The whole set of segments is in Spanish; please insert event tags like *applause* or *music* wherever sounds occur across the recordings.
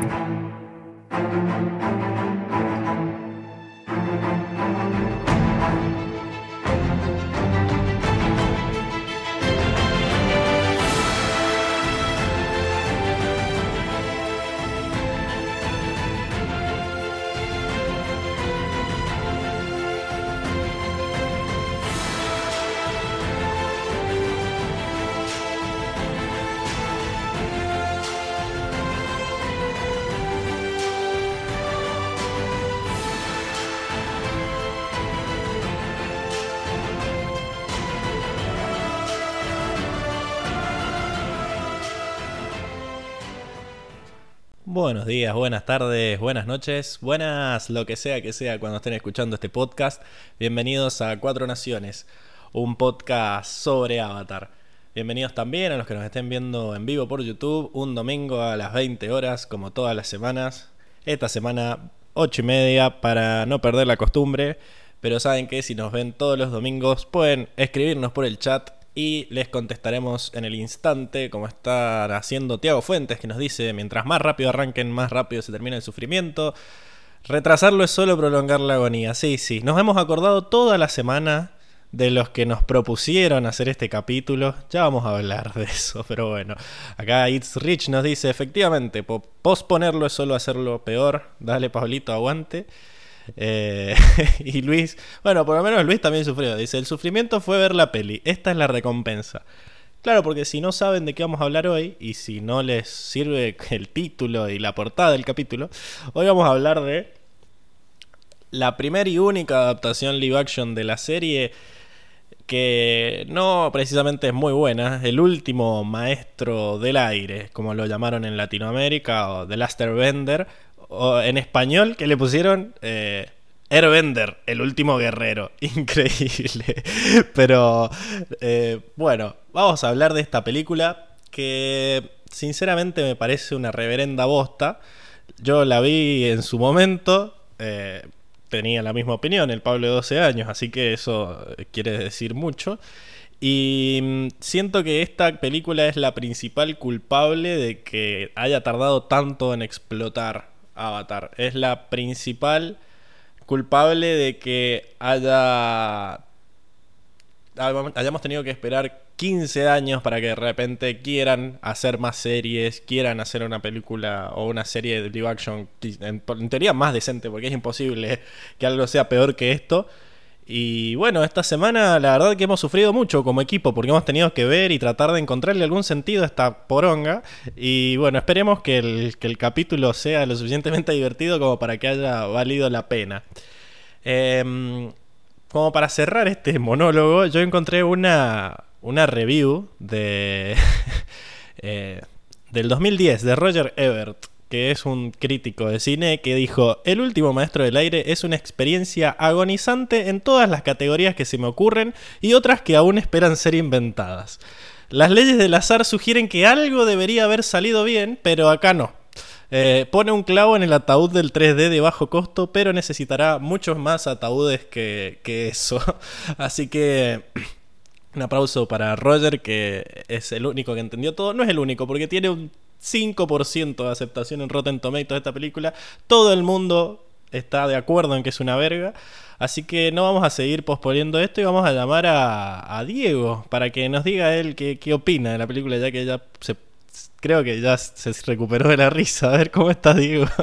Música Buenos días, buenas tardes, buenas noches, buenas lo que sea que sea cuando estén escuchando este podcast. Bienvenidos a Cuatro Naciones, un podcast sobre Avatar. Bienvenidos también a los que nos estén viendo en vivo por YouTube, un domingo a las 20 horas, como todas las semanas. Esta semana, 8 y media, para no perder la costumbre. Pero saben que si nos ven todos los domingos, pueden escribirnos por el chat y les contestaremos en el instante, como está haciendo Tiago Fuentes, que nos dice, mientras más rápido arranquen, más rápido se termina el sufrimiento. Retrasarlo es solo prolongar la agonía. Sí, sí, nos hemos acordado toda la semana de los que nos propusieron hacer este capítulo. Ya vamos a hablar de eso, *laughs* pero bueno. Acá It's Rich nos dice, efectivamente, posponerlo es solo hacerlo peor. Dale, Pablito, aguante. Eh, *laughs* y Luis, bueno, por lo menos Luis también sufrió. Dice, el sufrimiento fue ver la peli. Esta es la recompensa. Claro, porque si no saben de qué vamos a hablar hoy y si no les sirve *laughs* el título y la portada del capítulo, hoy vamos a hablar de la primera y única adaptación live action de la serie que no precisamente es muy buena, el último maestro del aire, como lo llamaron en Latinoamérica, o The Last Airbender, o en español que le pusieron eh, el último guerrero. *laughs* Increíble. Pero eh, bueno, vamos a hablar de esta película que sinceramente me parece una reverenda bosta. Yo la vi en su momento. Eh, tenía la misma opinión, el Pablo de 12 años, así que eso quiere decir mucho. Y mm, siento que esta película es la principal culpable de que haya tardado tanto en explotar Avatar. Es la principal culpable de que haya hayamos tenido que esperar 15 años para que de repente quieran hacer más series, quieran hacer una película o una serie de live action, en, teoría más decente, porque es imposible que algo sea peor que esto. Y bueno, esta semana la verdad que hemos sufrido mucho como equipo porque hemos tenido que ver y tratar de encontrarle algún sentido a esta poronga. Y bueno, esperemos que el, capítulo sea lo suficientemente divertido como para que haya valido la pena. Em, como para cerrar este monólogo, yo encontré una, una review de, *laughs* eh, del 2010 de Roger Ebert que es un crítico de cine, que dijo, El último maestro del aire es una experiencia agonizante en todas las categorías que se me ocurren y otras que aún esperan ser inventadas. Las leyes del azar sugieren que algo debería haber salido bien, pero acá no. Eh, pone un clavo en el ataúd del 3D de bajo costo, pero necesitará muchos más ataúdes que, que eso. *laughs* Así que... Un aplauso para Roger, que es el único que entendió todo. No es el único, porque tiene un 5% de aceptación en Rotten Tomatoes de esta película. Todo el mundo está de acuerdo en que es una verga. Así que no vamos a seguir posponiendo esto y vamos a llamar a, Diego para que nos diga él qué, opina de la película, ya que ya se, creo que ya se recuperó de la risa. A ver cómo está Diego. *laughs*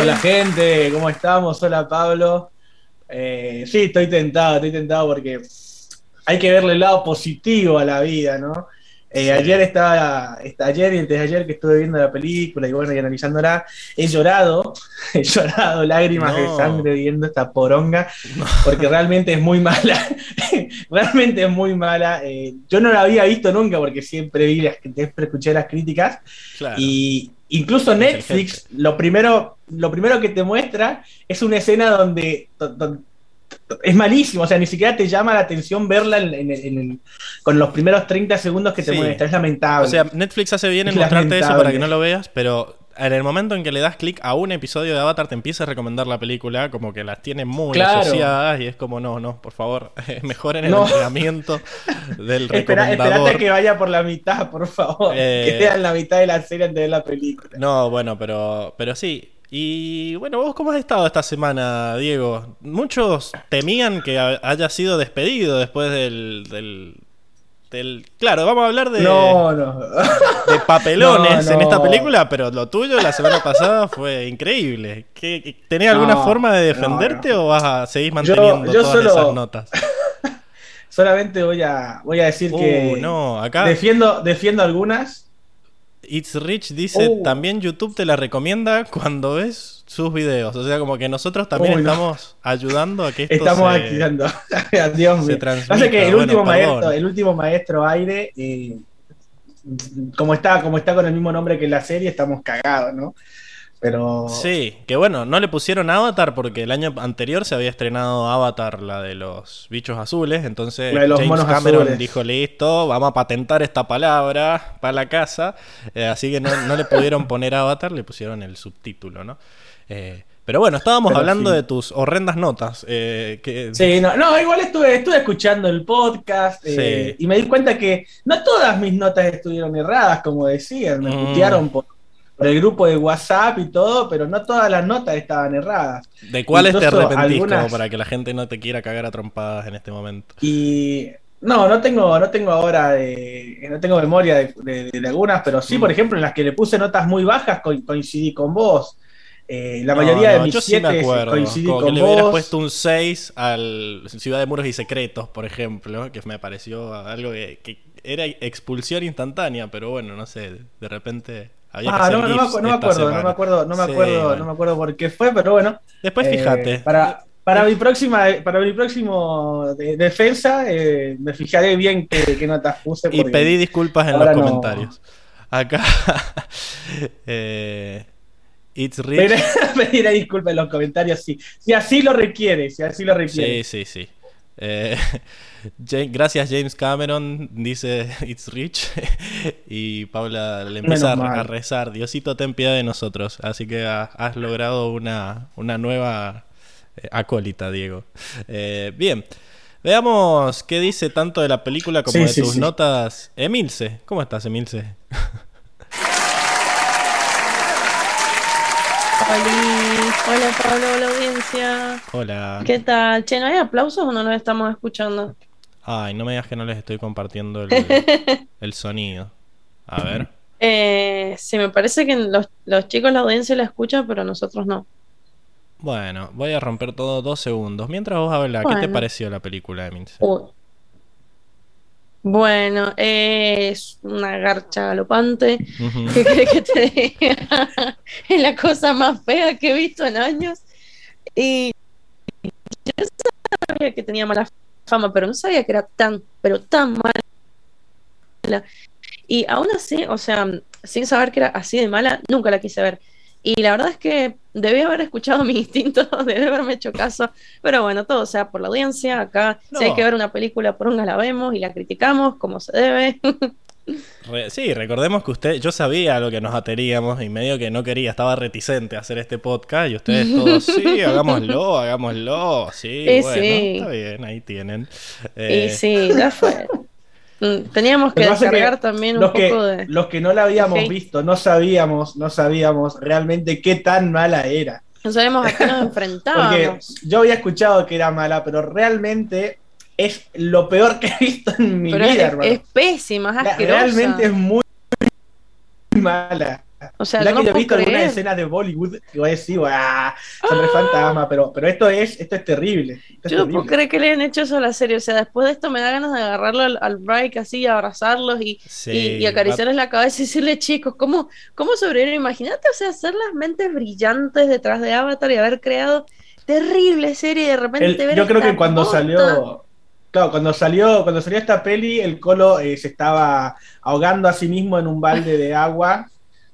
Hola gente, ¿cómo estamos? Hola Pablo. Eh, sí, estoy tentado, estoy tentado porque hay que verle el lado positivo a la vida, ¿no? Eh, ayer estaba, ayer y antes de ayer que estuve viendo la película y bueno, y analizándola, he llorado, *laughs* he llorado lágrimas de sangre viendo esta poronga, porque realmente es muy mala, *laughs* realmente es muy mala. Eh, yo no la había visto nunca porque siempre vi las, siempre escuché las críticas y incluso Netflix, lo primero, lo primero que te muestra es una escena donde es malísimo, o sea, ni siquiera te llama la atención verla con los primeros 30 segundos que te muestra, es lamentable. O sea, Netflix hace bien en mostrarte eso para que no lo veas, pero en el momento en que le das clic a un episodio de Avatar te empieza a recomendar la película, como que las tiene muy Claro. asociadas y es como, no, no, por favor, *laughs* mejoren el No. entrenamiento del *laughs* recomendador. esperate que vaya por la mitad, por favor. Eh. Que sea en la mitad de la serie antes de la película. No, bueno, pero, pero sí. Y bueno, vos cómo has estado esta semana, Diego? Muchos temían que ha- haya sido despedido después del, del, del- Claro, vamos a hablar de, No, no. de papelones *laughs* No, en esta película, pero lo tuyo la semana pasada fue increíble. ¿Qué, ¿Tenés alguna forma de defenderte o vas a seguir manteniendo yo todas solo- esas notas? *laughs* Solamente voy a, voy a decir Uh, que no, acá defiendo, defiendo algunas. It's Rich dice, Uh. también YouTube te la recomienda cuando ves sus videos. O sea, como que nosotros también no. estamos ayudando a que esto Estamos se... activando. *laughs* Dios mío. Pasa que el último maestro, el último maestro aire, eh, como está, como está con el mismo nombre que la serie, estamos cagados, ¿no? Pero Sí, que bueno, no le pusieron Avatar porque el año anterior se había estrenado Avatar, la de los bichos azules, entonces los James Cameron azules. dijo, listo, vamos a patentar esta palabra para la casa, eh, así que no, no le pudieron *laughs* poner Avatar, le pusieron el subtítulo, ¿no? Eh, pero bueno, estábamos Pero hablando sí. de tus horrendas notas. eh, que, Sí, no, no, igual estuve, estuve escuchando el podcast eh, Sí. y me di cuenta que no todas mis notas estuvieron erradas, como decían, me Mm. putearon por, por el grupo de WhatsApp y todo, pero no todas las notas estaban erradas. ¿De cuáles te arrepentís algunas- como para que la gente no te quiera cagar a trompadas en este momento? Y no, no tengo, no tengo ahora de, no tengo memoria de, de- de algunas, pero sí, Mm. por ejemplo, en las que le puse notas muy bajas co- coincidí con vos. Eh, la No, mayoría no, de mis yo sí me siete acuerdo. coincidí Como que con le hubieras vos. puesto un 6 al Ciudad de Muros y Secretos, por ejemplo, que me pareció algo que, que era expulsión instantánea, pero bueno, no sé, de repente Ah, no, no me, acu- no acuerdo, no me acuerdo, no me Sí, acuerdo, bueno. no me acuerdo por qué fue, pero bueno. Después eh, fíjate. para, para mi próxima, para mi próximo de- defensa, eh, me fijaré bien qué, qué notas puse. Y pedí disculpas en los no. comentarios. Acá. *laughs* eh, It's Rich. *laughs* Pediré, disculpas en los comentarios si, si así lo requiere, si así lo requiere. Sí, sí, sí. *laughs* Gracias James Cameron, dice *laughs* It's Rich. y Paula le empieza a, rezar, Diosito ten piedad de nosotros. Así que ha- has logrado una, una nueva eh, acólita, Diego. Eh, bien, veamos qué dice tanto de la película como Sí, de sí, tus sí. notas. Emilce, ¿cómo estás Emilce? Hola, hola Pablo, hola audiencia. Hola. ¿Qué tal? Che, ¿no hay aplausos o no nos estamos escuchando? Ay, no me digas que no les estoy compartiendo el, *laughs* el sonido. A ver. Eh, sí, me parece que los, los chicos, la audiencia la escucha, pero nosotros no. Bueno, voy a romper todo dos segundos. Mientras vos hablas, ¿qué te Bueno. pareció la película, Emilce? Uy. Bueno, eh, es una garcha galopante. Ujú. ¿Qué crees que te diga? *laughs* es la cosa más fea que he visto en años. Y yo sabía que tenía mala fama, pero no sabía que era tan, pero tan mala. Y aún así, o sea, sin saber que era así de mala, nunca la quise ver. Y la verdad es que debí haber escuchado mi instinto, *laughs* debí haberme hecho caso. Pero bueno, todo sea por la audiencia. Acá, No. si hay que ver una película, por una la vemos y la criticamos como se debe. *laughs* Re- sí, recordemos que usted, yo sabía lo que nos ateríamos y medio que no quería, estaba reticente a hacer este podcast y ustedes todos, sí, *laughs* hagámoslo, hagámoslo, sí, bueno, sí. está bien, ahí tienen. Eh, Y sí, ya fue. Mm, Teníamos que descargar también un Los que, poco de. los que no la habíamos visto, no sabíamos, no sabíamos realmente qué tan mala era. No sabemos a qué nos *laughs* Porque enfrentábamos. yo había escuchado que era mala, pero realmente es lo peor que he visto en mi Pero vida, es, hermano. es pésima, es asquerosa. realmente es muy, muy mala. o sea, La yo que yo he visto algunas escenas de Bollywood que voy a decir, ¡ah! Son fantasma, pero, pero esto es, esto es terrible. esto es Yo no puedo creer que le hayan hecho eso a la serie. O sea, después de esto me da ganas de agarrarlo al, al break así, y abrazarlos y, sí, y, y acariciarles la cabeza y decirle, chicos, ¿cómo, cómo sobrevivir? Imagínate, o sea, ser las mentes brillantes detrás de Avatar y haber creado terrible serie y de repente El- ver yo creo que cuando salió, claro, cuando salió, cuando salió esta peli, el Colo eh, se estaba ahogando a sí mismo en un balde de agua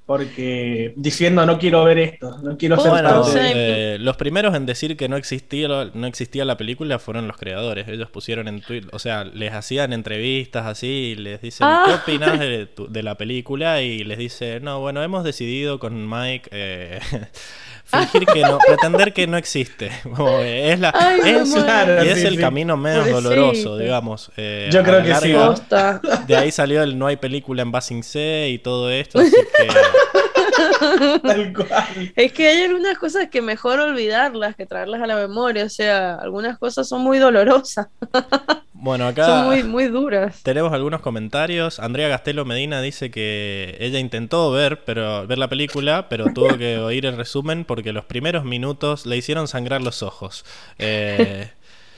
porque diciendo no quiero ver esto, no quiero ser Bueno, parte de eh, los primeros en decir que no existía, no existía la película fueron los creadores. Ellos pusieron en Twitter, o sea, les hacían entrevistas así, y les dicen, Ah. ¿qué opinas *laughs* de, tu- de la película? Y les dice, no, bueno, hemos decidido con Mike eh, fingir que no, pretender que no existe. *laughs* Es la, Ay, es-. Claro, y es sí, el sí. camino menos Pobrecito. doloroso, digamos. eh, Yo creo que sí. De ahí salió el no hay película en Basing C y todo esto, así *laughs* que... tal cual. Es que hay algunas cosas que mejor olvidarlas que traerlas a la memoria. O sea, algunas cosas son muy dolorosas, *laughs* Bueno, acá... son muy, muy duras. Tenemos algunos comentarios. Andrea Castelo Medina dice que ella intentó ver, pero ver la película, pero tuvo que *laughs* oír el resumen porque los primeros minutos le hicieron sangrar los ojos. Eh,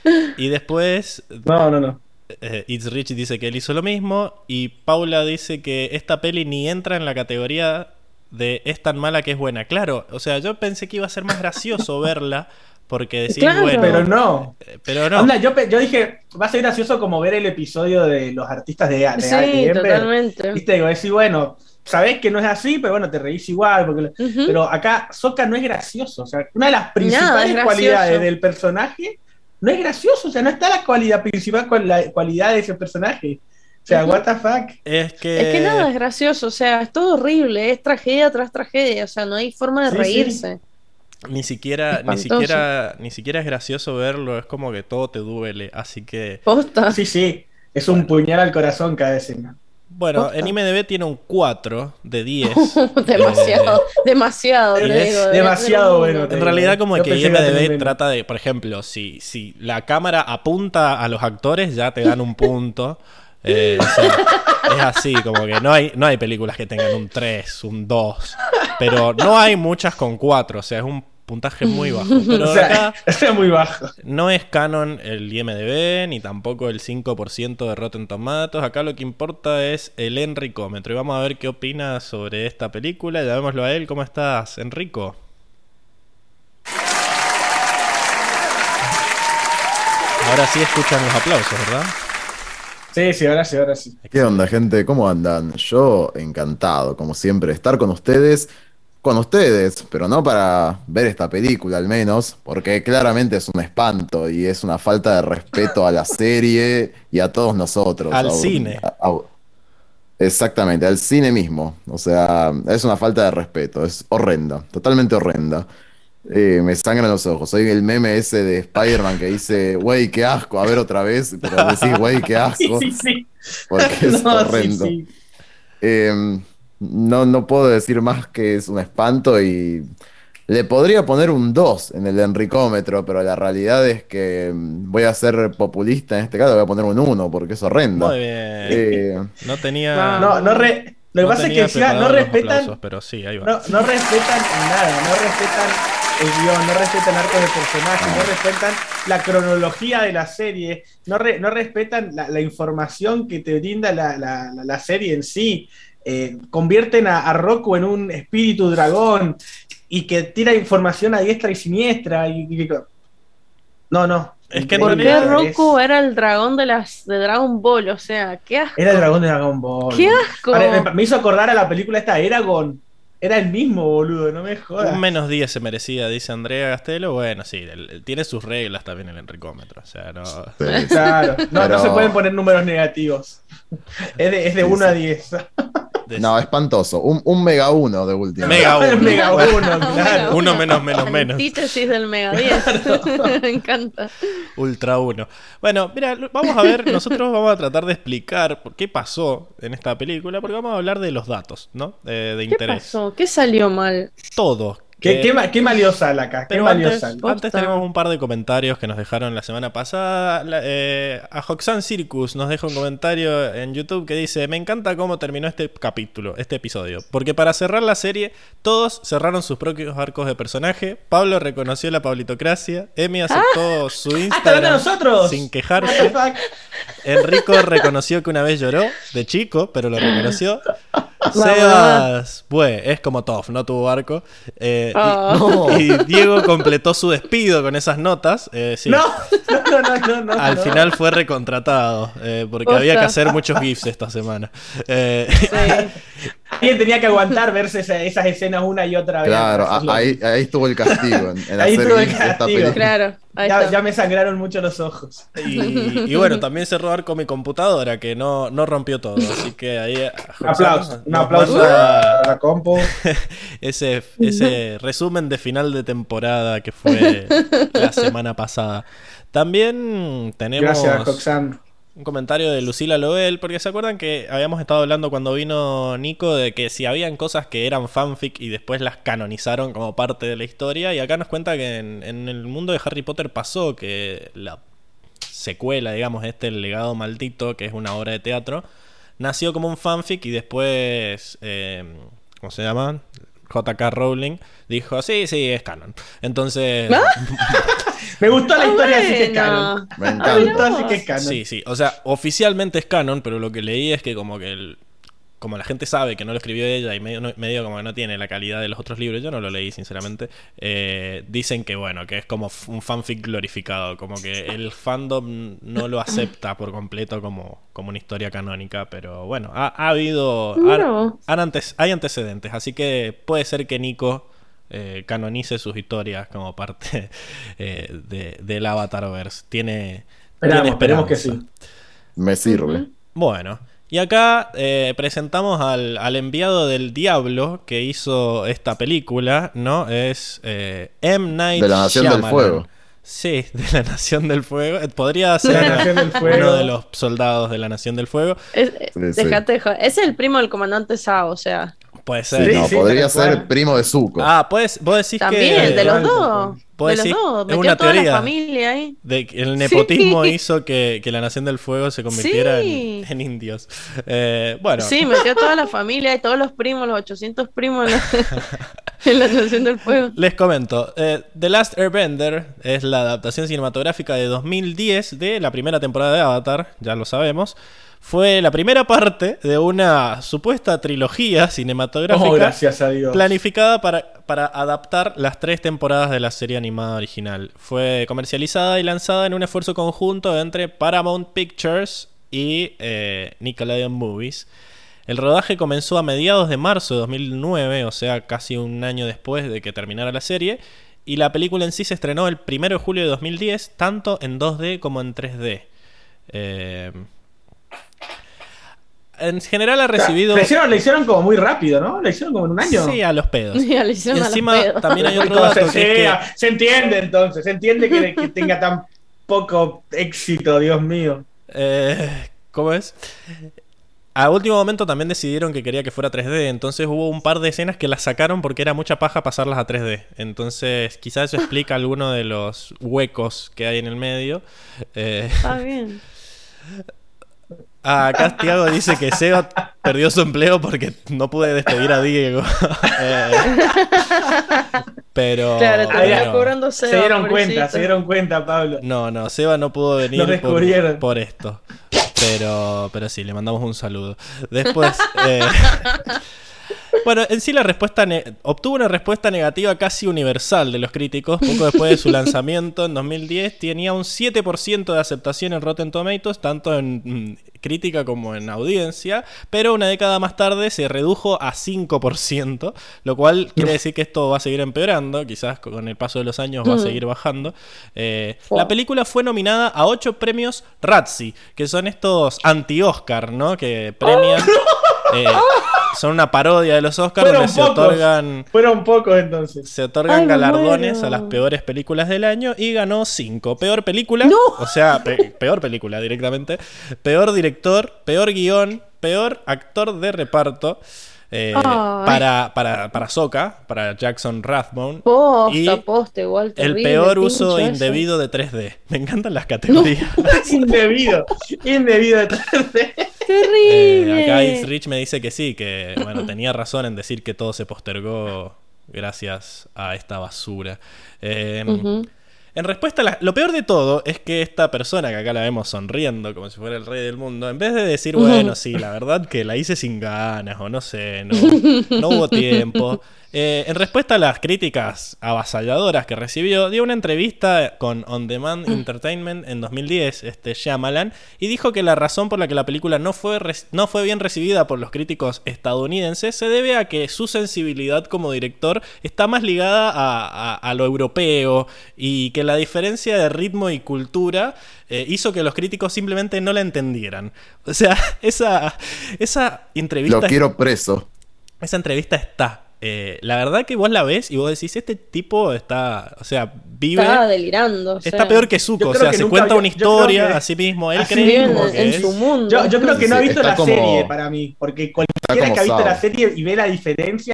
*laughs* y después No, no, no. eh, It's Rich dice que él hizo lo mismo y Paula dice que esta peli ni entra en la categoría de es tan mala que es buena. Claro, o sea, yo pensé que iba a ser más gracioso *laughs* verla porque decís, Claro. bueno, Pero no. eh, pero no. Onda, yo, pe- yo dije, va a ser gracioso como ver el episodio de los artistas de, de, Sí, Denver. totalmente. Viste, digo, decís, bueno, sabés que no es así, pero bueno, te reís igual. Porque... Pero acá Soka no es gracioso. O sea, una de las principales cualidades del personaje no es gracioso. O sea, no está la cualidad principal con la cualidad de ese personaje. O sea, what the fuck. Es que, Es que nada es gracioso, o sea, es todo horrible, es tragedia tras tragedia, o sea, no hay forma de Sí, reírse. Ni siquiera, ni siquiera, ni siquiera es gracioso verlo, es como que todo te duele, así que... Posta. Sí, sí. Es un puñal al corazón cada escena. Bueno, Posta. en IMDB tiene un 4 de 10. *laughs* demasiado, demasiado, te Es digo, de- demasiado bueno, En digo, realidad como yo que IMDB trata de, por ejemplo, si, si la cámara apunta a los actores, ya te dan un punto. Eh, o sea, es así, como que no hay, no hay películas que tengan un 3, un 2. Pero no hay muchas con 4, o sea, es un puntaje muy *laughs* bajo. Pero O sea, acá *laughs* es muy bajo. no es canon el IMDB, ni tampoco el 5% de Rotten Tomatoes. Acá lo que importa es el Enricómetro. Y vamos a ver qué opina sobre esta película. Llamémoslo a él. ¿Cómo estás, Enrico? Ahora sí escuchan los aplausos, ¿verdad? Sí, sí, ahora sí, ahora sí. ¿Qué onda, gente? ¿Cómo andan? Yo encantado, como siempre, de estar con ustedes, con ustedes, pero no para ver esta película al menos, porque claramente es un espanto y es una falta de respeto a la *laughs* serie y a todos nosotros. Al cine. exactamente, al cine mismo. O sea, es una falta de respeto, es horrenda, totalmente horrenda. Eh, me sangran los ojos. Soy el meme ese de Spider-Man que dice, wey, qué asco, a ver otra vez, pero decís, wey, qué *laughs* Sí, asco, sí, sí. porque es *laughs* No, sí, horrendo. sí. Eh, no, no puedo decir más que es un espanto y le podría poner un 2 en el enricómetro, pero la realidad es que mm, voy a ser populista en este caso, voy a poner un 1 porque es horrenda. Muy bien. Eh, No tenía. No, no re- Lo que no pasa es que no respetan, aplausos, pero sí, ahí va. no, no respetan nada, no respetan el guion, no respetan arcos de personajes, no respetan la cronología de la serie, no, re- no respetan la, la información que te brinda la- la- la serie en sí. Eh, convierten a, a Roku en un espíritu dragón y que tira información a diestra y siniestra. Y, y- no, no. Es que ¿Por qué realidad Roku era el dragón de las de Dragon Ball? O sea, qué asco. Era el dragón de Dragon Ball. ¡Qué asco! Ahora, me, me hizo acordar a la película esta Eragon. Era el mismo, boludo, no me jodas. Un menos 10 se merecía, dice Andrea Castelo. Bueno, sí, el- el- tiene sus reglas también el enricómetro. O sea, no. sí. Claro, no, Pero- no se pueden poner números negativos. Es de, es de Sí, 1 a sí. 10. De- No, espantoso. Un, un mega 1 de última. Mega *laughs* uno. Mega Bueno. 1, claro. Uno menos, menos, menos. Antítesis del Mega 10. *laughs* Me encanta. Ultra 1. Bueno, mira, vamos a ver, nosotros vamos a tratar de explicar por qué pasó en esta película, porque vamos a hablar de los datos, ¿no? Eh, de ¿Qué interés. pasó? ¿Qué salió mal? Todo. ¿Qué, Eh, qué, qué malió sal acá? ¿Qué Pero antes, sal? antes tenemos un par de comentarios que nos dejaron la semana pasada. La- eh, a Hoxan Circus nos deja un comentario en YouTube que dice: Me encanta cómo terminó este capítulo, este episodio. Porque para cerrar la serie, todos cerraron sus propios arcos de personaje. Pablo reconoció la pablitocracia. Emi aceptó su ¡Hasta de Instagram nosotros! sin quejarse. Enrico reconoció que una vez lloró de chico, pero lo reconoció. *laughs* Sebas, bueno, es como Toff, no tuvo arco. Eh, y- Oh. *laughs* No. y, Diego completó su despido con esas notas. eh, sí. No, *laughs* no, no, no, no. Al final fue recontratado, eh, porque había que hacer muchos GIFs esta semana. Eh, Sí. Alguien tenía que aguantar verse esa- esas escenas una y otra vez. Claro, es ahí, ahí estuvo el castigo. En, en Ahí hacer estuvo el castigo. Claro, Ya, me sangraron mucho los ojos. y, y bueno, también cerró arco mi computadora, que no, no rompió todo. Así que ahí. eh, Un aplauso, a la compu. *laughs* ese, ese resumen de final de temporada que fue la semana pasada. También tenemos Gracias, Coxan. un comentario de Lucila Loel, porque se acuerdan que habíamos estado hablando cuando vino Nico de que si habían cosas que eran fanfic y después las canonizaron como parte de la historia, y acá nos cuenta que en, en el mundo de Harry Potter pasó que la secuela, digamos, este El legado maldito, que es una obra de teatro, nació como un fanfic y después, eh, ¿cómo se llama? JK Rowling dijo, sí, sí, es canon. Entonces, *laughs* Me gustó la Ah, historia, así que es bueno. canon. Me Me encanta. gustó, así que es canon. Sí, sí. O sea, oficialmente es canon, pero lo que leí es que como que el- como la gente sabe que no lo escribió ella y medio, no- medio como que no tiene la calidad de los otros libros, yo no lo leí sinceramente, eh, dicen que bueno, que es como un fanfic glorificado, como que el fandom no lo acepta por completo como, como una historia canónica, pero bueno, ha, ha habido... Mira han- vos. han antes, hay antecedentes, así que puede ser que Nico eh, canonice sus historias como parte *laughs* eh, de, del Avatarverse. Tiene, Esperamos, tiene esperemos que esperanza. sí. Me sirve. Bueno, y acá eh, presentamos al, al enviado del diablo que hizo esta película, ¿no? Es eh, M. Night De la Nación del. Fuego. Sí, *laughs* de la Nación del Fuego. Eh, Podría ser La Nación del Fuego. uno de los soldados de la Nación del Fuego. Es, eh, Sí, sí. dejate de joder. Es el primo del comandante Sao, o sea. Puede ser. Sí, no, sí, podría ser cual. primo de Zuko. Ah, pues, vos decís También, que... de los dos. De los dos. es Metió una toda teoría. la familia ahí. De que el nepotismo Sí. hizo que, que la Nación del Fuego se convirtiera Sí. en, en indios. Eh, bueno, Sí, metió toda la familia y todos los primos, los 800 primos en la, *laughs* en la Nación del Fuego. les comento. eh, The Last Airbender es la adaptación cinematográfica de 2010 de la primera temporada de Avatar, ya lo sabemos. Fue la primera parte de una supuesta trilogía cinematográfica Oh, gracias a Dios. planificada para, para adaptar las tres temporadas de la serie animada original. Fue comercializada y lanzada en un esfuerzo conjunto entre Paramount Pictures y eh, Nickelodeon Movies. El rodaje comenzó a mediados de marzo de 2009, o sea, casi un año después de que terminara la serie, y la película en sí se estrenó el 1 de julio de 2010, tanto en 2D como en 3D. Eh, en general ha recibido... Le hicieron, le hicieron como muy rápido, ¿no? Le hicieron como en un año. Sí, a los pedos. Ya le hicieron Y a los encima pedos. también hay *laughs* otro Entonces, dato que es sí, que se entiende entonces, se entiende que, que tenga tan poco éxito, Dios mío. Eh, ¿Cómo es? A último momento también decidieron que quería que fuera 3D, entonces hubo un par de escenas que las sacaron porque era mucha paja pasarlas a 3D. Entonces quizás eso explica *laughs* alguno de los huecos que hay en el medio. Eh, Está bien. *laughs* acá Tiago dice que Seba perdió su empleo porque no pude despedir a Diego. *laughs* Eh, pero... Claro, te cobrando Se Seba, dieron cuenta, se dieron cuenta, Pablo. No, no, Seba no pudo venir por, esto. Pero, pero sí, le mandamos un saludo. Después. *laughs* eh, bueno, en sí la respuesta obtuvo una respuesta negativa casi universal de los críticos. Poco después de su *laughs* lanzamiento en 2010, tenía un 7% de aceptación en Rotten Tomatoes, tanto en mm, crítica como en audiencia. Pero una década más tarde se redujo a 5%, lo cual quiere decir que esto va a seguir empeorando. Quizás con el paso de los años va a Mm. seguir bajando. Eh. La película fue nominada a 8 premios Razzie, que son estos anti-Oscar, ¿no? Que premian. *laughs* eh, son una parodia de los Oscars Fueron donde se pocos. otorgan. Fueron pocos entonces. Se otorgan Ay, galardones a las peores películas del año y ganó 5. Peor película, ¡No! o sea, pe- peor película directamente. Peor director, peor guion, peor actor de reparto. eh, para, para, para Soca, para Jackson Rathbone. Posta, Y posta, igual. El peor uso eso. indebido de 3D. Me encantan las categorías. *laughs* *laughs* indebido. Indebido de tarde. Terrible. Eh, acá Is Rich me dice que sí, que bueno, tenía razón en decir que todo se postergó gracias a esta basura. Eh. En respuesta a la- Lo peor de todo es que esta persona que acá la vemos sonriendo como si fuera el rey del mundo, en vez de decir, bueno, sí, la verdad que la hice sin ganas o no sé, no, no hubo tiempo. *laughs* eh, en respuesta a las críticas avasalladoras que recibió, dio una entrevista con On Demand Entertainment en 2010, este Shyamalan, y dijo que la razón por la que la película no fue, no fue bien recibida por los críticos estadounidenses se debe a que su sensibilidad como director está más ligada a, a- a lo europeo y que la diferencia de ritmo y cultura eh, hizo que los críticos simplemente no la entendieran. O sea, *laughs* esa, esa entrevista... Lo quiero preso. Esa entrevista está. Eh, la verdad que vos la ves y vos decís, este tipo está, o sea, vive... Estaba delirando. o sea, Está peor que Zuko, o sea, se cuenta había- una historia que- a sí mismo, él así cree como en, que en es- su mundo. Yo, yo creo que no ha visto está la como- serie para mí, porque cualquiera que ha visto la serie y ve la diferencia,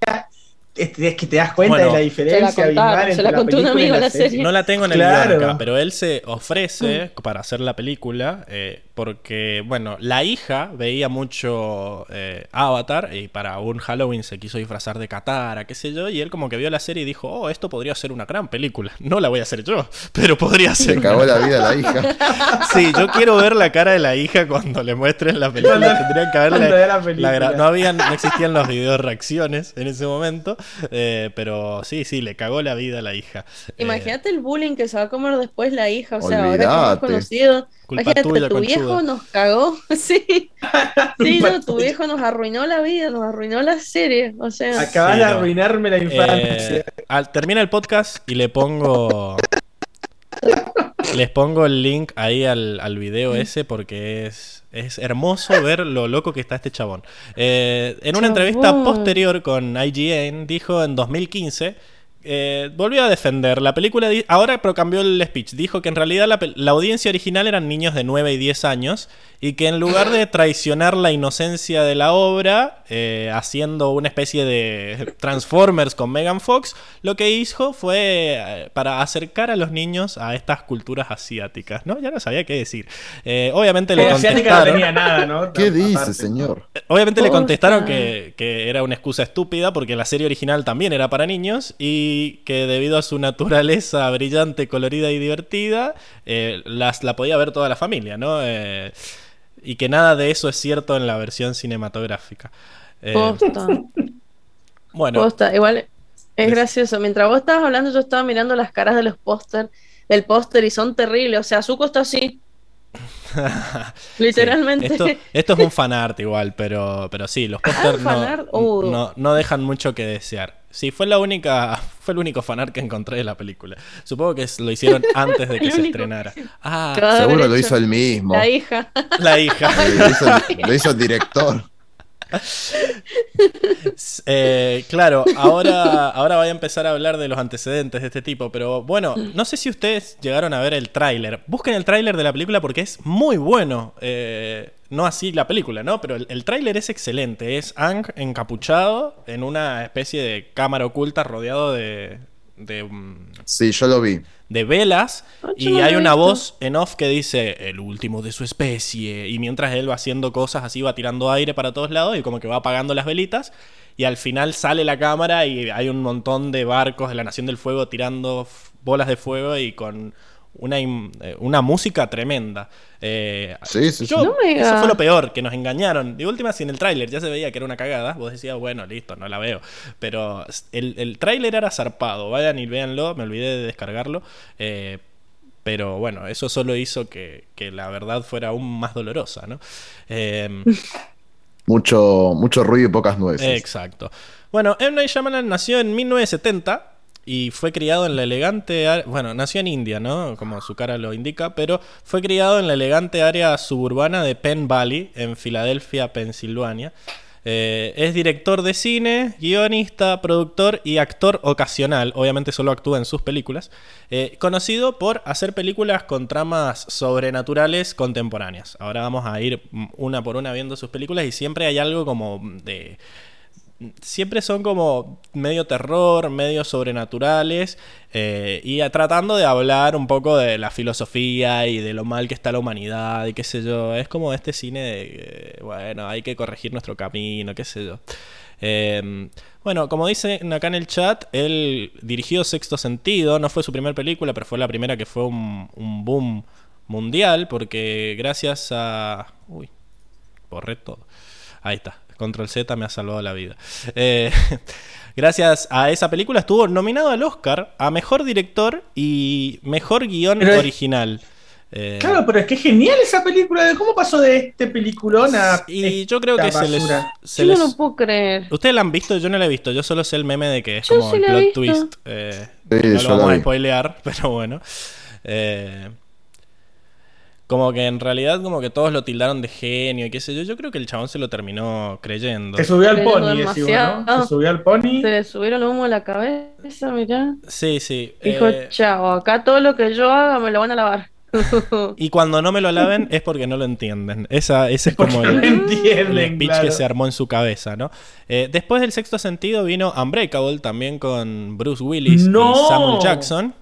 es, que te das cuenta Bueno, de la Se la diferencia contaron, se entre la la contó un amigo la serie. serie. No la tengo en el Claro. acá, pero él se ofrece para hacer la película eh, porque, bueno, la hija veía mucho eh, Avatar y para un Halloween se quiso disfrazar de Katara, qué sé yo, y él como que vio la serie y dijo, oh, esto podría ser una gran película. *laughs* No la voy a hacer yo, *laughs* pero podría ser. Se una cagó la vida a la hija. *laughs* Sí, yo quiero ver la cara de la hija cuando le muestren la película. Cuando- Tendrían que vea la película. gra- no, habían, no existían los videos reacciones en ese momento. eh, pero sí, sí, le cagó la vida a la hija. Eh, Imagínate el bullying que se va a comer después la hija, o sea, ahora que hemos conocido. Culpa Imagínate, tuya, tu conchuda. viejo nos cagó, *laughs* sí. *laughs* Sí, no, tu viejo nos arruinó la vida, nos arruinó la serie, o sea. Acabas Sí, de no. arruinarme la infancia. eh, al- termina el podcast y le pongo. Les pongo el link ahí al, al video ese porque es, es hermoso ver lo loco que está este chabón. Eh, en una entrevista posterior con IGN dijo en 2015, eh, volvió a defender la película, ahora pero cambió el speech, dijo que en realidad la, audiencia original eran niños de 9 y 10 años y que en lugar de traicionar la inocencia de la obra, eh, haciendo una especie de Transformers con Megan Fox, lo que hizo fue eh, para acercar a los niños a estas culturas asiáticas, ¿no? Ya no sabía qué decir. Eh, obviamente le no contestaron... tenía nada, ¿no? *laughs* ¿Qué dice, señor? Obviamente le contestaron que, que era una excusa estúpida porque la serie original también era para niños y que debido a su naturaleza brillante, colorida y divertida, eh, las, la podía ver toda la familia, ¿no? Eh, y que nada de eso es cierto en la versión cinematográfica. Eh, Posta, bueno, posta. Igual es gracioso. Mientras vos estabas hablando, yo estaba mirando las caras de los póster, del póster y son terribles. O sea, Zuko está así. *laughs* Literalmente. Sí, Esto, esto es un fanart igual, pero, pero sí, los no, fanart, uh. no, no dejan mucho que desear. Sí, fue la única, *laughs* fue el único fanart que encontré de la película. Supongo que es- lo hicieron antes de *laughs* que El se estrenara. Ah, Seguro lo hizo él mismo. La hija. la hija. Sí, *laughs* Lo hizo, lo hizo el director. *laughs* Eh, claro, ahora, ahora voy a empezar a hablar de los antecedentes de este tipo, pero bueno, no sé si ustedes llegaron a ver el tráiler. Busquen el tráiler de la película porque es muy bueno. Eh, no así la película, ¿no? Pero el, tráiler es excelente. Es Ang encapuchado en una especie de cámara oculta rodeado de, de, mm, Sí, yo lo vi. De velas Ah, y hay una voz en off que dice el último de su especie y mientras él va haciendo cosas así va tirando aire para todos lados y como que va apagando las velitas y al final sale la cámara y hay un montón de barcos de la Nación del Fuego tirando bolas de fuego y con una, eh, una música tremenda. Eh, Sí, sí, sí. No eso fue lo peor, que nos engañaron. De última, si en el tráiler ya se veía que era una cagada, vos decías, bueno, listo, no la veo. Pero el, el tráiler era zarpado. Vayan y véanlo, me olvidé de descargarlo. Eh, pero bueno, eso solo hizo que, que la verdad fuera aún más dolorosa, ¿no? Eh, *laughs* Mucho, mucho ruido y pocas nueces. Exacto. Bueno, M. Night Shyamalan nació en 1970 y fue criado en la elegante... ar- Bueno, nació en India, ¿no? Como su cara lo indica, pero fue criado en la elegante área suburbana de Penn Valley, en Filadelfia, Pensilvania. Eh, es director de cine, guionista, productor y actor ocasional. Obviamente solo actúa en sus películas. Eh, conocido por hacer películas con tramas sobrenaturales contemporáneas. Ahora vamos a ir una por una viendo sus películas y siempre hay algo como de siempre son como medio terror, medio sobrenaturales, eh, y tratando de hablar un poco de la filosofía y de lo mal que está la humanidad y qué sé yo. Es como este cine de, eh, bueno, hay que corregir nuestro camino, qué sé yo. Eh, bueno, como dicen acá en el chat, él dirigió Sexto Sentido, no fue su primera película, pero fue la primera que fue un, un boom mundial, porque gracias a... Uy, borré todo. Ahí está. Control Z me ha salvado la vida. Eh, *laughs* gracias a esa película estuvo nominado al Oscar a Mejor Director y Mejor Guión Pero es- Original. Eh, Claro, pero es que es genial esa película. ¿Cómo pasó de este peliculón a y yo creo que esta se les... basura? se Yo les- no lo puedo creer. ¿Ustedes la han visto? Yo no la he visto. Yo solo sé el meme de que es Yo como sí el plot twist. eh, Sí, no lo vamos a spoilear, *laughs* pero bueno. Eh, como que en realidad como que todos lo tildaron de genio y qué sé yo. Yo creo que el chabón se lo terminó creyendo. Se subió al pony, decimos, ¿no? demasiado. Se subió al pony. Se le subieron el humo a la cabeza, mirá. Sí, sí. Dijo, eh, chao, acá todo lo que yo haga me lo van a lavar. *laughs* y cuando no me lo laven es porque no lo entienden. Esa, ese es como el, el speech claro. que se armó en su cabeza, ¿no? Eh, después del sexto sentido vino Unbreakable también con Bruce Willis ¡No! y Samuel Jackson.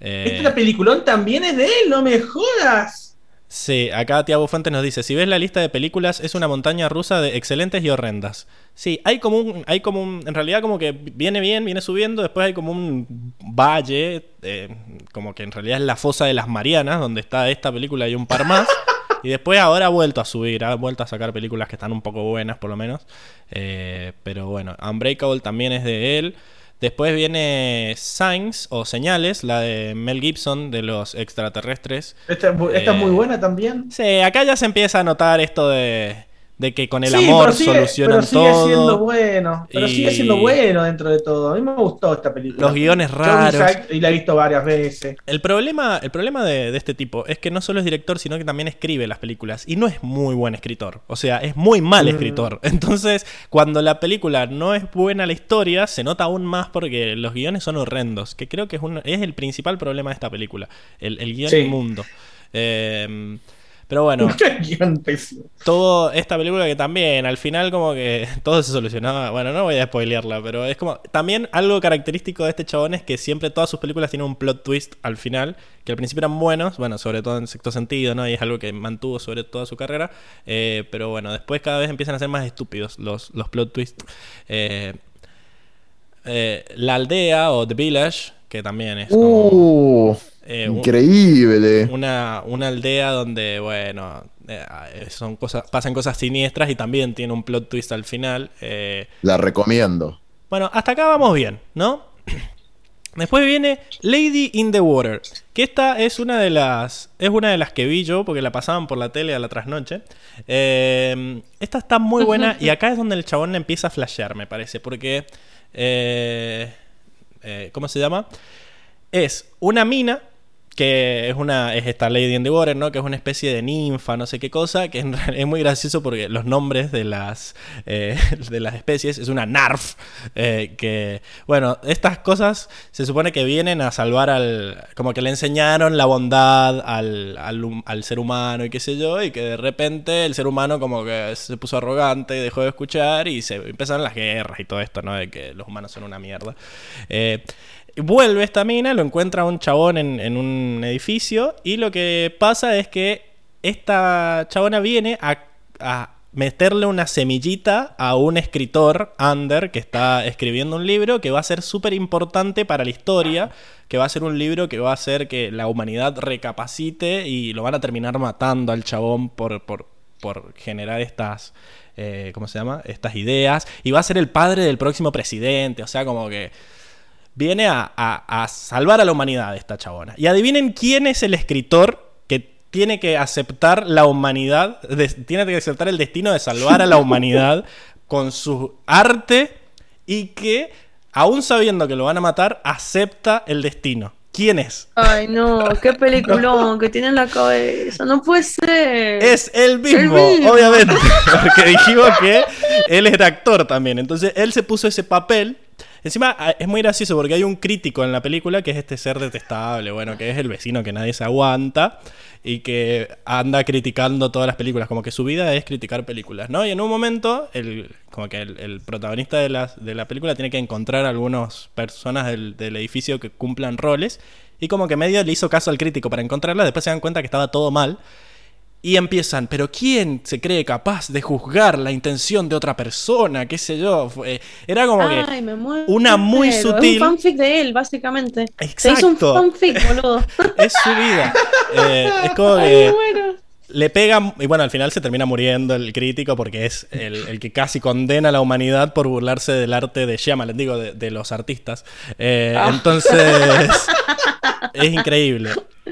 Eh, Esta peliculón también es de él, no me jodas. Sí, acá Tiago Fuentes nos dice, si ves la lista de películas es una montaña rusa de excelentes y horrendas. Sí, hay como un, hay como un, en realidad como que viene bien, viene subiendo, después hay como un valle, eh, como que en realidad es la fosa de las Marianas, donde está esta película y un par más. *laughs* Y después ahora ha vuelto a subir, ha vuelto a sacar películas que están un poco buenas por lo menos. Eh, pero bueno, Unbreakable también es de él. Después viene Signs o Señales, la de Mel Gibson de los extraterrestres. Esta, esta Eh, es muy buena también. Sí, acá ya se empieza a notar esto de, de que con el Sí, amor pero sigue- solucionan pero sigue siendo bueno. Pero Y- sigue siendo bueno dentro de todo. A mí me gustó esta película. Los guiones raros. Y la he visto varias veces. El problema, el problema de, de este tipo es que no solo es director, sino que también escribe las películas. Y no es muy buen escritor. O sea, es muy mal Mm. escritor. *laughs* Entonces, cuando la película no es buena la historia, se nota aún más porque los guiones son horrendos. Que creo que es, un- es el principal problema de esta película. El, el guion Sí. inmundo. Eh, pero bueno. *laughs* Todo esta película que también al final como que *laughs* todo se solucionaba. Bueno, no voy a spoilearla, pero es como también algo característico de este chabón es que siempre todas sus películas tienen un plot twist al final, que al principio eran buenos, bueno, sobre todo en sexto sentido, ¿no? Y es algo que mantuvo sobre toda su carrera, eh, pero bueno, después cada vez empiezan a ser más estúpidos los, los plot twists. Eh, eh, la aldea o The Village, que también es como... Uh, eh, un- increíble. una, una aldea donde, bueno, eh, son cosas, pasan cosas siniestras y también tiene un plot twist al final. eh. La recomiendo. Bueno, hasta acá vamos bien, ¿no? *clears throat* Después viene Lady in the Water, que esta es una de las es una de las que vi yo porque la pasaban por la tele a la trasnoche. Eh, esta está muy buena y acá es donde el chabón le empieza a flashear, me parece, porque eh, eh, ¿cómo se llama? Es una mina que es una es esta Lady in the Water, ¿no? Que es una especie de ninfa, no sé qué cosa, que es muy gracioso porque los nombres de las eh, *laughs* de las especies es una narf, eh, que bueno, estas cosas se supone que vienen a salvar al como que le enseñaron la bondad al, al ser humano y qué sé yo, y que de repente el ser humano como que se puso arrogante y dejó de escuchar y se empezaron las guerras y todo esto, ¿no? De que los humanos son una mierda. Eh, Vuelve esta mina, lo encuentra un chabón en, un edificio y lo que pasa es que esta chabona viene a, meterle una semillita a un escritor, Ander, que está escribiendo un libro que va a ser súper importante para la historia, que va a ser un libro que va a hacer que la humanidad recapacite y lo van a terminar matando al chabón por, por, por generar estas... eh, ¿Cómo se llama? Estas ideas. Y va a ser el padre del próximo presidente. O sea, como que viene a, a- a salvar a la humanidad esta chabona. Y adivinen quién es el escritor que tiene que aceptar la humanidad, de- tiene que aceptar el destino de salvar a la humanidad *laughs* con su arte y que, aún sabiendo que lo van a matar, acepta el destino. ¿Quién es? Ay, no, qué peliculón que tiene en la cabeza. No puede ser. Es el mismo, El mismo. obviamente. *laughs* Porque dijimos que él era actor también. Entonces él se puso ese papel Encima es muy gracioso porque hay un crítico en la película que es este ser detestable, bueno, que es el vecino que nadie se aguanta y que anda criticando todas las películas, como que su vida es criticar películas, ¿no? Y en un momento, el, como que el, el protagonista de la, de la película tiene que encontrar a algunas personas del, del edificio que cumplan roles y como que medio le hizo caso al crítico para encontrarla, después se dan cuenta que estaba todo mal. Y empiezan, pero ¿quién se cree capaz de juzgar la intención de otra persona? ¿Qué sé yo? Fue- era como que Ay, muero. una muy Es sutil- un fanfic de él, básicamente. Se hizo un Exacto. fanfic, boludo. *laughs* es su vida. Eh, es como *laughs* que le pega, y bueno, al final se termina muriendo el crítico porque es el, el que casi condena a la humanidad por burlarse del arte de Shyamalan, digo, de, de los artistas. Eh, Ah. Entonces, *laughs* es increíble.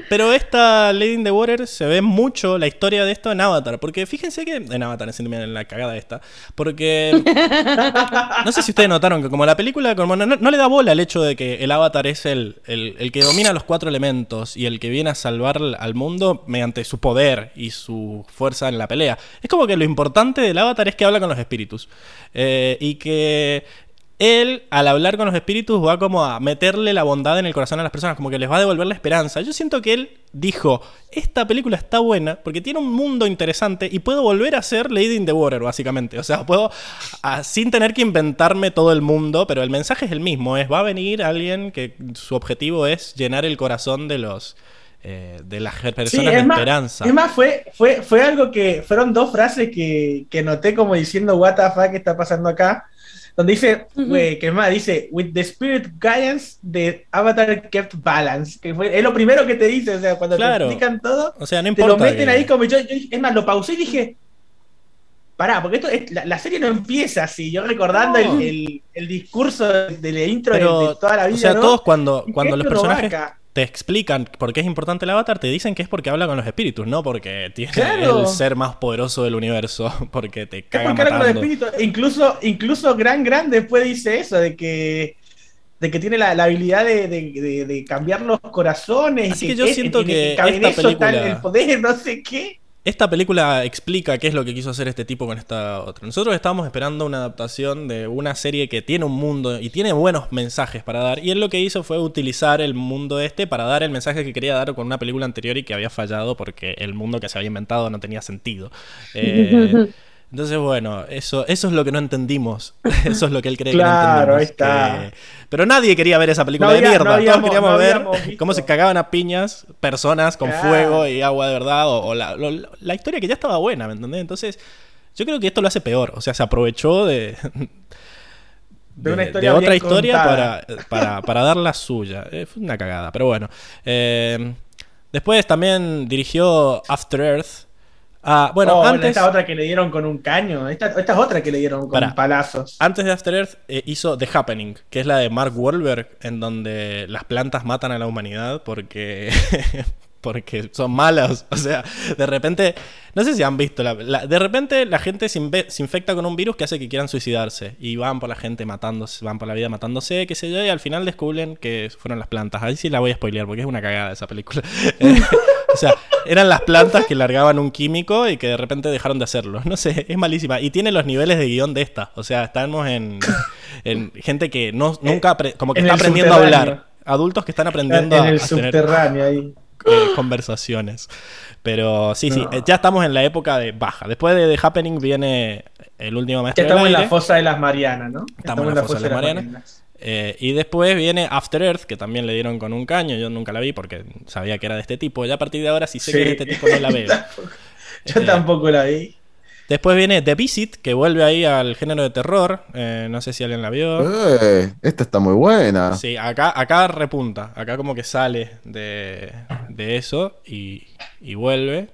Pero esta Lady in the Water se ve mucho la historia de esto en Avatar. Porque fíjense que. En Avatar, en la cagada esta. Porque. *laughs* No sé si ustedes notaron que, como la película, no, le da bola al hecho de que el Avatar es el, el- el que domina los cuatro elementos y el que viene a salvar al mundo mediante su poder y su fuerza en la pelea. Es como que lo importante del Avatar es que habla con los espíritus. Eh, y que él, al hablar con los espíritus, va como a meterle la bondad en el corazón a las personas, como que les va a devolver la esperanza. Yo siento que él dijo, esta película está buena porque tiene un mundo interesante y puedo volver a ser Lady in the Water, básicamente. O sea, puedo, sin tener que inventarme todo el mundo, pero el mensaje es el mismo, es, va a venir alguien que su objetivo es llenar el corazón de los... eh, de las personas Sí, de más, esperanza. es más, fue, fue, fue algo que fueron dos frases que, que noté como diciendo what the fuck está pasando acá. Donde dice, güey, que es más, dice, with the spirit guidance, the avatar kept balance. Que fue, es lo primero que te dice, o sea, cuando Claro. te explican todo, o sea, no te lo meten que- ahí como yo, yo- es más, lo pausé y dije, pará, porque esto es- la, la serie no empieza así, yo recordando No. el, el- el discurso de la intro de- Pero, de, toda la vida, o sea, ¿no? todos cuando, cuando los personajes. Te explican por qué es importante el avatar, te dicen que es porque habla con los espíritus, no porque tiene Claro. el ser más poderoso del universo, *laughs* porque te Es caga porque habla con los matando. espíritus. E Incluso, incluso Gran Gran después dice eso, de que, de que tiene la, la habilidad de, de- de- de cambiar los corazones. Así que yo es- siento que esta está película- el poder, *laughs* no sé qué. Esta película explica qué es lo que quiso hacer este tipo con esta otra. Nosotros estábamos esperando una adaptación de una serie que tiene un mundo y tiene buenos mensajes para dar. Y él lo que hizo fue utilizar el mundo este para dar el mensaje que quería dar con una película anterior y que había fallado porque el mundo que se había inventado no tenía sentido. Eh, *laughs* entonces, bueno, eso, eso es lo que no entendimos. *laughs* Eso es lo que él cree Claro, que ahí no entendimos. está. que- Pero nadie quería ver esa película No de mierda. no Todos queríamos no ver visto. *laughs* cómo se cagaban a piñas personas con Claro. fuego y agua de verdad. O, o la, lo- la historia que ya estaba buena, ¿me entendés? Entonces, yo creo que esto lo hace peor. O sea, se aprovechó de. *laughs* De una historia otra bien historia para, para, para dar la suya. Eh, fue una cagada, pero bueno. Eh, después también dirigió After Earth. Ah, bueno, Oh, antes. esta otra que le dieron con un caño. Esta, esta es otra que le dieron con Pará. palazos. Antes de After Earth eh, hizo The Happening, que es la de Mark Wahlberg, en donde las plantas matan a la humanidad porque, *laughs* porque son malas. *laughs* O sea, de repente, no sé si han visto, la- la- de repente la gente se, infecta con un virus que hace que quieran suicidarse y van por la gente matándose, van por la vida matándose, qué sé yo, y al final descubren que fueron las plantas. Ahí sí la voy a spoilear porque es una cagada esa película. *laughs* Eh, o sea, eran las plantas que largaban un químico y que de repente dejaron de hacerlo. No sé, es malísima. Y tiene los niveles de guion de esta. O sea, estamos en, en gente que no, nunca, como que en está aprendiendo a hablar. Adultos que están En aprendiendo a, el a subterráneo ahí. *laughs* eh, conversaciones. Pero sí, sí, No. eh, ya estamos en la época de baja. Después de The Happening viene el último Ya maestro del estamos en la fosa de las Marianas, ¿no? Estamos en la fosa de las Marianas. Eh, y después viene After Earth, que también le dieron con un caño. Yo nunca la vi porque sabía que era de este tipo. Ya a partir de ahora, si sé que es de este tipo, no la *laughs* veo. Yo Eh, tampoco la vi. Después viene The Visit, que vuelve ahí al género de terror. Eh, no sé si alguien la vio. Eh, esta está muy buena. Sí, acá, acá repunta. Acá como que sale de, de eso y, y vuelve.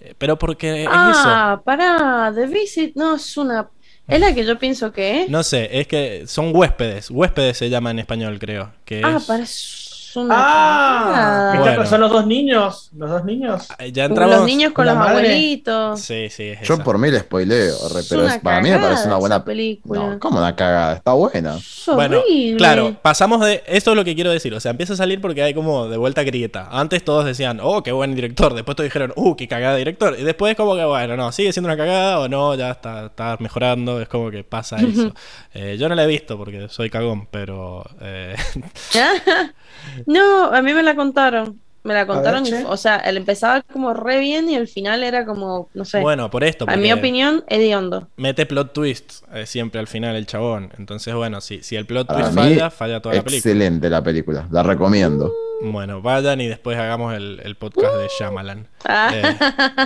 Eh, Pero porque es eso. Ah, pará, The Visit no es una. Es la que yo pienso que es. No sé, es que son huéspedes. Huéspedes se llama en español, creo. Que ah, es- para. Una Ah, Bueno. son los dos niños. Los dos niños. Ya entramos. Los niños con los madre. abuelitos. Sí, sí, es Yo esa. por mí le spoileo, re, Es pero para mí me parece una buena película. No, ¿cómo una cagada? Está buena. Es Bueno, claro, pasamos de. Esto es lo que quiero decir. O sea, empieza a salir porque hay como de vuelta grieta. Antes todos decían, oh, qué buen director. Después todos dijeron, uh, qué cagada de director. Y después, como que, bueno, no, sigue siendo una cagada o no, ya está, está mejorando. Es como que pasa *laughs* eso. Eh, yo no la he visto porque soy cagón, pero. eh, *laughs* no, a mí me la contaron. Me la contaron, o sea, él empezaba como re bien y el final era como, no sé. bueno, por esto. a mi opinión, hediondo. Mete plot twists eh, siempre al final el chabón. Entonces, bueno, si, si el plot twist mí, falla, falla toda la película. Excelente la película, la recomiendo. Bueno, vayan y después hagamos el, el podcast de Shyamalan. *laughs* Ah. Eh,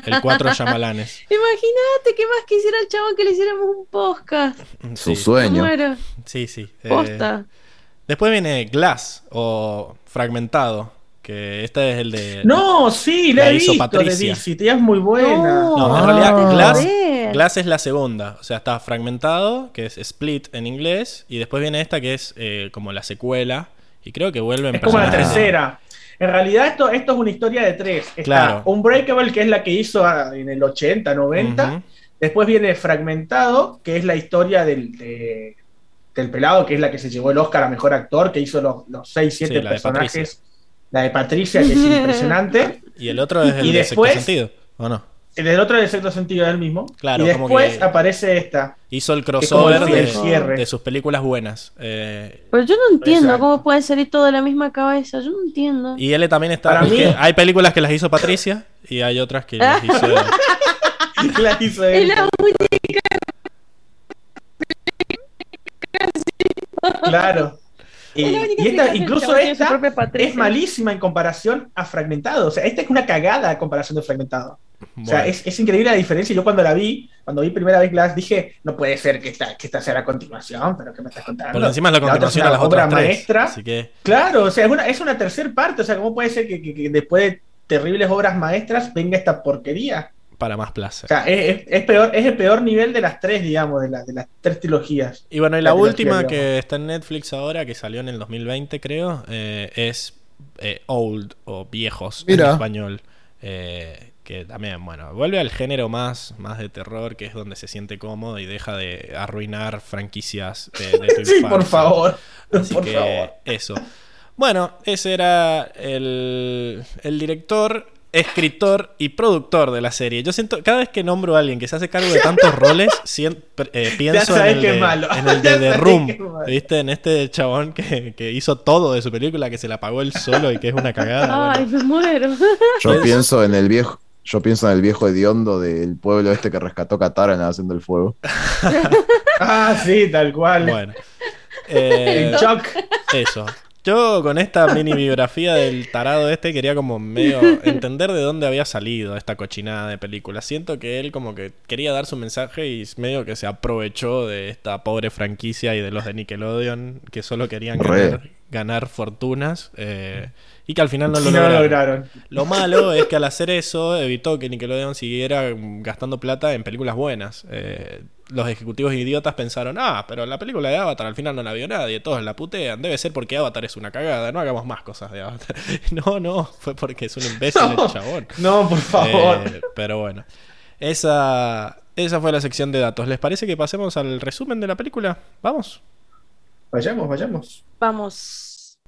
el cuatro Shyamalanes. Imagínate qué más quisiera el chabón que le hiciéramos un podcast. Su Sí, sueño. muero. sí. sí. Eh, Posta. Después viene Glass o Fragmentado, que este es el de... No, sí, la, La he hizo visto de Patricia. DC. Tía es muy buena. No, Ah. en realidad Glass. Glass es la segunda. O sea, está Fragmentado, que es Split en inglés, y después viene esta que es eh, como la secuela, y creo que vuelve en Es como la tercera. En realidad esto, esto es una historia de tres. Está Claro. Unbreakable, que es la que hizo en el 80, 90. Ujú. Después viene Fragmentado, que es la historia del, de- del pelado, que es la que se llevó el Oscar a Mejor Actor, que hizo los, los 6, 7 Sí, la de personajes. La de Patricia, que es *laughs* impresionante. Y el otro es el Y de después- Sexto Sentido, ¿o no? El del otro de sexto sentido es el mismo. Claro, y como después que- aparece esta. Hizo el es crossover el de, cierre. de sus películas buenas. Eh, Pero yo no entiendo Exacto. cómo puede salir todo de la misma cabeza. Yo no entiendo. y él también está... Para es mí- que hay películas que las hizo Patricia y hay otras que las hizo... *laughs* La hizo Es él. la única. Claro. La única y esta, incluso esta es malísima en comparación a Fragmentado. O sea, esta es una cagada en comparación de Fragmentado. O sea, es, es increíble la diferencia. Yo cuando la vi, cuando vi primera vez Glass, dije, no puede ser que esta, que esta sea la continuación, pero ¿qué me estás contando? Porque encima es la otra continuación es a las otras obra tres. maestra. Así que... Claro, o sea, es una, es una tercera parte. O sea, ¿cómo puede ser que, que- que después de terribles obras maestras venga esta porquería? Para más placer. O sea, es, peor, es el peor nivel de las tres, digamos, de, la- de las tres trilogías. Y bueno, y la última digamos. que está en Netflix ahora, que salió en el 2020 creo, eh, es eh, Old o Viejos Mira. en español. Eh, que también, bueno, vuelve al género más, más de terror, que es donde se siente cómodo y deja de arruinar franquicias de, de tu *laughs* Sí, infancia. por favor. Así por que favor. eso. Bueno, ese era el, el director, escritor y productor de la serie. Yo siento, cada vez que nombro a alguien que se hace cargo de tantos roles, siempre, eh, *laughs* pienso en el, de, malo. en el *laughs* Ya de The Room. ¿Viste? En este chabón que, que hizo todo de su película, que se la pagó él solo y que es una cagada. Ay, bueno. me muero. *laughs* Yo pienso en el viejo, yo pienso en el viejo hediondo del pueblo este que rescató Katara en la Nación del Fuego. Ah, sí, tal cual. Bueno. Eh, El shock. Eso. Yo con esta mini biografía del tarado este quería como medio entender de dónde había salido esta cochinada de película. Siento que él como que quería dar su mensaje y medio que se aprovechó de esta pobre franquicia y de los de Nickelodeon que solo querían ganar, ganar fortunas eh, y que al final no lo *laughs* no lograron. Lo malo es que al hacer eso evitó que Nickelodeon siguiera mm, gastando plata en películas buenas. Eh, los ejecutivos idiotas pensaron, ah, pero la película de Avatar al final no la vio nadie, todos la putean, debe ser porque Avatar es una cagada, no hagamos más cosas de Avatar. *laughs* no, no, fue porque es un imbécil *laughs* No. el chabón. No, por favor. Eh, pero bueno, esa, esa fue la sección de datos. ¿Les parece que pasemos al resumen de la película? Vamos. Vayamos, vayamos. Vamos.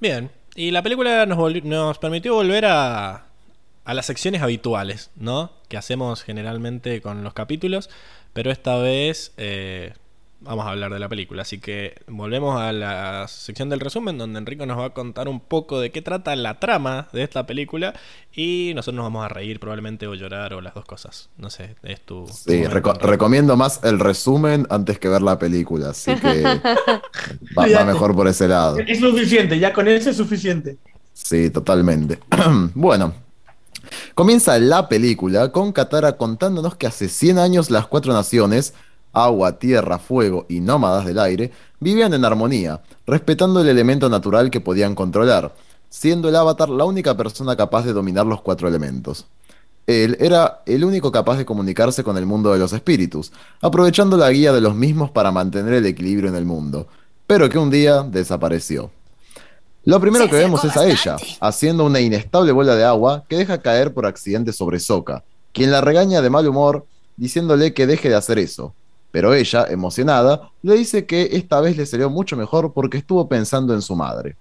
Bien, y la película nos, nos permitió volver a, a las secciones habituales, ¿no? Que hacemos generalmente con los capítulos, pero esta vez eh, vamos a hablar de la película. Así que volvemos a la sección del resumen, donde Enrico nos va a contar un poco de qué trata la trama de esta película y nosotros nos vamos a reír probablemente o llorar o las dos cosas. No sé, es tu... Sí, reco- recomiendo más el resumen antes que ver la película, así que *laughs* va, va mejor por ese lado. Es suficiente, ya con eso es suficiente. Sí, totalmente. *clears throat* bueno, comienza la película con Katara contándonos que hace 100 años las cuatro naciones agua, tierra, fuego y nómadas del aire vivían en armonía, respetando el elemento natural que podían controlar, siendo el avatar la única persona capaz de dominar los cuatro elementos. Él era el único capaz de comunicarse con el mundo de los espíritus, aprovechando la guía de los mismos para mantener el equilibrio en el mundo, pero que un día desapareció. Lo primero Se que vemos es a ella, haciendo una inestable bola de agua que deja caer por accidente sobre Sokka, quien la regaña de mal humor, diciéndole que deje de hacer eso. Pero ella, emocionada, le dice que esta vez le salió mucho mejor porque estuvo pensando en su madre.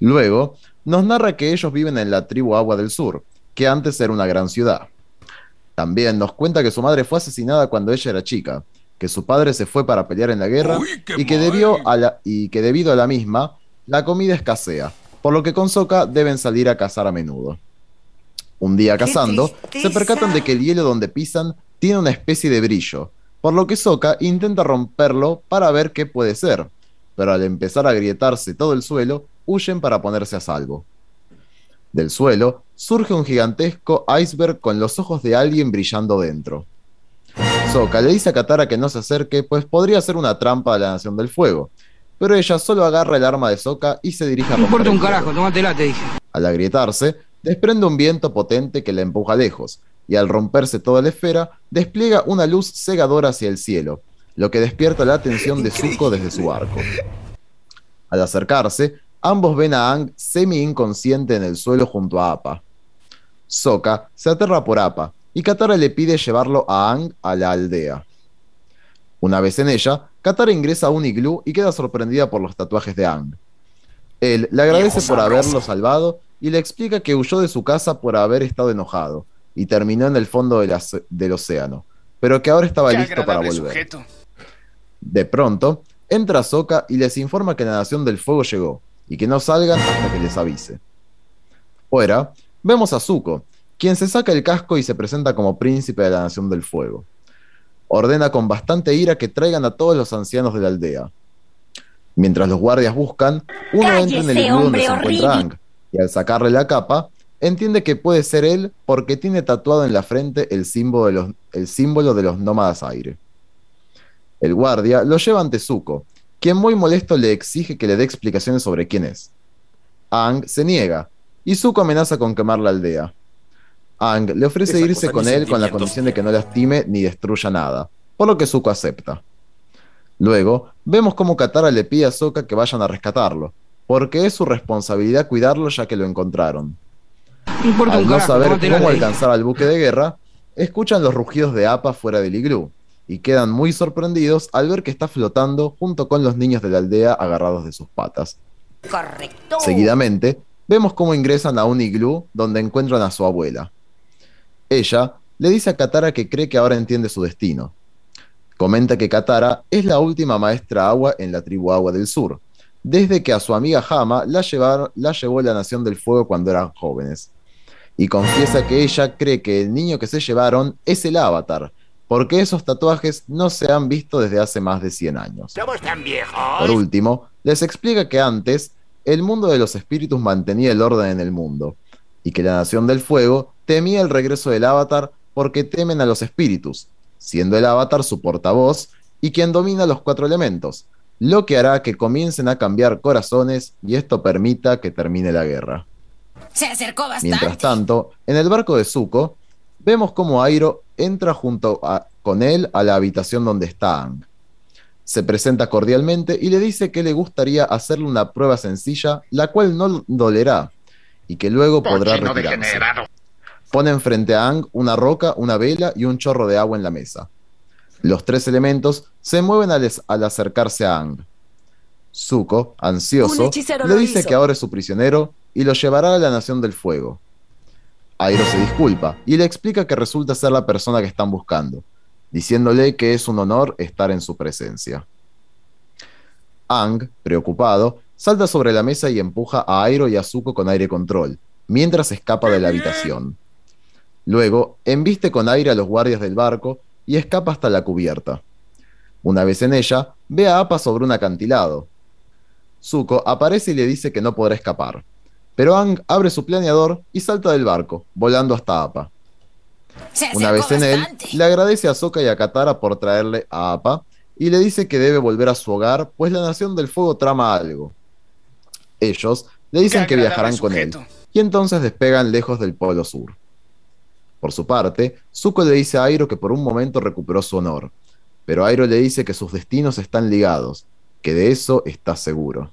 Luego, nos narra que ellos viven en la tribu Agua del Sur, que antes era una gran ciudad. También nos cuenta que su madre fue asesinada cuando ella era chica, que su padre se fue para pelear en la guerra y, que debió a la- y que debido a la misma, la comida escasea, por lo que con Sokka deben salir a cazar a menudo. Un día ¡Qué cazando, se percatan de que el hielo donde pisan tiene una especie de brillo, por lo que Sokka intenta romperlo para ver qué puede ser, pero al empezar a agrietarse todo el suelo, huyen para ponerse a salvo. Del suelo surge un gigantesco iceberg con los ojos de alguien brillando dentro. Sokka le dice a Katara que no se acerque, pues podría ser una trampa de la Nación del Fuego, pero ella solo agarra el arma de Sokka y se dirige a romper importa un carajo, tómatela, te dije. Al agrietarse, desprende un viento potente que la empuja lejos, y al romperse toda la esfera, despliega una luz cegadora hacia el cielo, lo que despierta la atención de Zuko desde su arco. Al acercarse, ambos ven a Aang semi-inconsciente en el suelo junto a Appa. Sokka se aterra por Appa, y Katara le pide llevarlo a Aang a la aldea. Una vez en ella, Katara ingresa a un iglú y queda sorprendida por los tatuajes de Aang. Él le agradece por haberlo salvado y le explica que huyó de su casa por haber estado enojado y terminó en el fondo del, océano, pero que ahora estaba Qué listo para volver. sujeto. De pronto, entra Sokka y les informa que la Nación del Fuego llegó y que no salgan hasta que les avise. Fuera, vemos a Zuko, quien se saca el casco y se presenta como príncipe de la Nación del Fuego. Ordena con bastante ira que traigan a todos los ancianos de la aldea. Mientras los guardias buscan, uno entra en el ¡Cállese, iglú donde se encuentra! Aang, y al sacarle la capa, entiende que puede ser él porque tiene tatuado en la frente el símbolo de los, el símbolo de los nómadas aire. El guardia lo lleva ante Zuko, quien muy molesto le exige que le dé explicaciones sobre quién es. Aang se niega, y Zuko amenaza con quemar la aldea. Aang le ofrece Esa irse con él con la condición de que no lastime ni destruya nada, por lo que Zuko acepta. Luego, vemos cómo Katara le pide a Sokka que vayan a rescatarlo, porque es su responsabilidad cuidarlo ya que lo encontraron. Al un no carajo, saber cómo alcanzar al buque de guerra, escuchan los rugidos de Appa fuera del iglú y quedan muy sorprendidos al ver que está flotando junto con los niños de la aldea agarrados de sus patas. Correcto. Seguidamente, vemos cómo ingresan a un iglú donde encuentran a su abuela. Ella le dice a Katara que cree que ahora entiende su destino. Comenta que Katara es la última maestra agua en la tribu Agua del Sur, desde que a su amiga Hama la, llevar- la llevó la Nación del Fuego cuando eran jóvenes. Y confiesa que ella cree que el niño que se llevaron es el avatar, porque esos tatuajes no se han visto desde hace más de 100 años. ¿Somos tan viejos? Por último, les explica que antes el mundo de los espíritus mantenía el orden en el mundo, y que la Nación del Fuego temía el regreso del avatar porque temen a los espíritus, siendo el avatar su portavoz y quien domina los cuatro elementos, lo que hará que comiencen a cambiar corazones y esto permita que termine la guerra. Se acercó bastante. Mientras tanto, en el barco de Zuko, vemos cómo Airo entra junto a- con él a la habitación donde está Aang. Se presenta cordialmente y le dice que le gustaría hacerle una prueba sencilla, la cual no dolerá, y que luego podrá retirarse. Ponen frente a Aang una roca, una vela y un chorro de agua en la mesa. Los tres elementos se mueven al, acercarse a Aang. Zuko, ansioso, le dice hizo. que ahora es su prisionero y lo llevará a la Nación del Fuego. Airo se disculpa y le explica que resulta ser la persona que están buscando, diciéndole que es un honor estar en su presencia. Aang, preocupado, salta sobre la mesa y empuja a Airo y a Zuko con aire control, mientras escapa de la habitación. Luego, embiste con aire a los guardias del barco y escapa hasta la cubierta. Una vez en ella, ve a Appa sobre un acantilado. Zuko aparece y le dice que no podrá escapar, pero Aang abre su planeador y salta del barco, volando hasta Appa. Se Una vez en él, le agradece a Sokka y a Katara por traerle a Appa y le dice que debe volver a su hogar, pues la Nación del Fuego trama algo. Ellos le dicen que viajarán con él, y entonces despegan lejos del Polo Sur. Por su parte, Zuko le dice a Airo que por un momento recuperó su honor, pero Airo le dice que sus destinos están ligados, que de eso está seguro.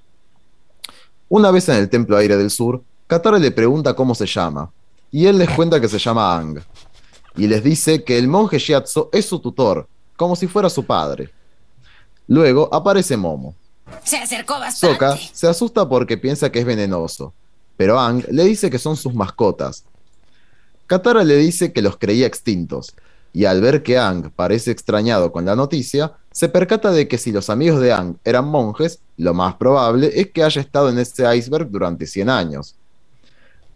Una vez en el Templo Aire del Sur, Katara le pregunta cómo se llama, y él les cuenta que se llama Ang, y les dice que el monje Shiatsu es su tutor, como si fuera su padre. Luego aparece Momo. Se acercó bastante. Sokka se asusta porque piensa que es venenoso, pero Ang le dice que son sus mascotas. Katara le dice que los creía extintos, y al ver que Ang parece extrañado con la noticia, se percata de que si los amigos de Ang eran monjes, lo más probable es que haya estado en este iceberg durante 100 años.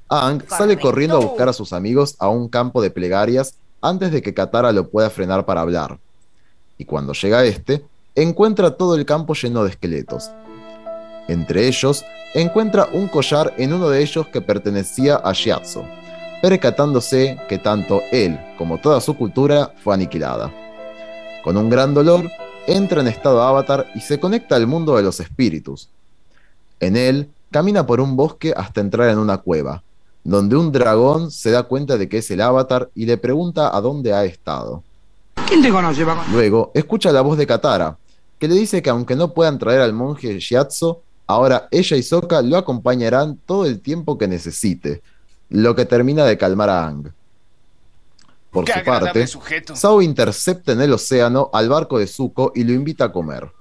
Ang sale corriendo a buscar a sus amigos a un campo de plegarias antes de que Katara lo pueda frenar para hablar. Y cuando llega a este, encuentra todo el campo lleno de esqueletos. Entre ellos, encuentra un collar en uno de ellos que pertenecía a Shiatsu, percatándose que tanto él como toda su cultura fue aniquilada. Con un gran dolor, entra en estado avatar y se conecta al mundo de los espíritus. En él, camina por un bosque hasta entrar en una cueva, donde un dragón se da cuenta de que es el avatar y le pregunta a dónde ha estado. ¿Quién te conoce, papá? Luego, escucha la voz de Katara, que le dice que aunque no puedan traer al monje Shiatsu, ahora ella y Sokka lo acompañarán todo el tiempo que necesite, lo que termina de calmar a Ang. Por Qué su parte, sujeto. Sao intercepta en el océano al barco de Zuko y lo invita a comer.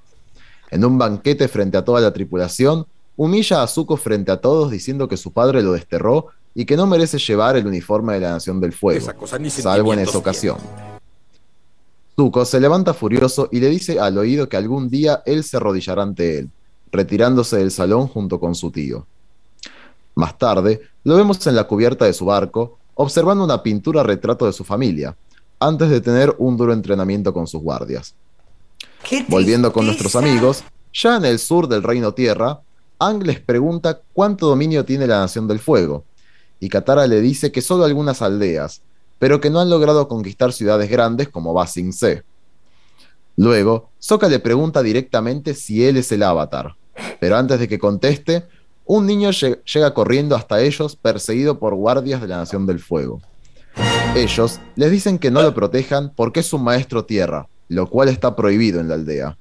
En un banquete frente a toda la tripulación, humilla a Zuko frente a todos diciendo que su padre lo desterró y que no merece llevar el uniforme de la Nación del Fuego, Esa cosa ni salvo en esa ocasión. Zuko se levanta furioso y le dice al oído que algún día él se arrodillará ante él, retirándose del salón junto con su tío. Más tarde, lo vemos en la cubierta de su barco, observando una pintura retrato de su familia, antes de tener un duro entrenamiento con sus guardias. Volviendo con nuestros amigos, ya en el sur del Reino Tierra, Ang les pregunta cuánto dominio tiene la Nación del Fuego, y Katara le dice que solo algunas aldeas, pero que no han logrado conquistar ciudades grandes como Ba Sing Se. Luego, Sokka le pregunta directamente si él es el avatar, pero antes de que conteste, un niño lle- llega corriendo hasta ellos perseguido por guardias de la Nación del Fuego. Ellos les dicen que no lo protejan porque es un maestro tierra, lo cual está prohibido en la aldea.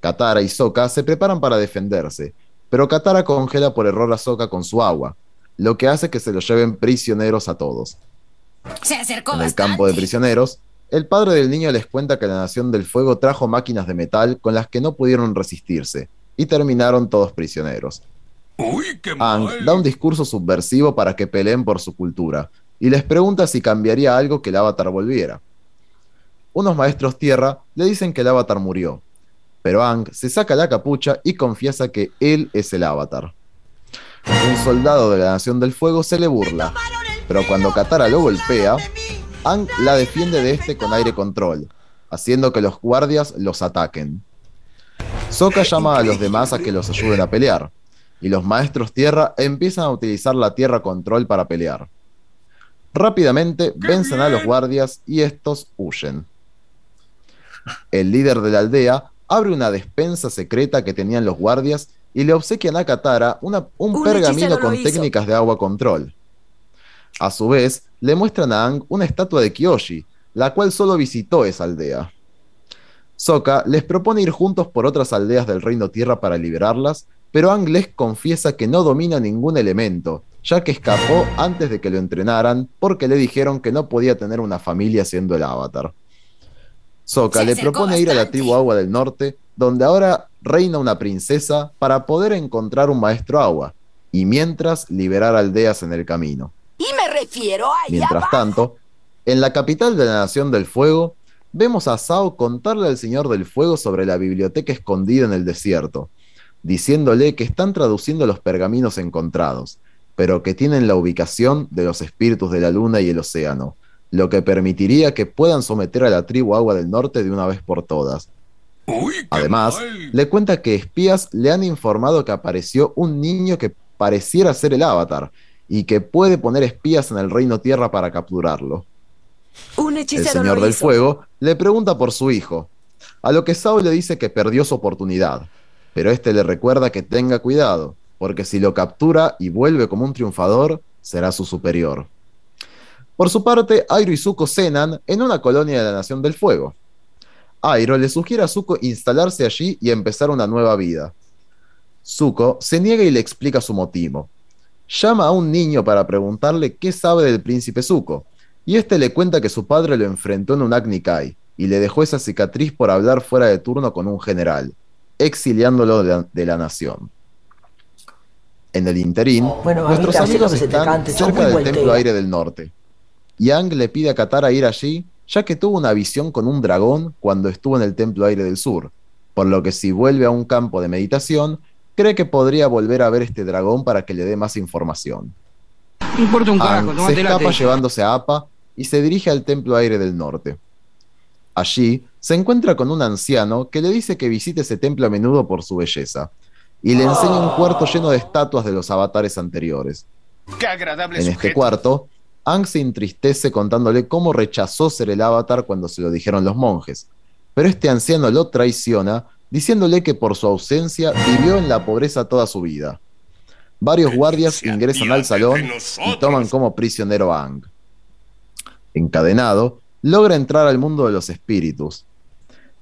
Katara y Sokka se preparan para defenderse, pero Katara congela por error a Sokka con su agua, lo que hace que se los lleven prisioneros a todos. Se acercó En el bastante. campo de prisioneros, el padre del niño les cuenta que la Nación del Fuego trajo máquinas de metal con las que no pudieron resistirse, y terminaron todos prisioneros. Uy, qué Ang da un discurso subversivo para que peleen por su cultura, y les pregunta si cambiaría algo que el avatar volviera. Unos maestros tierra le dicen que el avatar murió, pero Ang se saca la capucha y confiesa que él es el avatar. Un soldado de la Nación del Fuego se le burla, pero cuando Katara lo golpea, Ang la defiende de este con aire control, haciendo que los guardias los ataquen. Sokka llama a los demás a que los ayuden a pelear, y los maestros tierra empiezan a utilizar la tierra control para pelear. Rápidamente vencen a los guardias y estos huyen. El líder de la aldea abre una despensa secreta que tenían los guardias y le obsequian a Katara una- un, Un pergamino con hizo. técnicas de agua control. A su vez, le muestran a Aang una estatua de Kyoshi, la cual solo visitó esa aldea. Sokka les propone ir juntos por otras aldeas del Reino Tierra para liberarlas, pero Aang les confiesa que no domina ningún elemento, ya que escapó antes de que lo entrenaran porque le dijeron que no podía tener una familia siendo el avatar. Sokka le propone ir a la tribu Agua del Norte, donde ahora reina una princesa, para poder encontrar un maestro agua, y mientras liberar aldeas en el camino. Y me refiero a Mientras tanto, en la capital de la Nación del Fuego, vemos a Sao contarle al Señor del Fuego sobre la biblioteca escondida en el desierto, diciéndole que están traduciendo los pergaminos encontrados, pero que tienen la ubicación de los espíritus de la luna y el océano, lo que permitiría que puedan someter a la tribu Agua del Norte de una vez por todas. Uy, Además, mal. le cuenta que espías le han informado que apareció un niño que pareciera ser el avatar y que puede poner espías en el reino tierra para capturarlo. Un El hechicero señor del fuego le pregunta por su hijo, a lo que Sao le dice que perdió su oportunidad, pero este le recuerda que tenga cuidado, porque si lo captura y vuelve como un triunfador, será su superior. Por su parte, Airo y Zuko cenan en una colonia de la Nación del Fuego. Airo le sugiere a Zuko instalarse allí y empezar una nueva vida. Zuko se niega y le explica su motivo. Llama a un niño para preguntarle qué sabe del príncipe Zuko, y este le cuenta que su padre lo enfrentó en un Agni Kai y le dejó esa cicatriz por hablar fuera de turno con un general, exiliándolo de la, de la nación. En el interín, Bueno, nuestros amigos están cante, cerca del. Templo Aire del Norte. Yang le pide a Katara ir allí, ya que tuvo una visión con un dragón cuando estuvo en el Templo Aire del Sur, por lo que si vuelve a un campo de meditación, cree que podría volver a ver este dragón para que le dé más información. No importa un carajo, Aang se escapa llevándose a Appa y se dirige al Templo Aire del Norte. Allí se encuentra con un anciano que le dice que visite ese templo a menudo por su belleza y le enseña un cuarto lleno de estatuas de los avatares anteriores. Qué agradable En este cuarto, Aang se entristece contándole cómo rechazó ser el avatar cuando se lo dijeron los monjes, pero este anciano lo traiciona diciéndole que por su ausencia vivió en la pobreza toda su vida. Varios guardias ingresan al salón y toman como prisionero a Aang. Encadenado, logra entrar al mundo de los espíritus.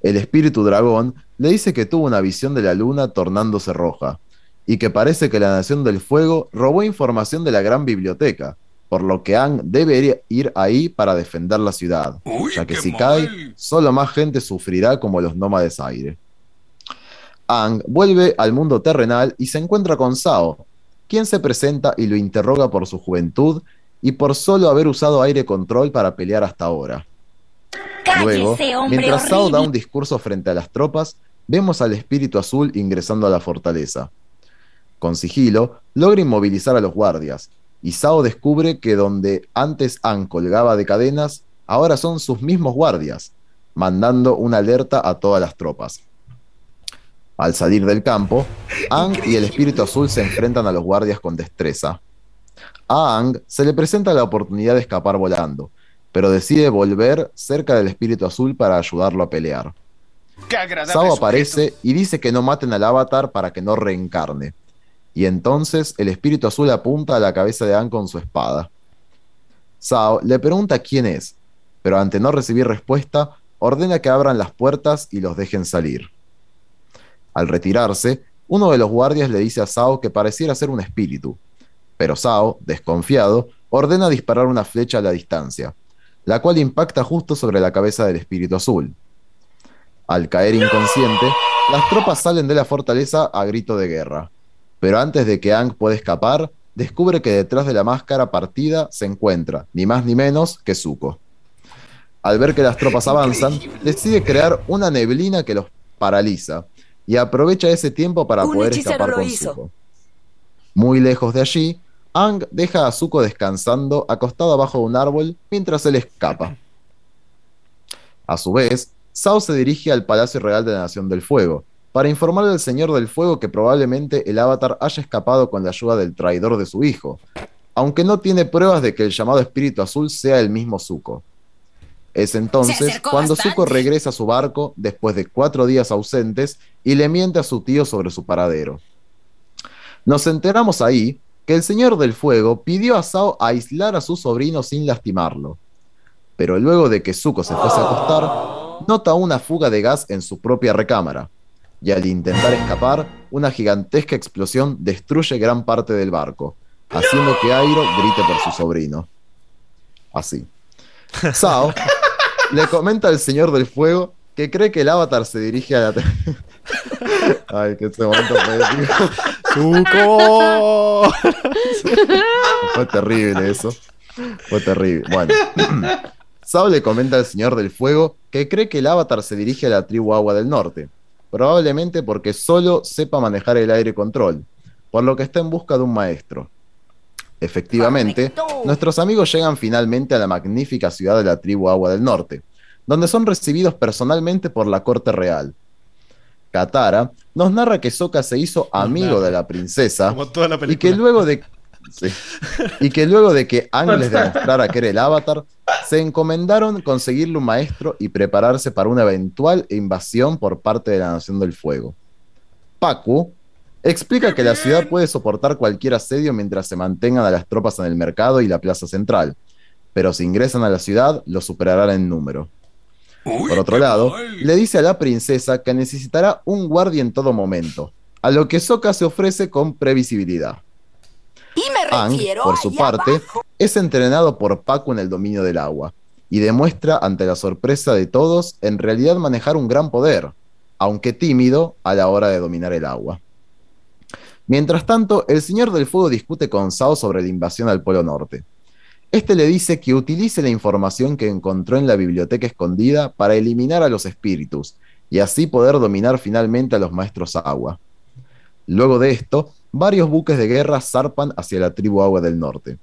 El espíritu dragón le dice que tuvo una visión de la luna tornándose roja, y que parece que la Nación del Fuego robó información de la gran biblioteca, por lo que Aang debe ir ahí para defender la ciudad, Uy, ya que si mal. cae, solo más gente sufrirá como los nómades aire. Aang vuelve al mundo terrenal y se encuentra con Sao, quien se presenta y lo interroga por su juventud y por solo haber usado aire control para pelear hasta ahora. Luego, mientras Sao da un discurso frente a las tropas, vemos al espíritu azul ingresando a la fortaleza. Con sigilo, logra inmovilizar a los guardias, y Sao descubre que donde antes Aang colgaba de cadenas, ahora son sus mismos guardias, mandando una alerta a todas las tropas. Al salir del campo, Aang y el espíritu azul se enfrentan a los guardias con destreza. A Aang se le presenta la oportunidad de escapar volando, pero decide volver cerca del espíritu azul para ayudarlo a pelear. Sao sujeto. aparece y dice que no maten al avatar para que no reencarne. Y entonces el espíritu azul apunta a la cabeza de Aang con su espada. Sao le pregunta quién es, pero ante no recibir respuesta, ordena que abran las puertas y los dejen salir. Al retirarse, uno de los guardias le dice a Sao que pareciera ser un espíritu, pero Sao, desconfiado, ordena disparar una flecha a la distancia, la cual impacta justo sobre la cabeza del espíritu azul. Al caer inconsciente, las tropas salen de la fortaleza a grito de guerra. Pero antes de que Aang pueda escapar, descubre que detrás de la máscara partida se encuentra, ni más ni menos, que Zuko. Al ver que las tropas avanzan, decide crear una neblina que los paraliza y aprovecha ese tiempo para Un poder escapar con hizo. Zuko. Muy lejos de allí, Aang deja a Zuko descansando acostado abajo de un árbol mientras él escapa. A su vez, Sao se dirige al Palacio Real de la Nación del Fuego, para informarle al Señor del Fuego que probablemente el Avatar haya escapado con la ayuda del traidor de su hijo, aunque no tiene pruebas de que el llamado Espíritu Azul sea el mismo Zuko. Es entonces cuando bastante. Zuko regresa a su barco después de cuatro días ausentes y le miente a su tío sobre su paradero. Nos enteramos ahí que el Señor del Fuego pidió a Sao aislar a su sobrino sin lastimarlo. Pero luego de que Zuko se fuese a acostar, nota una fuga de gas en su propia recámara. Y al intentar escapar, una gigantesca explosión destruye gran parte del barco, haciendo que Airo grite por su sobrino. Así. Sao le comenta al Señor del Fuego que cree que el avatar se dirige a la... *laughs* Ay, que ese momento poético. ¡Zuko! Fue terrible eso. Fue terrible. Bueno. *clears throat* Sao le comenta al Señor del Fuego que cree que el avatar se dirige a la tribu Agua del Norte, probablemente porque solo sepa manejar el aire control, por lo que está en busca de un maestro. Efectivamente, nuestros amigos llegan finalmente a la magnífica ciudad de la tribu Agua del Norte, donde son recibidos personalmente por la corte real. Katara nos narra que Sokka se hizo amigo de la princesa la y que luego de sí. y que luego de que Aang les demostrara que era el avatar, se encomendaron conseguirle un maestro y prepararse para una eventual invasión por parte de la Nación del Fuego. Pacu explica que la ciudad puede soportar cualquier asedio mientras se mantengan a las tropas en el mercado y la plaza central, pero si ingresan a la ciudad, lo superarán en número. Por otro lado, le dice a la princesa que necesitará un guardia en todo momento, a lo que Sokka se ofrece con previsibilidad. Y me Aang, refiero por su parte, abajo. es entrenado por Paco en el dominio del agua y demuestra, ante la sorpresa de todos, en realidad manejar un gran poder, aunque tímido a la hora de dominar el agua. Mientras tanto, el Señor del Fuego discute con Sao sobre la invasión al Polo Norte. Este le dice que utilice la información que encontró en la biblioteca escondida para eliminar a los espíritus y así poder dominar finalmente a los maestros agua. Luego de esto, varios buques de guerra zarpan hacia la tribu Agua del Norte.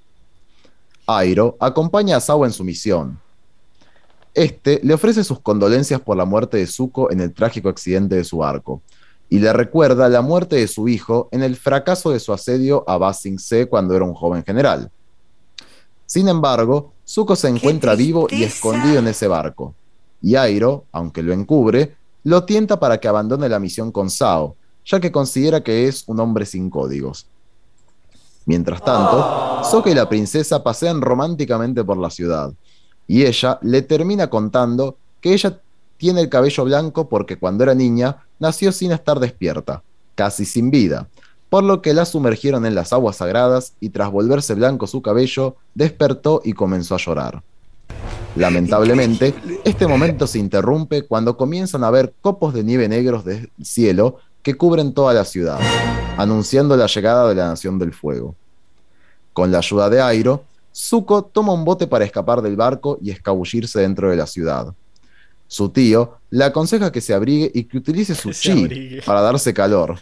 Airo acompaña a Sao en su misión. Este le ofrece sus condolencias por la muerte de Zuko en el trágico accidente de su barco, y le recuerda la muerte de su hijo en el fracaso de su asedio a Ba Sing Se cuando era un joven general. Sin embargo, Zuko se encuentra vivo y escondido en ese barco, y Airo, aunque lo encubre, lo tienta para que abandone la misión con Sao, ya que considera que es un hombre sin códigos. Mientras tanto, Sokka y la princesa pasean románticamente por la ciudad, y ella le termina contando que ella tiene el cabello blanco porque cuando era niña nació sin estar despierta, casi sin vida, por lo que la sumergieron en las aguas sagradas y tras volverse blanco su cabello, despertó y comenzó a llorar. Lamentablemente, este momento se interrumpe cuando comienzan a ver copos de nieve negros del cielo que cubren toda la ciudad, anunciando la llegada de la Nación del Fuego. Con la ayuda de Airo, Zuko toma un bote para escapar del barco y escabullirse dentro de la ciudad. Su tío le aconseja que se abrigue y que utilice su chi para darse calor.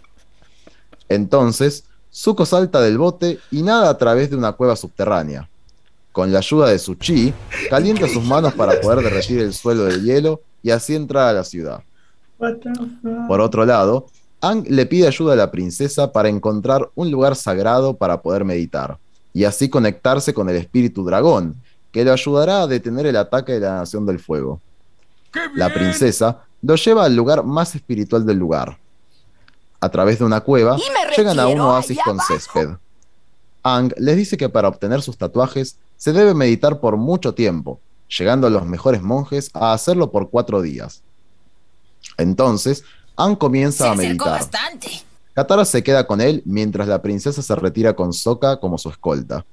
Entonces, Zuko salta del bote y nada a través de una cueva subterránea. Con la ayuda de su chi, calienta sus manos para poder derretir el suelo del hielo y así entrar a la ciudad. Por otro lado, Aang le pide ayuda a la princesa para encontrar un lugar sagrado para poder meditar, y así conectarse con el espíritu dragón, que le ayudará a detener el ataque de la Nación del Fuego. La princesa lo lleva al lugar más espiritual del lugar. A través de una cueva, llegan a un oasis con abajo. césped. Aang les dice que para obtener sus tatuajes se debe meditar por mucho tiempo, llegando a los mejores monjes a hacerlo por cuatro días. Entonces, Aang comienza Se a meditar. bastante. Katara se queda con él mientras la princesa se retira con Sokka como su escolta.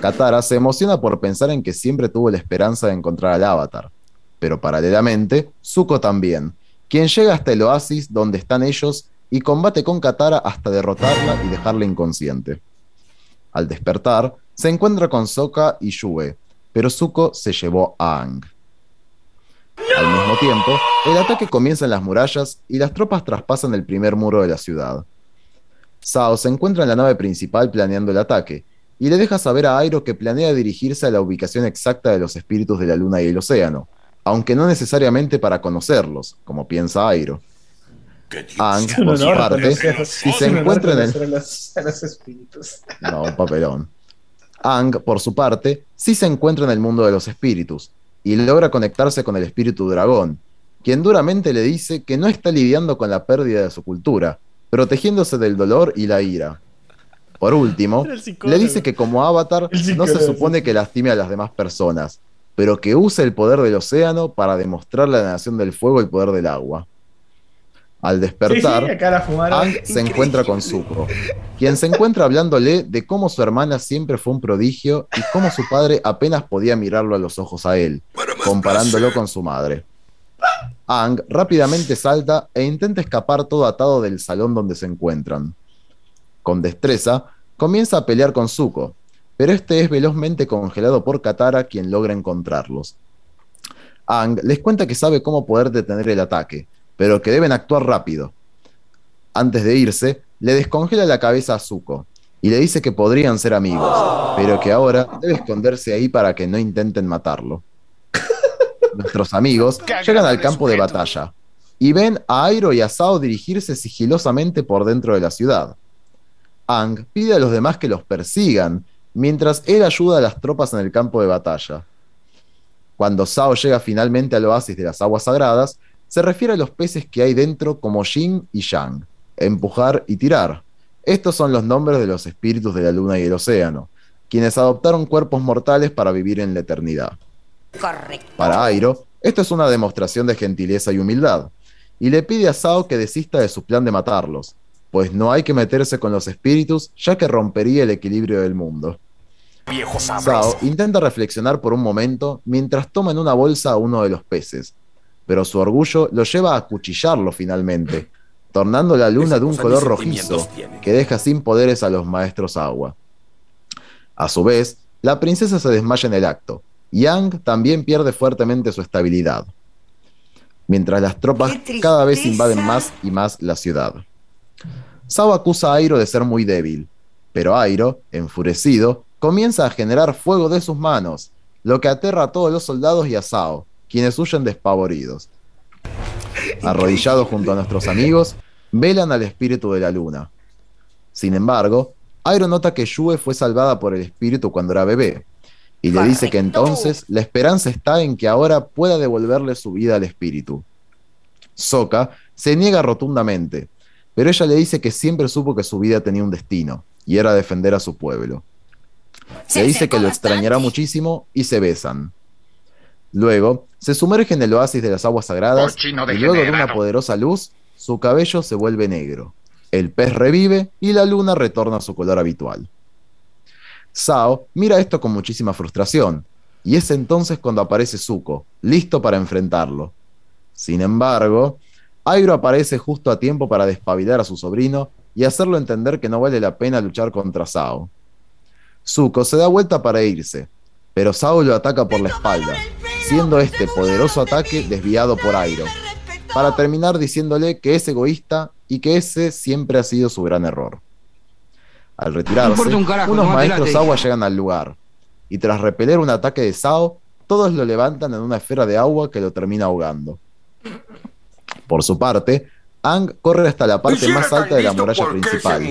Katara se emociona por pensar en que siempre tuvo la esperanza de encontrar al Avatar, pero paralelamente, Zuko también, quien llega hasta el oasis donde están ellos y combate con Katara hasta derrotarla y dejarla inconsciente. Al despertar, se encuentra con Sokka y Yue, pero Zuko se llevó a Aang. Al mismo tiempo, el ataque comienza en las murallas y las tropas traspasan el primer muro de la ciudad. Sao se encuentra en la nave principal planeando el ataque y le deja saber a Airo que planea dirigirse a la ubicación exacta de los espíritus de la luna y el océano, aunque no necesariamente para conocerlos, como piensa Airo. Un por su parte, si se encuentra en el, a los, espíritus. no, un papelón. Aang, por su parte, sí se encuentra en el mundo de los espíritus y logra conectarse con el espíritu dragón, quien duramente le dice que no está lidiando con la pérdida de su cultura, protegiéndose del dolor y la ira. Por último, le dice que como avatar no se supone que lastime a las demás personas, pero que use el poder del océano para demostrarle a la nación del fuego el poder del agua. Al despertar, sí. Aang se encuentra con Zuko, quien se encuentra hablándole de cómo su hermana siempre fue un prodigio y cómo su padre apenas podía mirarlo a los ojos a él, comparándolo con su madre. Aang rápidamente salta e intenta escapar todo atado del salón donde se encuentran. Con destreza, comienza a pelear con Zuko, pero este es velozmente congelado por Katara quien logra encontrarlos. Aang les cuenta que sabe cómo poder detener el ataque, pero que deben actuar rápido. Antes de irse, le descongela la cabeza a Zuko y le dice que podrían ser amigos, pero que ahora debe esconderse ahí para que no intenten matarlo. *laughs* Nuestros amigos llegan al campo de batalla y ven a Airo y a Sao dirigirse sigilosamente por dentro de la ciudad. Aang pide a los demás que los persigan, mientras él ayuda a las tropas en el campo de batalla. cuando Sao llega finalmente al oasis de las aguas sagradas, se refiere a los peces que hay dentro como yin y yang, empujar y tirar. Estos son los nombres de los espíritus de la luna y el océano, quienes adoptaron cuerpos mortales para vivir en la eternidad. Correcto. Para Airo, esto es una demostración de gentileza y humildad, y le pide a Sao que desista de su plan de matarlos, pues no hay que meterse con los espíritus ya que rompería el equilibrio del mundo. Viejo Sao intenta reflexionar por un momento mientras toma en una bolsa a uno de los peces, pero su orgullo lo lleva a acuchillarlo finalmente, tornando la luna de un color rojizo que deja sin poderes a los maestros agua. A su vez, la princesa se desmaya en el acto, y Yang también pierde fuertemente su estabilidad, mientras las tropas ¡Qué cada vez invaden más y más la ciudad. Sao acusa a Airo de ser muy débil, pero Airo, enfurecido, comienza a generar fuego de sus manos, lo que aterra a todos los soldados y a Sao, quienes huyen despavoridos. Arrodillados junto a nuestros amigos, velan al espíritu de la luna. Sin embargo, Airo nota que Yue fue salvada por el espíritu cuando era bebé, y le dice que entonces la esperanza está en que ahora pueda devolverle su vida al espíritu. Sokka se niega rotundamente, pero ella le dice que siempre supo que su vida tenía un destino, y era defender a su pueblo. Se Le dice que lo extrañará muchísimo y se besan. Luego, se sumerge en el oasis de las aguas sagradas y luego de una poderosa luz, su cabello se vuelve negro. El pez revive y la luna retorna a su color habitual. Sao mira esto con muchísima frustración, y es entonces cuando aparece Zuko, listo para enfrentarlo. Sin embargo, Airo aparece justo a tiempo para despabilar a su sobrino y hacerlo entender que no vale la pena luchar contra Sao. Zuko se da vuelta para irse, pero Sao lo ataca por la espalda, siendo este poderoso ataque desviado por Airo, para terminar diciéndole que es egoísta y que ese siempre ha sido su gran error. Al retirarse, importa un carajo, unos maestros agua llegan al lugar, y tras repeler un ataque de Sao, todos lo levantan en una esfera de agua que lo termina ahogando. Por su parte, Ang corre hasta la parte más alta de la muralla principal.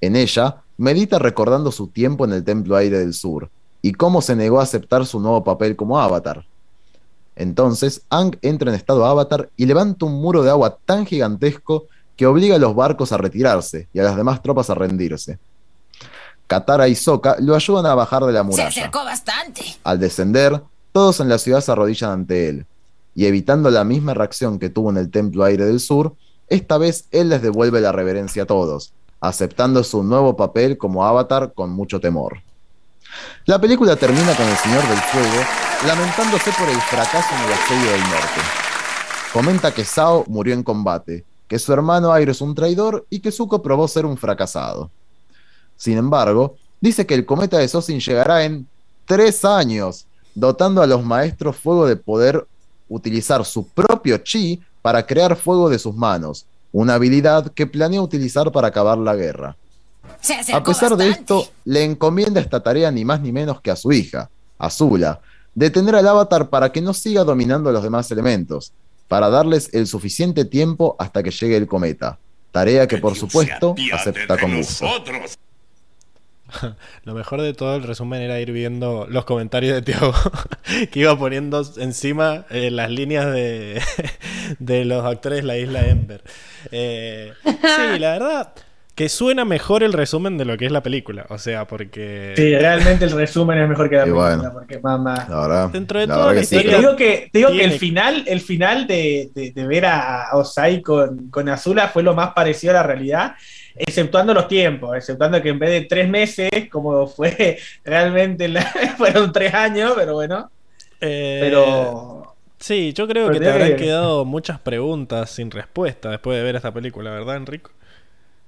En ella, medita recordando su tiempo en el Templo Aire del Sur y cómo se negó a aceptar su nuevo papel como avatar. Entonces, Ang entra en estado avatar y levanta un muro de agua tan gigantesco que obliga a los barcos a retirarse y a las demás tropas a rendirse. Katara y Sokka lo ayudan a bajar de la Se muralla. acercó bastante. Al descender, todos en la ciudad se arrodillan ante él, y evitando la misma reacción que tuvo en el Templo Aire del Sur, esta vez él les devuelve la reverencia a todos, aceptando su nuevo papel como avatar con mucho temor. La película termina con el Señor del Fuego lamentándose por el fracaso en el asedio del norte. Comenta que Sao murió en combate, que su hermano Airo es un traidor y que Zuko probó ser un fracasado. Sin embargo, dice que el cometa de Sosin llegará en tres años, dotando a los maestros fuego de poder utilizar su propio chi para crear fuego de sus manos, una habilidad que planea utilizar para acabar la guerra. A pesar de esto, le encomienda esta tarea ni más ni menos que a su hija, Azula, detener al avatar para que no siga dominando los demás elementos, para darles el suficiente tiempo hasta que llegue el cometa, tarea que por supuesto acepta con gusto. *laughs* Lo mejor de todo el resumen era ir viendo los comentarios de Tiago *laughs* que iba poniendo encima eh, las líneas de, *laughs* de los actores de la isla Ember. Eh, sí, la verdad que suena mejor el resumen de lo que es la película. O sea, porque Sí, realmente el resumen es mejor que la Y película, bueno. porque mamá. La verdad, Dentro de la todo, la que sí, Te digo que, te digo que el final, el final de, de- de ver a Osai con, con Azula fue lo más parecido a la realidad, exceptuando los tiempos, exceptuando que en vez de tres meses, como fue *laughs* realmente, la- *laughs* fueron tres años, pero bueno, eh, pero Sí, yo creo Pero que te habrán que- quedado muchas preguntas sin respuesta después de ver esta película, ¿verdad, Enrico?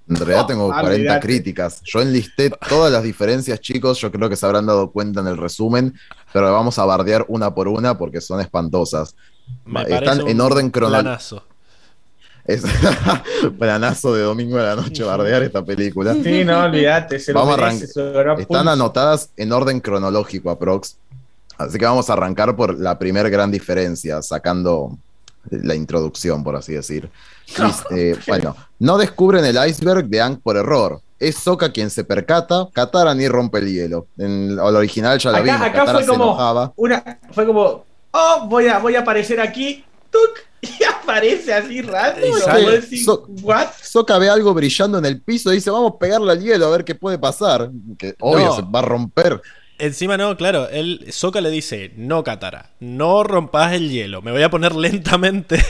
En realidad tengo Ah, 40 olvidate. críticas. Yo enlisté todas las diferencias, chicos. Yo creo que se habrán dado cuenta en el resumen, pero vamos a bardear una por una porque son espantosas. Me Están en un orden cronológico. planazo. Es *laughs* planazo de domingo de la noche bardear esta película. sí, no, olvídate, se Vamos a merece, lo ganó a Están anotadas en orden cronológico, aprox. Así que vamos a arrancar por la primera gran diferencia, sacando la introducción, por así decir. *laughs* Y, eh, bueno, no descubren el iceberg de Ang por error. Es Sokka quien se percata, Katara ni rompe el hielo. En el original ya lo Acá- vimos, acá Katara fue se como- enojaba. Una, fue como, oh, voy a, voy a aparecer aquí, ¡tuc! *laughs* y aparece así vos decís, So- ¿what? Sokka ve algo brillando en el piso y dice, vamos a pegarle al hielo a ver qué puede pasar. Que obvio, No. se va a romper. Encima no, claro, él, Soka le dice, no Katara, no rompas el hielo, me voy a poner lentamente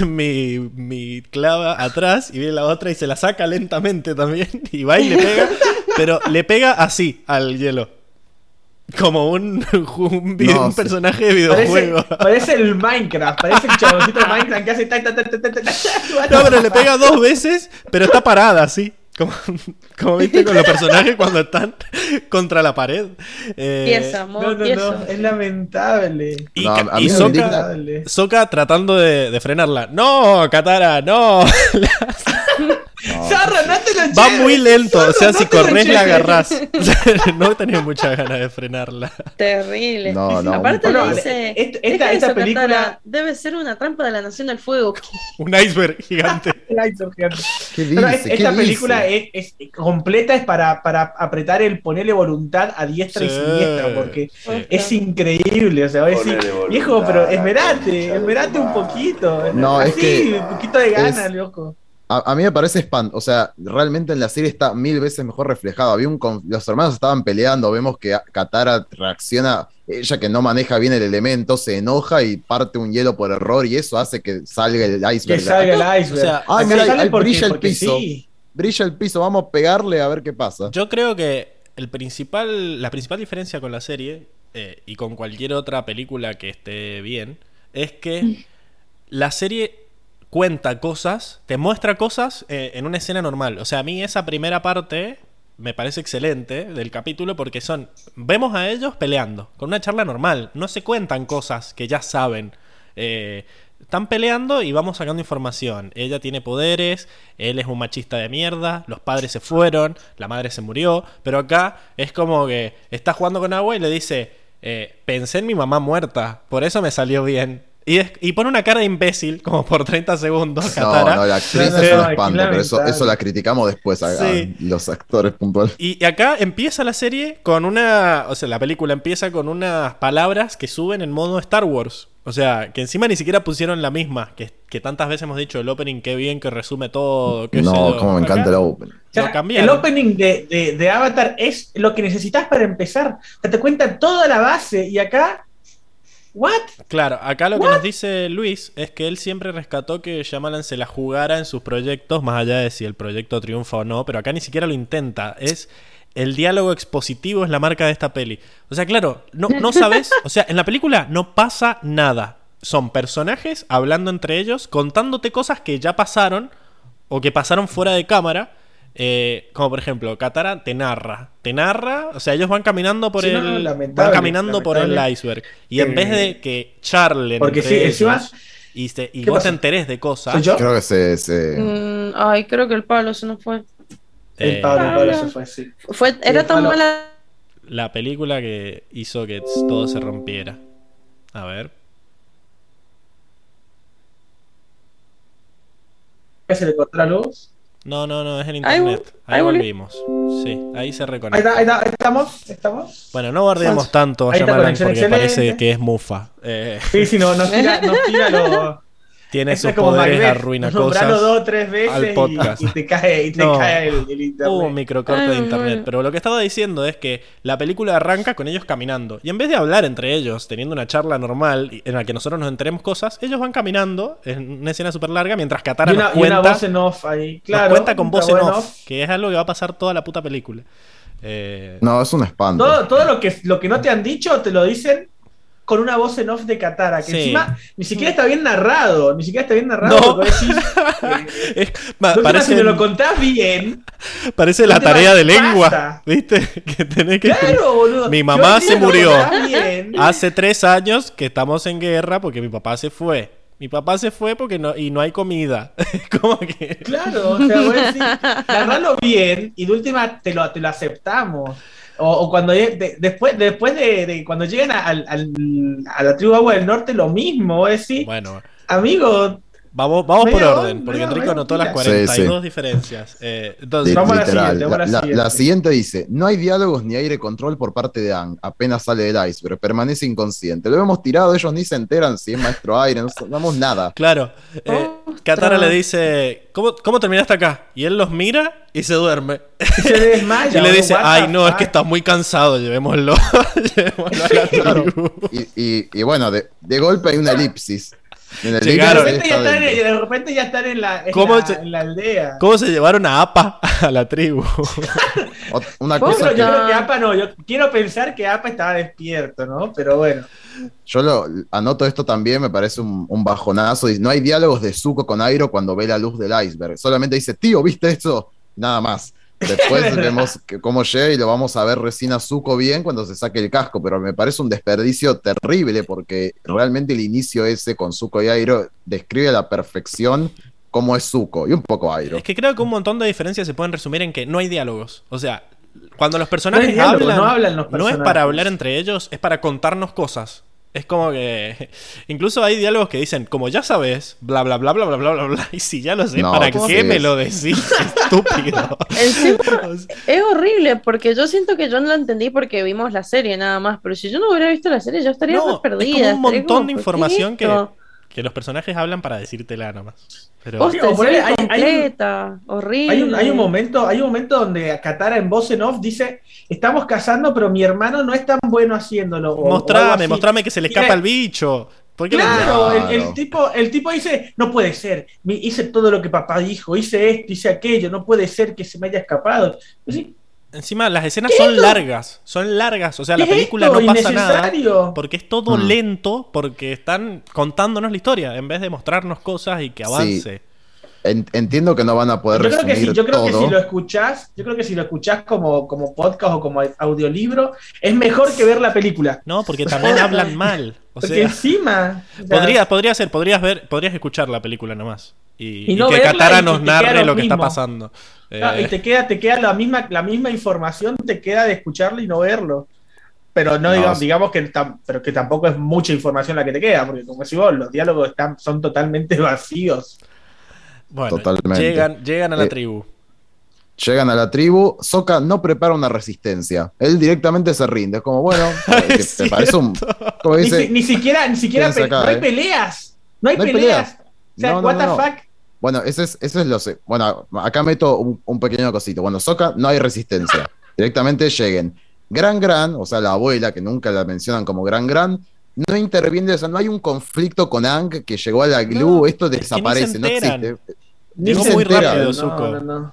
mi, mi clava atrás y viene la otra y se la saca lentamente también y va y le pega, pero le pega así al hielo. Como un, un, vi- No, un sí. personaje de videojuego. parece el Minecraft, parece el chaboncito de Minecraft que hace ta, ta, ta, ta, ta, ta, ta. No, pero le pega dos veces, pero está parada así. Como, *laughs* como viste con los personajes cuando están contra la pared. Eh, Pieza, amor, No, no, pieza. no, es lamentable. Y, No, Ka- a y mí me Sokka- indigna- Lamentable. Sokka tratando de, de frenarla. No, Katara, no. *laughs* No, no lo Va muy lento. O sea, no si corres la agarrás. *laughs* no tenía muchas ganas de frenarla. Terrible. No, no, Aparte un- Bueno, dice, esta- "Deja esta- película- debe ser una trampa de la Nación del Fuego. *laughs* Un iceberg gigante. *laughs* El iceberg gigante. ¿Qué Pero esta ¿Qué película es, es- completa es para, para apretar el ponerle voluntad a diestra y siniestra, porque Sí. es increíble. O sea, voy a decir, viejo, pero esmerate, esmerate un poquito. No, es que un poquito de ganas, loco. A, a mí me parece espanto, o sea, realmente en la serie está mil veces mejor reflejado. Había un conf- los hermanos estaban peleando, vemos que Katara reacciona, ella que no maneja bien el elemento, se enoja y parte un hielo por error y eso hace que salga el Que iceberg. salga Acá el iceberg. o sea, Ah, mira, sale ahí porque- brilla el porque piso. sí. brilla el piso, vamos a pegarle a ver qué pasa. Yo creo que el principal, la principal diferencia con la serie eh, y con cualquier otra película que esté bien es que la serie cuenta cosas, te muestra cosas eh, en una escena normal. O sea, a mí esa primera parte me parece excelente del capítulo porque son, vemos a ellos peleando, con una charla normal, no se cuentan cosas que ya saben. Eh, están peleando y vamos sacando información. Ella tiene poderes, él es un machista de mierda, los padres se fueron, la madre se murió, pero acá es como que está jugando con agua y le dice, eh, pensé en mi mamá muerta, por eso me salió bien. Y, es- y pone una cara de imbécil como por 30 segundos, No, Katara. no, la actriz No, es no, un espanto, es pero eso, la criticamos después a, los actores puntuales. Y acá empieza la serie con una. O sea, la película empieza con unas palabras que suben en modo Star Wars. O sea, que encima ni siquiera pusieron la misma. Que, que tantas veces hemos dicho el opening, qué bien que resume todo. No, como me Acá encanta el open. O sea, Lo cambiaron. el opening de, de- de Avatar es lo que necesitas para empezar. O sea, te cuenta toda la base y acá. ¿What? Claro, acá lo que nos dice Luis es que él siempre rescató que Shyamalan se la jugara en sus proyectos, más allá de si el proyecto triunfa o no, pero acá ni siquiera lo intenta. Es el diálogo expositivo es la marca de esta peli. O sea, claro, no, no sabes, *laughs* o sea, en la película no pasa nada. Son personajes hablando entre ellos, contándote cosas que ya pasaron o que pasaron fuera de cámara. Eh, como por ejemplo, Katara te narra. Te narra, o sea, ellos van caminando por Sí, el. no, van caminando por el iceberg. Y en vez de que charlen Porque entre sí, encima- ellos y, se- y ¿Qué vos pasa? te enterés de cosas. ¿Soy yo? Creo que se, se- Mm, ay, creo que el Pablo se nos fue. El eh, Pablo, el Pablo se fue, sí. fue era tan Pablo. mala. la película que hizo que todo se rompiera. A ver. ¿Ya se le cortó la luz? No, no, no, es vol- internet. Ahí, volvimos. Sí, ahí se Ahí reconecta. ahí está, ahí estamos, estamos. Bueno, no guardemos tanto a Shyamalan porque excelente. parece que es mufa. Eh, Sí, sí, no, nos *laughs* tira, nos tira lo. Tiene Esto sus como poderes, Macbeth, arruina cosas. dos o tres veces al y- podcast. Y, te cae, y te No. cae el, el internet. Hubo un microcorte de internet, pero lo que estaba diciendo es que la película arranca con ellos caminando. Y en vez de hablar entre ellos, teniendo una charla normal en la que nosotros nos enteremos cosas, ellos van caminando en una escena súper larga mientras Katara y una, nos y una cuenta, voz en off ahí. nos cuenta con voz en off, que es algo que va a pasar toda la puta película. Eh, No, es un espanto. Todo, todo lo, que, lo que no te han dicho te lo dicen con una voz en off de Katara, que Sí. encima ni siquiera está bien narrado, ni siquiera está bien narrado. No. decís, *laughs* eh, parece, si me lo contás bien, parece la tarea de lengua, ¿viste? *laughs* Que tenés que... claro, boludo. Mi mamá se murió. Hace tres años que estamos en guerra porque mi papá se fue. Mi papá se fue porque no, y no hay comida. *laughs* Como que... Claro, o sea, vos decís, narralo bien y de última te lo, te lo aceptamos. O, o cuando de- después, después de, de cuando llegan a, la tribu Agua del Norte, lo mismo, vos decís, Bueno, Amigo, Vamos, vamos por orden, porque Enrico medio anotó las pilas. 42 Sí, diferencias. Eh, entonces, Vamos a la siguiente, vamos a la La, siguiente. la siguiente dice: No hay diálogos ni aire control por parte de Ang. Apenas sale del iceberg, permanece inconsciente. Lo hemos tirado, ellos ni se enteran si es maestro aire, no sabemos nada. claro, eh, Ostras. Katara le dice, ¿cómo, ¿cómo terminaste acá? Y él los mira y se duerme. se desmaya. *laughs* y le dice, ay no, es que fuck". está muy cansado, llevémoslo, *laughs* llevémoslo a la Claro. tribu". Y, y- y bueno, de, de golpe hay una elipsis. En el De Llegaron. elipsis repente, ya está están, de repente ya están en la, en ¿Cómo la- se- en la aldea. ¿Cómo se llevaron a Apa *laughs* a la tribu? *laughs* Una Yo cosa creo, que yo creo que Apa no, yo quiero pensar que Apa estaba despierto, ¿no? Pero bueno. yo lo anoto esto también, me parece un, un bajonazo. Dice, No hay diálogos de Zuko con Airo cuando ve la luz del iceberg. Solamente dice, tío, ¿viste eso? Nada más. Después *laughs* vemos que cómo llega y lo vamos a ver recién a Zuko bien cuando se saque el casco, pero me parece un desperdicio terrible porque realmente el inicio ese con Zuko y Airo describe a la perfección cómo es Zuko y un poco Airo. Es que creo que un montón de diferencias se pueden resumir en que no hay diálogos. O sea, cuando los personajes No diálogo, hablan, no hablan los no es para hablar entre ellos, es para contarnos cosas. Es como que. *laughs* Incluso hay diálogos que dicen, como ya sabes, bla bla bla bla bla bla bla bla. Y si ya lo sé, No, ¿para ¿cómo qué me es? lo decís? *laughs* Estúpido. Encima, *laughs* es horrible porque yo siento que yo no la entendí porque vimos la serie nada más, pero si yo no hubiera visto la serie yo estaría No, más es perdida. como un montón como, de ¿por qué información que, que los personajes hablan para decírtela nomás. Pero. Hostia, hay- hay un- completa, horrible. Hay un, hay un momento, hay un momento donde Katara en voz en off dice, estamos cazando, pero mi hermano no es tan bueno haciéndolo. o- Mostrame, así. mostrame que se le escapa el bicho. ¿Por qué le- Claro, el, tipo, el tipo dice, no puede ser, hice todo lo que papá dijo, hice esto, hice aquello, no puede ser que se me haya escapado. Sí, Encima, las escenas son largas. Son largas. O sea, la ¿qué es película esto? no pasa nada. Porque es todo Mm. lento, porque están contándonos la historia, en vez de mostrarnos cosas y que avance. En- entiendo que no van a poder Yo creo que sí, yo creo que si lo escuchás, yo creo que si lo escuchás como, como podcast o como audiolibro, es mejor que ver la película. No, porque *laughs* también hablan mal. O Porque sea, encima. o sea, podría, podría ser, podrías ver, podrías escuchar la película nomás. Y, Y y no que Katara nos narre lo lo que está pasando. Ah, Eh, y te queda, te queda la misma, la misma información, te queda de escucharlo y no verlo. Pero no, No, digamos, sí. digamos que, tam- pero que tampoco es mucha información la que te queda, porque como decís vos, los diálogos están, son totalmente *laughs* vacíos. bueno, totalmente. Llegan, llegan a la Eh, tribu. Llegan a la tribu, Sokka no prepara una resistencia. Él directamente se rinde. Es como, bueno, *laughs* eh, Es te, parece un. Como Ni, dice, si- ni siquiera, ni siquiera Quédense pe- acá, no hay eh. peleas. No hay, No hay peleas. peleas. O sea, No, no, what no, the no. fuck. Bueno, ese es, eso es lo sé. Bueno, acá meto un, un pequeño cosito. Bueno, Sokka no hay resistencia. Directamente lleguen. Gran Gran, o sea, la abuela, que nunca la mencionan como Gran Gran, no interviene, o sea, no hay un conflicto con Ang que llegó a la glue, No, esto es que ni desaparece, se no existe. Llegó se muy entera. rápido, Zuko. no, no.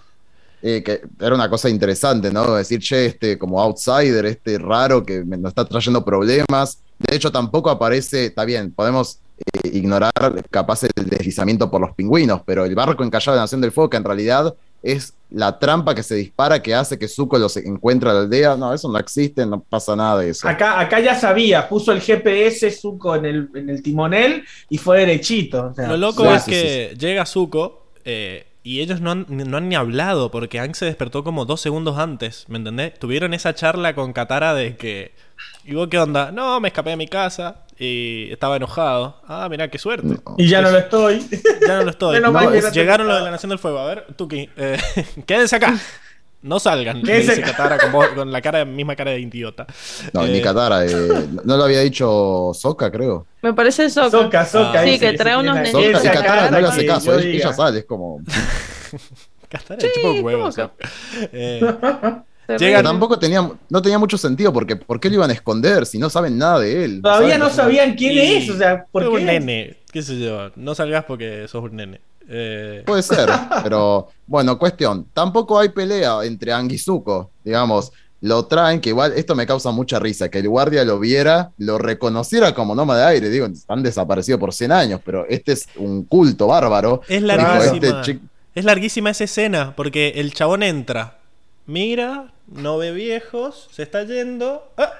Eh, que era una cosa interesante, ¿no? Decir, che, este como outsider, este raro que me- nos está trayendo problemas. De hecho, tampoco aparece, está bien, podemos ignorar capaz el deslizamiento por los pingüinos, pero el barco encallado de la Nación del Fuego, que en realidad es la trampa que se dispara que hace que Zuko los encuentre a la aldea, no, eso no existe, no pasa nada de eso. Acá, acá ya sabía, puso el GPS Zuko en el, en el timonel y fue derechito. o sea, Lo loco Sí, es sí, que llega Zuko eh, y ellos no han, no han ni hablado porque Aang se despertó como dos segundos antes, ¿me entendés? Tuvieron esa charla con Katara de que... ¿Y vos qué onda? No, me escapé de mi casa y estaba enojado. Ah, mirá, qué suerte. No. Y ya no lo estoy. Ya no lo estoy. *laughs* No, no llegaron los de la Nación del Fuego. A ver, Tuki, eh, *laughs* quédense acá. No salgan. le Quédense dice acá. Katara con, voz- con la cara, misma cara de idiota. No, Eh, ni Katara, eh, *laughs* no lo había dicho Sokka, creo. Me parece eso. Soca, soca. Ah. Sí, que trae unos y Katara no le hace caso, ella, sale, es como... Katara chupa un huevo. ¿Cómo o sea. Eh, Terrible. Llegan- Tampoco tenía, no tenía mucho sentido porque ¿por qué lo iban a esconder si no saben nada de él? Todavía no sabían quién Y- es, o sea, ¿por es qué? un nene, qué sé yo. No salgas porque sos un nene. Eh, Puede ser, *laughs* pero bueno, cuestión. Tampoco hay pelea entre Ang y Zuko, digamos. Lo traen, que igual esto me causa mucha risa, que el guardia lo viera, lo reconociera como nómada de aire. Digo, han desaparecido por 100 años, pero este es un culto bárbaro. es Dijo, larguísima. este chico- Es larguísima esa escena porque el chabón entra, mira, no ve viejos, se está yendo. ¡Ah!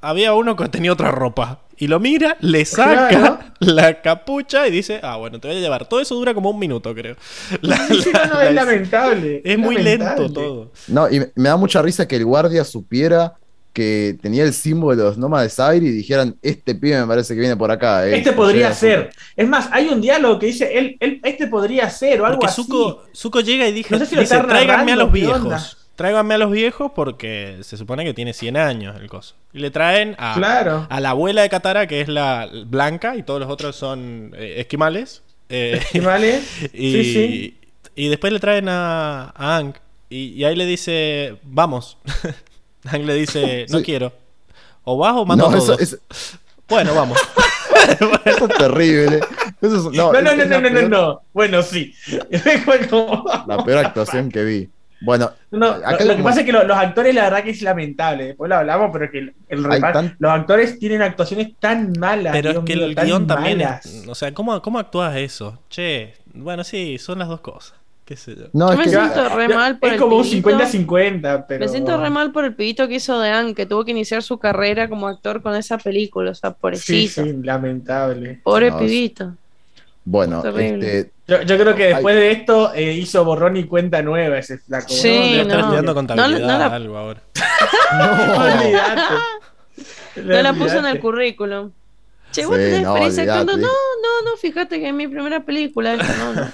Había uno que tenía otra ropa. Y lo mira, le saca Claro. la capucha y dice, ah, bueno, te voy a llevar. Todo eso dura como un minuto, creo. La- Sí, sí, no, no, la- es la- lamentable. es muy lamentable. lento todo. No, y me da mucha risa que el guardia supiera que tenía el símbolo de los nómades aire y dijeran, este pibe me parece que viene por acá. eh". Este podría ser. Es más, hay un diálogo que dice, él, él- este podría ser o algo Porque así. Zuko, Zuko llega y dije, No sé si dice, tráiganme a los ¿qué viejos. onda?" Tráiganme a los viejos porque se supone que tiene 100 años el coso. Y le traen a, Claro. a la abuela de Katara, que es la blanca, y todos los otros son eh, esquimales. Eh, ¿Sí, ¿Vale? *laughs* y, Sí, sí. y después le traen a, a Aang. Y, y ahí le dice, vamos. *laughs* Le dice, *laughs* no Sí. quiero. O vas o mato No, a todos. eso- Bueno, vamos. *laughs* eso es terrible. Eso es- No, no, no, es no, no, no, peor- no. Bueno, sí. *laughs* La peor actuación que vi. Bueno, No, Acá lo, que pasa es que lo- los actores, la verdad que es lamentable. Después lo hablamos, pero que el, el tan- los actores tienen actuaciones tan malas. Pero Dios es que mío, el guion también es. O sea, ¿cómo, ¿cómo actúas eso? Che, bueno, sí, son las dos cosas. ¿Qué sé yo? no, Yo es me que siento re mal por es el como un pibito. 50-50, pero. Me siento re mal por el pibito que hizo de Anne, que tuvo que iniciar su carrera como actor con esa película. O sea, Sí, pobrecito. sí, lamentable. Pobre No, pibito. bueno, este, Yo, yo creo que después de esto eh, hizo borrón y cuenta nueva ese flaco. Sí, ¿no? estar no. estudiando contabilidad No, no la- algo ahora. *laughs* Olvídate. *laughs* No la puso en el currículum. Che, vos Sí, tenés no, experiencia actuando. No, no, no, fíjate que es mi primera película esta, no, no.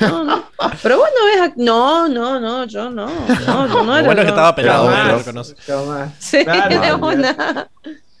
*laughs* No, no. Pero vos no ves. act- No, no, no, yo no. No, yo no era. bueno que estaba pelado, jamás. Sí, Claro, de una.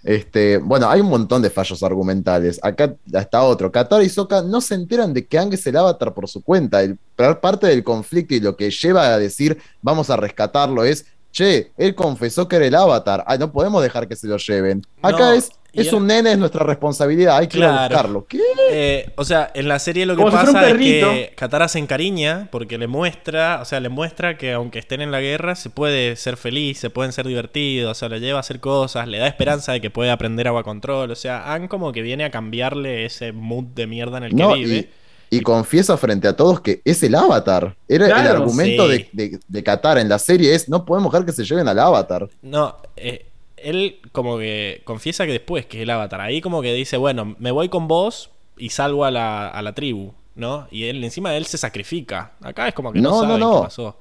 Este, bueno, hay un montón de fallos argumentales. Acá está otro. Katara y Sokka no se enteran de que Aang es el avatar por su cuenta. El, parte del conflicto y lo que lleva a decir vamos a rescatarlo es, che, él confesó que era el avatar. Ah, no podemos dejar que se lo lleven. Acá No, es, es un nene, es nuestra responsabilidad, hay que ir a Claro. buscarlo. ¿Qué? Eh, o sea, en la serie lo que Como si pasa es que Katara se encariña porque le muestra, o sea, le muestra que aunque estén en la guerra se puede ser feliz, se pueden ser divertidos, o sea, le lleva a hacer cosas, le da esperanza de que puede aprender agua control, o sea, Anne como que viene a cambiarle ese mood de mierda en el que No, vive. y, y confiesa frente a todos que es el avatar. Era el Claro, argumento sí. de, de, de Katara en la serie es, no podemos dejar que se lleven al avatar. No, eh, él como que confiesa que después que es el avatar, ahí como que dice, bueno, me voy con vos y salvo a la, a la tribu, ¿no? Y él encima él se sacrifica. Acá es como que no, No, no, saben no. qué pasó.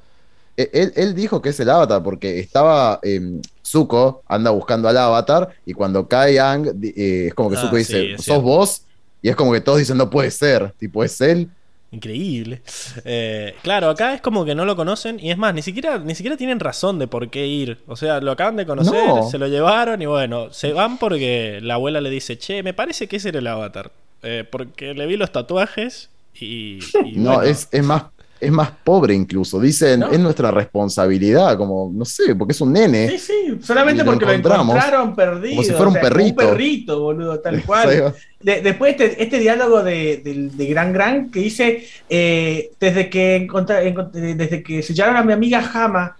Eh, Él, él dijo que es el avatar porque estaba eh, Zuko, anda buscando al avatar y cuando cae Ang, eh, es como que Ah, Zuko sí, dice, sos cierto. vos, y es como que todos dicen, no puede ser, tipo, es él. Increíble. Eh, claro, acá es como que no lo conocen y es más, ni siquiera, ni siquiera tienen razón de por qué ir. O sea, lo acaban de conocer, No. se lo llevaron y bueno, se van porque la abuela le dice, che, me parece que ese era el avatar. Eh, porque le vi los tatuajes y... y No, bueno, es, es más, es más pobre incluso. Dicen, No. es nuestra responsabilidad, como, no sé, porque es un nene. Sí, sí, solamente lo porque lo encontramos encontraron perdido. como si fuera un o sea, perrito. Un perrito, boludo, tal *laughs* cual. De- después este, este diálogo de, de- de Gran Gran que dice eh, desde que encontra- encont- desde que sellaron a mi amiga Jama.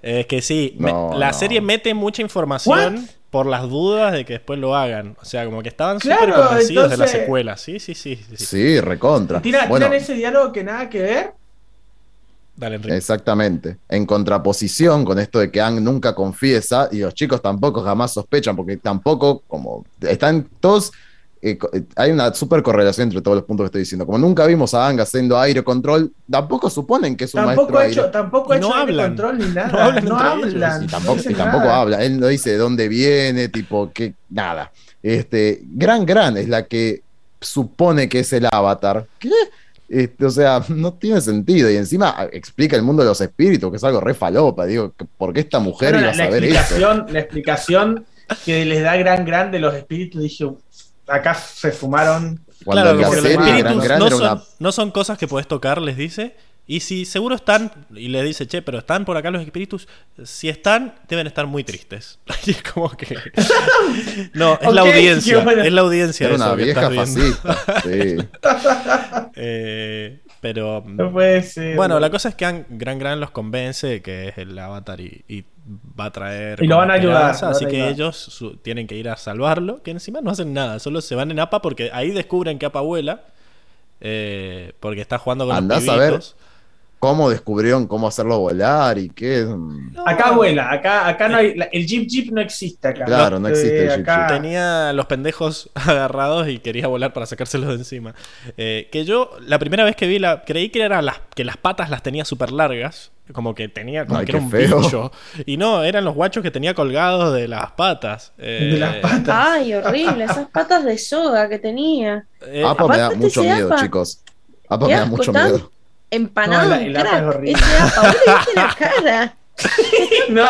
Es que sí, me- la no. serie mete mucha información What? por las dudas de que después lo hagan. O sea, como que estaban Claro, súper convencidos de la secuela. Sí, sí, sí. sí, sí. Sí, recontra. Tira- Bueno, Tiran ese diálogo que nada que ver. Dale, Enrique. Exactamente. En contraposición con esto de que Ang nunca confiesa y los chicos tampoco jamás sospechan, porque tampoco, como están todos, eh, eh, hay una super correlación entre todos los puntos que estoy diciendo. Como nunca vimos a Ang haciendo aire control, tampoco suponen que es un Tampoco maestro ha aire. hecho, tampoco ha Y no hecho aire hablan. control ni *laughs* nada. No No hablan hablan. Y no tampoco, y tampoco nada. habla, él no dice de dónde viene, tipo, que nada. Este, Gran Gran es la que supone que es el avatar. ¿Qué? Este, o sea, *laughs* no tiene sentido. Y encima ah, explica el mundo de los espíritus, que es algo re falopa. Digo, ¿por qué esta mujer Bueno, iba la, a la saber explicación, la explicación que les da Gran Gran de los espíritus, dije, acá se fumaron. Cuando claro, porque los Gran espíritus Gran no son, una. no son cosas que podés tocar, les dice. Y si seguro están, y le dice, che, pero están por acá los espíritus, si están, deben estar muy tristes. *laughs* Y es como que. *laughs* No, es la audiencia. bueno. Es la audiencia eso una que vieja fascista. Sí. *laughs* Eh, pero. No puede ser. Bueno, la cosa es que Gran Gran los convence de que es el avatar y, y va a traer. Y lo van a ayudar, Así que ellos su- tienen que ir a salvarlo. Que encima no hacen nada, solo se van en APA porque ahí descubren que APA vuela. eh, porque está jugando con Andás los a ver pibitos. ¿Cómo descubrieron cómo hacerlo volar y qué? No, Acá vuela, acá, acá no hay. el Jeep Jeep no existe acá. Claro, no existe el Eh, Jeep acá- Tenía los pendejos *laughs* agarrados y quería volar para sacárselos de encima. Eh, que yo, la primera vez que vi, la, creí que, era las, que las patas las tenía súper largas. Como que tenía, como Ay, que era un feo. bicho. Y no, eran los guachos que tenía colgados de las patas. Eh, De las patas. Ay, horrible, esas patas de soga que tenía. eh, APA me da mucho miedo, APA. chicos. APA me da mucho miedo. Empanado No, en el APA crack. es horrible. Ese APA, vos le viste la *laughs* cara. No,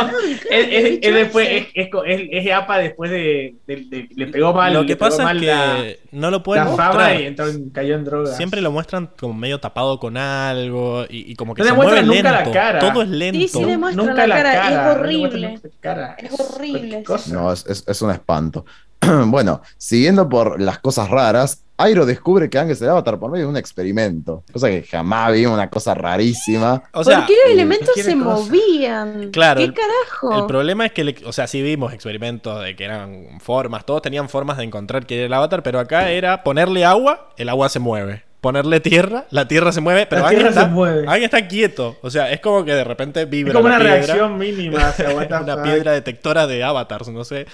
en es, es- después, es, es, co- es- es APA después de, de- de- le pegó mal. lo que pasa es que la, no lo pueden la mostrar. y entonces cayó en drogas. Siempre lo muestran como medio tapado con algo y, y como que No se le muestran mueve nunca la lento. cara. Todo es lento. Sí, sí, le muestran Nunca la la cara, cara. es horrible. la cara. Es horrible. No, es, es- es un espanto. *clears throat* bueno, siguiendo por las cosas raras, Airo descubre que Aang es el avatar por medio de un experimento. Cosa que jamás vi, una cosa rarísima. O sea, ¿Por qué los elementos se cosa. movían? Claro, ¿Qué el- carajo? El problema es que, le- o sea, sí vimos experimentos de que eran formas, todos tenían formas de encontrar que era el avatar, pero acá era ponerle agua, el agua se mueve. Ponerle tierra, la tierra se mueve, pero La alguien está, se mueve. alguien está quieto. O sea, es como que de repente vibra Es como una piedra. reacción mínima. *laughs* Una piedra detectora de avatars, no sé.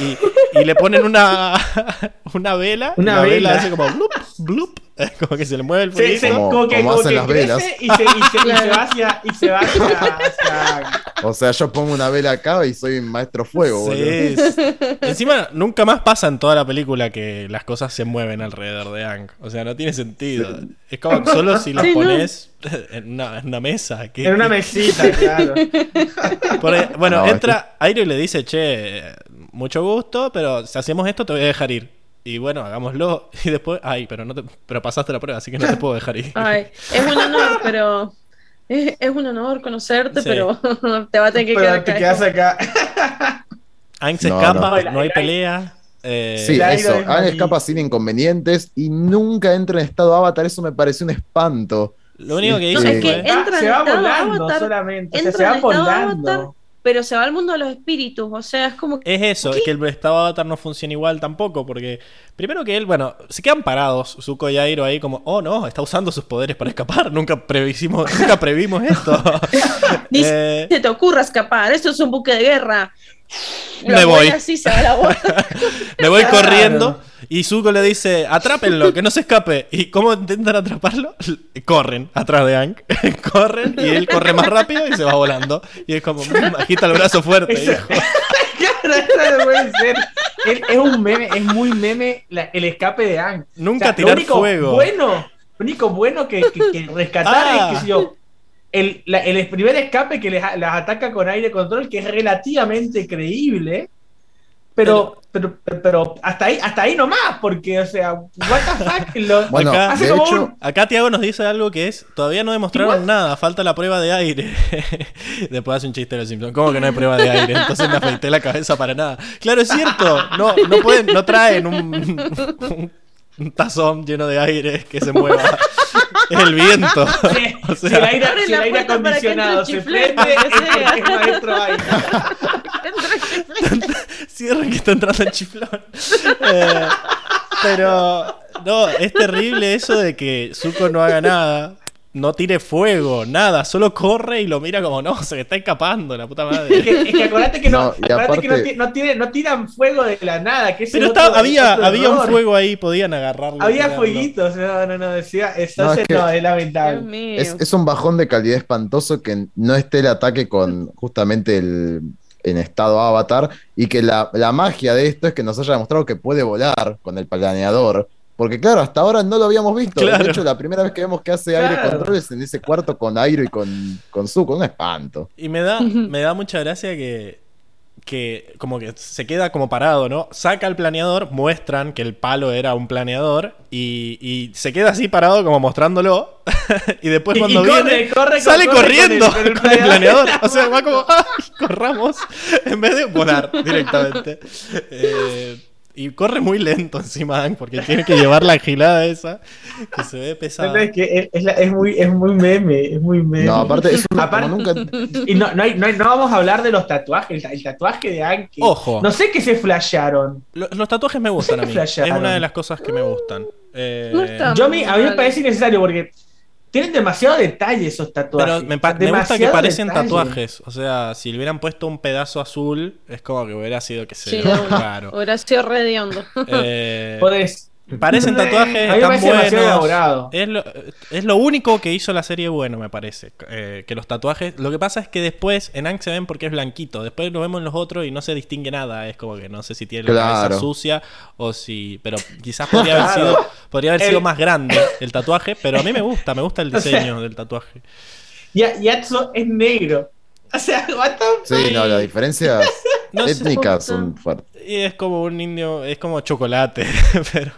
Y, y le ponen una, *laughs* una vela. Una la vela. vela. hace como blup, blup. *laughs* Como que se le mueve el sí, Como- como, que, como hacen que las crece velas. Y se, y, se, y se Claro. va hacia. Y se va hacia, hacia- *laughs* O sea, yo pongo una vela acá y soy maestro fuego, boludo. Sí, es- Encima, nunca más pasa en toda la película que las cosas se mueven alrededor de Ang. O sea, no tiene sentido. Es como que solo si *laughs* las Sí, no. pones en, una, en una mesa. que- En una mesita, claro. Por- bueno, No, entra Airo y le dice, che, mucho gusto, pero si hacemos esto te voy a dejar ir. Y bueno, hagámoslo. *laughs* Y después, ay, pero no te, pero pasaste la prueba, así que no te puedo dejar ir. Ay, es un honor, *laughs* pero. Es, es un honor conocerte, Sí. pero *laughs* te va a tener que Pero quedar te acá. quedas acá. Ang se No, escapa, no. no, hay pelea. eh, Sí, eso. Aang escapa sin inconvenientes y nunca entra en estado avatar. Eso me pareció un espanto. Lo único que No, hizo es que entra se en va estado volando avatar, solamente. O sea, entra se va en volando. avatar. Pero se va al mundo de los espíritus, o sea, es como que. Es eso, es que el estado avatar no funciona igual tampoco, porque primero que él, bueno, se quedan parados, Zuko y Airo ahí como, oh no, está usando sus poderes para escapar, nunca previsimos, nunca previmos esto. *laughs* Ni *laughs* Eh, se te ocurra escapar, esto es un buque de guerra. Me voy. vuela Así se va la bola. *laughs* me voy Claro. corriendo y Zuko le dice, atrápenlo, que no se escape. ¿Y cómo intentan atraparlo? Corren atrás de Ang, *laughs* corren y él corre más rápido y se va volando. Y es como, "Mm, agita el brazo fuerte. Eso- hijo". *laughs* Claro, eso no puede ser. Es, es un meme, es muy meme la- el escape de Ang. Nunca O sea, lo tirar único fuego. Bueno, lo único bueno que, que, que rescatar Ah. es que si yo. El, la- el primer escape que les, las ataca con aire control, que es relativamente creíble, pero, pero, pero, pero hasta ahí, hasta ahí nomás, porque, o sea, what the fuck, *laughs* lo- Bueno, Acá- Hace de como hecho, un- Acá Tiago nos dice algo que es, todavía no demostraron nada, falta la prueba de aire. *laughs* Después hace un chiste de los Simpsons, ¿cómo que no hay prueba de aire? Entonces me afeité la cabeza para nada. Claro, es cierto, no, no pueden, no traen un, un- un tazón lleno de aire que se mueva. *laughs* El viento. si, O si sea, el aire, si el aire acondicionado se prende, es maestro aire. *laughs* Cierren que está entrando el chiflón. Eh, pero, no, es terrible eso de que Zuko no haga nada. No tire fuego, nada, solo corre y lo mira como no, se me está escapando, la puta Es madre. que, es que acordate que no, No, que no, ti- no tiene- no tiran fuego de la nada, que es Pero el está- otro- había, otro había un fuego ahí, podían agarrarlo. Había fueguitos, no, no, no, decía, eso es es, que- no, es lamentable. Es, es un bajón de calidad espantoso que no esté el ataque con justamente el en estado avatar y que la, la magia de esto es que nos haya demostrado que puede volar con el planeador. Porque claro, hasta ahora no lo habíamos visto. Claro. De hecho, la primera vez que vemos que hace aire control es en ese cuarto con Airo y con, con Zuko. Un espanto. Y me da, me da mucha gracia que, que como que se queda como parado, ¿no? Saca el planeador, muestran que el palo era un planeador y, y se queda así parado como mostrándolo. *laughs* y después cuando y corre, viene, corre sale corre con corriendo el- con el, planeador. O sea, va como, ¡ay, corramos! En vez de volar directamente. Eh, *laughs* y corre muy lento encima, Hank, porque tiene que llevar la gilada esa, que se ve pesada. Es, que es, es la- es muy, es muy meme, es muy meme. No, aparte, es una, Aparte- nunca. Y no, no, hay- no, hay- no vamos a hablar de los tatuajes, el, el tatuaje de Anki. Ojo. No sé qué se flashearon. Lo- Los tatuajes me gustan a mí. Es una de las cosas que me gustan. Eh, No está Yo a mí, a mí me parece innecesario porque tienen demasiado detalle esos tatuajes. pero me, pa- me gusta que parecen detalle. tatuajes. O sea, si le hubieran puesto un pedazo azul, es como que hubiera sido que se Sí, una. raro. *laughs* Hubiera sido re hediondo. *laughs* Eh, Podés, *laughs* parecen tatuajes parece demasiado buenos. elaborado. Es lo, es lo único que hizo la serie bueno, me parece. eh, que los tatuajes. Lo que pasa es que después en Ang se ven porque es blanquito. Después lo vemos en los otros y no se distingue nada. Es como que no sé si tiene la Claro. cabeza sucia o si. Pero quizás podría haber Claro. sido. Podría haber sido El- más grande el tatuaje. Pero a mí me gusta, me gusta el *laughs* O sea, diseño del tatuaje. Ya- Yatso es negro. O sea, *laughs* what the Sí, no, las diferencias No étnicas son fuertes. Y es como un indio, es como chocolate, *laughs* pero...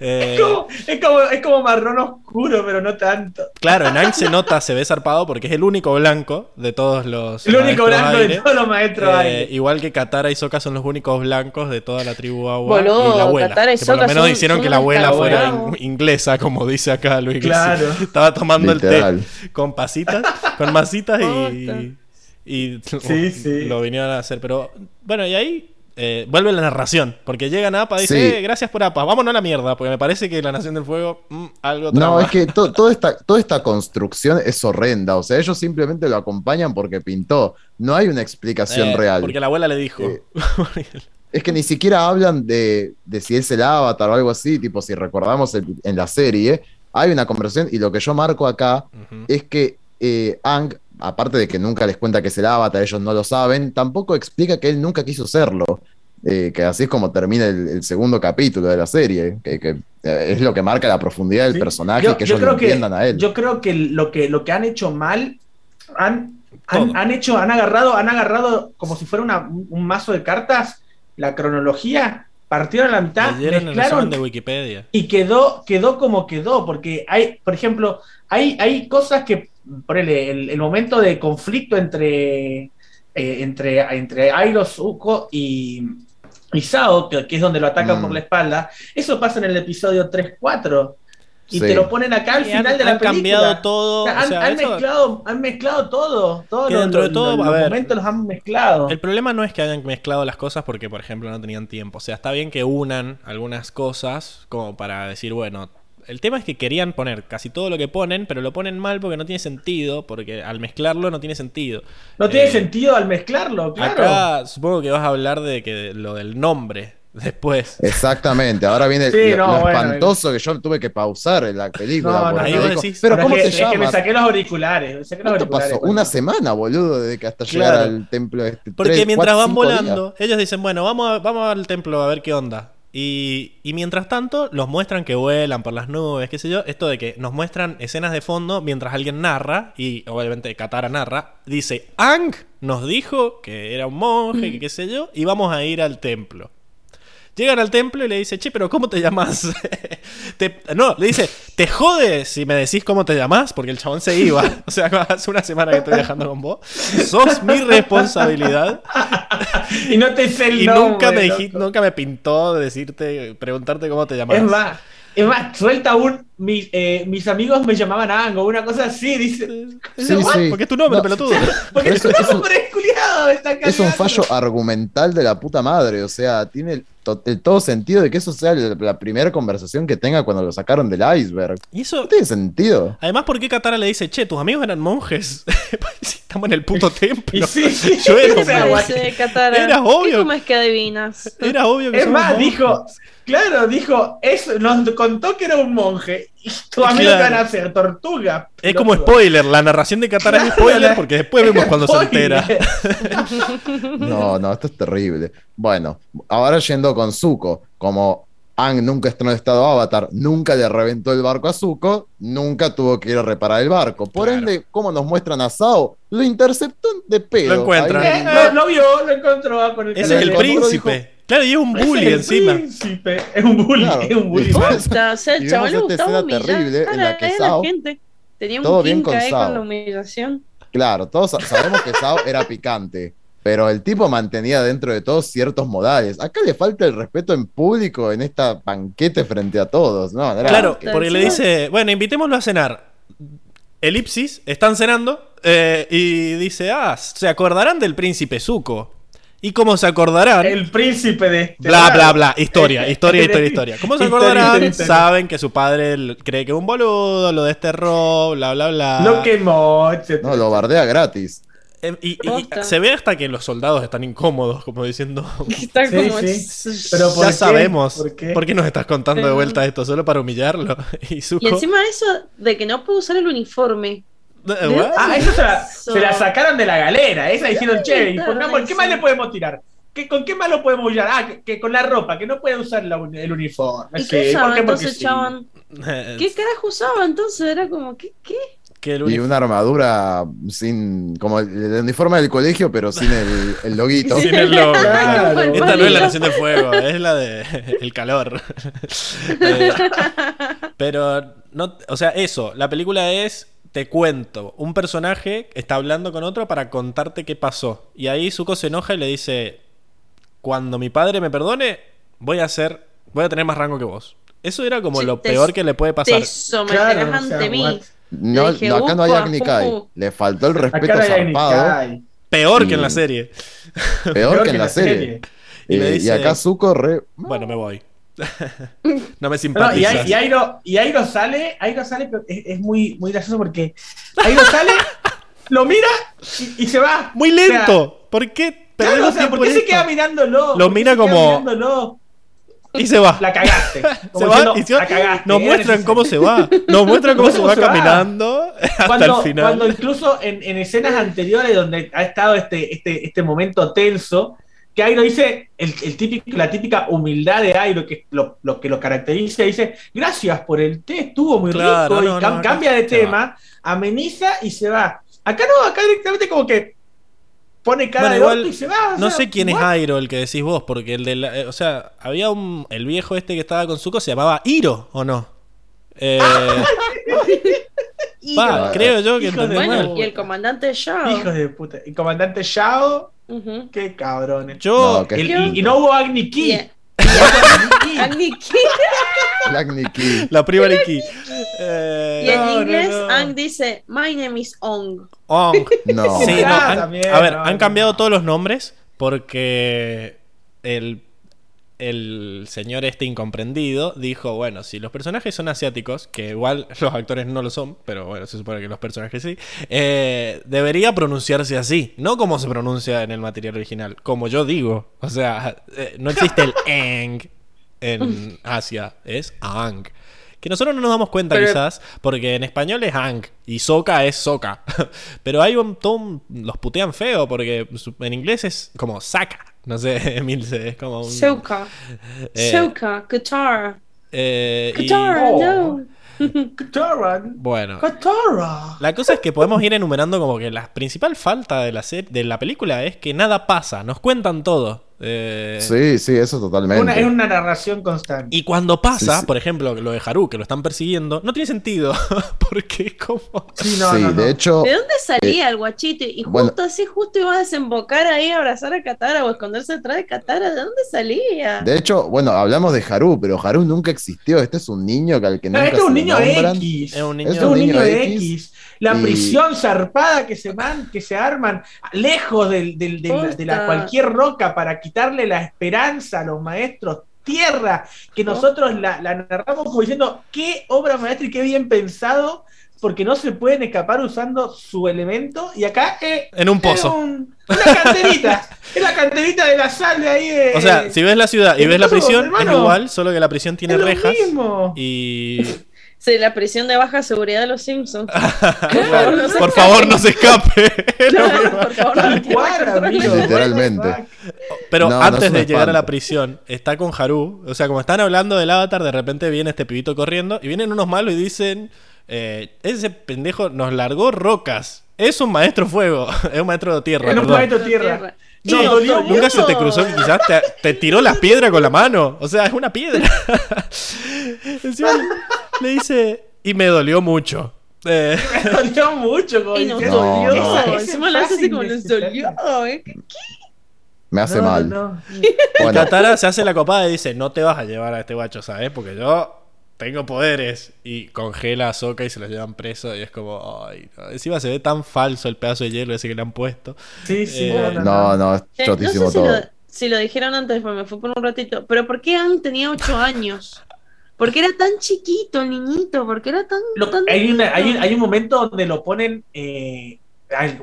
eh, Es como, es, como, es como marrón oscuro, pero no tanto. claro, en Ang se nota, se ve zarpado porque es el único blanco de todos los... El único maestros blanco aire. de todos los maestros Eh, aire. igual que Katara y Sokka son los únicos blancos de toda la tribu agua Boludo, y la abuela. Katara y que por lo menos son- hicieron son que la abuela fuera in- inglesa, como dice acá Luis. Claro. *laughs* Estaba tomando Literal. el té con pasitas, con masitas y Sí, sí. lo vinieron a hacer. Pero bueno, y ahí eh, vuelve la narración, porque llega Napa y dice, Sí. "Eh, gracias por APA, vámonos a la mierda, porque me parece que la Nación del Fuego, mm, algo No, trama". es que to- toda, esta, toda esta construcción es horrenda. O sea, ellos simplemente lo acompañan porque pintó. No hay una explicación Eh, real. Porque la abuela le dijo. Eh, *laughs* Es que ni siquiera hablan de, de si es el avatar o algo así. Tipo, si recordamos el- en la serie, hay una conversación. Y lo que yo marco acá es que Ang, aparte de que nunca les cuenta que es el avatar, ellos no lo saben, tampoco explica que él nunca quiso serlo. Eh, que así es como termina el, el segundo capítulo de la serie, que, que, eh, es lo que marca la profundidad del Sí. personaje, Yo- que yo ellos lo creo que- entiendan a él. Yo creo que lo que, lo que han hecho mal, han, han, hecho, han agarrado, han agarrado como si fuera una- un mazo de cartas, la cronología, partieron la mitad, mezclaron de Wikipedia. y quedó, quedó como quedó, porque hay, por ejemplo, hay, hay cosas que, ponele, el, el momento de conflicto entre, eh, entre, entre Airo, Zuko y, y Sao, que, que es donde lo atacan Mm. por la espalda, eso pasa en el episodio 3-4. Y Sí. te lo ponen acá al Y han, final de la han película. cambiado todo. O sea, o han, sea, han eso- mezclado, han mezclado todo. Los, dentro de todo, los a ver, momentos los han mezclado. El problema no es que hayan mezclado las cosas porque, por ejemplo, no tenían tiempo. O sea, está bien que unan algunas cosas como para decir, bueno, el tema es que querían poner casi todo lo que ponen, pero lo ponen mal porque no tiene sentido, porque al mezclarlo no tiene sentido. no tiene Eh, sentido al mezclarlo, claro. Acá supongo que vas a hablar de que lo del nombre *laughs* después. Exactamente, ahora viene Sí, lo, no, lo bueno, espantoso que yo tuve que pausar en la película. No, no, dijo, decís- Pero ¿cómo es que, es que me saqué los auriculares. me saqué los ¿Cuánto auriculares, pasó? bueno. Una semana, boludo, desde que hasta Claro. llegar al templo este. Porque Tres, mientras cuatro, van días. volando, ellos dicen, bueno, vamos, a- vamos al templo a ver qué onda. Y, y mientras tanto, los muestran que vuelan por las nubes, qué sé yo. Esto de que nos muestran escenas de fondo mientras alguien narra, y obviamente Katara narra, dice, Ang nos dijo que era un monje, que qué sé yo, y vamos a ir al templo. Llegan al templo y le dice, che, pero ¿cómo te llamas? *laughs* Te- no, le dice, te jode si me decís cómo te llamas, porque el chabón se iba. *laughs* O sea, *laughs* hace una semana que estoy viajando con vos. Sos mi responsabilidad. Y no te sé el Y nombre, nunca me nunca me pintó decirte, preguntarte cómo te llamas. Es más, es más, suelta un. Mis, eh, mis amigos me llamaban Ango, una cosa así, dice. Sí, sí. Porque es tu nombre, No, pelotudo. Porque Eso- tu nombre es culiado, Es un fallo argumental de la puta madre, o sea, tiene el, to- el todo sentido de que eso sea la, la primera conversación que tenga cuando lo sacaron del iceberg. Y eso. No tiene sentido. Además, ¿por qué Katara le dice, che, tus amigos eran monjes? *laughs* Estamos en el puto *laughs* templo. Sí, sí. *laughs* Yo era. Dice Katara. Era obvio. ¿Cómo es que adivinas? Era obvio que Es más, monjes. dijo, claro, dijo, eso, nos contó que era un monje. Y *laughs* tu amigo Claro. van a hacer tortuga. Es como spoiler, la narración de Katara es *laughs* spoiler porque después vemos cuando se entera. *laughs* No, no, esto es terrible. Bueno, ahora yendo con Zuko, como Ang nunca está en estado avatar, nunca le reventó el barco a Zuko, nunca tuvo que ir a reparar el barco. Por Claro. ende, como nos muestran a Sao, lo interceptó de pedo. Lo encuentran. Ahí- Eh, lo, vio, lo encontró ah, con el Ese es el príncipe. dijo- Claro, y es un bully Es el encima. príncipe, Es un bully, Claro. es un bully. O sea, el chaval le gustaba humillar terrible en la que a la Sao- gente. Tenía un Todo bien con ahí Sao. con la humillación. Claro, todos sa- sabemos que Sao era picante, pero el tipo mantenía dentro de todos ciertos modales. Acá le falta el respeto en público en esta banquete frente a todos. No, era- Claro, que- porque le dice, bueno, invitémoslo a cenar. Elipsis, están cenando eh, y dice, ah, se acordarán del príncipe Zuko. ¿Y cómo se acordarán? El príncipe de este Bla, bla, bla. Historia, *laughs* historia, historia, historia. ¿Cómo se acordarán? historia, historia. Saben que su padre cree que es un boludo, lo desterró, bla, bla, bla. Lo quemó, etc. No, lo bardea gratis. Eh, y, y- y Posta. se ve hasta que los soldados están incómodos, como diciendo, *laughs* Está Sí, como. sí. Pero ¿por ya qué? sabemos, ¿Por qué? ¿por qué nos estás contando de vuelta esto? Solo para humillarlo. *laughs* Y Zuko, Y encima eso de que no puedo usar el uniforme. Ah, eso se la, se la sacaron de la galera. Esa dijeron, che, y Claro, pongamos, ¿qué más le podemos tirar? ¿Qué, ¿Con qué más lo podemos usar? Ah, que, que con la ropa, que no puede usar la uni- el uniforme. ¿Y Sí, qué ¿por usaba qué? Porque entonces, sí. chabón? *laughs* ¿Qué carajo usaba entonces? Era como, ¿qué? ¿Qué? Que el Y una armadura sin. como el, el uniforme del colegio, pero sin el, el loguito. Sin el logo, Claro. Esta no es la nación del fuego, es la de *laughs* el calor. Eh, pero no, o sea, eso, la película es te cuento, un personaje está hablando con otro para contarte qué pasó. Y ahí Zuko se enoja y le dice, "Cuando mi padre me perdone, voy a ser voy a tener más rango que vos." Eso era como Sí, lo te- peor que le puede pasar. Te someterás Claro, o ante sea, mí. what? No, dije, no, acá no hay upa, Agni Kai. ujú. Le faltó el Acá respeto ni zarpado. Peor que en la serie. Peor, *laughs* que en la serie. Y acá Zuko re. Bueno, me voy. *laughs* no me No, y, simpatizas. Ai- y Airo, y Airo sale, Airo sale, pero es, es muy, muy gracioso porque Airo sale, *laughs* lo mira y, y se va. Muy lento. ¿Por qué? Claro, perdemos o sea, tiempo ¿por qué en se esto? queda mirándolo? Lo ¿Por qué mira como- mirándolo? Y se va. La cagaste. *laughs* se Como va diciendo, y se va. la cagaste. Nos muestran cómo se va. Nos muestran cómo se ¿Cómo va se va? caminando *laughs* hasta cuando, el final. cuando incluso en, en escenas anteriores donde ha estado este, este, este momento tenso, que Airo dice, el, el típico, la típica humildad de Airo, que lo, lo que lo caracteriza, dice, gracias por el té, estuvo muy Claro, rico, no, y cam- no, cambia de tema, ameniza y se va. Acá no, acá directamente como que pone cara Bueno, de igual, orto y se va. o No sea, sé quién es? Airo el que decís vos, porque el de la, eh, o sea, había un el viejo este que estaba con Zuko se llamaba Iro o no? Eh, *laughs* va, Iro. creo yo que de Bueno, y el comandante Shao. Hijos de puta. Y comandante Shao, Ujú. qué cabrones. Yo No, que- El- y, y no hubo Agni Ki. Agni Ki. Agni Ki. el Agni Ki. la prima de Ki. Eh, Y en No, inglés, no. Ang dice, My name is Ong. Ong. *laughs* No. Sí, no, Ah, han- a ver, no, han no. cambiado todos los nombres porque el, el señor este incomprendido dijo, bueno, si los personajes son asiáticos, que igual *laughs* los actores no lo son, pero bueno, se supone que los personajes sí, eh, debería pronunciarse así, no como se pronuncia en el material original, como yo digo. O sea, eh, no existe el *laughs* eng en Asia, es ang. Que nosotros no nos damos cuenta Pero- quizás, porque en español es ang y soca es soca. *laughs* Pero hay un, un- los putean feo porque en inglés es como saca. No sé, *laughs* Milce, es como un... Soka. eh, Soka. Qatar. eh, y- Qatar, Oh. no. *laughs* Katara. bueno, Katara. la cosa es que podemos ir enumerando como que la principal falta de la, de la película es que nada pasa, nos cuentan todo. Eh, Sí, sí, eso totalmente. Una, es una narración constante. Y cuando pasa, Sí, sí. por ejemplo, lo de Haru, que lo están persiguiendo, no tiene sentido. *laughs* Porque como... Sí, no, sí, no, no. de hecho, ¿De dónde salía el guachito? Y justo bueno. así, justo iba a desembocar ahí, a abrazar a Katara o esconderse detrás de Katara. ¿De dónde salía? de hecho, bueno, hablamos de Haru, pero Haru nunca existió. Este es un niño que al que No, nunca este es un niño nombran. X. Es un niño- Este es un niño X. X. La y- prisión zarpada que se man, que se arman lejos del, del- del- de la Posta. cualquier roca para quitarle la esperanza a los maestros tierra, que nosotros la, la narramos como diciendo qué obra maestra y qué bien pensado, porque no se pueden escapar usando su elemento, y acá eh, En un es pozo. un- una canterita, *laughs* es la canterita de la sal de ahí de, O sea, si ves la ciudad y ¿qué ves la prisión, es igual, solo que la prisión tiene es lo rejas. mismo. Y. *laughs* Sí, la prisión de baja seguridad de los Simpsons. *laughs* Claro, no se Por favor, no se escape. No, por favor, no Tal cual, amigo, Literalmente. Pero No, antes de llegar a la prisión, está con Haru. O sea, como están hablando del avatar, de repente viene este pibito corriendo. Y vienen unos malos y dicen: eh, Ese pendejo nos largó rocas. Es un maestro fuego. *laughs* es un maestro de tierra. Es un maestro tierra. No, nos dolió. Nunca se te cruzó que quizás te, te tiró la piedra con la mano. O sea, es una piedra. *laughs* Encima le dice, y me dolió mucho. Eh, Me dolió mucho, como Y nos No, dolió. no. Encima lo hace así como nos dolió. ¿eh? Me hace No, mal. no. Bueno, Katara se hace la copada y dice, no te vas a llevar a este guacho, ¿sabes? Porque yo tengo poderes. Y congela a Sokka y se lo llevan preso. Y es como, ay, no. Encima se ve tan falso el pedazo de hielo ese que le han puesto. Sí, sí, Eh, no, no, es chotísimo no sé si todo. lo, si lo dijeron antes, me fue por un ratito. Pero ¿por qué Ang tenía 8 años? ¿Por qué era tan chiquito el niñito? ¿Por qué era tan.? Lo- tan hay, una- hay un, hay un momento donde lo ponen, eh,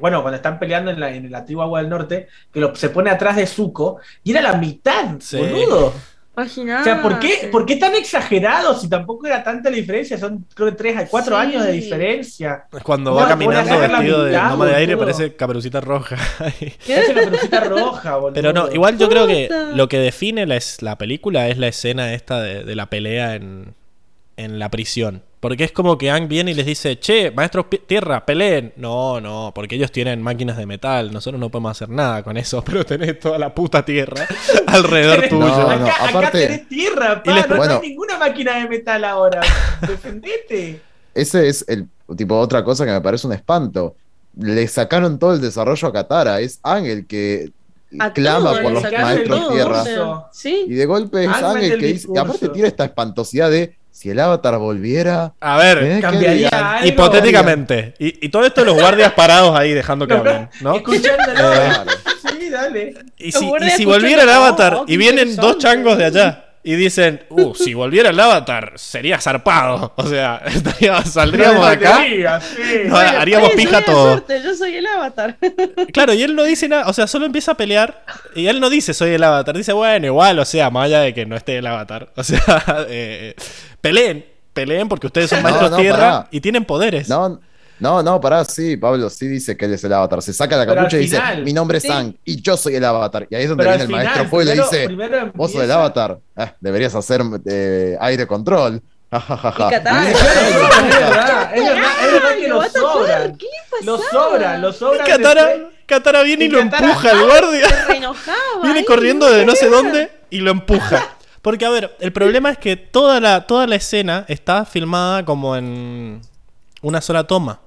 bueno, cuando están peleando en la, en la tribu Agua del Norte, que lo- se pone atrás de Zuko y era la mitad, Sí. boludo. O sea, ¿por qué, ¿por qué tan exagerado si tampoco era tanta la diferencia? Son creo que 3 a 4 Sí. años de diferencia. Cuando No, va caminando vestido de noma de aire parece caperucita roja. *laughs* Es la pelucita roja, boludo. Pero no, igual yo creo que lo que define la, es- la película es la escena esta de, de la pelea en, en la prisión. Porque es como que Ang viene y les dice, che, maestros tierra, peleen. No, no, porque ellos tienen máquinas de metal, nosotros no podemos hacer nada con eso, *laughs* pero tenés toda la puta tierra *laughs* alrededor tuyo. No, acá, no, acá aparte- tenés tierra, Y pa, les- no, Bueno. hay ninguna máquina de metal ahora. Defendete. Ese es el tipo otra cosa que me parece un espanto. Le sacaron todo el desarrollo a Katara. Es Ángel que A clama por los maestros tierra. Sí. Y de golpe es Ángel Ángel del que dice. Y aparte tiene esta espantosidad de si el avatar volviera. A ver, ¿eh? ¿Qué Cambiaría algo. hipotéticamente. Y, y todo esto los guardias parados ahí dejando que No, hablen, ¿no? Escuchándolo. Claro. Sí, dale. Y si, y volviera el "Oh, avatar oh, y vienen dos interesante". changos de allá y dicen, uh, si volviera el avatar sería zarpado. O sea, *laughs* estaría- saldríamos de acá. Sí. No, haríamos oye, pija todo. suerte, yo soy el avatar. *laughs* Claro, y él no dice nada, o sea, solo empieza a pelear y él no dice soy el avatar, dice, bueno, igual, o sea, más allá de que no esté el avatar. *laughs* O sea, eh, peleen, peleen porque ustedes son No, maestros no, tierra y tienen poderes. No, no, no, pará, sí, Pablo sí dice que él es el avatar. Se saca la capucha y dice, final, mi nombre es sí. Sang y yo soy el avatar. Y ahí es donde Pero viene el final, maestro fuego y le dice, primero vos sos el empieza- avatar. Ah, deberías hacer eh, aire control. *laughs* Ja, ja, ja, Es verdad, es verdad, es verdad que Lo sobran. ¿Qué le Lo sobran, lo Y sobran. Katara, viene y, Y lo Katara- empuja al guardia. Viene ahí, corriendo no de no sé dónde y lo empuja. Porque, a ver, el problema es que toda la, toda la escena está filmada como en una sola toma.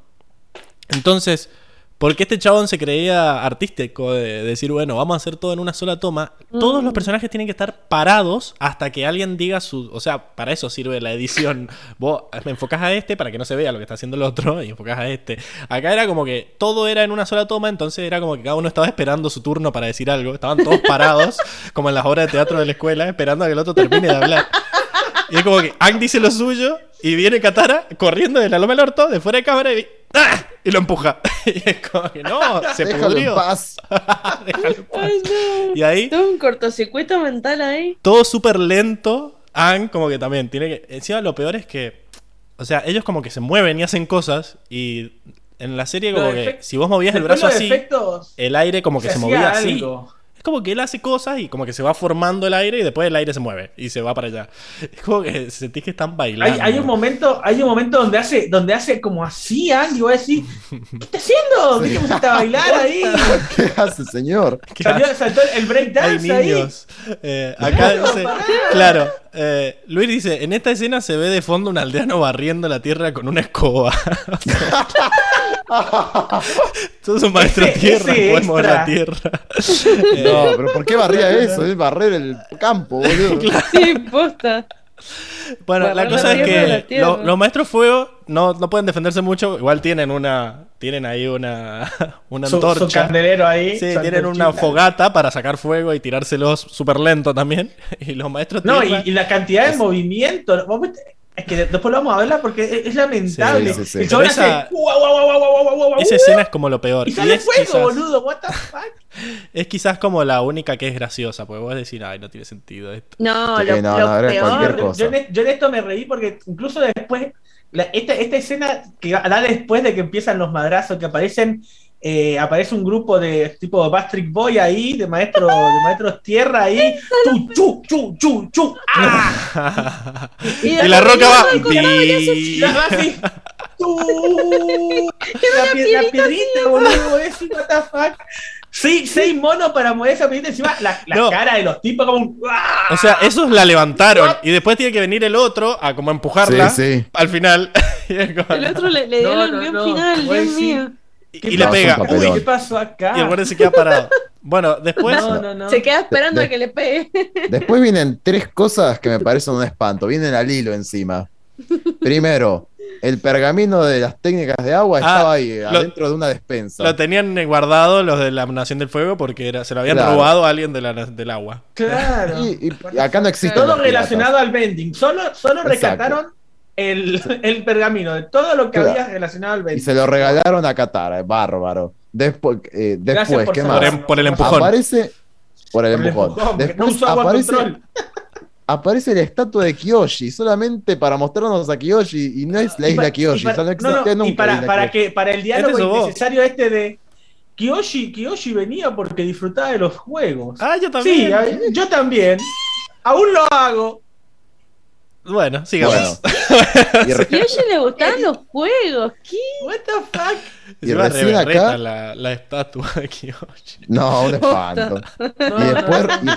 Entonces, porque este chabón se creía artístico de decir, bueno, vamos a hacer todo en una sola toma, todos los personajes tienen que estar parados hasta que alguien diga su... O sea, para eso sirve la edición. Vos me enfocás a este para que no se vea lo que está haciendo el otro y enfocás a este. Acá era como que todo era en una sola toma, entonces era como que cada uno estaba esperando su turno para decir algo. Estaban todos parados, *laughs* como en las obras de teatro de la escuela, esperando a que el otro termine de hablar. Y es como que Ang dice lo suyo y viene Katara corriendo de la loma del orto, de fuera de cámara y, ¡ah! y lo empuja. *laughs* Y es como que no, se Déjalo en pudrió. paz. *laughs* Déjalo en paz. Ay, no. Y ahí, Tuve un cortocircuito mental ahí. todo súper lento. Ang como que también tiene que... Encima lo peor es que... O sea, ellos como que se mueven y hacen cosas y en la serie como Los que si vos movías el brazo así, efectos, el aire como que se, movía así. algo. Como que él hace cosas y como que se va formando el aire y después el aire se mueve y se va para allá. *laughs* Es como que sentís que están bailando. Hay, hay un momento, hay un momento donde hace, donde hace como así, Andy, y voy a decir, ¿qué está haciendo? *laughs* ¿Qué a bailar ahí? *laughs* ¿Qué hace, señor? ¿Qué Salió, hace? saltó el breakdance ahí. niños. Eh, acá dice, claro, eh, Luis dice, en esta escena se ve de fondo un aldeano barriendo la tierra con una escoba. *laughs* Sos un maestro Ese- tierra, ese podés mover la tierra. *laughs* No, pero ¿por qué barría eso? Es barrer el campo, boludo. *laughs* Sí, posta. Bueno, la cosa es que lo- los maestros fuego no, no pueden defenderse mucho. Igual tienen una. Tienen ahí una. Una Su, su antorcha. candelero ahí. Sí, su tienen una fogata para sacar fuego y tirárselos súper lento también. Y los maestros No, tierra- y, y la cantidad de movimiento. Es que después lo vamos a verla porque es, lamentable. Sí, sí, sí. El chabón Pero esa- hace, Esa escena es como lo peor. Y sale es fuego, quizás- boludo. What the fuck? *laughs* Es quizás como la única que es graciosa, porque vos decís, ay, no tiene sentido esto. No, lo, no, lo no, era peor. cualquier Yo, cosa. yo en, yo en esto me reí porque incluso después, la- esta, esta escena que da después de que empiezan los madrazos, que aparecen, eh, aparece un grupo de tipo Patrick Boy ahí, de maestros, de maestros tierra ahí, chu, chu, chu, chu, chu, ¡ah! *laughs* y, la roca va. *laughs* y la Y la va así, ¡tu! La, pie- la piedrita, boludo, es what the fuck. Sí, seis monos para mover esa piedrita encima, la, la No. cara de los tipos como un ¡ah! O sea, esos la levantaron. Y después tiene que venir el otro a como empujarla Sí, sí. al final. *laughs* El otro le, le dio No, el no, final, Dios mío. Y, ¿Qué y le pega. Uy. ¿qué pasó acá? Y el guardia se queda parado. Bueno, después. No, no, no. Se queda esperando De- a que le pegue. *laughs* Después vienen tres cosas que me parecen un espanto. Vienen al hilo encima. Primero, el pergamino de las técnicas de agua Ah, estaba ahí, lo- adentro de una despensa. Lo tenían eh, guardado los de la Nación del Fuego porque era, se lo habían Claro. robado a alguien de la- del agua. Claro. Y, y- y acá no existen Todo relacionado al vending. Solo, solo Exacto. rescataron el, el pergamino de todo lo que Claro. había relacionado al Y Bendy. se lo regalaron a Katara, bárbaro. Después, eh, después por ¿qué más? Por, por el empujón. Aparece por el Por el empujón. empujón, no *laughs* aparece, la estatua de Kyoshi, solamente para mostrarnos a Kyoshi y no es la Y isla pa- Kyoshi, y pa- o sea, no no, nunca y para, para que para el diálogo Este innecesario este de Kiyoshi, Kiyoshi venía porque disfrutaba de los juegos. Ah, yo sí, también. a- yo también. Aún lo hago. Bueno, sigamos. *laughs* Y, Y a ella le gustaban los juegos. ¿Qué? What the fuck? y Encima recién acá, la, la estatua de Kyoshi. no, un espanto. No, Y después, no.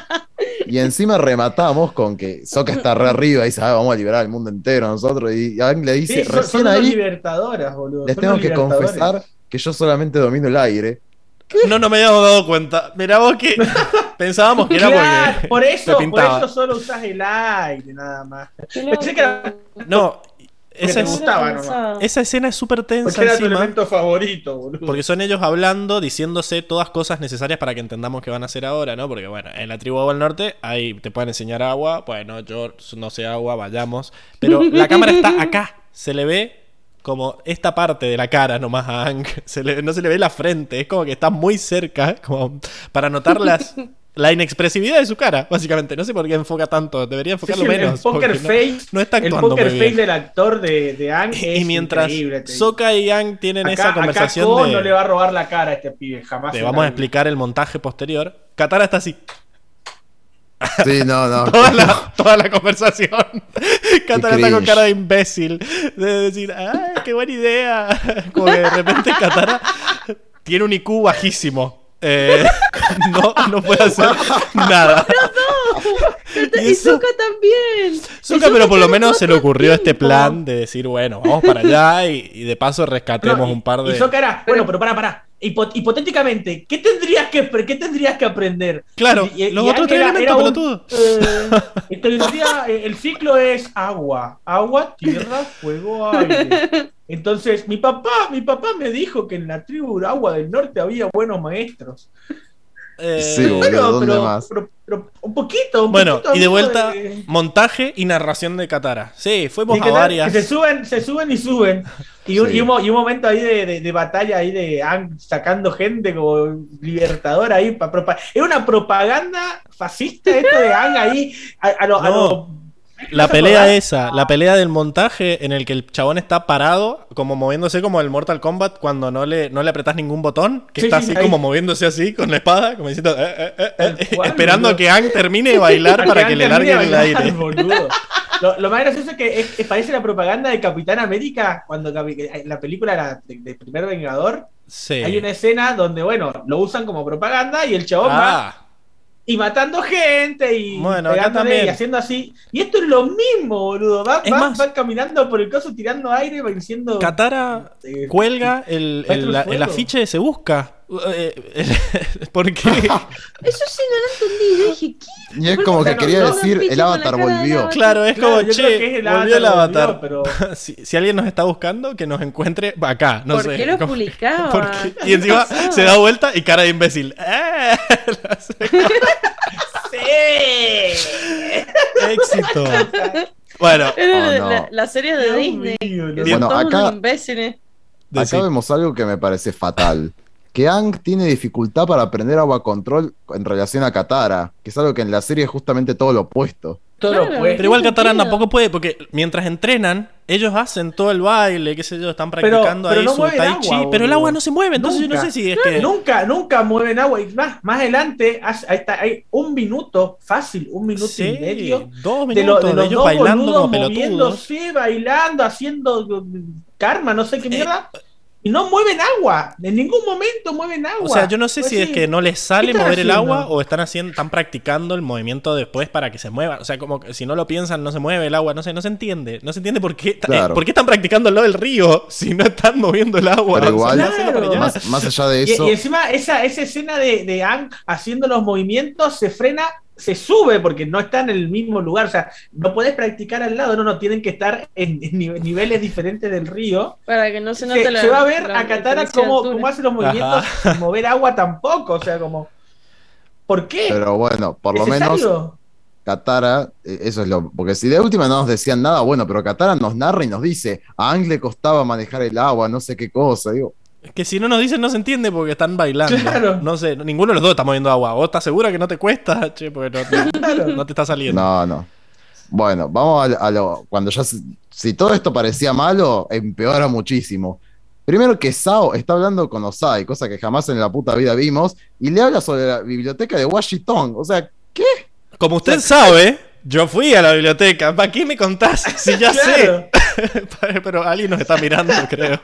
y, y encima rematamos con que Sokka está re arriba y dice, "Ah, vamos a liberar el mundo entero nosotros. Y Aang le dice, Sí, son, recién son unos ahí libertadoras, boludo. les son tengo que confesar que yo solamente domino el aire. No, no me habíamos dado cuenta. Mirá vos que *laughs* pensábamos que era Claro, porque. por eso, por eso solo usas el aire, nada más. Pensé que era, No, esa, gustaba nomás. esa escena es súper tensa porque era tu elemento favorito, boludo. Porque son ellos hablando, diciéndose todas cosas necesarias para que entendamos qué van a hacer ahora, ¿no? Porque bueno, en la tribu del Norte ahí te pueden enseñar agua, bueno, yo no sé agua, vayamos. Pero la cámara está *laughs* acá, se le ve como esta parte de la cara nomás a Ang, *laughs* se le- no se le ve la frente, es como que está muy cerca, como para notar las, la inexpresividad de su cara, básicamente. No sé por qué enfoca tanto, debería Sí, enfocarlo sí, el- menos. el poker porque no- face, no, está el poker muy face del actor de, de Ang es Y mientras. Soka y Ang tienen acá, esa conversación acá de... no le va a robar la cara a este pibe, jamás. Te en vamos a explicar el montaje posterior. Katara está así. Sí, no, no. *laughs* Toda la, toda la conversación. Katara está con cara de imbécil. De decir, ¡ay, qué buena idea! *laughs* Como que de repente Katara tiene un IQ bajísimo. Eh, *laughs* no, no puede hacer nada. *laughs* Y eso- Zuka también. Zuka, Y pero por lo menos se le ocurrió este plan de decir, bueno, vamos para allá y, y de paso rescatemos No, y- un par de. Y Sokka era, bueno, pero para, hipotéticamente, ¿qué tendrías que, qué tendrías que aprender? Claro, los otros Ang tres elementos, pelotudo. eh, eh, el ciclo es agua, agua, tierra, fuego, aire. Entonces, mi papá, mi papá me dijo que en la tribu Agua del Norte había buenos maestros. Eh, Sí, boludo, ¿dónde pero, más? pero- pero un poquito, un Bueno, poquito, y de vuelta, de- montaje y narración de Katara. Sí, fuimos Y a varias. que se suben, se suben y suben. Y un, Sí. y un mo- y un momento ahí de, de- de batalla ahí de Ang sacando gente como libertador ahí. pa- propa- Era una propaganda fascista esto de Ang ahí a, a lo, a No. La ¿No te pelea esa, la pelea del montaje en el que el chabón está parado, como moviéndose como el Mortal Kombat cuando no le, no le apretás ningún botón, que Sí, está sí, así ahí. como moviéndose así con la espada, como diciendo, eh, eh, eh, eh, cual, esperando boludo. que Ang termine de bailar *laughs* para que le larguen el aire. boludo. Lo, lo más gracioso es que es- es- parece la propaganda de Capitán América cuando la película la- de, de Primer Vengador. Sí. Hay una escena donde, bueno, lo usan como propaganda y el chabón va Ah, y matando gente y Bueno, y haciendo así. Y esto es lo mismo, boludo. Va, va- más- va caminando por el coso tirando aire, va diciendo. Katara eh, cuelga el, el, Fuego. el afiche de Se Busca. Eh, *laughs* ¿Por qué? *laughs* Eso sí no lo entendí. Yo dije, ¿qué? Y es como o sea, que no- quería no- decir, no el avatar volvió. Avatar. Claro, es Claro, como, yo creo que es che, el volvió el avatar, volvió, pero- *laughs* si, si alguien nos está buscando, que nos encuentre acá, no ¿Por sé. qué lo como- publicaba? ¿Por qué? Y encima se da vuelta y cara de imbécil. ¡Eh! ¡Sí! Éxito. Bueno, Era Oh, la, no. la- la serie de Dios Disney. mío, Bueno, acá-. Acá vemos algo que me parece fatal. Que Ang tiene dificultad para aprender agua control en relación a Katara, que es algo que en la serie es justamente todo lo opuesto. Todo Claro. lo pero igual Katara tampoco puede, porque mientras entrenan, ellos hacen todo el baile, qué sé yo, están practicando pero ahí no su tai agua, chi, pero el agua no se mueve, entonces yo no sé si es que. Nunca, nunca mueven agua. Y más, más adelante, hace- ahí está, hay un minuto, fácil, un minuto Sí, y medio. dos De, minutos lo- de, de los ellos dos bailando como pelotudos. moviéndose, bailando, haciendo mm, karma, no sé qué Eh, mierda. Y no mueven agua. En ningún momento mueven agua. O sea, yo no sé Pues si es que no les sale ¿Qué están mover el agua o están haciendo, están practicando el movimiento después para que se mueva. O sea, como que si no lo piensan, no se mueve el agua. No sé, no se entiende. No se entiende por qué, Claro. eh, por qué están practicando lo del río si no están moviendo el agua. Pero igual- Claro. Más, más allá de Y, eso, y encima esa, esa escena de, de Ang haciendo los movimientos se frena, se sube porque no está en el mismo lugar. O sea, no puedes practicar al lado, no, no, tienen que estar en, en nive- niveles diferentes del río. Para que no se Se, note la. se va a ver la a Katara cómo, hace los movimientos mover agua tampoco. O sea, como. ¿Por qué? pero bueno, por lo menos ¿Necesario? Katara, eh, eso es lo. Porque si de última no nos decían nada, bueno, pero Katara nos narra y nos dice: a Ang le costaba manejar el agua, no sé qué cosa. Digo, Es que si no nos dicen no se entiende porque están bailando. Claro. No sé, ninguno de los dos está moviendo agua. ¿Vos estás segura que no te cuesta? *laughs* Che, porque no te, Claro. no te está saliendo. no, no. Bueno, vamos a, a lo. Cuando ya. se- Si todo esto parecía malo, empeora muchísimo. Primero que Sao está hablando con Osai, cosa que jamás en la puta vida vimos, y le habla sobre la biblioteca de Washington. O sea, ¿qué? Como usted sabe, yo fui a la biblioteca. ¿Para qué me contás? Si ya Claro. sé. *laughs* Pero alguien nos está mirando, *laughs* creo.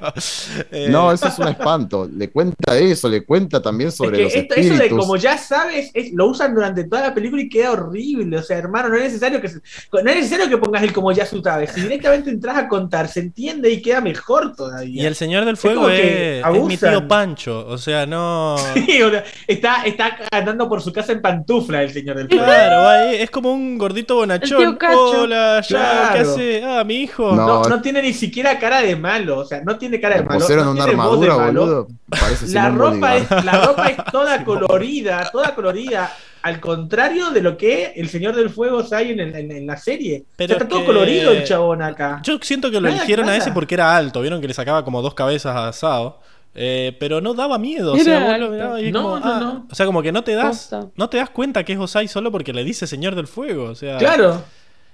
Eh, No, eso es un espanto. Le cuenta eso, le cuenta también sobre es los eso de como ya sabes, es- lo usan durante toda la película y queda horrible. O sea, hermano, no es necesario que se- no es necesario que pongas el como ya sabes. Si directamente entras a contar, se entiende y queda mejor todavía. Y el Señor del Es Fuego como es, que es mi tío Pancho. O sea, no. *laughs* Sí, o sea, está, está andando por su casa en pantufla el señor del fuego. Claro, es como un gordito bonachón. Hola, ya, Claro. ¿qué hace? Ah, mi hijo. No. No, no tiene ni siquiera cara de malo, o sea, no tiene cara de malo. pusieron no una tiene voz de armadura, malo. boludo. Parece La ropa, es, la ropa es *laughs* toda colorida, toda colorida, al contrario de lo que el Señor del Fuego hay en, en- en la serie. Pero O sea, está es todo que- colorido el chabón acá. Yo siento que lo Nada, eligieron a ese porque era alto. Vieron que le sacaba como dos cabezas a Sao. Eh, pero no daba miedo. O Era sea, vos lo mirabas y No, como, no, ah, no. O sea, como que no te das. No te das cuenta que es Osai solo porque le dice Señor del Fuego. O sea. Claro.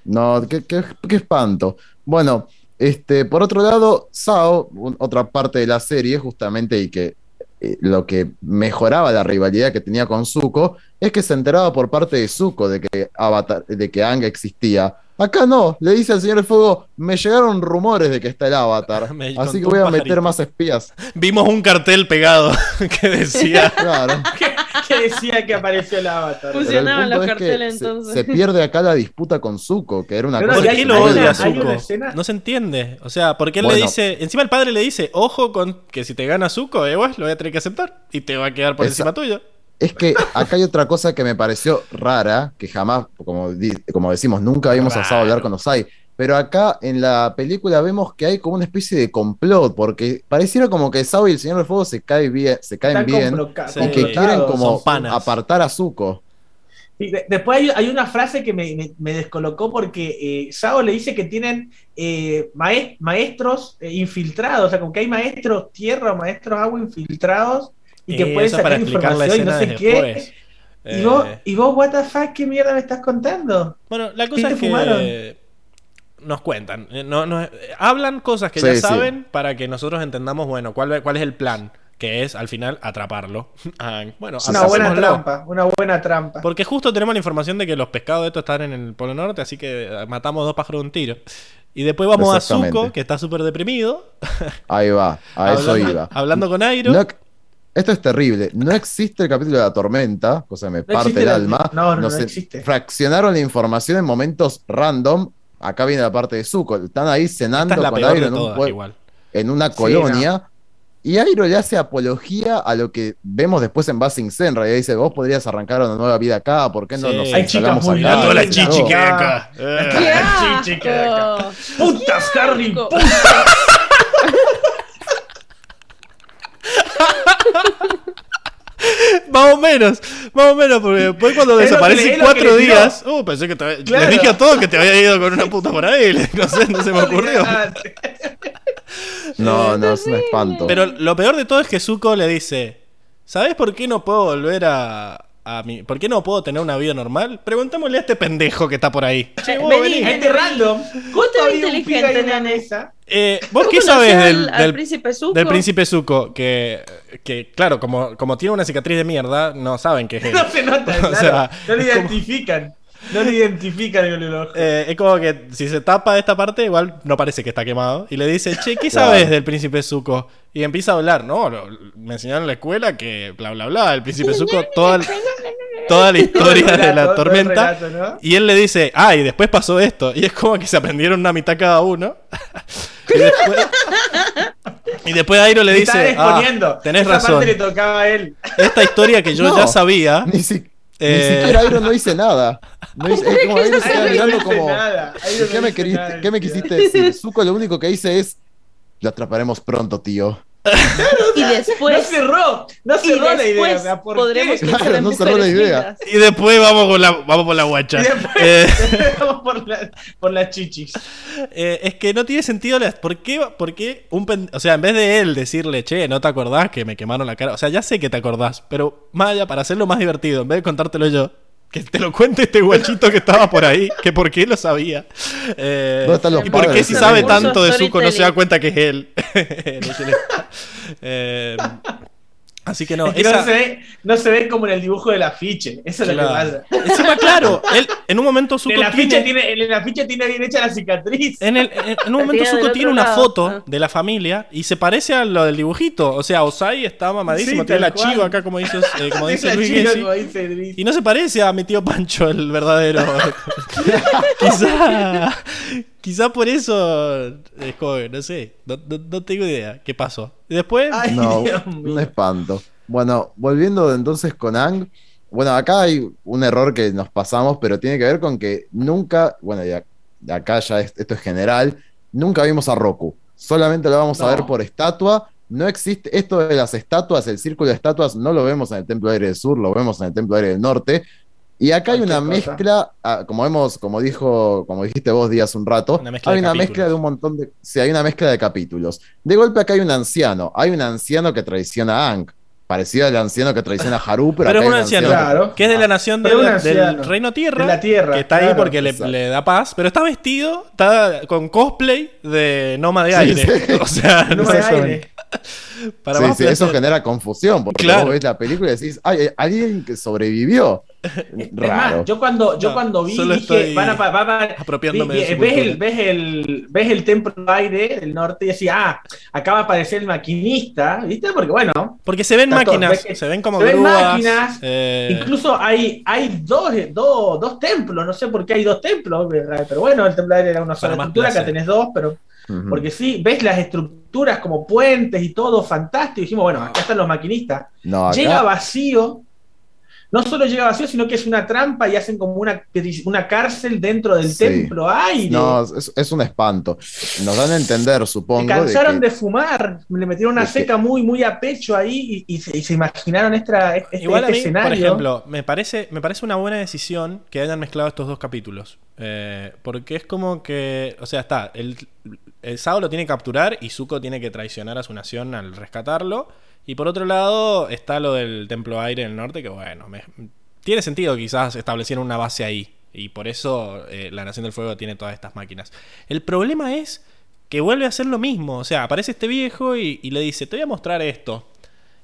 No, qué, qué- qué espanto. Bueno, este, por otro lado, Sao, otra parte de la serie, justamente, y que eh, lo que mejoraba la rivalidad que tenía con Zuko, es que se enteraba por parte de Zuko de que Avatar, de que Aang existía. Acá no, le dice al Señor del Fuego, me llegaron rumores de que está el Avatar, *laughs* Me así que voy a pajarito". meter más espías. *laughs* Vimos un cartel pegado *laughs* que decía. Claro. que, que decía que apareció el avatar. Pero el Funcionaban los carteles, se- entonces. Se, pierde acá la disputa con Zuko, que era una No, no, cosa ¿Por qué lo odia Zuko? No se entiende. O sea, porque él le dice. Encima el padre le dice: Ojo con que si te gana Zuko, eh, lo voy a tener que aceptar. Y te va a quedar por Esa- encima tuyo. Es que acá hay otra cosa que me pareció rara, que jamás, como, como decimos, nunca habíamos Raro. osado hablar con Osai. Pero acá en la película vemos que hay como una especie de complot, porque pareciera como que Sao y el Señor del Fuego se, cae bien, se caen bien y que quieren como apartar a Zuko. Sí, de- después hay, hay una frase que me, me- me descolocó porque eh, Sao le dice que tienen eh, maes- maestros eh, infiltrados, o sea, como que hay maestros tierra o maestros agua infiltrados y que Eh, para sacar explicar la información y no escena sé de qué. después. Y vos, Eh, y vos, what the fuck, ¿qué mierda me estás contando? Bueno, la ¿Qué cosa es que fumaron? nos cuentan, eh, no, no- hablan cosas que Sí, ya sí. saben para que nosotros entendamos, bueno, cuál, cuál es el plan, que es al final atraparlo. *laughs* Ah, bueno, una buena trampa, una buena trampa. Porque justo tenemos la información de que los pescados de estos están en el Polo Norte, así que matamos dos pájaros de un tiro. Y después vamos a Zuko, que está súper deprimido, *laughs* Ahí va, a eso iba. hablando con Airo. No- esto es terrible. No existe el capítulo de la tormenta, cosa que me parte existe el la- alma. no, no, no existe. Fraccionaron la información en momentos random. Acá viene la parte de Zuko. Están ahí cenando es la con Airo en, un en una colonia. Y Airo le hace apología a lo que vemos después en Basing Senra. Y dice: Vos podrías arrancar una nueva vida acá. ¿Por qué no Sí. nos Hay chicas muy acá? Toda la chichi que hay No. acá. Eh. ¡Qué Ah, chichi, que acá. ¡Putas, Harry! asco! Más o menos, más o menos, porque después cuando desaparecen cuatro días, uh, pensé que te, Claro. les dije a todos que te había ido con una puta por ahí, no sé, no se me ocurrió. No, no, es un espanto. Pero lo peor de todo es que Zuko le dice, ¿sabes por qué no puedo volver a, a mi, por qué no puedo tener una vida normal? Preguntémosle a este pendejo que está por ahí. Che, vos Vení. vení. Gente random. ¿Cuánto te ves había un pibe en mesa? Eh, ¿Vos ¿Vos qué al- del, al del- príncipe Zuko? del príncipe Zuko? Que, que claro, como, como tiene una cicatriz de mierda, no saben que es *laughs* él. No se nota, *laughs* O claro. sea, no lo es como- identifican. No lo identifican con el ojo. Eh, es como que si se tapa esta parte, igual no parece que está quemado. Y le dice, che, ¿qué sabes del príncipe Zuko? Y empieza a hablar, ¿no? lo- me enseñaron en la escuela que bla, bla, bla. El príncipe Zuko, toda, toda la historia de la tormenta. relato, ¿no? Y él le dice, ah, y después pasó esto. Y es como que se aprendieron una mitad cada uno. *laughs* y después, y después Airo le dice, ah, exponiendo. tenés Esa razón. parte le tocaba a él. Esta historia que yo *laughs* No. ya sabía. Ni, si- Eh, ni siquiera Airo no dice nada. No dice, es como Airo se queda mirando como. ¿Qué me, nada, qué me quisiste decir? Zuko lo único que dice es: Lo atraparemos pronto, tío. Y No después, cerró, no cerró la idea. después o sea, ¿por podremos qué? Claro, no cerró la idea. vidas. Y después vamos, con la, vamos por la guacha. Y después- Eh, *laughs* Vamos por, la- por las chichis. eh, es que no tiene sentido. las- ¿Por qué? por qué un pen- O sea, en vez de él decirle, che, ¿no te acordás que me quemaron la cara? O sea, ya sé que te acordás, pero allá, para hacerlo más divertido, en vez de contártelo yo, que te lo cuente este guachito que estaba por ahí, que por qué lo sabía. Eh, ¿Dónde están los y por qué si sabe tanto de Zuko no se da cuenta que es él. *laughs* Eh, así que no, Es que esa- no, se ve, no se ve como en el dibujo del afiche. Eso es lo que pasa. Encima, claro, *laughs* él en un momento Zuko En el, afiche tiene, tiene, en el afiche tiene bien hecha la cicatriz. en, el- en- en un momento Zuko tiene una lado. foto Ah. de la familia y se parece a lo del dibujito. O sea, Osai está mamadísimo, Sí, tiene la cual. chiva acá como dice, *laughs* eh, como Sí, dice la Luis chica, Gessi. como dice Luis. Y no se parece a mi tío Pancho, el verdadero. *laughs* quizá, quizá por eso es que, no sé, no, no- no tengo idea qué pasó. Y después, Ay, No, Dios un mío. espanto. Bueno, volviendo entonces con Ang. Bueno, acá hay un error que nos pasamos, pero tiene que ver con que nunca, bueno, de de acá ya es- esto es general, nunca vimos a Roku. Solamente lo vamos a ver por estatua. No existe esto de las estatuas, el círculo de estatuas, no lo vemos en el Templo Aire del Sur, lo vemos en el Templo Aire del Norte. Y acá hay una cosa. mezcla, ah, como hemos, como dijo, como dijiste vos días un rato, Una hay de una capítulos. mezcla de un montón de. Sí, hay una mezcla de capítulos. De golpe acá hay un anciano. Hay un anciano que traiciona a Ang. Parecido al anciano que traiciona a Haru, pero, pero es un hay anciano, Claro. que es de la nación del-. Reino Tierra. De la Tierra, Que está ahí porque le, da paz, pero está vestido, está con cosplay de Noma de Sí, aire. sí. *laughs* O sea, No me sé, aire. *laughs* para Sí, sí, eso genera confusión, porque Claro. vos ves la película y decís, ay, hay alguien que sobrevivió. *laughs* Es Raro. más, yo cuando, yo No, cuando vi, dije, van a, pa- va a- apropiándome vi- de su ves, el, ves, el, ves el templo aire del norte y decía, ah, acá va a aparecer el maquinista, ¿viste? Porque bueno, Porque se ven todo, máquinas, se ven como se ven máquinas, eh, incluso hay, hay dos, dos, dos templos, no sé por qué hay dos templos, pero bueno, el templo aire era una sola estructura, acá tenés dos, pero Porque sí, ves las estructuras como puentes y todo fantástico, y dijimos, bueno, acá están los maquinistas. No, acá- llega vacío. No solo llega vacío, sino que es una trampa y hacen como una, una cárcel dentro del Sí. templo aire. no, es, es un espanto. Nos dan a entender, se supongo. cansaron de de, fumar, le metieron una que- seca muy, muy a pecho ahí y, y se, y se imaginaron esta, este, Igual a este mí, escenario. por ejemplo, me parece, me parece una buena decisión que hayan mezclado estos dos capítulos. Eh, porque es como que, o sea, está, el, el Sao lo tiene que capturar y Zuko tiene que traicionar a su nación al rescatarlo. Y por otro lado está lo del Templo Aire en el norte, que bueno, me- tiene sentido quizás establecieron una base ahí. Y por eso eh, la Nación del Fuego tiene todas estas máquinas. El problema es que vuelve a hacer lo mismo. O sea, aparece este viejo y, le dice, te voy a mostrar esto.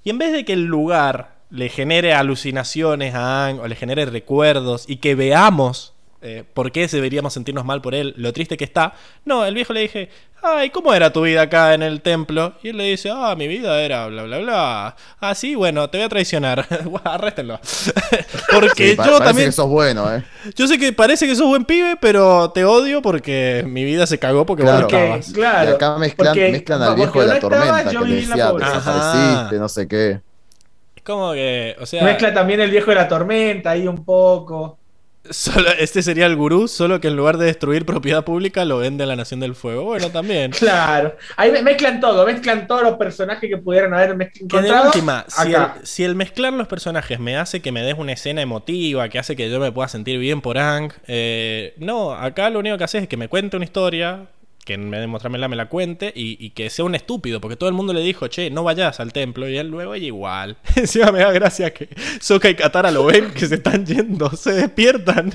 Y en vez de que el lugar le genere alucinaciones a Aang o le genere recuerdos y que veamos eh, por qué deberíamos sentirnos mal por él, lo triste que está, no, el viejo le dije, ay, ¿cómo era tu vida acá en el templo? Y él le dice, ah, mi vida era bla, bla, bla. Ah, sí, bueno, te voy a traicionar. *laughs* Arréstenlo. *laughs* porque Sí, pa- yo parece también... que sos bueno, ¿eh? Yo sé que parece que sos buen pibe, pero te odio porque mi vida se cagó porque Claro. vos no Porque, claro, y acá mezclan, porque- mezclan al viejo de la estaba, tormenta yo que le decía, desapareciste, no sé qué. Es como que, o sea, Mezcla también el viejo de la tormenta ahí un poco. Solo, este sería el gurú, solo que en lugar de destruir propiedad pública lo vende a la Nación del Fuego. Bueno, también. Claro. Ahí me- mezclan todo, mezclan todos los personajes que pudieran haber mezcl- Que de última, si el, si el mezclar los personajes me hace que me des una escena emotiva, que hace que yo me pueda sentir bien por Ang, eh, no, acá lo único que hace es que me cuente una historia, que en vez de mostrármela me la cuente, y, y que sea un estúpido, porque todo el mundo le dijo, che, no vayas al templo, y él luego ella igual. *laughs* Encima me da gracia que Sokka y Katara lo ven, que se están yendo, se despiertan,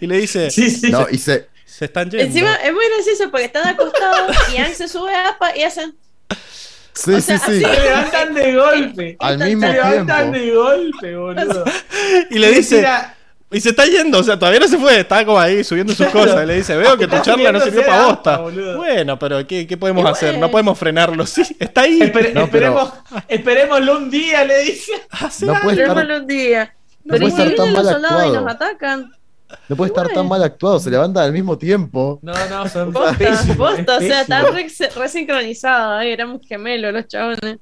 y le dice, Sí, sí. No, y se, se están yendo. Encima es muy gracioso porque están acostados y Ang se sube a APA y hacen. sí, O sea, sí, sí. Se levantan de golpe. Al Se mismo Se levantan tiempo. de golpe, boludo. *laughs* y le dice... Mira, Y se está yendo, o sea, todavía no se fue, está como ahí subiendo sus Claro. cosas. Y le dice, veo que tu charla no sirvió para bosta. Boludo. Bueno, pero ¿qué, qué podemos hacer? No podemos frenarlo. *laughs* Sí, está ahí. espere- No, pero- esperemos, esperémoslo un día, le dice. *laughs* Hace No puede estar- un día. No Pero puede ¿y si estar tan vienen los mal soldados y actuado. nos atacan? No puede estar tan mal actuado, se levantan al mismo tiempo. No, no, son *laughs* Posta, pésimos, posta, o sea, pésimo. están re, re sincronizados. Ay, éramos gemelos los chabones.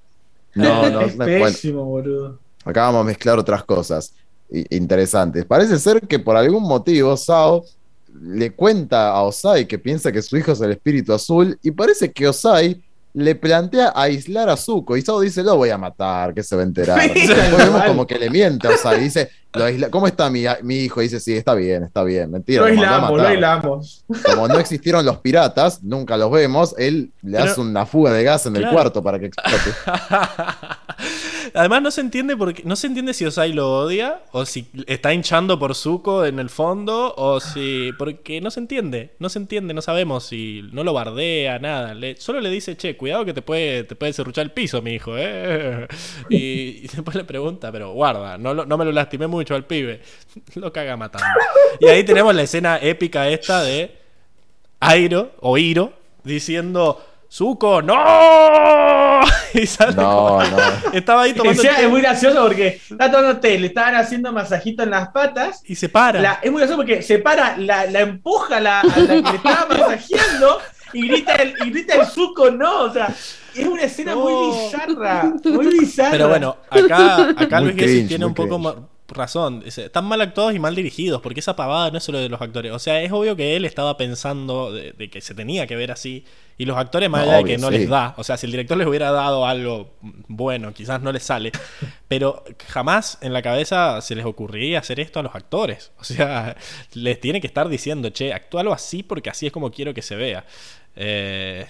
No, no, es no, bueno, pésimo, boludo. acá vamos a mezclar otras cosas interesantes. Parece ser que por algún motivo Sao le cuenta a Osai que piensa que su hijo es el espíritu azul y parece que Osai le plantea aislar a Zuko y Sao dice, lo voy a matar, que se va a enterar. Sí, vemos como que le miente, o sea, y dice, "Lo aisla- ¿cómo está mi, mi hijo? Y dice, sí, está bien, está bien, mentira. Lo a aislamos, lo matar". aislamos. Como no existieron los piratas, nunca los vemos, él le Pero- hace una fuga de gas en el cuarto para que explote. *laughs* Además no se entiende porque no se entiende si Osai lo odia o si está hinchando por Zuko en el fondo o si porque no se entiende, no se entiende, no sabemos si no lo bardea nada, solo le dice, "Che, cuidado que te puede te puede serruchar el piso, mi hijo", ¿eh? *laughs* Y, después le pregunta, "Pero guarda, no, no me lo lastimé mucho al pibe." *laughs* Lo caga matando. Y ahí tenemos la escena épica esta de Airo o Iro diciendo Zuko, ¡no! *laughs* Y sale No, como- no. Estaba ahí tomando Encima té es muy gracioso porque está tomando té, le estaban haciendo masajito en las patas. y se para. La- es muy gracioso porque se para, la, la empuja a la, a la que le estaba *laughs* masajeando y grita el, y grita el suco, no. O sea, es una escena No. muy bizarra. Muy bizarra. Pero bueno, acá, acá Luis tiene un poco cringe. Razón. Están mal actuados y mal dirigidos, porque esa pavada no es solo de los actores. O sea, es obvio que él estaba pensando de, de que se tenía que ver así. Y los actores, más No, allá de que no sí. les da. O sea, si el director les hubiera dado algo bueno, quizás no les sale. Pero jamás en la cabeza se les ocurriría hacer esto a los actores. O sea, les tiene que estar diciendo, che, actúalo así porque así es como quiero que se vea. Eh,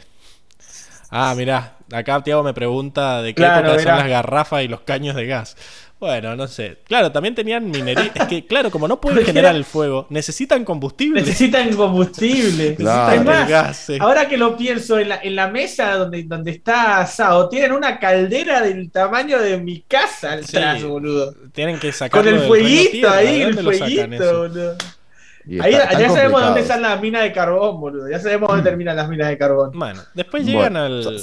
Ah, mirá, acá Tiago me pregunta de qué Claro, época son las garrafas y los caños de gas. Bueno, no sé. Claro, también tenían minería. Es que, claro, como no pueden *laughs* generar era- el fuego, necesitan combustible. Necesitan combustible. *laughs* Claro. Es El más, gas, sí. ahora que lo pienso, en la, en la mesa donde, donde está Sao, tienen una caldera del tamaño de mi casa atrás, Sí. boludo. Tienen que sacarlo Con el fueguito tierra. ahí, ¿De el fueguito, boludo. Ahí, está- ya sabemos dónde están las minas de carbón, boludo. Ya sabemos dónde terminan las minas de carbón. Bueno, después llegan Bueno, al.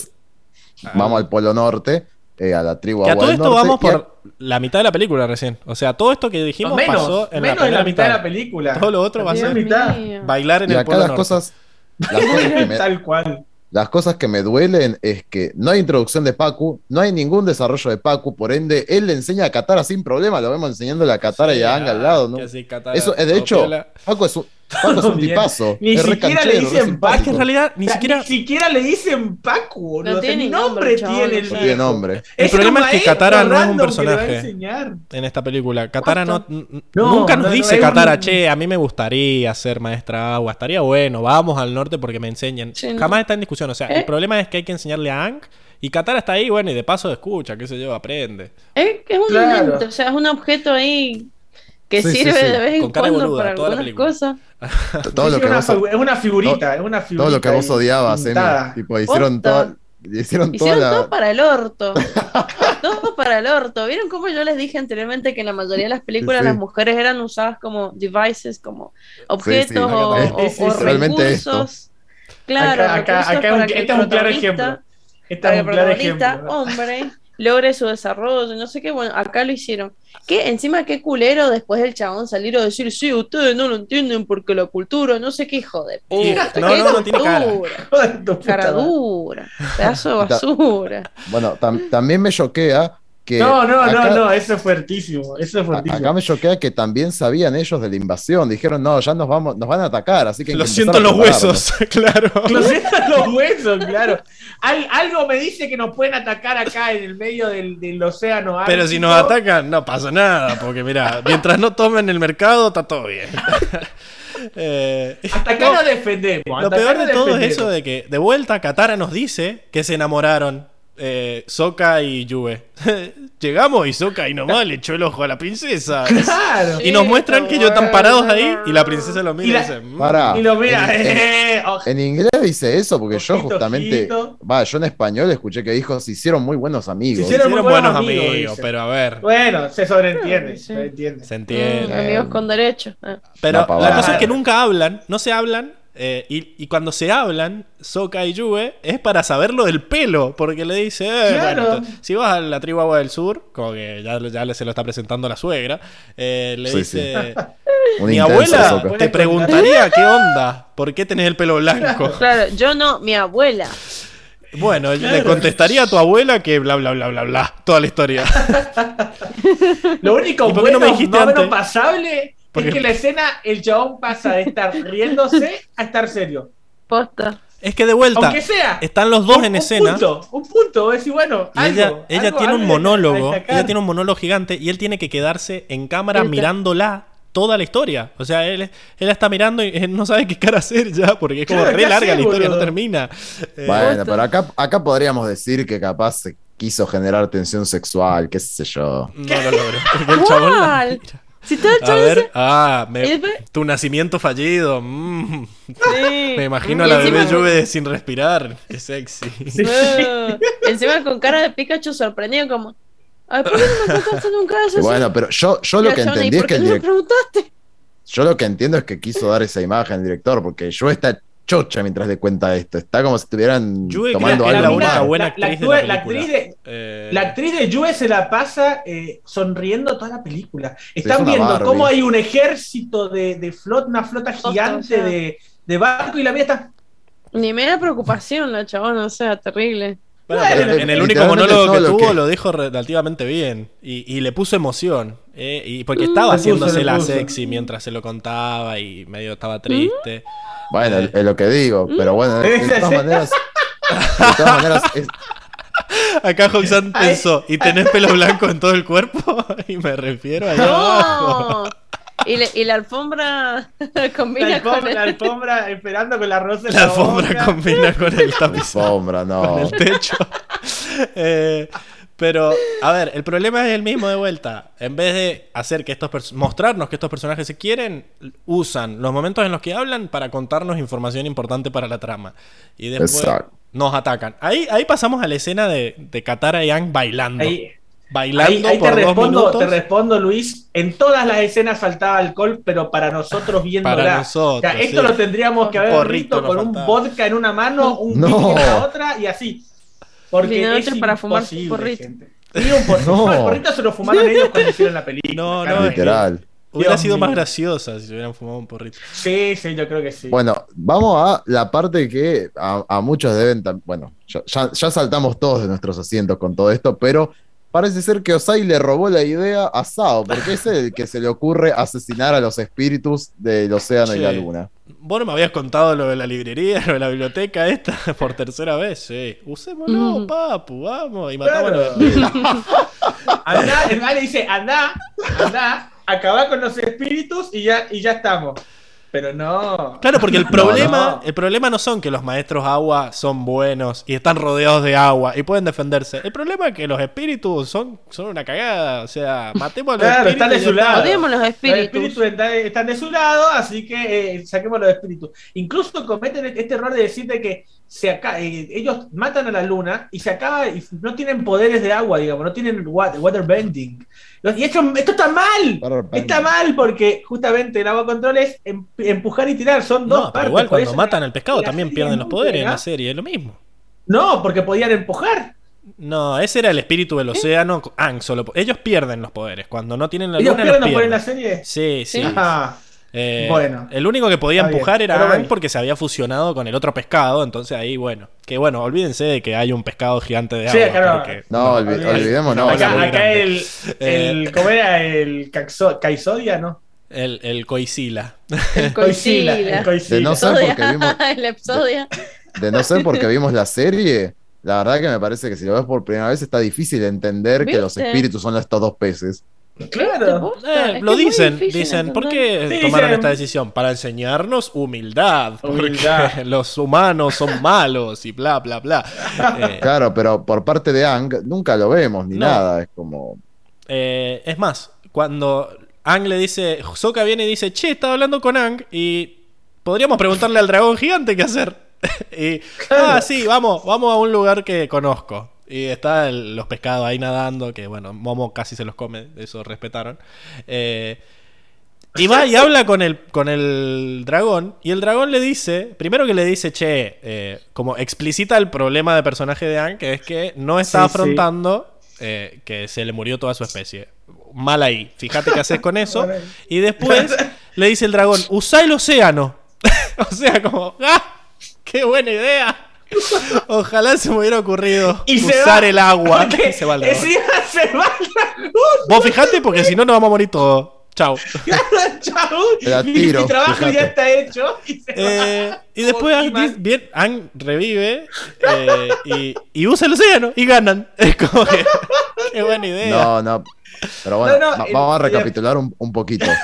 Vamos al Polo Norte, eh, a la tribu Que a todo esto Norte, vamos a- por la mitad de la película recién. O sea, todo esto que dijimos menos, pasó en menos la la mitad de la película. Todo lo otro va a ser mitad. bailar en y el acá Polo las Norte. cosas, *laughs* las cosas que me, Tal cual. Las cosas que me duelen es que no hay introducción de Pacu, no hay ningún desarrollo de Pacu, por ende, él le enseña a Katara sin problema, lo vemos enseñándole a Katara y a Anga al lado, ¿no? Que así, Katara, Eso, eh, de hecho. Paco es un, Paco es un *laughs* tipazo. Ni es siquiera le dicen que en realidad ni O sea, siquiera. ni siquiera le dicen Pacu, boludo. No tiene nombre tiene no tiene nombre. El problema es que Katara no es un personaje. en esta película. Katara no, nunca nos no, no, dice Katara, un- che, a mí me gustaría ser maestra agua, estaría bueno, vamos al norte porque me enseñen. Sí, no. Jamás está en discusión. O sea, ¿Eh? el problema es que hay que enseñarle a Ang y Katara está ahí, bueno, y de paso escucha, qué sé yo, aprende. Es, es un Claro. o sea, es un objeto ahí que Sí, sirve sí. de vez en cuando boluda, para algunas cosas. Todo lo que vos, es una figurita, es una figurita. todo lo que vos odiabas, pintada. Tipo, hicieron toda, hicieron Hicieron toda la... todo para el orto. *laughs* todo para el orto. ¿Vieron cómo yo les dije anteriormente que en la mayoría de las películas Sí, sí. las mujeres eran usadas como devices, como objetos sí. o, Acá o- sí, sí, o sí. Realmente recursos? Claro, Acá- acá- recursos acá es un- este es un claro ejemplo. Este para es un el claro protagonista, ejemplo. hombre, logre su desarrollo, no sé qué, bueno, acá lo hicieron. Que encima qué culero después del chabón salir a decir, sí, ustedes no lo entienden porque la cultura, no sé qué hijo de puta. no, qué no, no tiene cara. *laughs* Cara dura, pedazo de basura. Bueno, tam- también me choquea que... No, no, acá- no, no, eso es fuertísimo. Eso es fuertísimo. Acá me choquea que también sabían ellos de la invasión. Dijeron, no, ya nos vamos, nos van a atacar, así que Lo siento en a los prepararnos". huesos, *laughs* claro. Lo sientan los huesos, claro. Al- algo me dice que nos pueden atacar acá en el medio del, del océano. Pero si nos atacan, no pasa nada, porque mira, mientras no tomen el mercado, está todo bien. *laughs* Eh, Hasta acá no, nos defendemos. Lo peor de todo es eso de que, de vuelta, Katara nos dice que se enamoraron eh, Sokka y Yue. *laughs* Llegamos y Sokka y nomás le echó el ojo a la princesa. *laughs* Claro. Y nos muestran que ellos están parados ahí y la princesa lo mira y, dice: "Mm". Pará. Y lo mira. En- en- eh, En inglés dice eso, porque yo justamente, ojito. va, yo en español escuché que dijo, se hicieron muy buenos amigos. Se Hicieron, hicieron muy buenos buenos amigos, pero a ver, Bueno, se sobreentiende. Sí. Se sobreentiende. se Mm, entiende. amigos con derecho. Ah. Pero pavada. la cosa es que nunca hablan, no se hablan. Eh, y, y cuando se hablan, Sokka y Yue, es para saberlo del pelo. Porque le dice: eh, Claro. bueno, si vas a la tribu Agua del Sur, como que ya, ya se lo está presentando la suegra, eh, le Sí, dice: Mi *laughs* abuela te preguntaría qué onda, ¿por qué tenés el pelo blanco? Claro, yo no, mi abuela. Bueno, le contestaría a tu abuela que bla bla bla bla bla, toda la historia. Lo *laughs* único ¿Y por qué no bueno, me dijiste más antes? pasable Porque- es que la escena, el chabón pasa de estar riéndose a estar serio. Posta. Es que de vuelta, Aunque sea. están los dos un, en un escena. punto, un punto, es decir, bueno, Y algo, ella, ella algo- tiene un algo monólogo, ella tiene un monólogo gigante y él tiene que quedarse en cámara mirándola toda la historia. O sea, él, él está mirando y él no sabe qué cara hacer ya, porque es como Claro, re ¿qué larga hacer, la historia, no termina. Eh, Bueno, pero acá, acá podríamos decir que capaz se quiso generar tensión sexual, qué sé yo. no lo logró. *laughs* El chabón la. Si todo el A ver, se- ah, me- tu nacimiento fallido. mm. Sí. Me imagino a la encima bebé con- Juve sin respirar. Qué sexy. Sí. No. Encima con cara de Pikachu sorprendido como Ay, ¿por qué no me contaste nunca eso? Bueno, pero yo, yo lo que Johnny, entendí es ¿por que qué el preguntaste? yo lo que entiendo es que quiso dar esa imagen al director, porque yo está chocha mientras le cuenta esto. Está como si estuvieran Yue tomando algo la buena La- la actriz de la actriz Eh, La actriz de Yue se la pasa eh, sonriendo toda la película. Están una viendo Barbie. cómo hay un ejército de, de flota, una flota gigante de, de barco y la mía está. Ni me da preocupación la chabona, o sea, terrible. Bueno, Bueno, pero en el único monólogo que tuvo que- lo dijo relativamente bien y, y le puso emoción. eh, y porque estaba haciéndose la puso. sexy mientras se lo contaba y medio estaba triste. Bueno, Eh. es lo que digo, pero bueno, de, todas maneras. De todas maneras, es- *laughs* Acá Hoxan pensó, ¿y tenés pelo blanco en todo el cuerpo? *laughs* y me refiero a ¡No! Y, le- y la alfombra *laughs* La combina con alfombra, la el... alfombra esperando con la rosa en La la alfombra boca. combina con el tapiz, alfombra, con no. el techo. *laughs* Eh, pero, a ver, el problema es el mismo de vuelta. En vez de hacer que estos mostrarnos que estos personajes se quieren, usan los momentos en los que hablan para contarnos información importante para la trama. Y después Exacto. nos atacan. Ahí, ahí pasamos a la escena de, de Katara y Yang bailando. Ahí, bailando ahí- ahí por te, dos respondo, minutos. te respondo, Luis. En todas las escenas faltaba alcohol, pero para nosotros viéndola. Para nosotros, O sea, esto sí. lo tendríamos que haber visto con un vodka en una mano, un No. whisky en la otra y así. Porque Vino es para fumar porrito. un por- No. el porrito se lo fumaron ellos cuando hicieron la película. No, no, Literal. Hubiera Dios sido más graciosa si se hubieran fumado un porrito. Sí, sí, yo creo que sí. Bueno, vamos a la parte que a, a muchos deben. Bueno, ya saltamos todos de nuestros asientos con todo esto, pero parece ser que Osai le robó la idea a Sao, porque es el que se le ocurre asesinar a los espíritus del océano y la luna. Vos no me habías contado lo de la librería, *laughs* lo de la biblioteca esta *laughs* por tercera vez, sí. Usémoslo, Mm. papu, vamos. Y matamos Claro. a los. *laughs* Andá, el dice, andá, andá, acabá con los espíritus y ya, y ya estamos. Pero no. Claro, porque el *laughs* problema, no. el problema no son que los maestros agua son buenos y están rodeados de agua y pueden defenderse. El problema es que los espíritus son, son una cagada. O sea, matemos a los Claro, espíritus. están de su lado. Odiemos los Los espíritus. espíritus están, están de su lado, así que eh, saquemos los espíritus. Incluso cometen este error de decirte que se aca- eh, ellos matan a la luna y se acaba y no tienen poderes de agua, digamos, no tienen wa- waterbending. Y esto, esto está mal. Está mal porque justamente el agua control es em- empujar y tirar, son dos No, pero partes. igual cuando eso matan al pescado también pierden los poderes en la serie, es lo mismo. No, porque podían empujar. No, ese era el espíritu del océano. Ang solo. Ellos pierden los poderes. Cuando no tienen la Ellos luna, pierden los poderes en la serie. Sí, sí. Sí. Eh, Bueno. El único que podía bien, empujar era pero Aang bueno. porque se había fusionado con el otro pescado. Entonces ahí, bueno. Que bueno, olvídense de que hay un pescado gigante de Sí, agua. claro. porque- No, olvi- olvidé. olvidemos, no. Acá, el, Eh. el. ¿Cómo era? El Caisodia, ¿no? El, el Coisila. El Coisila, *laughs* Coisila. el Coisila. De no ser porque vimos- *laughs* El episodio. De no ser porque vimos la serie, la verdad que me parece que si lo ves por primera vez está difícil entender que los espíritus son estos dos peces. Claro. Eh, lo dicen, dicen, ¿por qué Sí, tomaron dicen- esta decisión? Para enseñarnos humildad, Humildad. porque *laughs* los humanos son malos y bla, bla, bla. *laughs* Eh, Claro, pero por parte de Ang nunca lo vemos ni No. nada. Es como. eh, es más, cuando Ang le dice, Sokka viene y dice, che, estaba hablando con Ang y podríamos preguntarle al dragón gigante qué hacer. *laughs* y, ah, sí, vamos, vamos a un lugar que conozco. Y está el- los pescados ahí nadando, que bueno, Momo casi se los come, eso respetaron. Eh, y va y habla con el, con el dragón. Y el dragón le dice, primero que le dice, che, eh, como explicita el problema de personaje de Ang, que es que no está Sí, sí. afrontando eh, que se le murió toda su especie. Mal ahí. Fíjate qué haces con eso. *laughs* Y después le dice el dragón, usá el océano. *laughs* o sea, como, ¡ah! ¡Qué buena idea! *laughs* Ojalá se me hubiera ocurrido Y se usar va, el agua. Y *laughs* se va el encima se va el dragón. Vos fijate porque si no nos vamos a morir todos. chao. Chau. *laughs* La Mi- mi trabajo fíjate. ya está hecho. Y se va. Eh, y después Ang, bien, Ang revive eh, y, y usa el océano y ganan. Es como que. Qué buena idea. No, no. Pero bueno, No, no, va- el- vamos a recapitular un, un poquito. *laughs*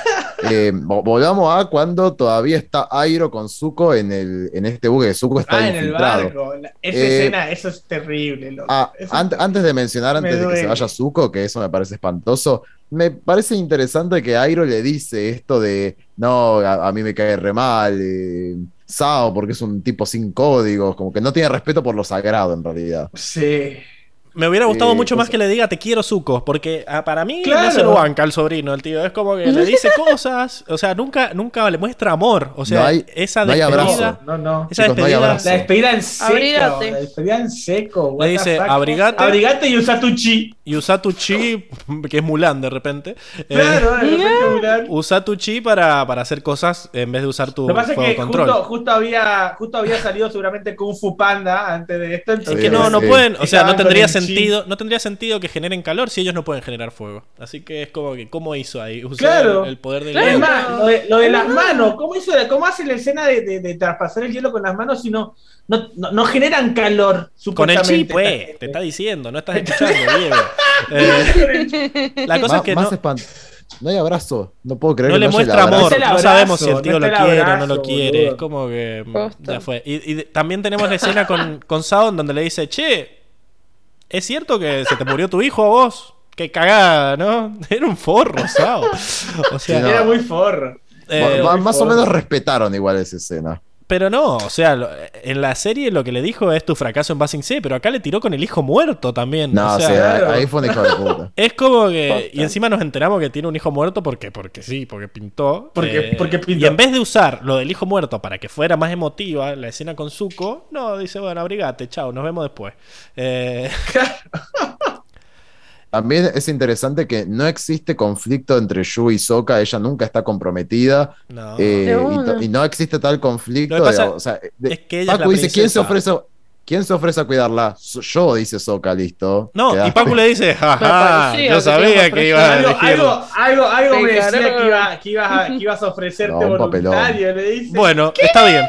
Eh, vo- volvamos a cuando todavía está Airo con Zuko en, el, en este buque. Zuko está Ah, en el barco. Esa Eh, escena, eso es terrible. loco. Ah, Eso- antes de mencionar, me antes de que se vaya Zuko, que eso me parece espantoso, me parece interesante que Airo le dice esto de, no, a, a mí me cae re mal, eh, Sao, porque es un tipo sin códigos, como que no tiene respeto por lo sagrado en realidad. Sí. Me hubiera gustado Eh, mucho más que le diga te quiero Zuko, porque ah, para mí Claro. no se lo banca al sobrino, el tío. Es como que le dice *laughs* cosas, o sea, nunca, nunca le muestra amor. O sea, No hay- esa no hay despedida. abrazo. No, no. Esa Chicos, no hay despedida. abrazo. La despedida en seco. Abrígate. La despedida en seco. Le dice. "Abrigate". Abrigate y usa tu chi. Y usa tu chi, *laughs* que es Mulan de repente. eh, Claro, de repente Mulan. usa tu chi para, para hacer cosas en vez de usar tu Lo que pasa es que control. justo, justo, había, justo había salido seguramente Kung Fu Panda antes de esto. Es Entonces, que no, no Sí. pueden, o sea, no tendría el chi. Sentido, no tendría sentido que generen calor si ellos no pueden generar fuego. Así que es como que, ¿cómo hizo ahí? Usó Claro. el, poder del Claro. Es hielo. más, lo de, lo de las manos, ¿cómo, hizo, ¿cómo hace la escena de, de- de traspasar el hielo con las manos si no, no, no, no generan calor? Con el supuestamente, chi, esta pues, te está diciendo, no estás escuchando, Diego. *laughs* Eh, la cosa es que más no, No hay abrazo, no puedo creer no que le el muestra amor, No no sabemos si el tío no lo quiere o no lo quiere. boludo. Es como que mm, Posta. ya fue. Y, también tenemos la escena con, con Sao en donde le dice, che, ¿es cierto que se te murió tu hijo a vos? Qué cagada, ¿no? *laughs* Era un forro, Sao. O sea, Sí, no. Era muy forro. eh, muy más o menos respetaron igual esa escena. Pero no, o sea, en la serie lo que le dijo es tu fracaso en Basing C, pero acá le tiró con el hijo muerto también. No, o o sea, claro. ahí fue un hijo de puta. *laughs* es como que. Y encima nos enteramos que tiene un hijo muerto porque, porque sí, porque pintó. eh, Porque- porque pintó. Y en vez de usar lo del hijo muerto para que fuera más emotiva la escena con Zuko, no, dice, bueno, abrigate, chao, nos vemos después. Eh, *laughs* También es interesante que no existe conflicto entre Yu y Sokka, ella nunca está comprometida no. eh, y, y no existe tal conflicto. Que pasa de- o sea, de- es que ella es Pacu la dice, ¿quién se, princesa". ofrece, ¿quién se ofrece a cuidarla? Yo, dice Sokka, listo. No, y Quedaste. Pacu le dice, jaja, yo que sabía teníamos que iba a Algo, elegir. algo, algo, me decía que, iba, que, ibas a, que ibas a ofrecerte No, voluntario, le dice. Bueno, está bien.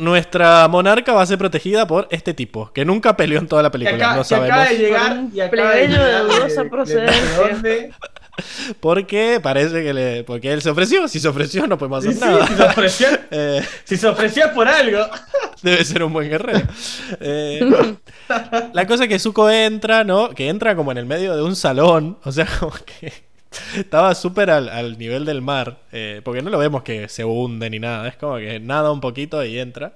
Nuestra monarca va a ser protegida por este tipo, que nunca peleó en toda la película, acá- no sabemos. acaba de llegar y acaba de plebeyo de llegar dudosa de- procedencia. de dónde. *laughs* Porque parece que le. Porque él se ofreció. Si se ofreció, no podemos hacer sí, nada. si se ofreció, *laughs* Eh, si se ofreció es por algo. *laughs* debe ser un buen guerrero. Eh, la cosa es que Zuko entra, ¿no? Que entra como en el medio de un salón. O sea, como que. *laughs* Estaba súper al, al nivel del mar. eh, porque no lo vemos que se hunde ni nada. Es como que nada un poquito y entra.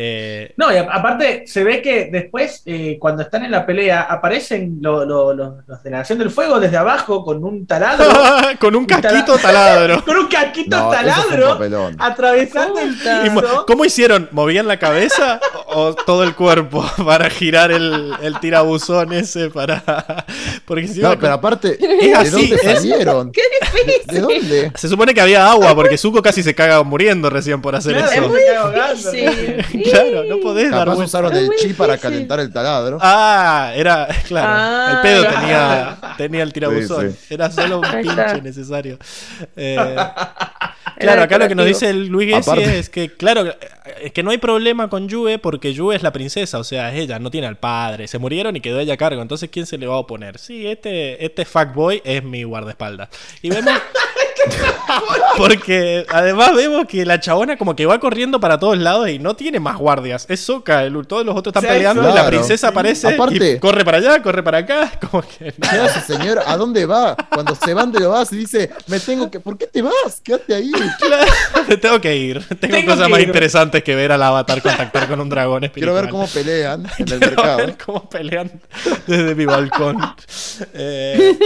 Eh, No, y a- aparte se ve que después, eh, cuando están en la pelea, aparecen lo- lo- lo- los de la Nación del Fuego desde abajo con un taladro, *laughs* con un tala- casquito taladro. *laughs* con un casquito No, un taladro, papelón. atravesando el piso. ¿Cómo hicieron? ¿Movían la cabeza o, o todo el cuerpo *laughs* para girar el, el tirabuzón ese para... Porque encima No, pero aparte, Es ¿de así, dónde es- salieron? ¡Qué difícil! ¿De dónde? se supone que había agua porque Zuko casi se caga muriendo recién por hacer Claro, eso. ahogando. difícil. Claro, no podés dar Capaz vuelta. usaron el muy chi para calentar el taladro. Ah, era, *laughs* claro, Ah, el pedo claro. tenía, tenía el tirabuzón. Sí, Era solo un *laughs* pinche necesario. Eh, *laughs* Claro, acá lo que nos dice el Luis Gessi Aparte- es que, claro, es que no hay problema con Yue porque Yue es la princesa, o sea, es ella, no tiene al padre. Se murieron y quedó ella a cargo, entonces ¿quién se le va a oponer? Sí, este, este fuckboy es mi guardaespaldas. Y vemos... *laughs* porque además vemos que la chabona como que va corriendo para todos lados y no tiene más guardias. Es Soka, el, todos los otros están peleando y la princesa aparece Aparte- y corre para allá, corre para acá, *laughs* como que... ¿Qué hace, señor? ¿A dónde va? Cuando se van de lo vas y dice, me tengo que. ¿Por qué te vas? Quédate ahí. Claro, me tengo que ir. Tengo, Tengo cosas más ir. interesantes que ver al avatar contactar con un dragón Quiero espiritual. ver cómo pelean en el *laughs* Quiero mercado. ver cómo pelean desde mi balcón. Eh,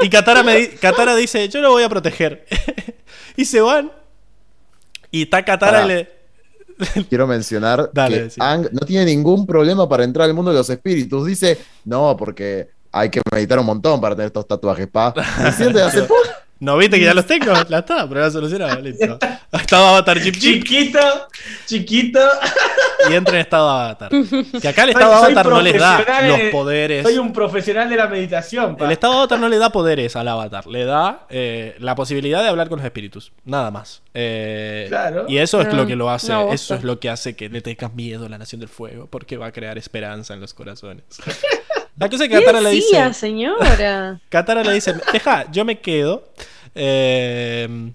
y Katara, me di- Katara dice, yo lo voy a proteger. *laughs* y se van. Y está Katara y le... *laughs* Quiero mencionar Dale, que sí. Ang no tiene ningún problema para entrar al mundo de los espíritus. Dice, no, porque hay que meditar un montón para tener estos tatuajes, pa. *laughs* Siente hace poco. No viste que ya los tengo, la está, pero ya solucionado, listo. Estaba Avatar Chip Chip Chiquito, chiquito. y entra en estado Avatar. Que acá el estado soy Avatar no les da los poderes. Soy un profesional de la meditación, pa. El estado Avatar no le da poderes al Avatar, le da eh, la posibilidad de hablar con los espíritus, nada más. Eh, Claro. Y eso es Ah, lo que lo hace, eso es lo que hace que le tengas miedo a la Nación del Fuego, porque va a crear esperanza en los corazones. *laughs* La cosa es que ¿Qué Katara le decía, dice, señora? *laughs* Katara le dice, deja, yo me quedo. eh,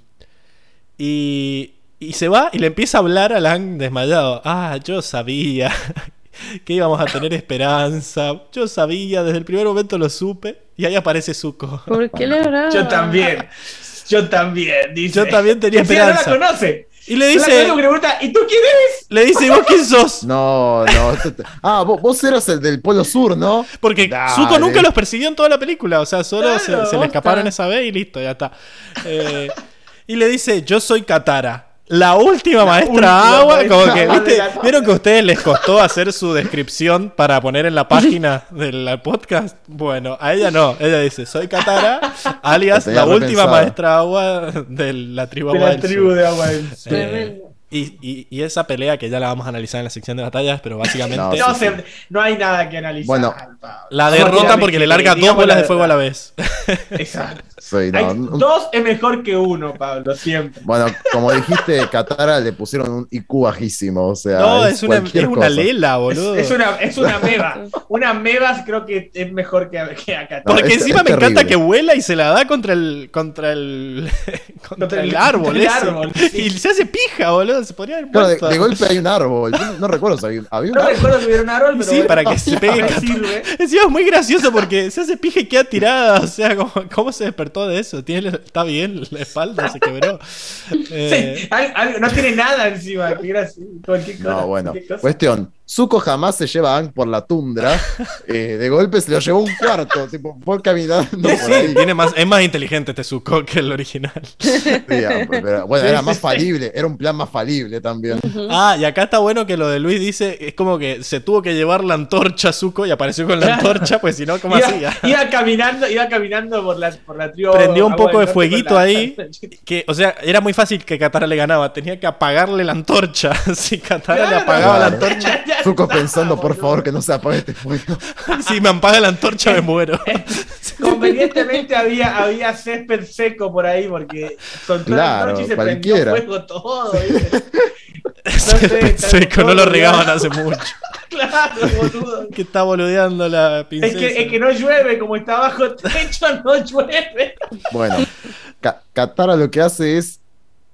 y, y se va y le empieza a hablar a Lang desmayado. Ah, yo sabía *laughs* que íbamos a tener esperanza. Yo sabía, desde el primer momento lo supe. Y ahí aparece Zuko. ¿Por qué le habrá? Yo también. Yo también, dice. Yo también tenía esperanza. No la conoce. Y le dice, le pregunta, ¿y tú quién eres? le dice, ¿y vos quién sos? No, no. Ah, vos, vos eras el del Polo Sur, ¿no? Porque Dale. Zuko nunca los persiguió en toda la película. O sea, solo se- Claro, se, le escaparon esa vez y listo, ya está. Eh, y le dice, yo soy Katara. La última maestra última agua, maestra como que, ¿viste? la- ¿Vieron que a ustedes les costó hacer su descripción para poner en la página del podcast? Bueno, a ella no. Ella dice, soy Katara, alias la última repensado. maestra agua de la tribu De agua la del tribu sur. de Agua del Sur. Eh. Y, y- y esa pelea que ya la vamos a analizar en la sección de batallas, pero básicamente... No, No, sí, se- no hay nada que analizar. Bueno. La a derrota porque le larga dos bolas la de fuego a la vez. *laughs* Exacto. No, Hay- dos es mejor que uno, Pablo, siempre. Bueno, como dijiste, Katara le pusieron un IQ bajísimo, o sea, No, es una, es una lela, boludo. es una, es una *laughs* meba. Una meba creo que es mejor que, que acá. No, Porque es- encima es me encanta que vuela y se la da contra el contra el *laughs* contra, Contra el, el- árbol, contra el ese. árbol, sí. y se hace pija, boludo, se podría haber Claro, de, de golpe hay un árbol. Yo no, no recuerdo si había, había un No árbol. recuerdo que hubiera un árbol, pero Sí, bueno, para que se *laughs* pegue sirve. *laughs* Encima es muy gracioso porque se hace pija y queda tirada, o sea, ¿cómo, cómo se despertó de eso? Tiene, está bien, la espalda se quebró. *laughs* Eh, Sí, al- al- no tiene nada encima. Cualquier cosa. No, bueno. cualquier cosa. Cuestión. Zuko jamás se lleva a Aang por la tundra. *laughs* eh, de golpe se lo llevó un cuarto. Tipo, fue caminando por sí, ahí. tiene más, es más inteligente este Zuko que el original. Sí, ah, pero, bueno, era más falible. Era un plan más falible también. Ah, y acá está bueno que lo de Luis dice, es como que se tuvo que llevar la antorcha a Zuko y apareció con la antorcha, pues si no, ¿cómo iba, hacía? iba caminando, iba caminando por la, por la tribu. Prendió un Agua poco de fueguito la- ahí. Que, o sea, era muy fácil que Katara le ganaba, tenía que apagarle la antorcha. *laughs* Si Katara le Claro. apagaba la antorcha, *laughs* *laughs* Está, pensando, por favor, que no se apague este fuego. *laughs* si me apaga la antorcha me muero. *laughs* Convenientemente había, había césped seco por ahí porque soltó la Claro, antorcha y se cualquiera. prendió fuego todo. Seco, no lo regaban hace mucho. Claro, boludo. Que está boludeando la Es princesa. que, es que no llueve, como está bajo techo, no llueve. Bueno, Ka- Katara lo que hace es,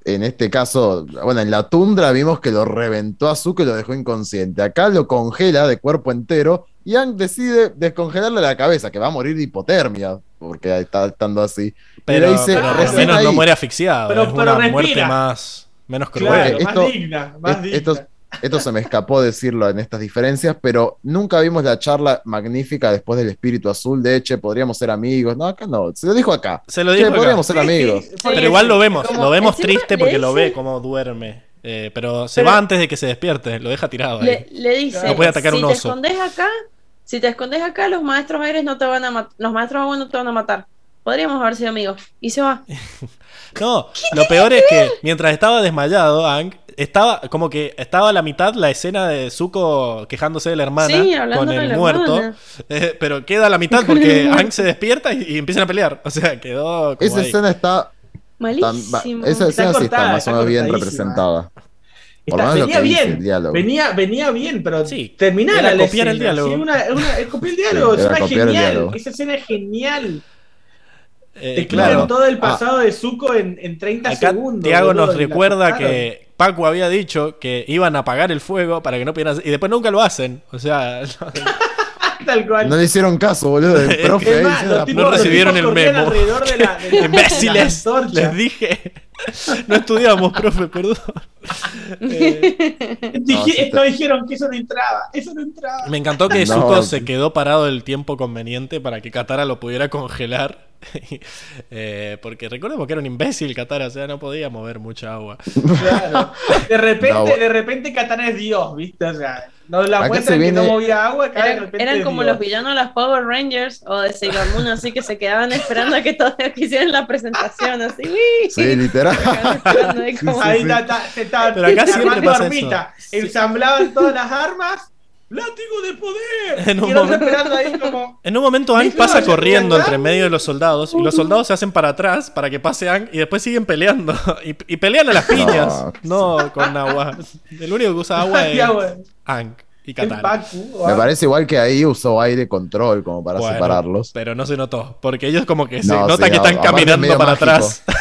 en este caso, bueno, en la tundra vimos que lo reventó a Zuko y lo dejó inconsciente. Acá lo congela de cuerpo entero y Aang decide descongelarle la cabeza, que va a morir de hipotermia, porque está estando así. Pero, dice, pero al "Recién menos no ahí". muere asfixiado. Pero- es pero una respira. muerte más menos cruel. Claro, Esto- más digna, más digna. esto, esto se me escapó decirlo en estas diferencias, pero nunca vimos la charla magnífica después del espíritu azul de Eche, podríamos ser amigos. No, acá no, se lo dijo acá. Se lo Che, dijo acá. podríamos ser amigos. sí, Pero sí, igual sí. lo vemos, Como lo vemos triste porque lo ve como duerme. Eh, pero se Pero- va antes de que se despierte, lo deja tirado ahí. Le, le dice, No puede atacar si un te escondes acá, si te escondes acá, los maestros aires no te van a matar, los maestros agua no te van a matar. Podríamos haber sido amigos. Y se va. *laughs* No, lo peor es que mientras estaba desmayado, Ang, estaba como que estaba a la mitad la escena de Zuko quejándose de la hermana Sí, con de el la muerto. *laughs* Eh, pero queda a la mitad *laughs* porque. Ang se despierta y, y empiezan a pelear. O sea, quedó como Esa ahí. escena está, Malísimo. esa Está escena sí está más o menos bien representada. Está- venía dice bien, el diálogo. venía, venía bien, pero Sí, terminala era la copiar el. Sí, una, copiar el diálogo, Sí, es era una copiar el genial. diálogo. Esa escena es genial. Eh, Te claro. todo el pasado de Zuko en, en 30 Acá segundos. Tiago nos recuerda que Paco había dicho que iban a apagar el fuego para que no pudieran hacer- y después nunca lo hacen. O sea, *laughs* Tal cual. No le hicieron caso, boludo. El profe ahí los no recibieron el memo. alrededor de la- de la- *laughs* imbéciles, les dije. *laughs* No estudiamos, profe, perdón. *laughs* Eh, No, no dijeron que eso no entraba. Eso no entraba. me encantó que *laughs* No, Zuko se quedó parado el tiempo conveniente para que Katara lo pudiera congelar Eh, porque recordemos que era un imbécil Katara, o sea, no podía mover mucha agua. Claro. De repente, No. de repente Katana es Dios, ¿viste? O sea, no la se que no movía agua, de Eran, repente eran es como Dios. los villanos de las Power Rangers o de Sailor Moon, así que se quedaban esperando a que todos hicieran la presentación, así. Sí, literal. Ahí eso. ensamblaban todas las armas, ¡látigo de poder! En un momento- esperando ahí como... En un momento Ang pasa "Yo corriendo voy acá". entre medio de los soldados y los soldados se hacen para atrás para que pase Ang y después siguen peleando. *laughs* Y, y pelean a las piñas, no con agua. El único que usa agua *laughs* es Ang y el Katara. Baku, Me ah. parece igual que ahí usó aire control como para Bueno, separarlos. Pero no se notó, porque ellos como que se No, nota sí, que están es caminando para mágico. atrás. *laughs*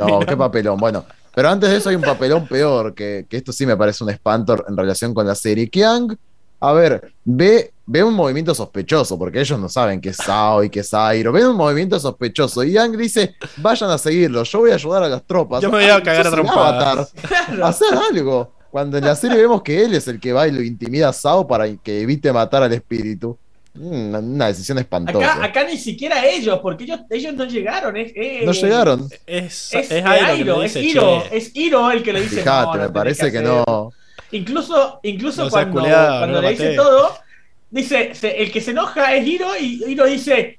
No, qué papelón. Bueno, pero antes de eso hay un papelón peor, que, que esto sí me parece un espanto en relación con la serie. Que Ang, a ver, ve, ve un movimiento sospechoso, porque ellos no saben que es Sao y que es Airo. Ven un movimiento sospechoso y Ang dice, vayan a seguirlo, yo voy a ayudar a las tropas. Yo me voy a cagar a trompadas. avatar. *laughs* Hacer algo. Cuando en la serie vemos que él es el que va y lo intimida a Sao para que evite matar al espíritu. Mm, Una decisión espantosa. Acá, acá ni siquiera ellos, porque ellos, ellos no llegaron. Es, es- no llegaron. Es, Es, es Airo es Hiro, "Che". es Hiro el que le dice. no me parece que, hacer". no. Incluso, incluso No cuando, cuando no le dice todo, dice, se- el que se enoja es Hiro y Hiro dice,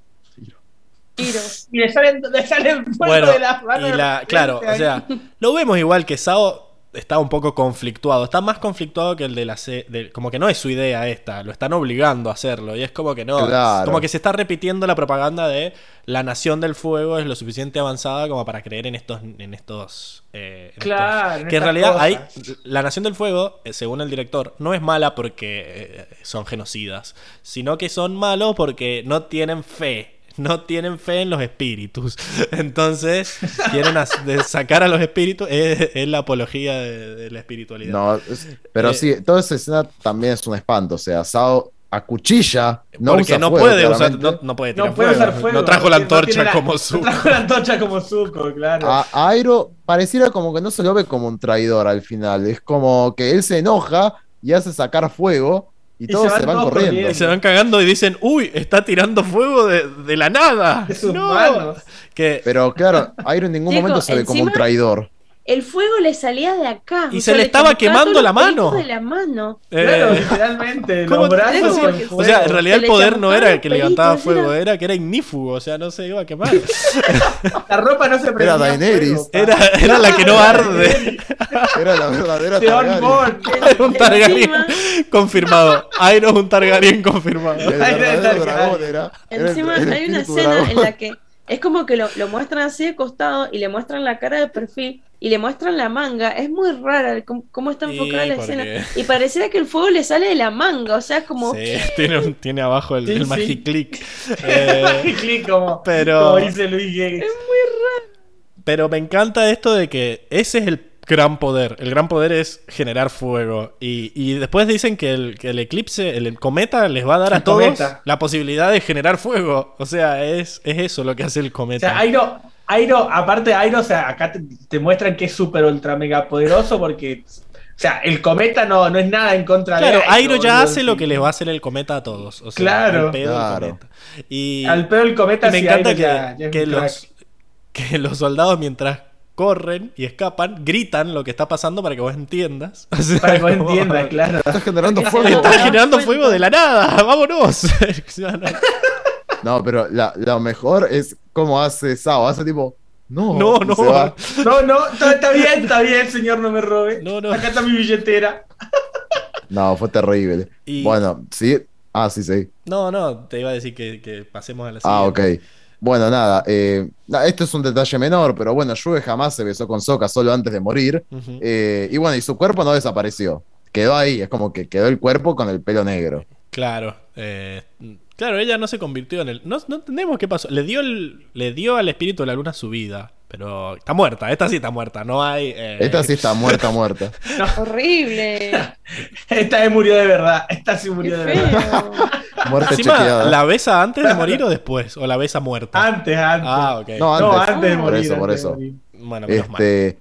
Tiro. y le salen, le salen Bueno, de las manos. y la, claro, o sea, lo vemos igual que Sao está un poco conflictuado. Está más conflictuado que el de la se- de- como que no es su idea esta, lo están obligando a hacerlo. Y es como que no. Claro. Como que se está repitiendo la propaganda de la nación del fuego es lo suficiente avanzada como para creer en estos. En estos eh, en Claro, estos- que en realidad cosas. hay. La nación del fuego, eh, según el director, no es mala porque eh, son genocidas, sino que son malos porque no tienen fe. No tienen fe en los espíritus. *laughs* Entonces, quieren sacar a los espíritus. Es, es la apología de, de la espiritualidad. No, es- pero Eh, sí, toda esa escena también es un espanto. O sea, Sao acuchilla, no porque usa no fuego, puede usar, no, no puede tirar No puede fuego. usar fuego. No trajo la no antorcha la- como no su. trajo la antorcha como Zuko, claro. A, a Airo pareciera como que no se lo ve como un traidor al final. Es como que él se enoja y hace sacar fuego y, Y todos se se van todos corriendo. corriendo. Y se van cagando y dicen, uy, está tirando fuego de, de la nada. De sus No. manos. Que, Pero claro, Airo en ningún Chico, momento se ve como un traidor. El fuego le salía de acá. Y o se sea, le estaba quemando la mano. de la mano. Claro, eh, literalmente, *laughs* ¿cómo los brazos con fuego. o sea, en realidad Se el poder no era chamuscaban que levantaba fuego, era- era que era ignífugo, o sea, no se iba a quemar. *laughs* La ropa no se prendía Daenerys. fuego, pa. Era, era la que no arde. Era la verdadera Targaryen. Born. *laughs* Era un Targaryen Encima- confirmado. Airo es un Targaryen confirmado. El era. era el- Encima el hay una escena en la que es como que lo, lo muestran así de costado y le muestran la cara de perfil y le muestran la manga. Es muy rara cómo, cómo está Sí, enfocada la escena. Y pareciera que el fuego le sale de la manga. O sea, es como. Sí, *laughs* tiene, un- tiene abajo el, Sí, el sí. Magiclick. *laughs* Eh, Clic como, pero- como dice Luis Gay. pero me encanta esto de que ese es el gran poder. El gran poder es generar fuego. Y, y después dicen que el, que el eclipse, el cometa, les va a dar a El todos cometa. la posibilidad de generar fuego. O sea, es, es eso lo que hace el O cometa. sea, Airo, Airo, aparte Airo, o sea, acá te, te muestran que es súper ultra mega poderoso porque, o sea, el cometa no, no es nada en contra Claro, de Airo ya boludo. hace lo que les va a hacer el cometa a todos. O sea, Claro. al pedo el Claro. cometa. Y, Al pedo el cometa y me sí, encanta Airo que, ya- ya que los, que *laughs* los soldados mientras corren y escapan, gritan lo que está pasando para que vos entiendas. *laughs* O sea, Para que vos como- entiendas, claro. Está generando fuego. Está das generando fuego de la nada, *laughs* vámonos. No, pero la- lo mejor es cómo hace Sao. Hace tipo, no, No, no. No, no, está, está bien, está bien, señor, no me robe. No, no. Acá está mi billetera. No, fue terrible. Y- Bueno, sí. Ah, sí, sí. No, no, te iba a decir que, que pasemos a la Ah, ok. siguiente. Bueno, nada, eh, esto es un detalle menor, pero bueno, Yue jamás se besó con Sokka solo antes de morir. Eh, y bueno, y su cuerpo no desapareció. Quedó ahí, es como que quedó el cuerpo con el pelo negro. Claro. eh, claro, ella no se convirtió en el. No, no entendemos qué pasó. Le dio, el, le dio al espíritu de la luna su vida. Pero está muerta, esta sí está muerta. No hay. eh, Esta sí está *laughs* muerta, muerta. Horrible. *laughs* Esta vez murió de verdad. Esta sí Qué murió de verdad. Muerte Encima, chequeada. ¿la besa antes de morir o *laughs* después? ¿O la besa muerta? Antes, antes. Ah, ok. No, No, antes. de por morir. eso, por antes de eso. Bueno, menos mal. Este,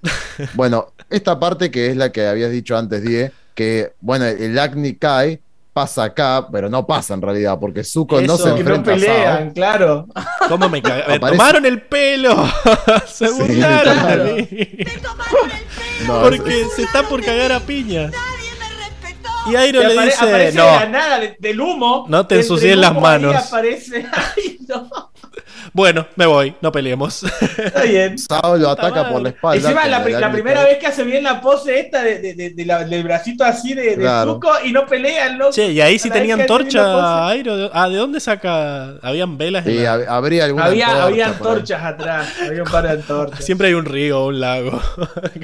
bueno, esta parte que es la que habías dicho antes, Die, que bueno, el Agni cae pasa acá, pero no pasa en realidad, porque Zuko no Eso, se Que no enfrenta a pelean, Sao. claro. ¿Cómo me cagaron? Tomaron el pelo. *laughs* se Sí, burlaron de claro. mí. No, Porque se está por cagar a piña. Y Airo Y le dice, aparece de la no, nada, de- del humo. No te ensucies el las manos. aparece. *laughs* Ay, no. Bueno, me voy, no peleemos. Está bien. Sao lo ataca por la espalda. Encima, la, pri- la primera vez que hace bien la pose esta de, de- de- de la- del bracito así de, de Claro. Zuko y no pelean, loco. che, y ahí sí tenían torcha. Airo. Ah, ¿de dónde saca? Habían velas. en Sí, la- habría alguna Había, antorcha había por ahí. antorchas atrás, había un par de antorchas. Siempre hay un río o un lago. *laughs*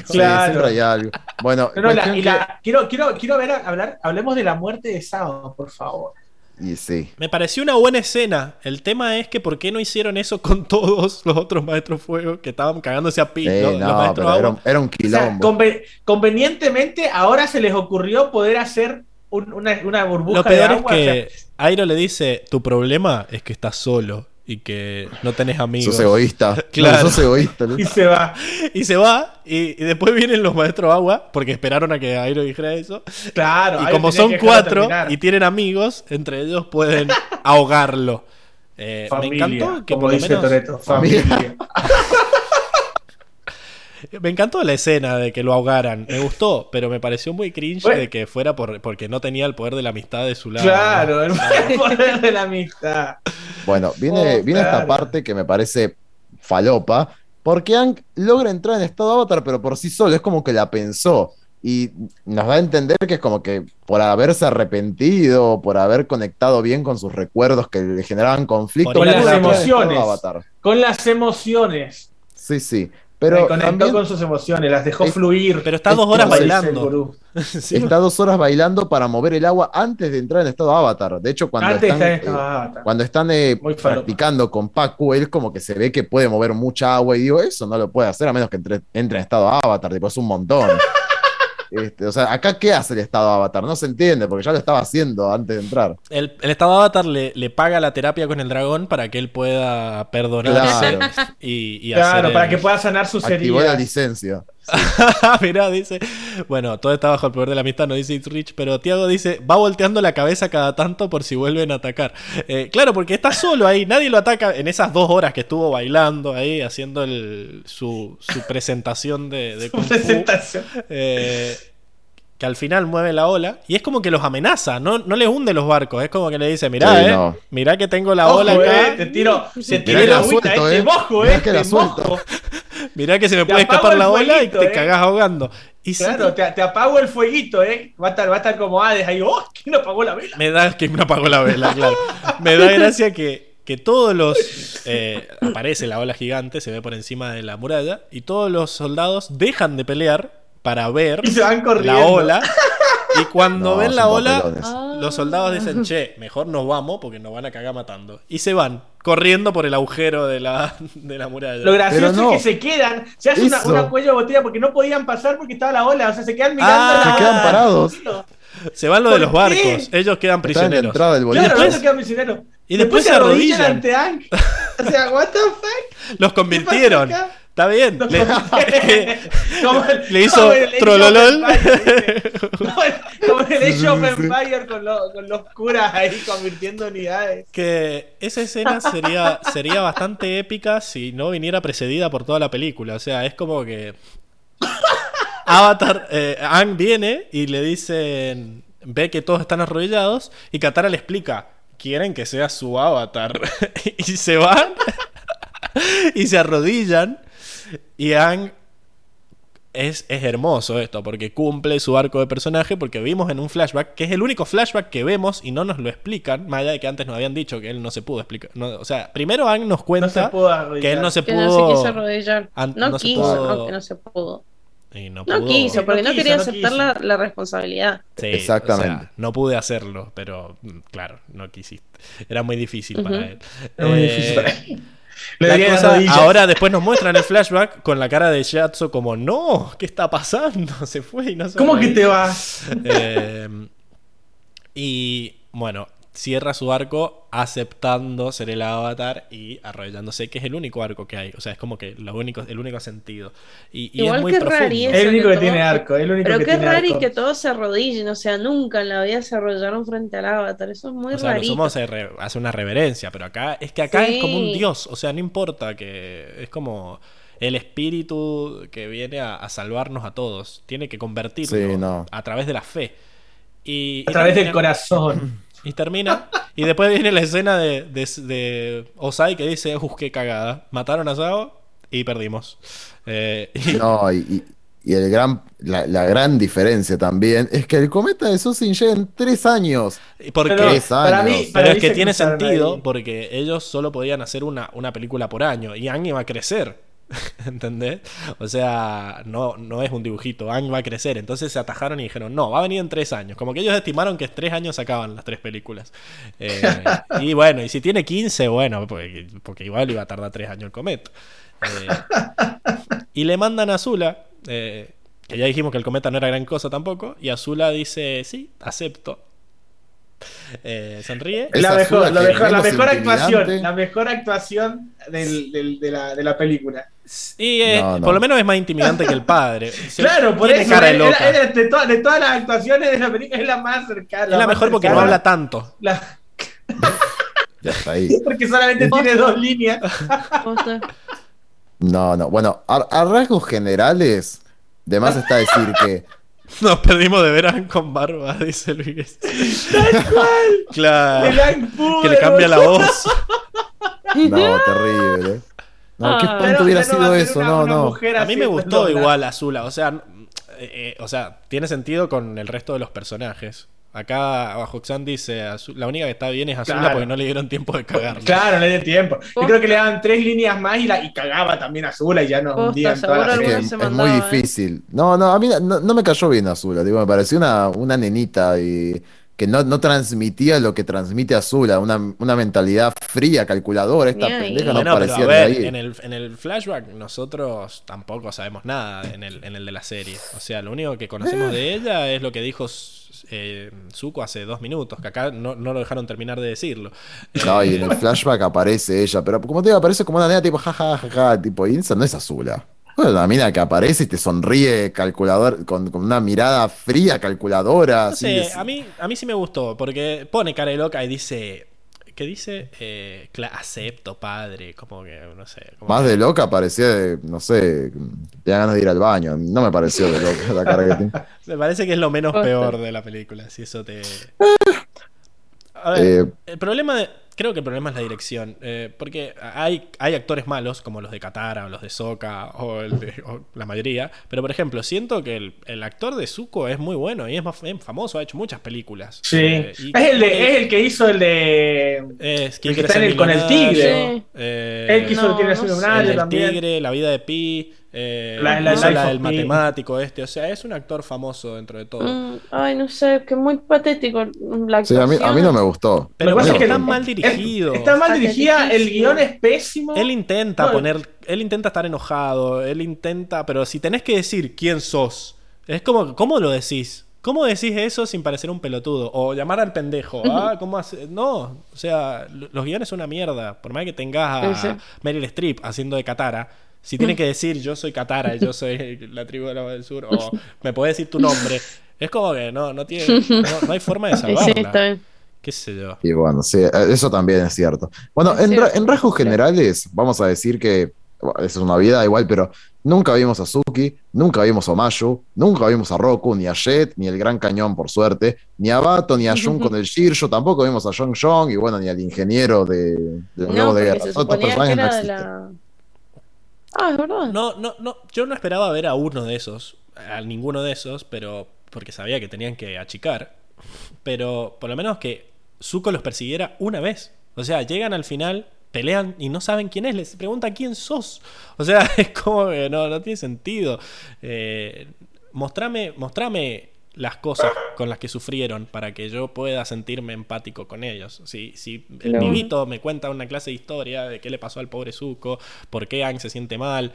Sí, Claro. siempre hay algo. Bueno, No, no, la- y que- la- quiero, quiero, quiero ver, hablar, hablemos de la muerte de Sao, por favor. Y sí. Me pareció una buena escena. El tema es que ¿por qué no hicieron eso con *laughs* todos los otros maestros fuego que estaban cagándose a pi? Sí, los, los no, maestros pero era agua? un, era un O sea, quilombo. conve- convenientemente ahora se les ocurrió poder hacer un- una, una burbuja Lo peor de es agua. o que Airo le dice, tu problema es que estás solo y que no tenés amigos. Sos egoísta. Claro. *laughs* No, sos egoísta. *laughs* y se va. Y se va, y, y después vienen los maestros agua, porque esperaron a que Airo dijera eso. Claro. y como son cuatro y tienen amigos, entre ellos pueden ahogarlo. Eh, me encantó que como por lo dice menos- Toretto, Familia. *laughs* *laughs* Me encantó la escena de que lo ahogaran. Me gustó, pero me pareció muy cringe Bueno. de que fuera por, porque no tenía el poder de la amistad de su lado. Claro, el poder de la amistad. Bueno, viene, Oh, viene esta parte que me parece falopa, porque Aang logra entrar en estado avatar, pero por sí solo, es como que la pensó. Y nos da a entender que es como que por haberse arrepentido, por haber conectado bien con sus recuerdos que le generaban conflicto, logra las emociones. avatar. Con las emociones. Sí, sí. Pero Reconectó también con sus emociones, las dejó Es- fluir. Pero está dos horas bailando. *laughs* Sí, está dos horas bailando para mover el agua antes de entrar en estado avatar. De hecho, cuando Antes de están, en eh, avatar. Cuando están eh, practicando con Pacu, él como que se ve que puede mover mucha agua y digo, eso no lo puede hacer a menos que entre, entre en estado avatar, tipo, es un montón. *laughs* Este, o sea, acá qué hace el estado avatar, no se entiende, porque ya lo estaba haciendo antes de entrar. El, el estado avatar le, le paga la terapia con el dragón para que él pueda perdonarse Claro. y, y Claro, hacer para el- que pueda sanar sus Activó la heridas. licencia. *laughs* Mirá, dice. Bueno, todo está bajo el poder de la amistad, no dice It's Rich, pero Tiago dice, va volteando la cabeza cada tanto por si vuelven a atacar. Eh, claro, porque está solo ahí, nadie lo ataca en esas dos horas que estuvo bailando ahí, haciendo el- su, su presentación de, de *laughs* Kung Fu, Presentación. eh, que al final mueve la ola, y es como que los amenaza, no, no les hunde los barcos, es como que le dice, mirá, Sí, eh, no. mirá que tengo la Ojo, ola acá, eh, te tiro, te tiro la agüita, suelto, eh, te mojo, eh, te mojo. *laughs* mirá que se me Te puede escapar la ola y te eh. cagás ahogando. Y sí, Claro, te, te apago el fueguito, eh. Va a estar, va a estar como Hades ahí. ¡Oh! ¿Quién apagó la vela? Me da que me apagó la vela, claro. Me da gracia que, que todos los. eh, aparece la ola gigante, se ve por encima de la muralla, y todos los soldados dejan de pelear para ver Y se van corriendo. la ola. Y cuando *laughs* No, ven la ola, papelones. Los soldados dicen, che, mejor nos vamos porque nos van a cagar matando. Y se van, corriendo por el agujero de la, *laughs* de la muralla. Lo gracioso no. es que se quedan, se hace una, cuello de botella porque no podían pasar porque estaba la ola. O sea, se quedan mirando. Ah, la se quedan parados. Se van los de ¿Por los qué? barcos, ellos quedan Está en la prisioneros. del. Claro, después- eso quedan prisioneros. y después se arrodillan. ante Ang. O sea, what the fuck? *laughs* Los convirtieron. Está bien. Le- convirtieron. *laughs* Como el- Le hizo como el trololol. Como el- Como el Age of. Empire con, los- con los curas ahí convirtiendo unidades. que esa escena sería, sería bastante épica si no viniera precedida por toda la película. O sea, es como que Avatar, eh, Aang viene y le dicen, ve que todos están arrodillados y Katara le explica, quieren que sea su avatar. *laughs* y se van *laughs* y se arrodillan y Aang... Es, es hermoso esto, porque cumple su arco de personaje, porque vimos en un flashback, que es el único flashback que vemos y no nos lo explican, más allá de que antes nos habían dicho que él no se pudo explicar. no, o sea, primero Aang nos cuenta que él no se Que pudo... no se quiso arrodillar. No, no quiso, pudo- no, que no se pudo. y no, pudo- quiso, porque No quiso, quería aceptar la, la responsabilidad. Sí, Exactamente. o sea, no pude hacerlo, pero mm, claro, no quisiste. Era muy difícil para él. Era muy Eh, difícil para él. La cosa- ahora después nos muestran el flashback con la cara de Shiatsu como, no, ¿qué está pasando? *laughs* Se fue y no se ¿Cómo que reí". te vas? *laughs* Eh, y bueno, cierra su arco aceptando ser el avatar y arrollándose, que es el único arco que hay. O sea, es como que lo único, el único sentido. Y, y Igual es muy que profundo. rari el único que que tiene arco, es el único Pero que qué raro que todos se arrodillen, o sea, nunca en la vida se arrollaron frente al avatar. Eso es muy O sea, lo rarito. sumo hace una reverencia, pero acá es que acá es como un dios, o sea, no importa que es como el espíritu que viene a, a salvarnos a todos, tiene que convertirlo Sí, no. a través de la fe. Y, A y través del corazón. Y termina. Y después viene la escena de, de, de Osai que dice, uff, qué cagada. Mataron a Sao y perdimos. Eh, y- No, y, y- y el gran, la, la gran diferencia también es que el cometa de Susin llega en tres años. y porque, Pero Tres para mí, años. para Pero es mí que tiene sentido ahí. porque ellos solo podían hacer una, una película por año y Ang iba a crecer. *laughs* ¿Entendés? O sea, no, no es un dibujito, Ang va a crecer. Entonces se atajaron y dijeron, no, va a venir en tres años. Como que ellos estimaron que tres años sacaban las tres películas. Eh, y bueno, y si tiene 15, bueno, porque, porque igual iba a tardar tres años el cometa. Eh, y le mandan a Azula, eh, que ya dijimos que el cometa no era gran cosa tampoco, y Azula dice, sí, acepto. Eh, sonríe. Es La mejor, la mejor, la menos mejor actuación, la mejor actuación del- del- de, la, de la película. Y eh, No, no. por lo menos es más intimidante que el padre. *laughs* Se- Claro, por eso cara de era- loca. era de, to- de todas las actuaciones de la película es la más cercana. es la mejor porque no habla tanto. La- *laughs* Ya está ahí. *laughs* porque solamente tiene dos líneas. No, no. Bueno, a, a rasgos generales, de más está decir que *laughs* Nos perdimos de ver a Ann con barba, *laughs* dice Luis. claro. El Ang Fu, Que le cambia la voz. *laughs* No, terrible. No, qué Ah. espanto hubiera sido eso, una- no, una no. A mí me gustó igual Azula. O sea, eh, eh, o sea, tiene sentido con el resto de los personajes. Acá Hoxan dice, la única que está bien es Azula Claro. porque no le dieron tiempo de cagarla. Claro, no le dio tiempo. Yo creo que le daban tres líneas más y, la, y cagaba también a Zula y ya nos hundían todas las Es, que es muy ¿eh? difícil. No, no, a mí no, no me cayó bien Azula. Digo, me pareció una, una nenita y que no, no transmitía lo que transmite Azula, una, una mentalidad fría, calculadora. Esta pendeja no Bueno, pero parecía a ver, ahí. en el, en el flashback nosotros tampoco sabemos nada en el, en el de la serie. O sea, lo único que conocemos de ella es lo que dijo eh, Zuko hace dos minutos, que acá no, no lo dejaron terminar de decirlo. No, y en el flashback aparece ella, pero como te digo, aparece como una nena tipo jajaja, ja, ja, tipo, y esa no es Azula. Bueno, la mina que aparece y te sonríe calculador, con, con una mirada fría, calculadora. No sé, a mí, a mí sí me gustó, porque pone cara de loca y dice. ¿Qué dice? Eh, acepto, padre. Como que, no sé. como Más que- de loca parecía de, no sé, tenía ganas de ir al baño. No me pareció de loca la cara que tiene. *laughs* Me parece que es lo menos peor de la película, si eso te... *laughs* A ver, Eh, el problema de... Creo que el problema es la dirección, eh, porque hay, hay actores malos, como los de Katara o los de Sokka o, el de- o la mayoría, pero por ejemplo, siento que el, el actor de Zuko es muy bueno y es más es famoso, ha hecho muchas películas. Sí. Eh, es, el de, es el que hizo el de. es ¿Quién el que está en el- con el tigre. Sí. Eh, Él que hizo No, el Tigre no sé. el del también. tigre, la vida de Pi, eh, La- la- la of del matemático este, o sea, es un actor famoso dentro de todo. Mm, ay, no sé, que muy patético la sí, a mí, a mí no me gustó. Pero Lo que pasa es que está mal es- dirigido. Está mal dirigida, el guion es pésimo. Él intenta No, poner, él intenta estar enojado, él intenta, pero si tenés que decir quién sos, es como, ¿cómo lo decís? ¿Cómo decís eso sin parecer un pelotudo? O llamar al pendejo. Ah, ¿cómo hace? No, o sea, lo- los guiones son una mierda. Por más que tengas a. Meryl Streep haciendo de Katara, si tiene *laughs* que decir yo soy Katara y yo soy la tribu de la del sur, o me podés decir tu nombre, es como que no, no tiene, no, no hay forma de Sí, *laughs* sí, salvarla. está bien. ¿Qué sé yo? Y bueno, sí, eh, eso también es cierto. Bueno, Es en, ra- cierto. en rasgos generales, vamos a decir que bueno, es una vida igual, pero nunca vimos a Suki, nunca vimos a Mayu, nunca vimos a Roku, ni a Jet, ni el Gran Cañón, por suerte, ni a Bato, ni a *laughs* Jun con el Shiryo, tampoco vimos a Jong Jong, y bueno, ni al ingeniero de, del No, nuevo de guerra. que personajes no de existen. Ah, es verdad. No, no, no, yo no esperaba ver a uno de esos, a ninguno de esos, pero porque sabía que tenían que achicar. Pero por lo menos que Zuko los persiguiera una vez. O sea, llegan al final, pelean y no saben quién es, les pregunta quién sos. O sea, *laughs* es como que no, no tiene sentido. Eh, mostrame, mostrame las cosas con las que sufrieron para que yo pueda sentirme empático con ellos. Si, si el Claro. pibito me cuenta una clase de historia de qué le pasó al pobre Zuko, por qué Aang se siente mal,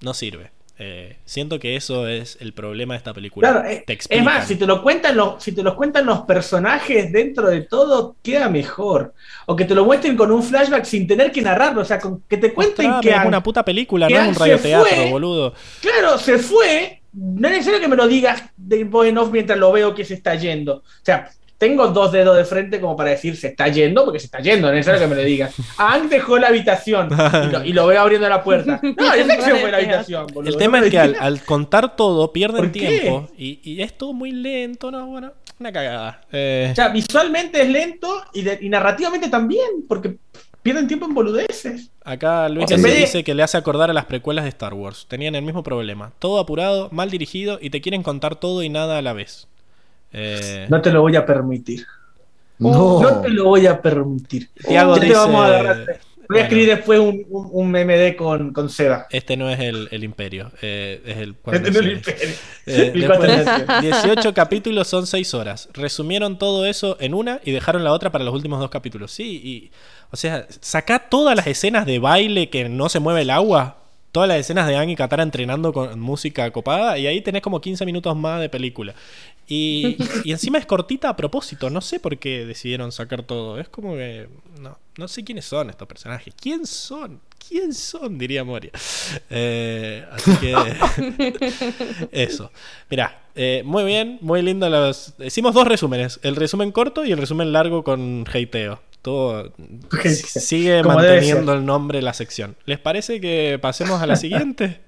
no sirve. Eh, siento que eso es el problema de esta película. Claro, eh, te es explican. más, si te lo cuentan los, si te los cuentan los personajes dentro de todo, queda mejor. O que te lo muestren con un flashback sin tener que narrarlo, o sea, con, que te cuenten Mostrame, que es una puta película, no es Ang un radioteatro, fue. boludo. Claro, se fue. No es necesario que me lo digas de voz en off mientras lo veo que se está yendo. O sea, tengo dos dedos de frente como para decir se está yendo, porque se está yendo, no es necesario que me lo digas. *laughs* Ang dejó la habitación y lo, y lo veo abriendo la puerta. *laughs* No, yo sé que se fue a la habitación, boludo. El tema es que *laughs* al, contar todo pierden tiempo y, y es todo muy lento, ¿no? Bueno, una cagada. Eh, O sea, visualmente es lento y, de- y narrativamente también, porque pierden tiempo en boludeces. acá Luis O sea, de- dice que le hace acordar a las precuelas de Star Wars. Tenían el mismo problema. Todo apurado, mal dirigido y te quieren contar todo y nada a la vez. Eh, No te lo voy a permitir. No. No te lo voy a permitir. Tiago te vamos a agarrar. Voy Bueno. a escribir después un, un, un MD con, con Seba. Este no es el, el imperio, eh, es el Este no es el imperio. Eh, *laughs* El Cuatro después, Naciones. 18 capítulos son 6 horas. Resumieron todo eso en una y dejaron la otra para los últimos dos capítulos. Sí, y. O sea, sacá todas las escenas de baile que no se mueve el agua. Todas las escenas de Ang y Katara entrenando con música copada. Y ahí tenés como 15 minutos más de película. Y, *laughs* y encima es cortita a propósito. No sé por qué decidieron sacar todo. Es como que. No, no sé quiénes son estos personajes. ¿Quién son? ¿Quién son? Diría Moria. Eh, así que. *laughs* Eso. Mirá, eh, muy bien, muy lindo los. Hicimos dos resúmenes: el resumen corto y el resumen largo con hateo. Todo sigue manteniendo el nombre de la sección. ¿Les parece que pasemos a la siguiente?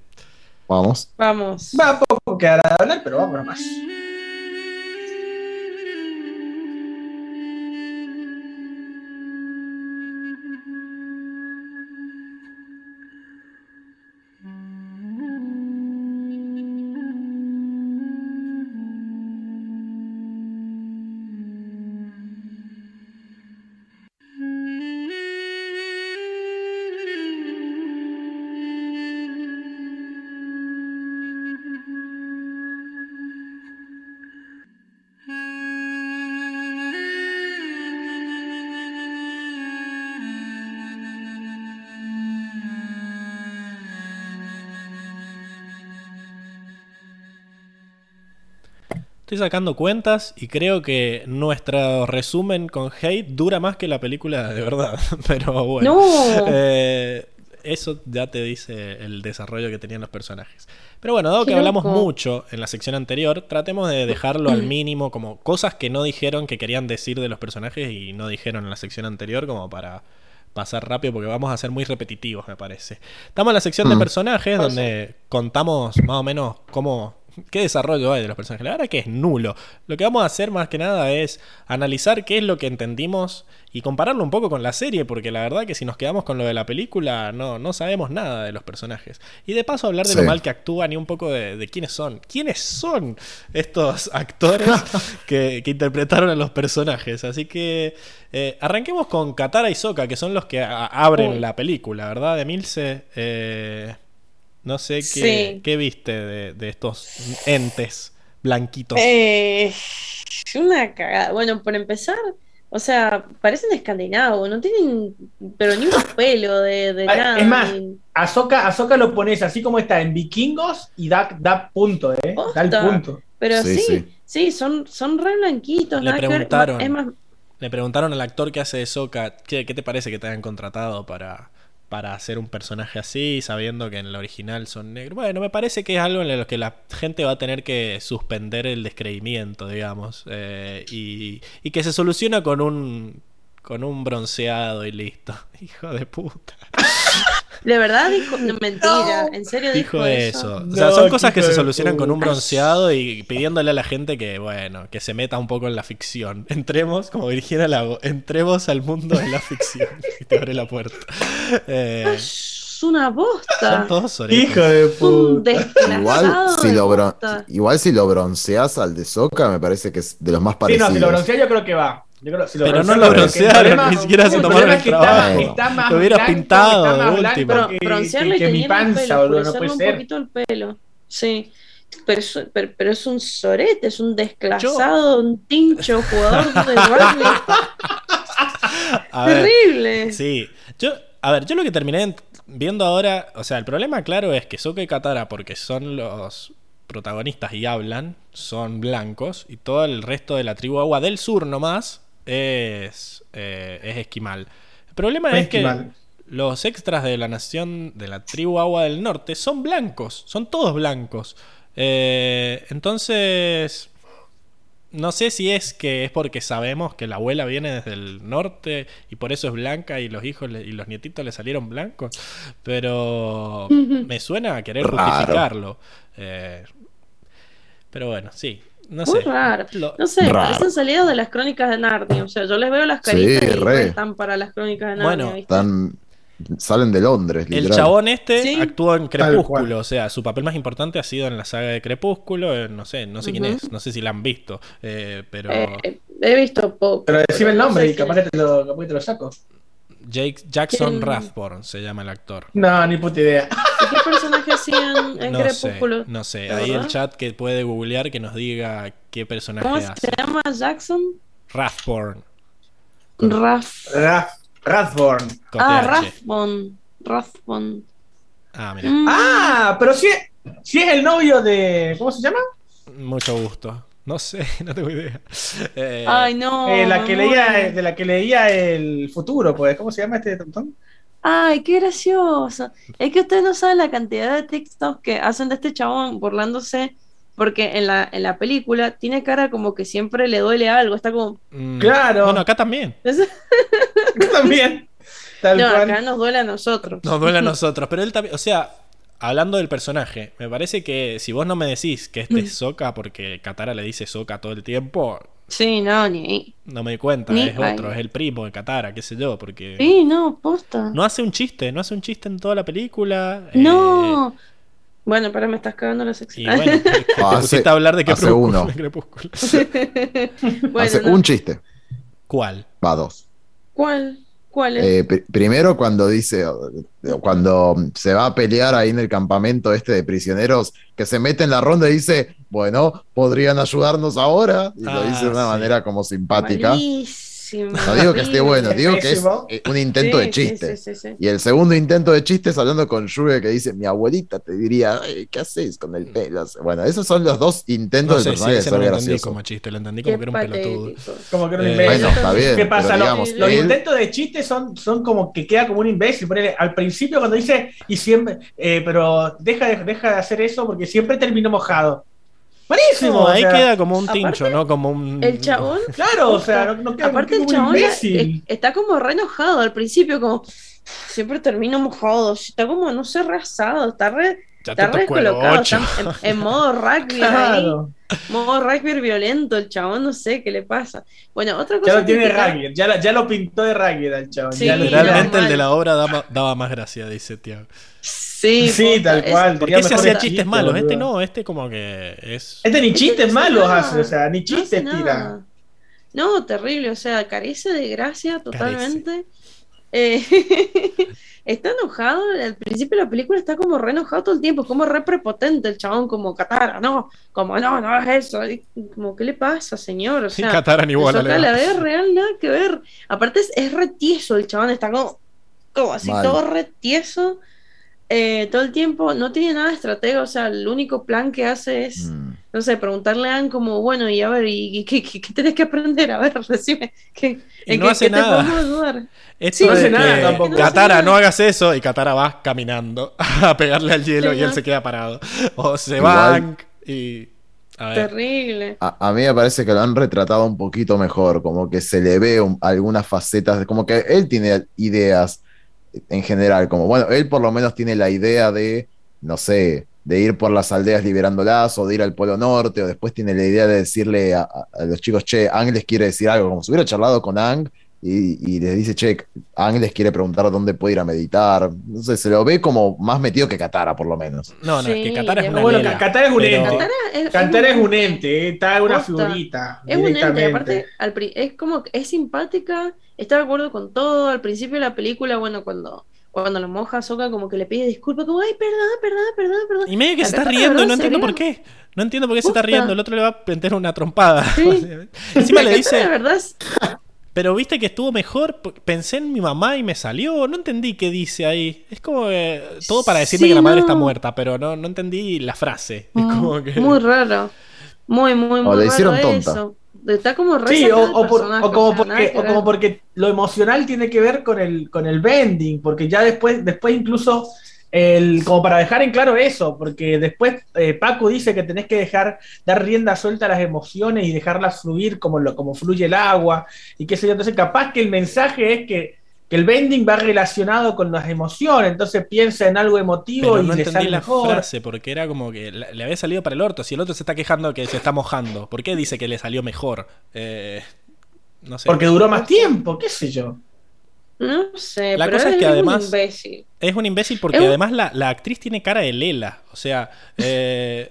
Vamos. Vamos. Va poco que hará de hablar, pero vamos nomás. Estoy sacando cuentas y creo que nuestro resumen con hate dura más que la película de verdad. *laughs* Pero bueno. No. Eh, eso ya te dice el desarrollo que tenían los personajes. Pero bueno, dado Qué que hablamos loco. mucho en la sección anterior, tratemos de dejarlo al mínimo como cosas que no dijeron que querían decir de los personajes y no dijeron en la sección anterior como para pasar rápido porque vamos a ser muy repetitivos, me parece. Estamos en la sección de Mm. personajes donde contamos más o menos cómo qué desarrollo hay de los personajes. La verdad que es nulo. Lo que vamos a hacer más que nada es analizar qué es lo que entendimos y compararlo un poco con la serie, porque la verdad que si nos quedamos con lo de la película no, no sabemos nada de los personajes. Y de paso hablar de lo mal que actúan y un poco de, de quiénes son. ¿Quiénes son estos *laughs* actores que, que interpretaron a los personajes? Así que eh, arranquemos con Katara y Sokka, que son los que abren la película, ¿verdad? De Milce. Eh, no sé qué, Sí. qué viste de, de estos entes blanquitos. Eh, una cagada. Bueno, por empezar, o sea, parecen escandinavos, no tienen, pero ni un pelo de, nada. es más, Azoka, Azoka lo pones así como está en Vikingos y da, da punto, ¿eh? Da el punto. pero Sí, sí, sí, sí. son, son re blanquitos. Le que preguntaron. Es más, Le preguntaron al actor que hace de Sokka, ¿qué, qué te parece que te hayan contratado para, para hacer un personaje así, sabiendo que en la original son negros? Bueno, me parece que es algo en lo que la gente va a tener que suspender el descreimiento, digamos, eh, y que se soluciona con un con un bronceado y listo. *laughs* Hijo de puta. de verdad dijo, no, mentira, en serio dijo, Dijo eso. No, O sea, son cosas que se solucionan con un bronceado y pidiéndole a la gente que, bueno, que se meta un poco en la ficción. Entremos, como Virginia Lago, entremos al mundo de la ficción. *laughs* Y te abre la puerta. Eh, Es una son bosta. todos soretes. Hijo de puta. Igual si, de lo igual si lo bronceas al de Soca, me parece que es de los más Sí, parecidos. no, si lo broncea yo creo que va. Yo creo- si Pero no lo que broncearon, problema- ni siquiera se tomaron el que trabajo. está más Lo hubieras blanco, pintado está de más blanco última. Bro- que- broncearlo y que mi teñirle el panza, pelo, boludo, no oscurecerle puede un ser. poquito el pelo. Sí. Pero es, pero, pero es un sorete, es un desclasado, un tincho jugador de rugby. *laughs* Ver, Terrible. Sí. Yo, a ver, yo lo que terminé viendo ahora, o sea, el problema claro es que Sokka y Katara, porque son los protagonistas y hablan, son blancos, y todo el resto de la tribu agua del sur nomás es, eh, es esquimal. El problema es que los extras de la nación, de la tribu agua del norte, son blancos, son todos blancos. Eh, entonces, no sé si es que es porque sabemos que la abuela viene desde el norte y por eso es blanca y los hijos le- y los nietitos le salieron blancos, pero me suena a querer Raro. justificarlo. Eh, pero bueno, sí, no Muy sé. raro. Lo- No sé, Raro. parecen salidos de las crónicas de Narnia. O sea, yo les veo las caritas Sí, y re. están para las crónicas de Narnia. Bueno, ¿viste? Están, salen de Londres, El literal. chabón este Sí. actuó en Crepúsculo, o sea, su papel más importante ha sido en la saga de Crepúsculo, eh, no sé, no sé quién es, no sé si la han visto, eh, pero Eh, he visto poco. Pero decime el no nombre sé y si- capaz que te lo, capaz que te lo saco. Jake Jackson ¿Quién? Rathbone se llama el actor. No, ni puta idea. ¿Y ¿Qué personaje hacían en No sé, Crepúsculo? no sé, ¿La ahí el verdad? chat que puede googlear que nos diga qué personaje ¿Cómo hace. se llama Jackson? Rathbone. Con- Rathborn. con Ah, TH. Rathbone. Rathbone. Ah, mira, Mm. Ah, pero si es, si es el novio de. ¿Cómo se llama? mucho gusto. No sé, *laughs* no tengo idea. Eh, Ay, no. Eh, la que leía, de la que leía el futuro, pues. ¿Cómo se llama este tontón? Ay, qué gracioso. Es que ustedes no saben la cantidad de TikToks que hacen de este chabón burlándose, porque en la, en la película tiene cara como que siempre le duele algo. Está como. mm, Claro. Bueno, acá también. *laughs* También. Tal No, cual. acá nos duele a nosotros. Nos duele a nosotros, pero él también, o sea, hablando del personaje, me parece que si vos no me decís que este es Soka porque Katara le dice Soka todo el tiempo, Sí, no, ni. no me di cuenta, Ni- es otro, ay. es el primo de Katara, qué sé yo, porque Sí, no, posta. no hace un chiste, no hace un chiste en toda la película. eh, No. Bueno, pero me estás cagando la y sección. bueno, *laughs* te Hace- pusiste a hablar de qué hace uno. *laughs* Crepúsculo. *laughs* Bueno, Hace no. un chiste, ¿Cuál? va dos. ¿Cuál? ¿Cuál es? Eh, pr- primero cuando dice, cuando se va a pelear ahí en el campamento este de prisioneros, que se mete en la ronda y dice, bueno, podrían ayudarnos ahora, y lo Ah, dice de una sí. manera como simpática. Malísimo. No digo que esté bueno, digo que es eh, un intento Sí, de chiste. sí, sí, sí, sí. Y el segundo intento de chiste es hablando con Shuge que dice, mi abuelita te diría, "Ay, ¿qué haces con el pelo? Bueno, esos son los dos intentos No del sé, sí, personaje de ese no ser lo entendí gracioso. como chiste, lo entendí como Qué que era un pelotudo. Como que era un Eh, imbécil. Bueno, está bien, ¿Qué pasa? pero Los- digamos, los él- intentos de chistes son, son como que queda como un imbécil. Ponele, al principio cuando dice, y siempre, eh, pero deja de, deja de hacer eso porque siempre termino mojado. Buenísimo. O ahí sea, queda como un aparte, tincho, ¿no? Como un. El chabón, *laughs* Claro, o sea, no, no queda aparte el como un chabón ya- imbécil. es- está como re enojado al principio, como siempre termino mojado, está como, no sé, re asado, está re, Ya está re descolocado, 8. está en, en modo *laughs* rugby ahí, Claro. modo rugby violento, el chabón, no sé qué le pasa. Bueno, otra cosa Ya lo tiene rugby, ya, la- ya lo pintó de rugby al chabón. Sí, ya lo- Literalmente mal. el de la obra daba, daba más gracia, dice Tiago. Sí, Sí, posta, tal es- cual. ¿Por tenía qué se mejores hacía chistes malos? Este no, este como que es. Este ni chistes no malos hace hace, o sea, ni chistes tira. No, terrible, o sea, carece de gracia totalmente. Eh, *laughs* está enojado, al principio de la película está como re enojado todo el tiempo, es como re prepotente el chabón, como Katara, no, como no, no hagas eso, y como, ¿qué le pasa, señor? O Sin *laughs* sea, Kataran igual. eso acá Ale. la vida real nada que ver. Aparte es, es re tieso el chabón, está como, como así, Mal. todo re tieso. Eh, todo el tiempo, no tiene nada de estratega, o sea, el único plan que hace es, Mm. no sé, preguntarle a Anne como, bueno, y a ver, ¿y, y qué, qué- qué tenés que aprender? A ver, *laughs* decime, ¿qué, Y no qué- hace qué te nada. podemos ayudar? Esto Sí, no hace nada tampoco. Katara, No hace no nada. hagas eso. Y Katara va caminando *laughs* a pegarle al hielo Sí, y él no. se queda parado. O se van y. A. Terrible. A, a mí me parece que lo han retratado un poquito mejor, como que se le ve un- algunas facetas, como que él tiene ideas en general, como bueno, él por lo menos tiene la idea de, no sé, de ir por las aldeas liberándolas o de ir al Polo Norte, o después tiene la idea de decirle a, los chicos, che, Ang les quiere decir algo, como si hubiera charlado con Ang y, y les dice, che, Ang les quiere preguntar dónde puede ir a meditar, no sé, se lo ve como más metido que Katara, por lo menos. No, no, es Sí, que Katara es una Bueno, lela, Katara es un pero- ente. Katara es, es un- ente, eh, está una Posta. figurita. Es un ente, aparte, al pri- es como que es simpática, está de acuerdo con todo. Al principio de la película, bueno, cuando, cuando lo moja a Sokka, como que le pide disculpas, como, ay, perdón, perdón, perdón, perdón. Y medio que se está riendo y no entiendo por qué. No entiendo por qué se está riendo. El otro le va a meter una trompada. Sí. *laughs* Encima le dice. Pero viste que estuvo mejor, pensé en mi mamá y me salió, no entendí qué dice ahí. Es como que todo para decirme Sí, que la madre no. está muerta, pero no, no entendí la frase. Es como que... Muy raro. Muy, muy, muy O le raro hicieron tonta. eso. Está como re Sí, o, o por- o como o sea, nada porque, que o como porque lo emocional tiene que ver con el, con el bending, porque ya después, después incluso, el, como para dejar en claro eso, porque después eh, Paco dice que tenés que dejar, dar rienda suelta a las emociones y dejarlas fluir como, lo, como fluye el agua, y qué sé yo, entonces capaz que el mensaje es que, que el bending va relacionado con las emociones, entonces piensa en algo emotivo Pero y no le entendí sale la mejor. frase, porque era como que le había salido para el orto. Si el otro se está quejando que se está mojando, ¿por qué dice que le salió mejor? Eh, no sé. Porque duró más tiempo, qué sé yo. No sé, La pero cosa es que un además- imbécil. Es un imbécil porque Es un- además la, la actriz tiene cara de Lela. O sea, eh,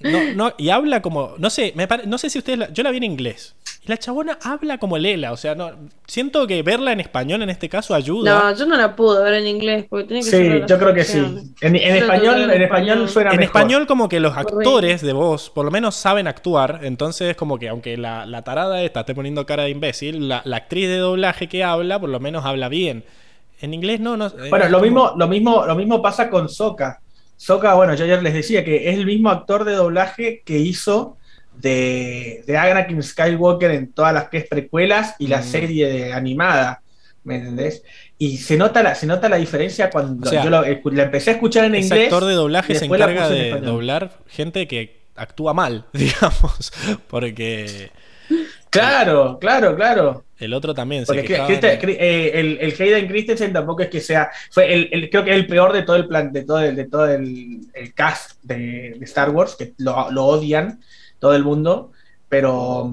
no, no, y habla como. No sé, me pare- no sé si ustedes. la- yo la vi en inglés. Y la chabona habla como Lela. O sea, no. Siento que verla en español en este caso ayuda. No, yo no la pude ver en inglés porque tiene que Sí, yo creo que sí. En, español, en en español español. suena en mejor. español como que los actores de voz por lo menos saben actuar, entonces como que aunque la, la tarada esta esté poniendo cara de imbécil, la, la actriz de doblaje que habla por lo menos habla bien. En inglés no, no. eh, Bueno, lo como- mismo, lo mismo, lo mismo pasa con Soka. Soka, bueno, yo ayer les decía que es el mismo actor de doblaje que hizo de, de Anakin Skywalker en todas las que es precuelas y la Mm. serie de animada. ¿Me entendés? Y se nota la, se nota la diferencia cuando O sea, yo lo- la empecé a escuchar en Ese inglés. actor de doblaje se la encarga en de español. doblar gente que actúa mal, *laughs* digamos, porque Claro, claro, claro. el otro también se Porque quejaba Christen- de- eh, el, el Hayden Christensen tampoco es que sea. Fue el, el- creo que es el peor de todo el plan, de todo el, de todo el, el cast de, de Star Wars, que lo, lo odian todo el mundo. Pero,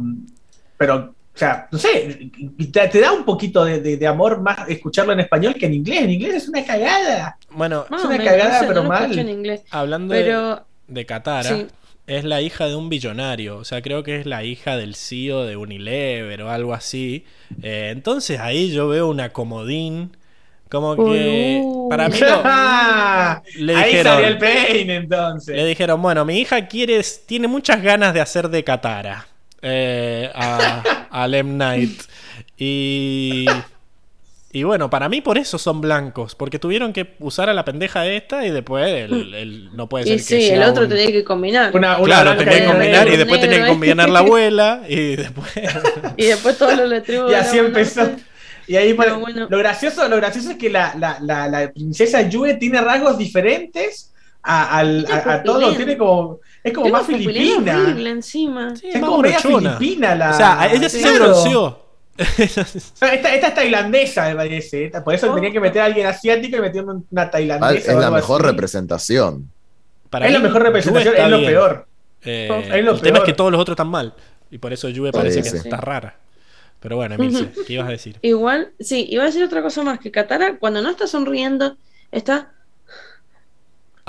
pero, o sea, no sé, te, te da un poquito de, de- de amor más escucharlo en español que en inglés. En inglés es una cagada. Bueno, Es una menos, cagada, no sé, pero no mal. en inglés. hablando de- Pero de, Katara, sí. es la hija de un billonario, o sea, creo que es la hija del CEO de Unilever o algo así. Eh, entonces ahí yo veo una comodín, como que Boludo. para mí no- *laughs* le Ahí dijeron- salió el peine entonces. Le dijeron, bueno, mi hija quiere, tiene muchas ganas de hacer de Katara eh, a, *laughs* a Lem Knight. Y, y bueno, para mí por eso son blancos, porque tuvieron que usar a la pendeja esta y después el, el- no puede ser Y que sí, el otro un- tenía que combinar. Una, una Claro, tenía que combinar y después tenía que combinar la abuela y después... *laughs* Y después todos los letreros. Y así empezó. Y ahí, Pero bueno, bueno. lo, gracioso, lo gracioso es que la, la, la, la princesa Yue tiene rasgos diferentes a, al- Tiene a, a todo. pupilén. Tiene como. Es como más filipina. horrible encima. Sí, Es más como media filipina la. O sea, ella sí se bronceó. *laughs* Esta, esta es tailandesa, me parece. Esta- Por eso Oh. tenía que meter a alguien asiático y metieron una tailandesa. Es la mejor así. representación. Para Es la mejor representación, es lo bien. peor. Eh, Es lo el tema es peor. que todos los otros están mal. Y por eso Juve Sí, parece que sí. está rara. Pero bueno, Emilce, ¿qué ibas a decir? Igual, sí, iba a decir otra cosa más, que Katara cuando no está sonriendo, está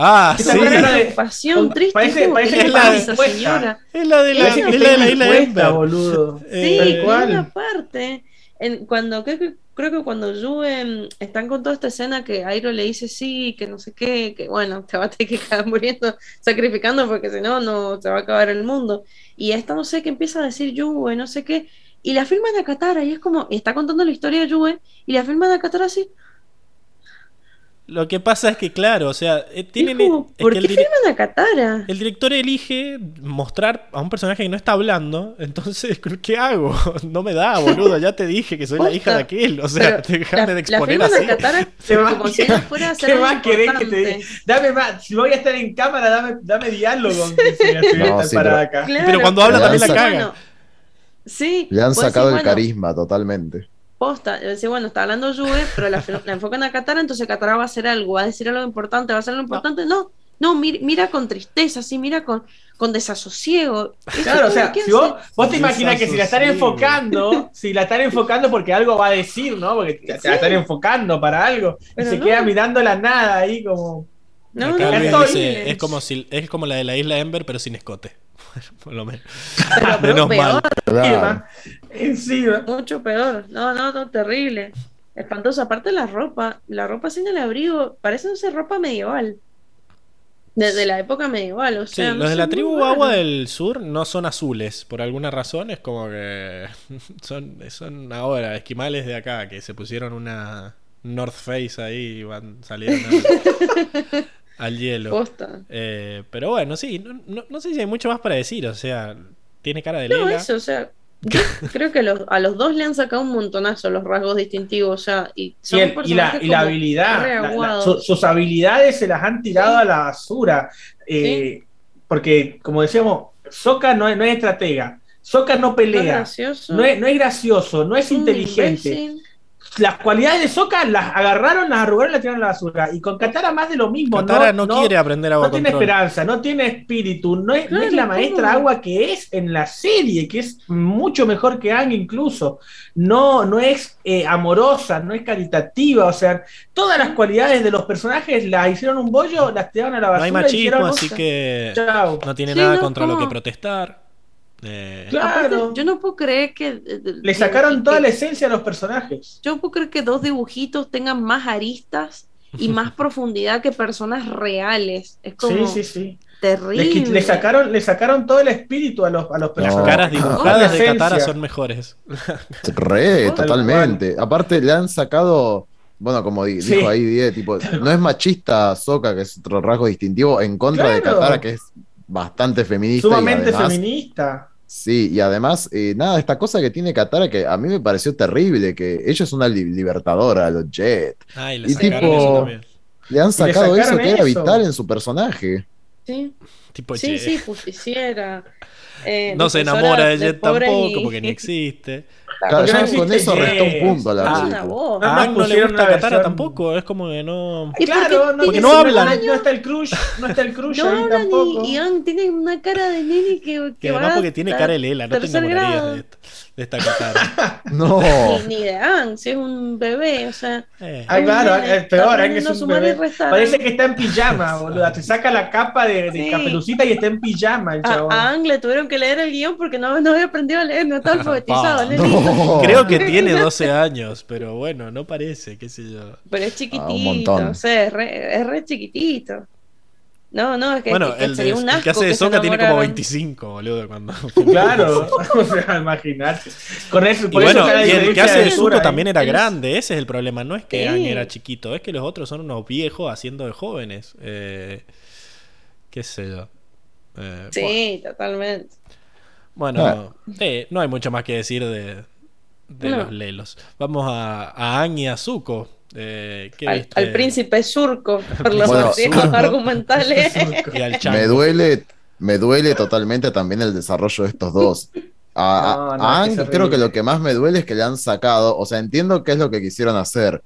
Ah, Esa sí. una de- preocupación con- triste. parece- como, parece ¿qué que le está pasa, dispuesta. señora? Es la de la, es está la de la isla indispuesta, Ember. boludo. *laughs* Sí, Eh, y cual. una parte, en, cuando creo que, creo que cuando Yue mm, están con toda esta escena que Airo le dice sí, que no sé qué, que bueno, te va a tener que quedar muriendo, sacrificando porque si no, no se va a acabar el mundo. Y esta no sé qué empieza a decir Yue, no sé qué, y la filman a Katara y es como, está contando la historia de Yue y la filman a Katara así, Lo que pasa es que, claro, o sea, eh, tienen. es como, es ¿por que qué filman a Katara? el director elige mostrar a un personaje que no está hablando. Entonces, *laughs* ¿qué hago? *laughs* No me da, boludo. Ya te dije que soy la hija de aquel. O sea, *laughs* déjame de la, la exponer filman así. a Katara ¿Qué más, como si fuera a hacer ¿Qué más querés que te. Dame más. Si voy a estar en cámara, dame, dame diálogo. a No, sí, parada pero- acá. Claro, Pero cuando habla también la caga. bueno, sí, Le han sacado el bueno, carisma totalmente. Posta, decís, bueno, está hablando Juve, pero la, *laughs* la enfocan a Katara, entonces Katara va a hacer algo, va a decir algo importante, va a hacer algo importante. No, no, mira, mira con tristeza, sí, mira con, con desasosiego. Claro, o sea, si vos, vos te imaginas que si la están enfocando, si la están enfocando porque algo va a decir, ¿no? Porque te, te la están enfocando para algo. Y se no. queda mirando la nada ahí como. No, no, dice, es como si es como la de la isla Ember, pero sin escote. Por lo menos. *laughs* pero, pero *laughs* Menos peor, mal. Claro. Encima. mucho peor. No, no, no, terrible. Espantoso. Aparte la ropa, la ropa sin el abrigo, parece no ser ropa medieval. Desde la época medieval, o Sí, sea. no los de la tribu. Agua del Sur no son azules, por alguna razón es como que *laughs* son, son ahora esquimales de acá que se pusieron una North Face ahí y van, salieron al, al hielo. Posta. Eh, pero bueno, sí, no, no- no sé si hay mucho más para decir, o sea, tiene cara de No, Lela. eso, o sea. Yo *laughs* creo que los- a los dos le han sacado un montonazo los rasgos distintivos, o sea, y Y, son el- y la, y la habilidad, re la- la- aguados. su- sus habilidades se las han tirado Sí. a la basura. Eh, Porque, como decíamos, Sokka no es, no es estratega. Sokka no No es pelea. gracioso. No es, no es gracioso, no es inteligente. Las cualidades de Sokka las agarraron, las arrugaron y las tiraron a la basura. Y con Katara más de lo mismo. Katara no, quiere aprender agua no tiene esperanza, no tiene espíritu, no es, no la maestra agua que es en la serie, que es mucho mejor que Aang incluso. No, no es eh, amorosa, no es caritativa, o sea, todas las cualidades de los personajes las hicieron un bollo, las tiraron a la No basura. hay y machismo, hicieron, así que Chao. no tiene Sí, nada no, contra lo que protestar. Eh, Claro. Aparte, yo no puedo creer que. eh, Le sacaron que- toda la esencia a los personajes. Yo puedo creer que dos dibujitos tengan más aristas y *laughs* más profundidad que personas reales. Es como Sí, sí, sí. terrible. Le, sacaron, le sacaron todo el espíritu a los, a los las personajes. caras La dibujadas de. Katara son mejores. *laughs* Re, Tal totalmente. Aparte, le han sacado, bueno, como di- Sí. dijo ahí Die, tipo, no es machista Soka, que es otro rasgo distintivo, en contra de. Katara, que es bastante feminista. y Sumamente además- feminista. Sí, y además, eh, nada, esta cosa que tiene Katara que a mí me pareció terrible, que ella es una li- libertadora, a los Jet. Ay, le Y sacaron tipo- eso también. Le han le sacado eso que era eso. vital en su personaje. Sí, Tipo, sí, che, sí, justiciera. Eh, no se enamora de Jet tampoco, y- porque ni existe. Claro, porque ya no con eso restó un punto a la Ah. Película. No, A más Aang no le gusta Katara versión- tampoco, es como que no. ¿Y Claro, por qué no, porque no no, hablan. No está el crush, no está el crush No hablan tampoco. y, Aang tiene una cara de nene que, Que va además porque tiene a cara de Lela, no te tercer enamorarías grado. de, esta- de esta Katara. *laughs* No. Ni, ni de Aang, si es un bebé, o sea. Eh, Ah, claro, nene, es peor, está es a un bebé. restar. Parece que está en pijama, *laughs* boluda. Te saca la capa de, de Sí. caperucita y está en pijama el A, chabón. a Aang le tuvieron que leer el guion porque no, no había aprendido a leer, no estaba alfabetizado. Pa, nenito. no. Creo que tiene 12 años, pero bueno, no parece, qué sé yo. Pero es Ah, un chiquitito, montón. o sea, es re, es re chiquitito. No, no, es que, Bueno, que el, sería un el que asco hace de Soca tiene como enamoraran. 25, boludo, cuando... Claro, *laughs* *laughs* o sea, imagínate. Con eso, Y por bueno, eso y el que hace de Zuko también era Es- grande, ese es el problema. No es que Sí. Aang era chiquito, es que los otros son unos viejos haciendo de jóvenes. Eh, qué sé yo. Eh, Sí, totalmente. Bueno, Ah. eh, no hay mucho más que decir de, de No. los lelos. Vamos a, a Aang y a Zuko. Eh, ¿qué Al, príncipe surco, por los Bueno, motivos surco. argumentales. *laughs* Y al Chango. Me duele, me duele totalmente también el desarrollo de estos dos. A, a- No, no, a es que Aang es creo que lo que más me duele es que le han sacado, o sea, entiendo qué es lo que quisieron hacer,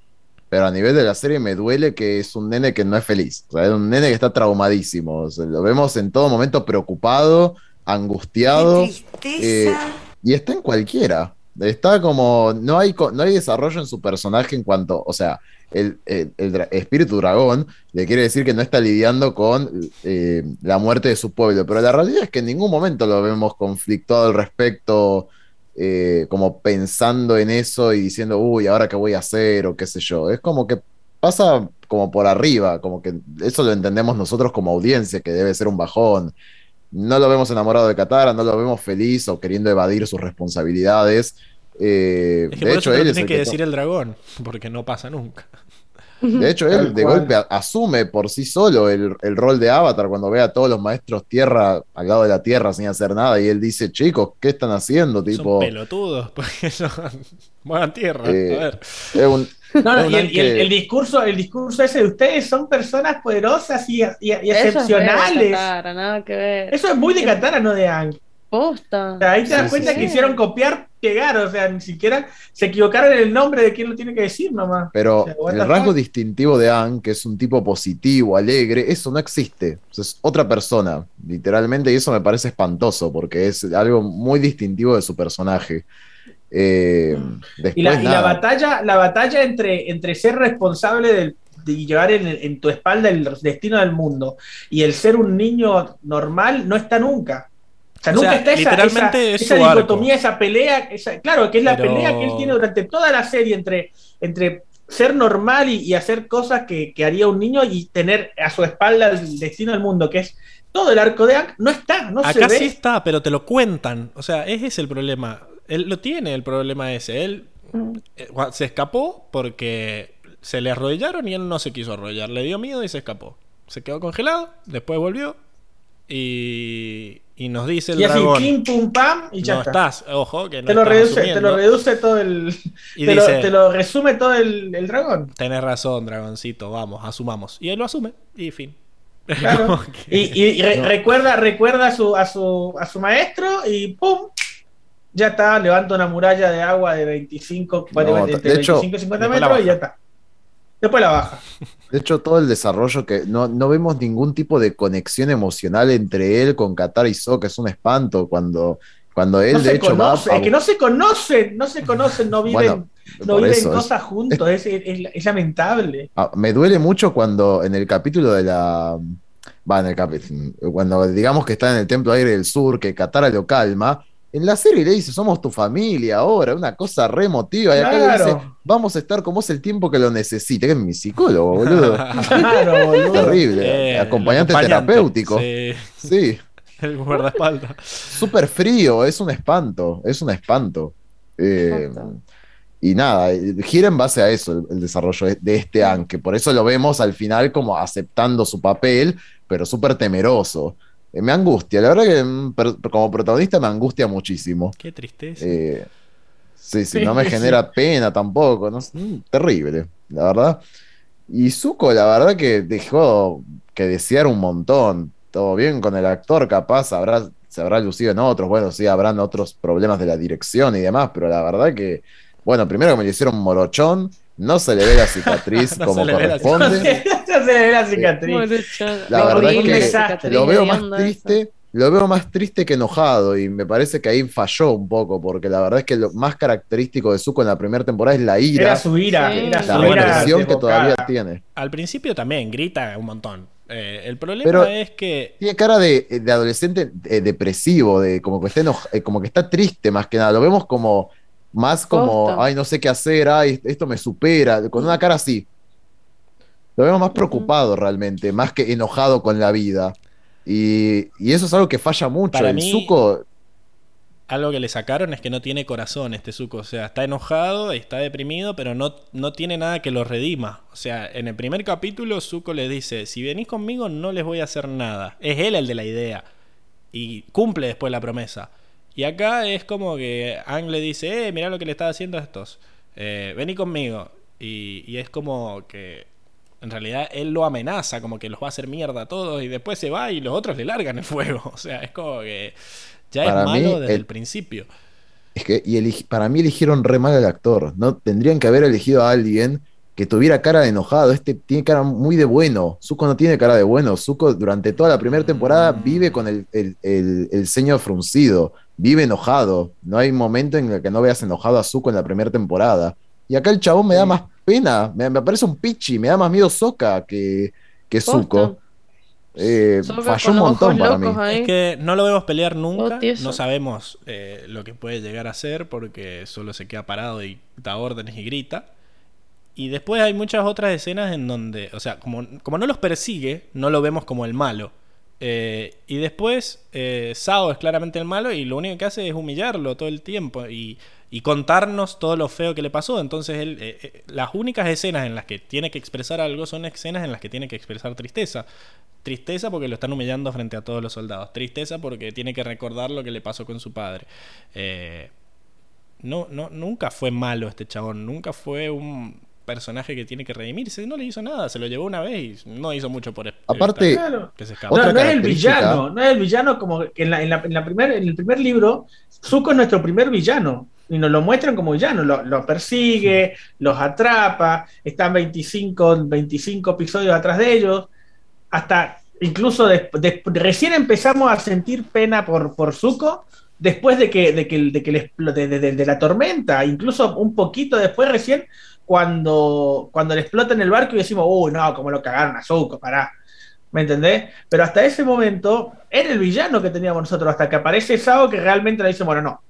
pero a nivel de la serie me duele que es un nene que no es feliz, o sea, es un nene que está traumadísimo, o sea, lo vemos en todo momento preocupado, angustiado, eh, y está en cualquiera. Está como, no hay, no hay desarrollo en su personaje en cuanto, o sea, el, el- espíritu dragón le quiere decir que no está lidiando con eh, la muerte de su pueblo, pero la realidad es que en ningún momento lo vemos conflictuado al respecto, eh, como pensando en eso y diciendo, uy, ahora qué voy a hacer o qué sé yo. Es como que pasa como por arriba, como que eso lo entendemos nosotros como audiencia, que debe ser un bajón. No lo vemos enamorado de Katara, no lo vemos feliz o queriendo evadir sus responsabilidades. Eh, Es que de hecho, él es tiene el que que decir el dragón, porque no pasa nunca. de hecho, Tal él de cual. golpe asume por sí solo el, el rol de Avatar cuando ve a todos los maestros tierra al lado de la tierra sin hacer nada y él dice, chicos, ¿qué están haciendo? Tipo, *laughs* Son pelotudos, porque no muevan tierra. Eh, a ver. es un- No, no, y, el, y el- que- el discurso, el discurso ese de ustedes son personas poderosas y, y- y Eso es re de excepcionales. Katara, nada que ver. Eso es muy de Katara, no de Aang. Posta. O sea, ahí te das cuenta sí, que sí. hicieron copiar, pegar, o sea, ni siquiera se equivocaron en el nombre de quién lo tiene que decir nomás. pero O sea, what el rasgo fuck. distintivo de Aang, que es un tipo positivo, alegre, eso no existe. O sea, es otra persona, literalmente, y eso me parece espantoso porque es algo muy distintivo de su personaje. Eh, después, Y la, y batalla, la batalla entre, entre ser responsable del- de llevar en, en tu espalda el destino del mundo y el ser un niño normal no está nunca. O sea, O nunca sea, está esa, literalmente esa, es esa su arco. dicotomía, esa pelea, esa, claro, que es la Pero- pelea que él tiene durante toda la serie entre, entre ser normal y, y hacer cosas que, que haría un niño y tener a su espalda el destino del mundo, que es todo el arco de Ang, no está, no se Acá ve. sí está, pero te lo cuentan. O sea, ese es el problema. Él lo tiene el problema ese. Él Mm. eh, se escapó porque se le arrodillaron y él no se quiso arrodillar. Le dio miedo y se escapó. Se quedó congelado, después volvió y, y nos dice el y así, dragón. pim, pum, pam, y ya no está. estás, ojo, que no te, lo estás reduce, te lo reduce todo el. *laughs* Y te, dice, lo, te lo resume todo el, el dragón. tenés razón, dragoncito, vamos, asumamos. Y él lo asume y fin. *laughs* Claro. Como que- Y, y- y re- recuerda, recuerda a su, a su, a su maestro y ¡pum! Ya está, levanta una muralla de agua de 25, bueno, No, entre de hecho, 25 y 50 después la metros y ya está. Después la baja. De hecho, todo el desarrollo que no, no vemos ningún tipo de conexión emocional entre él con Katara y Sokka, es un espanto cuando, cuando él No de se hecho va conoce, a- es que no se conocen, no se conocen, no viven, Bueno, no viven eso, es- cosas juntos, es, es- es lamentable. Ah, me duele mucho cuando en el capítulo de la. Va, en el capítulo. Cuando digamos que está en el Templo Aire del Sur, que Katara lo calma. En la serie le dice, somos tu familia ahora, una cosa re emotiva. Y acá le dice, vamos a estar con vos el tiempo que lo necesite. Que es mi psicólogo, boludo. *laughs* Claro, boludo. Terrible. Eh, acompañante, terapéutico. Sí, Sí. *laughs* el guardaespaldas. Súper frío, es un espanto. Es un espanto. Eh, y nada, gira en base a eso el, el desarrollo de- este que por eso lo vemos al final como aceptando su papel, pero súper temeroso. Eh, me angustia, la verdad que mm, como protagonista me angustia muchísimo. Qué tristeza. Eh, sí, sí, no me genera pena tampoco, ¿no? Mm, terrible, la verdad. Y Zuko, la verdad que dejó que desear un montón. Todo bien con el actor, capaz habrá, se habrá lucido en otros, bueno, sí, habrán otros problemas de la dirección y demás, pero la verdad que, bueno, primero que me le hicieron morochón, no se le ve la cicatriz *laughs* No como la corresponde. Ya *laughs* se le ve la cicatriz. La verdad es que lo veo más triste, lo veo más triste que enojado y me parece que ahí falló un poco porque la verdad es que lo más característico de Zuko en la primera temporada es la ira, Era su ira, Sí. era La su la ira represión que todavía tiene. Al principio también grita un montón. Eh, el problema Pero- es que Tiene cara de, de adolescente eh, depresivo, de como que está enoj- eh, como que está triste más que nada. Lo vemos como más como, ay, no sé qué hacer, ay, esto me supera, con una cara así. Lo vemos más preocupado realmente, más que enojado con la vida. Y, y eso es algo que falla mucho. Para el mí- Zuko, algo que le sacaron es que no tiene corazón este Zuko. O sea, está enojado, está deprimido, pero no, no tiene nada que lo redima. O sea, en el primer capítulo Zuko le dice, si venís conmigo no les voy a hacer nada. Es él el de la idea. Y cumple después la promesa. Y acá es como que Ang le dice, eh, mirá lo que le estaba haciendo a estos. Eh, vení conmigo. Y, y es como que en realidad él lo amenaza, como que los va a hacer mierda a todos y después se va y los otros le largan el fuego. *laughs* O sea, es como que ya Para es malo mí, desde el- el principio. es que y para mí eligieron re mal al actor. No tendrían que haber elegido a alguien que tuviera cara de enojado. Este tiene cara muy de bueno. Zuko no tiene cara de bueno. Zuko durante toda la primera temporada Mm. vive con el, el- el- el ceño fruncido. Vive enojado. No hay momento en el que no veas enojado a Zuko en la primera temporada. Y acá el chabón me da más pena. Me, me parece un pichi. Me da más miedo Sokka que, que Zuko. Eh, falló un montón para mí. ahí. Es que no lo vemos pelear nunca, Oh, no sabemos eh, lo que puede llegar a ser porque solo se queda parado y da órdenes y grita. Y después hay muchas otras escenas en donde, o sea, como, como no los persigue, no lo vemos como el malo. Eh, y después eh, Sao es claramente el malo y lo único que hace es humillarlo todo el tiempo y, y contarnos todo lo feo que le pasó. Entonces él, eh, eh, las únicas escenas en las que tiene que expresar algo son escenas en las que tiene que expresar tristeza. Tristeza porque lo están humillando frente a todos los soldados. Tristeza porque tiene que recordar lo que le pasó con su padre. No, no, nunca fue malo este chabón. Nunca fue un personaje que tiene que redimirse. No le hizo nada. Se lo llevó una vez y no hizo mucho por evitar Aparte, que se no, no es el villano, no es el villano como que en, la, en, la- en la primer, en el primer libro, Zuko es nuestro primer villano. Y nos lo muestran como villano, lo, lo persigue, los atrapa, están 25, 25 episodios atrás de ellos, hasta incluso des- des- recién empezamos a sentir pena por, por Zuko después de que, de que, de que de, de- de- de la tormenta, incluso un poquito después recién cuando, cuando le explota en el barco y decimos, uy, no, como lo cagaron a Zuko, pará. ¿Me entendés? Pero hasta ese momento era el villano que teníamos nosotros, hasta que aparece Sao que realmente le dice, bueno, no,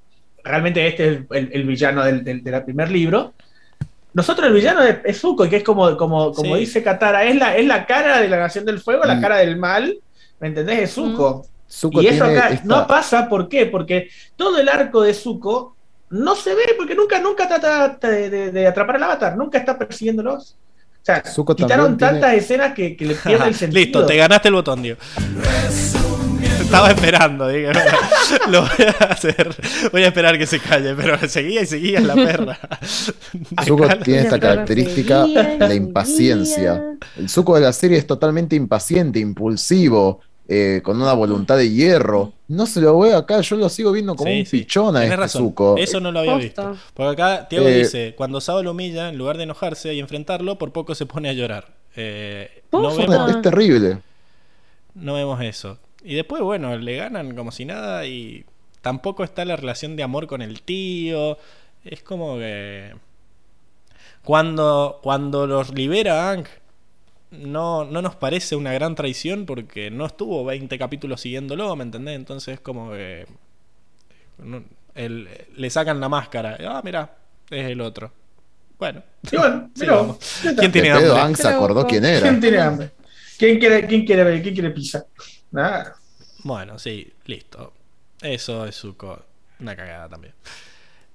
realmente este es el, el villano del, del, del primer libro. nosotros el villano es, es Zuko, que es como, como, como Sí. dice Katara, es la, es la cara de la Nación del Fuego, la Y- cara del mal, ¿me entendés? Es Zuko. Zuko y eso acá esta- no pasa, ¿por qué? Porque todo el arco de Zuko no se ve, porque nunca, nunca trata de, de- de atrapar al avatar, nunca está persiguiéndolos. O sea, Zuko quitaron tantas escenas que, que le pierde el *laughs* sentido. Listo, te ganaste el botón, Diego. Estaba esperando, dije, *laughs* lo voy a hacer. Voy a esperar que se calle, pero seguía y seguía la perra. *laughs* Zuko tiene esta característica, la impaciencia. seguía. El Zuko de la serie es totalmente impaciente, impulsivo, eh, con una voluntad de hierro. No se lo ve acá, yo lo sigo viendo como Sí, un sí. pichón a Tenés este razón. Zuko. Eso no lo había Posta. visto. Porque acá Tiago Eh, dice: cuando Sabo lo humilla, en lugar de enojarse y enfrentarlo, por poco se pone a llorar. Eh, no, vemos, es terrible. no vemos eso. Y después, bueno, le ganan como si nada y tampoco está la relación de amor con el tío. Es como que. Cuando, cuando los libera Ang, no, no nos parece una gran traición porque no estuvo 20 capítulos siguiéndolo, ¿me entendés? Entonces, como que. no- el- le sacan la máscara. Ah, mira, es el otro. Bueno, bueno, *laughs* sí, pero, está. ¿Quién tiene hambre? Ang se Pero- acordó quién era. ¿Quién tiene hambre? ¿Quién quiere, quién quiere, quién quiere pizza? Nada. Bueno, sí, listo. Eso es Zuko. Una cagada también.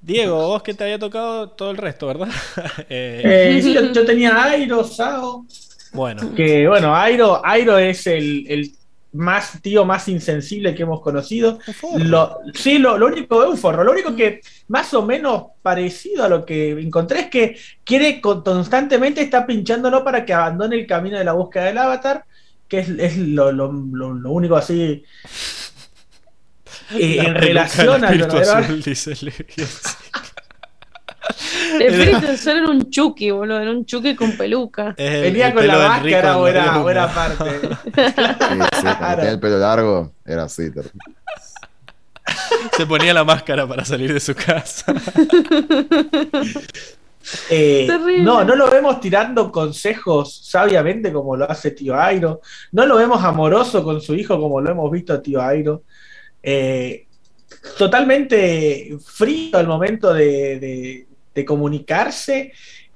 Diego, *laughs* vos que te había tocado todo el resto, ¿verdad? *laughs* Eh, Eh, sí, yo, yo tenía Airo, Sao. Bueno, Que bueno, Airo, Airo es el, el más tío más insensible que hemos conocido. Lo, sí, lo, lo único es un forro. Lo único que más o menos parecido a lo que encontré es que quiere con- constantemente está pinchándolo para que abandone el camino de la búsqueda del avatar, que es, es lo, lo- lo- lo único así. eh, en relación verdadero- azul, dice *laughs* Luis. *laughs* El espíritu del sol era un chucky, boludo. Era un chucky con peluca. El- venía el con la máscara o era, era parte. *laughs* Sí, sí, tenía el pelo largo, era así. Se ponía la máscara para salir de su casa. *laughs* Eh, Terrible. no, no lo vemos tirando consejos sabiamente como lo hace tío Airo. No lo vemos amoroso con su hijo como lo hemos visto a tío Airo. Eh, totalmente frío al momento de, de- de comunicarse.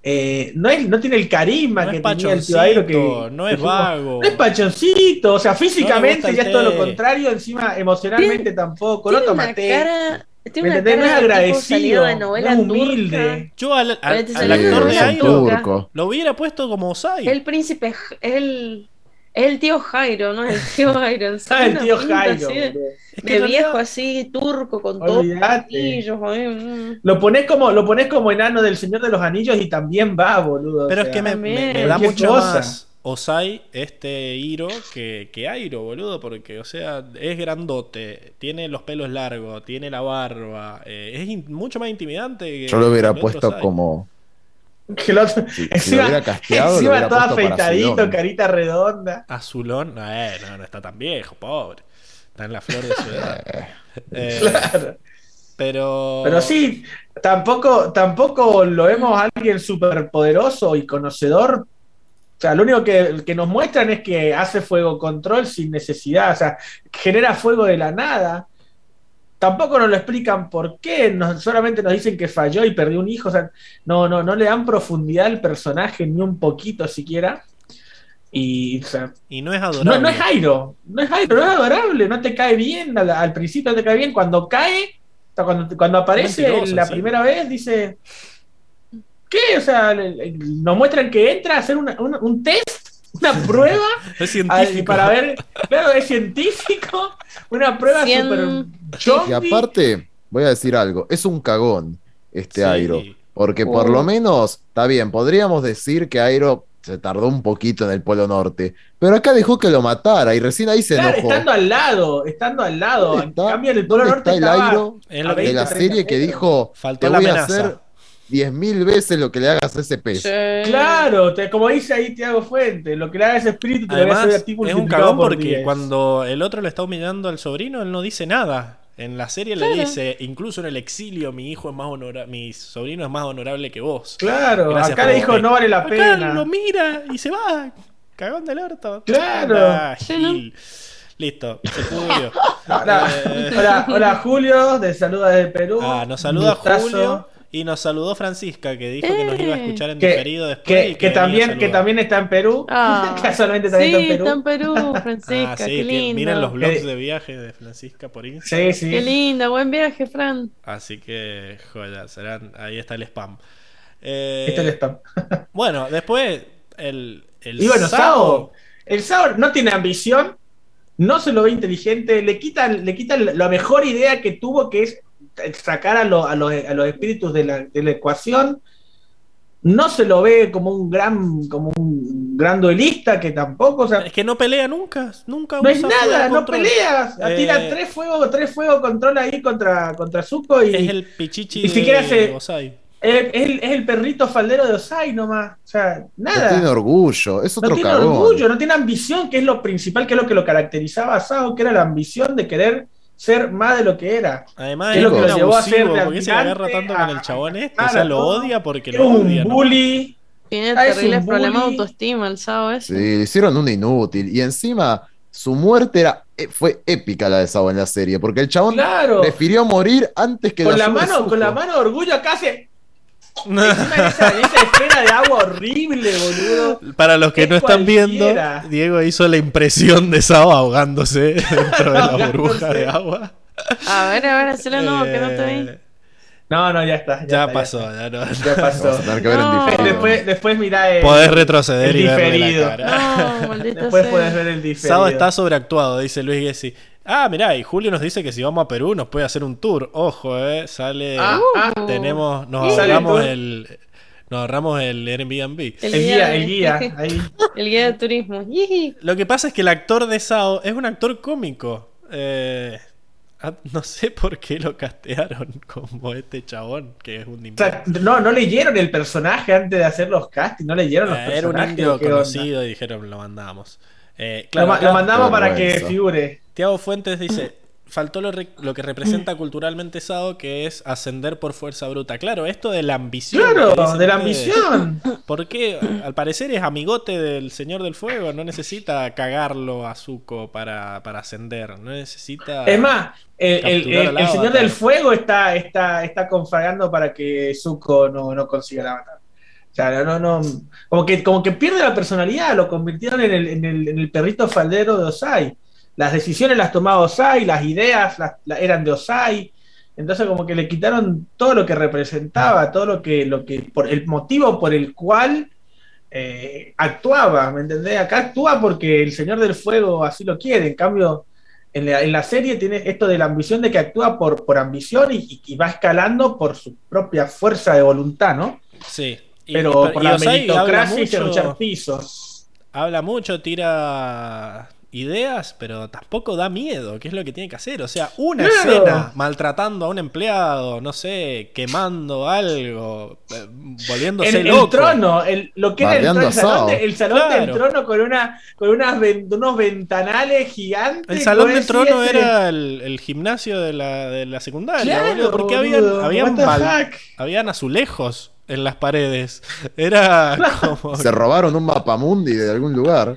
Eh, no, es- no tiene el carisma No que es tenía el Airo. Que, no es vago. No es pachoncito, o sea, físicamente ya es todo lo contrario, encima emocionalmente tampoco. No Tiene toma una té. cara. No es agradecido, de no es turca. humilde. Yo al, actor de Airo lo hubiera puesto como Osai. El príncipe, el, es el tío Jairo, ¿no? El tío Jairo. *laughs* Ah, el tío Jairo. así de-. Es De en realidad- viejo así, turco, con todos los Olvídate. anillos. ahí, mm. Lo pones como, lo pones como enano del Señor de los Anillos y también va, boludo. o Pero es que me, también. me- me da mucho cosa. más Osai, este Hiro, que, que Airo, boludo. Porque, o sea, es grandote, tiene los pelos largos, tiene la barba. eh, es in- mucho más intimidante. que- Yo lo hubiera que puesto Osai. como. Que lo encima, casteado, todo afeitadito, carita redonda. Azulón, no, eh, no, no está tan viejo, pobre. Está en la flor de su edad. Eh, Claro. Pero. Pero sí, tampoco, tampoco lo vemos a alguien súper poderoso y conocedor. O sea, lo único que, que nos muestran es que hace fuego control sin necesidad, o sea, genera fuego de la nada. Tampoco nos lo explican por qué, solamente nos dicen que falló y perdió un hijo, o sea, no, no, no le dan profundidad al personaje ni un poquito siquiera. Y, o sea, Y no es no, adorable. no es Jairo, no es Jairo, no es adorable, no te cae bien, al, al principio no te cae bien, cuando cae, cuando, cuando aparece Mentiroso, la sí. primera vez, dice, ¿qué? O sea, le- le- nos muestran que entra a hacer una- una- un test, una prueba, *laughs* Es al- científico. para ver, claro, es científico, una prueba Cien- súper Y aparte, voy a decir algo, es un cagón este Sí. Airo. Porque por Oh. lo menos, está bien, podríamos decir que Airo se tardó un poquito en el Polo Norte. Pero acá dejó que lo matara y recién ahí se Claro, enojó. estando al lado, estando al lado. ¿Dónde En cambio, en el Polo ¿Dónde Norte está el Airo a de 20, la 30 serie que dijo, Faltó te la voy a amenaza. hacer 10.000 veces lo que le hagas a ese pez. Sí. Claro, te- como dice ahí Tiago Fuente, lo que le haga ese espíritu te lo a Además, hacer a ti es un cagón por porque 10. cuando el otro le está humillando al sobrino, él no dice nada. En la serie le dice, incluso en el exilio, mi hijo es más honora mi sobrino es más honorable que vos. Claro, Gracias acá le dijo no vale la Acá pena. lo mira y se va. Cagón del orto. Claro. Listo, se pudrió. *laughs* Hola, Eh, hola, hola, Julio, de saluda desde Perú. Ah, nos saluda Gustazo. Julio Y nos saludó Francisca, que dijo que nos iba a escuchar en Que- diferido después. y Que, que a también, que también está en Perú. Ah, *laughs* Casualmente también sí, está en Perú. está en Perú, Francisca, Ah, sí, qué lindo. miren los blogs Eh, de viaje de Francisca por Instagram. Sí, sí. Qué lindo, buen viaje, Fran. Así que, joya, serán, ahí está el spam. Eh, Este es el spam. *laughs* Bueno, después el, el Y bueno, Sao, el Sao no tiene ambición, no se lo ve inteligente, le quitan, le quitan la mejor idea que tuvo, que es sacar a, lo- a los, a los espíritus de la, de la ecuación. No se lo ve como un gran, como un gran duelista, que tampoco, o sea, Es que no pelea nunca, nunca no es nada, no control. peleas. Eh, Tira tres fuegos, tres fuegos control ahí contra, contra Zuko y Es el pichichi Ni siquiera de se- Osai. es, es el, es el perrito faldero de Osai nomás. O sea, No nada. tiene orgullo, es No otro tiene cagón. orgullo, no tiene ambición, que es lo principal, que es lo que lo caracterizaba a Sao, que era la ambición de querer ser más de lo que era. Además Es lo que un lo llevó a ser ¿por qué se agarra tanto con el chabón este? a- O sea, lo odia porque Es lo un odia, ¿no? bully. Tiene Ah, es terribles un problemas de autoestima el Sao ese. Sí, le hicieron un inútil. Y encima, su muerte era, eh, fue épica la de Sao en la serie, porque el chabón Claro. prefirió morir antes que Con la mano, con la mano de orgullo acá Encima esa, esfera de agua horrible, boludo. Para los que Es no están viendo. Diego hizo la impresión de Sao ahogándose *laughs* dentro de la *laughs* burbuja de agua. A ver, a ver, hacelo nuevo, que no te vi. Eh, No, no, ya está. Ya está, pasó, ya no. Ya Vamos pasó. a tener que ver No. en diferido. Después, después mirá el. Podés retroceder el y diferido. la cara. No, Después sea. podés ver el diferido. Sao está sobreactuado, dice Luis Gessi. Ah, mirá, y Julio nos dice que si vamos a Perú nos puede hacer un tour. Ojo, eh, sale. Ah, ah, Tenemos, nos Sale ahorramos el el. Nos ahorramos el Airbnb. el guía, el guía. Ahí. *laughs* El guía de turismo. Lo que pasa es que el actor de Sao es un actor cómico. Eh, ah, no sé por qué lo castearon *laughs* como este chabón, que es un O sea, no, no leyeron el personaje antes de hacer los castings, no leyeron los Eh, Era un personajes. indio conocido y dijeron lo mandamos. Eh, Lo, claro, ma- acá lo mandamos para que figure. Tiago Fuentes dice: Faltó lo, re- lo que representa culturalmente Sao, que es ascender por fuerza bruta. Claro, esto de la ambición. Claro, de la ambición. *laughs* Porque al parecer es amigote del Señor del Fuego, no necesita cagarlo a Zuko para, para ascender, no necesita... Es más, el, el- Señor del Fuego está, está, está confagando para que Zuko no, no consiga el avatar. O sea, no, no, como que, como que pierde la personalidad, lo convirtieron en el, en el, en el perrito faldero de Osai. Las decisiones las tomaba Osai, las ideas eran de Osai. Entonces como que le quitaron todo lo que representaba, todo lo que, lo que, por el motivo por el cual eh, actuaba, ¿me entendés? Acá actúa porque el Señor del Fuego así lo quiere, en cambio en la, en la serie tiene esto de la ambición de que actúa por, por ambición y va escalando por su propia fuerza de voluntad, ¿no? Sí. Y- Pero y por la Osai habla meritocracia y mucho- serruchar pisos. habla mucho, tira ideas, pero tampoco da miedo, que es lo que tiene que hacer. O sea, una Claro. escena maltratando a un empleado, no sé, quemando algo, eh, volviéndose El, loco. el trono, el, lo que era el, trono, el salón, asado. de- el salón Claro. del trono con, una, con unas ven- unos ventanales gigantes. El salón ¿no del trono Y este- era el, el gimnasio de la, de la secundaria, Claro, boludo, porque boludo, habían, habían azulejos en las paredes. Era como... Se robaron un mapamundi de algún lugar.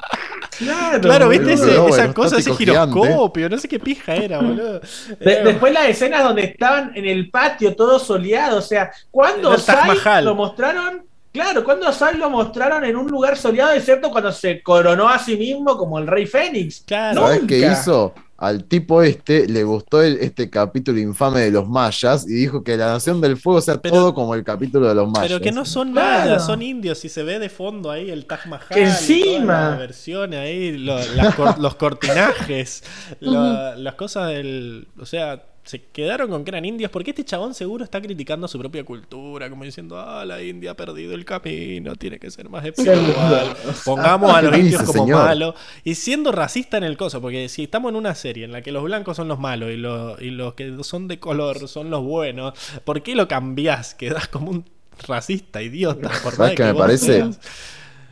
Claro, Claro, ¿viste ese- esa cosa, ese gigante. giroscopio? No sé qué pija era, boludo. De- después las escenas donde estaban en el patio todo soleado, o sea, cuando Sai lo mostraron, claro, cuando Sai lo mostraron en un lugar soleado, excepto cuando se coronó a sí mismo como el rey Fénix. Claro. No. ¿Sabes qué hizo? Al tipo este le gustó el- este capítulo infame de los mayas y dijo que la Nación del Fuego sea Pero- todo como el capítulo de los mayas. Pero que no son Claro. mayas, son indios. Si se ve de fondo ahí el Taj Mahal. Que y encima. la versión ahí, lo- las cor- los cortinajes, *laughs* lo- las cosas del. O sea, se quedaron con que eran indios. Porque este chabón seguro está criticando su propia cultura, como diciendo, ah, la India ha perdido el camino, tiene que ser más espiritual. *laughs* Pongamos a los ¿Qué indios como malos. Y siendo racista en el coso, porque si estamos en una serie en la que los blancos son los malos y los, y los que son de color son los buenos, ¿por qué lo cambiás? Quedás como un racista, idiota. Por ¿Sabes que me parece? seas.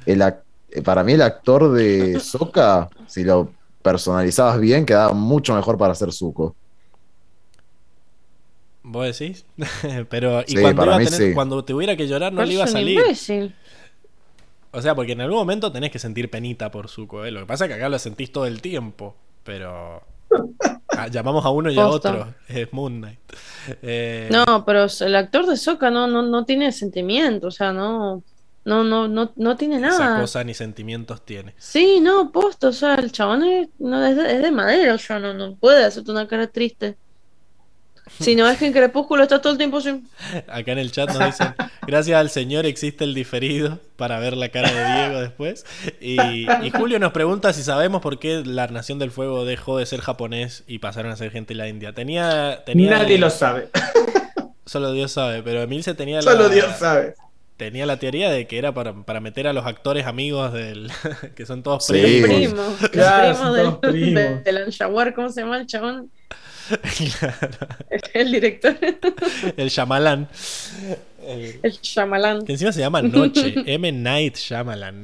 El eh, para mí el actor de Soka, si lo personalizabas bien, quedaba mucho mejor para hacer Zuko. ¿Vos decís? *laughs* Pero, y Sí, cuando, para iba a tener- sí. cuando tuviera que llorar no Pero le iba a salir. imbécil. O sea, porque en algún momento tenés que sentir penita por Zuko, ¿eh? Lo que pasa es que acá lo sentís todo el tiempo. Pero. *laughs* Ah, llamamos a uno y a otro. Es Moon Knight. *laughs* Eh, No, pero el actor de Soca no, no, no tiene sentimiento, o sea, no, no, no, no, no tiene esa nada. cosa ni sentimientos tiene. Sí, no, posto, o sea, el chabón es, no, es, de, es de madera, o sea, no, no puede hacerte una cara triste. Si no es que en Crepúsculo está todo el tiempo así. *laughs* Acá en el chat nos dicen, gracias al señor existe el diferido para ver la cara de Diego después. Y, y Julio nos pregunta si sabemos por qué la Nación del Fuego dejó de ser japonés y pasaron a ser gente de la India. Tenía, tenía Nadie lo sabe. *laughs* Solo Dios sabe, pero Emilce tenía la, Solo Dios sabe. tenía la teoría de que era para, para meter a los actores amigos del *laughs* que son todos Sí. primos. Primo, Claro, primo son del, todos primos. de- del Anshawar, ¿cómo se llama el chabón? *laughs* Claro, *laughs* El director, el Shyamalan. El- el Shyamalan. que encima se llama Noche. *laughs* M. Night Shyamalan.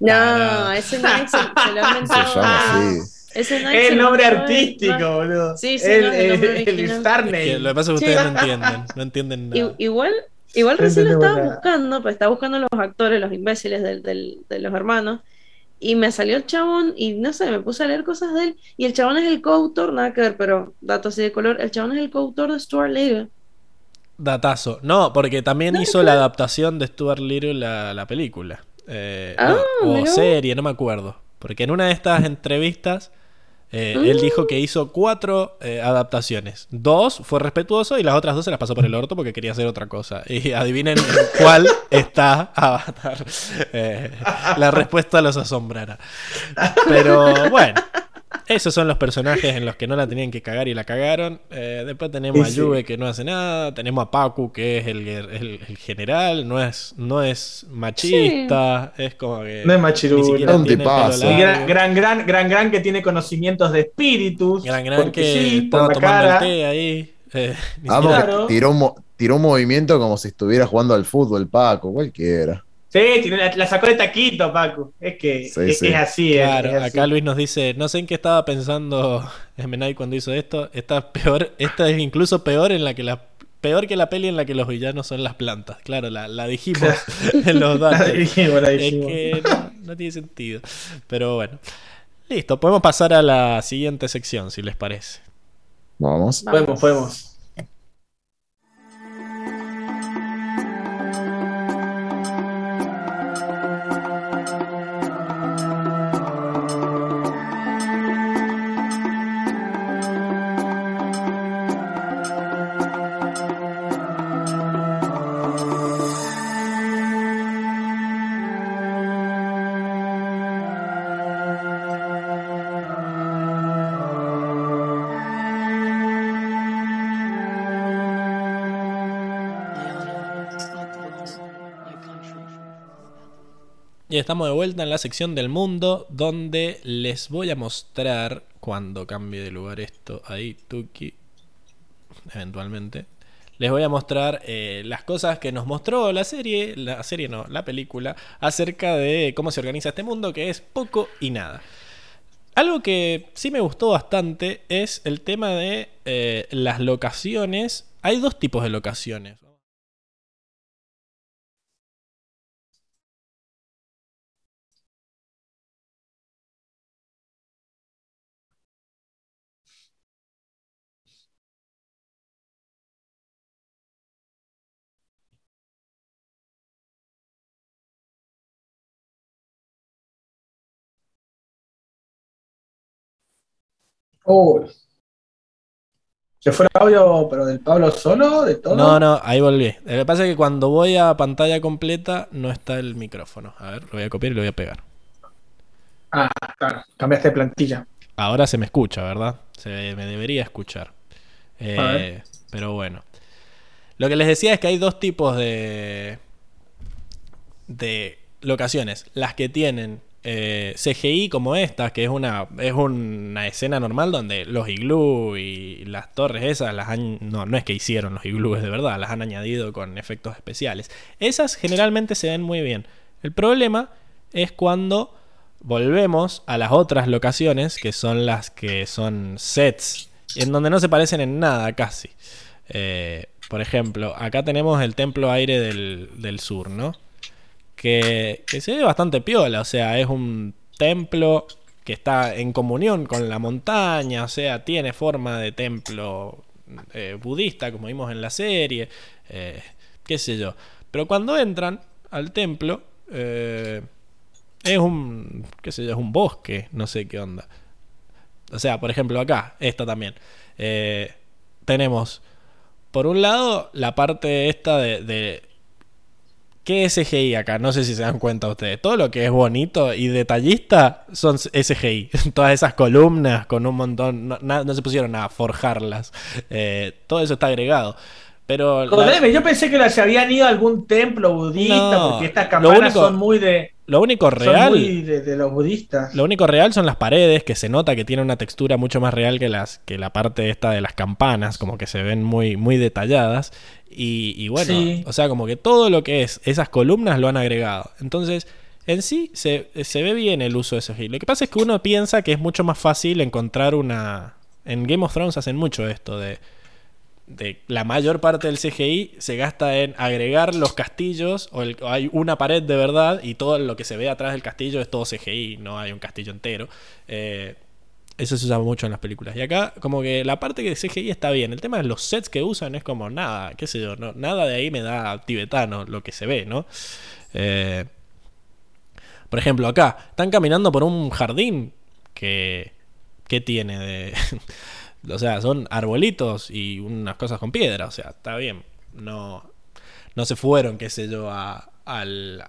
No, ese Night se, se lo ha Se inventado. llama así. Ese Night Es se el nombre artístico, el- boludo. Sí, sí, el, no, el nombre el, original. Star Es que Name. lo que pasa es que Sí. ustedes no entienden. No entienden nada. Igual, igual recién lo estaba buscando, pues estaba buscando los actores, los imbéciles del, del- de los hermanos, y me salió el chabón, y no sé, me puse a leer cosas de él, y el chabón es el coautor, nada que ver, pero dato así de color, el chabón es el coautor de Stuart Little. Datazo. No, porque también hizo la adaptación de Stuart Little la, la película. Eh, Ah, no, o serie, no me acuerdo. Porque en una de estas entrevistas eh, él dijo que hizo cuatro eh, adaptaciones. Dos fue respetuoso y las otras dos se las pasó por el orto porque quería hacer otra cosa. Y adivinen en cuál está Avatar. Eh, la respuesta los asombrará. Pero bueno. Esos son los personajes en los que no la tenían que cagar y la cagaron. Eh, después tenemos Sí, a sí. Juve que no hace nada. Tenemos a Pacu que es el, el- el general. No es, no es machista. Es como que. No es machirulo. Y largo. gran, gran, gran, gran, gran que tiene conocimientos de espíritus. Gran, gran porque que sí, estaba por la tomando cara. el té ahí. Eh, *laughs* que Claro. tiró tiró un movimiento como si estuviera jugando al fútbol, Paco, cualquiera. Sí, la, la sacó de taquito, Paco. Es que Sí, es, sí. es así. Claro, es así. acá Luis nos dice, no sé en qué estaba pensando *laughs* Emenai cuando hizo esto. Esta peor, esta es incluso peor en la que la peor que la peli en la que los villanos son las plantas. Claro, la, la dijimos *laughs* en los *laughs* La datos. dijimos, la Es que no, no tiene sentido. Pero bueno. Listo, podemos pasar a la siguiente sección, si les parece. Vamos. Podemos, podemos. Estamos de vuelta en la sección del mundo donde les voy a mostrar cuando cambie de lugar esto ahí, Tuki, eventualmente. Les voy a mostrar eh, las cosas que nos mostró la serie, la serie no, la película, acerca de cómo se organiza este mundo, que es poco y nada. Algo que sí me gustó bastante es el tema de eh, las locaciones. Hay dos tipos de locaciones. Uy. ¿Se fue el audio, pero del Pablo solo? ¿De todo? No, no, ahí volví. Lo que pasa es que cuando voy a pantalla completa no está el micrófono. A ver, lo voy a copiar y lo voy a pegar. Ah, claro. Cambiaste de plantilla. Ahora se me escucha, ¿verdad? Se me debería escuchar. Eh, pero bueno. Lo que les decía es que hay dos tipos de. de locaciones. Las que tienen eh, CGI como esta, que es una. es una escena normal donde los iglú y las torres esas las han. No, no es que hicieron los iglúes de verdad, las han añadido con efectos especiales. Esas generalmente se ven muy bien. El problema es cuando volvemos a las otras locaciones, que son las que son sets, en donde no se parecen en nada casi. Eh, por ejemplo, acá tenemos el templo aire del, del sur, ¿no? Que, se ve bastante piola, o sea, es un templo que está en comunión con la montaña, o sea, tiene forma de templo eh, budista, como vimos en la serie, eh, qué sé yo. Pero cuando entran al templo, eh, es un, qué sé yo, es un bosque, no sé qué onda. O sea, por ejemplo, acá, esta también. Tenemos, por un lado, la parte esta de ¿Qué es CGI acá? No sé si se dan cuenta ustedes. Todo lo que es bonito y detallista son SGI. *laughs* Todas esas columnas con un montón. No, se pusieron a forjarlas. Eh, todo eso está agregado. Pero. la- yo pensé que se habían ido a algún templo budista, No, porque estas campanas único son muy de. lo único Son real. muy de, de los budistas. Lo único real son las paredes, que se nota que tiene una textura mucho más real que las que la parte esta de las campanas, como que se ven muy, muy detalladas. Y, y bueno, Sí. o sea, como que todo lo que es esas columnas lo han agregado. Entonces, en sí se, se ve bien el uso de CGI. Lo que pasa es que uno piensa que es mucho más fácil encontrar una... En Game of Thrones hacen mucho esto de... De la mayor parte del CGI se gasta en agregar los castillos o, hay una pared de verdad y todo lo que se ve atrás del castillo es todo CGI, no hay un castillo entero. Eh, eso se usa mucho en las películas. Y acá, como que la parte que CGI está bien. El tema de los sets que usan es como nada, qué sé yo, nada de ahí me da tibetano lo que se ve, ¿no? Eh, por ejemplo, acá, están caminando por un jardín que. ¿Qué tiene de.? O sea, son arbolitos y unas cosas con piedra, o sea, está bien. No. No se fueron, qué sé yo, a. al.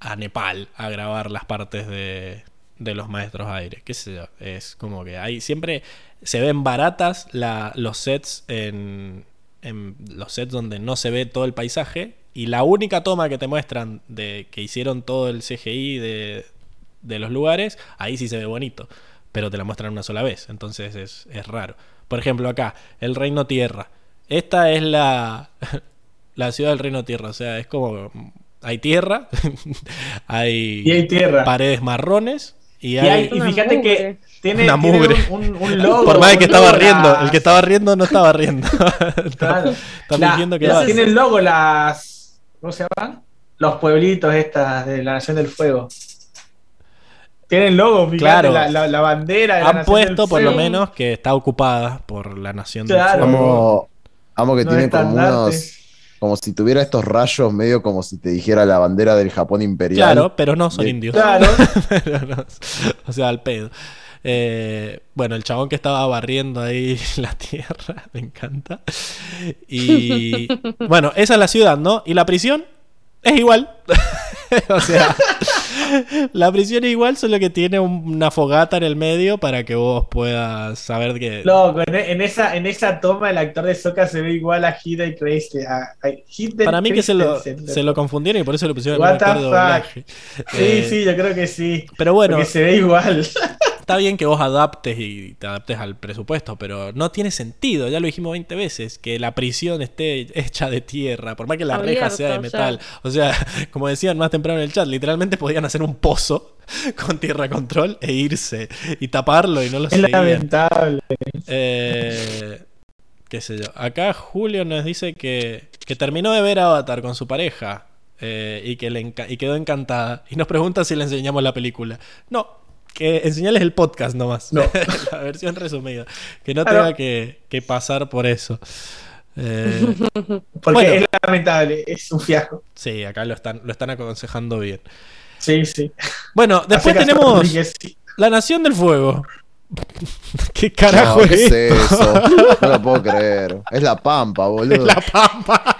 a Nepal a grabar las partes de. de los maestros aires, qué sé yo. Es como que hay. Siempre se ven baratas los sets en. en los sets donde no se ve todo el paisaje. Y la única toma que te muestran de que hicieron todo el CGI de, de los lugares, ahí sí se ve bonito. Pero te la muestran una sola vez. Entonces es, es raro. Por ejemplo, acá, el Reino Tierra. Esta es la, *laughs* la ciudad del Reino Tierra. O sea, es como. Hay tierra, *laughs* hay, Y hay tierra. paredes marrones y Y, hay. y fíjate mugre. que tiene, Una tiene mugre. un, un- un logo. Por más de que estaba riendo, el que estaba riendo no estaba riendo. *laughs* Claro. Está La- fingiendo que la-. Tiene el logo las. ¿Cómo se llaman? Los pueblitos estas de la Nación del Fuego. Tienen logo, fíjate, Claro. la, la- la bandera de la Han del puesto por lo menos que está ocupada por la nación del Claro. fuego. Amo, amo que No tiene es como unos. Como si tuviera estos rayos, medio como si te dijera la bandera del Japón imperial. Claro, pero no son De- indios. Claro. *laughs* Pero no, o sea, al pedo. Eh, bueno, el chabón que estaba barriendo ahí *laughs* la tierra, *laughs* me encanta. Y bueno, esa es la ciudad, ¿no? Y la prisión es igual. o sea, la prisión es igual, solo que tiene un- una fogata en el medio para que vos puedas saber que... Loco, en, en esa, en esa toma el actor de Soka se ve igual a Hidden Christensen. a- a Hayden Para mí que se lo, se lo confundieron y por eso le pusieron What el actor de doblaje. Sí, Eh, sí, yo creo que sí. Pero bueno, Porque se ve igual. Está bien que vos adaptes y te adaptes al presupuesto, pero no tiene sentido, ya lo dijimos 20 veces, que la prisión esté hecha de tierra, por más que la reja sea de o sea. metal. O sea, como decían más temprano en el chat, literalmente podían hacer un pozo con tierra control e irse y taparlo y no lo Es seguían. lamentable. Eh, qué sé yo. Acá Julio nos dice que, que terminó de ver Avatar con su pareja eh, y que le y quedó encantada. Y nos pregunta si le enseñamos la película. No, que enseñarles el podcast nomás. No. *laughs* la versión resumida. Que no Claro. tenga que, que pasar por eso. Eh, *laughs* Porque Bueno. es lamentable, es un fiasco. sí, acá lo están, lo están aconsejando bien. Sí, sí. Bueno, después tenemos. La Nación del Fuego. *laughs* ¿Qué carajo No, ¿qué es? es eso? No lo puedo creer. Es la pampa, boludo. La Pampa.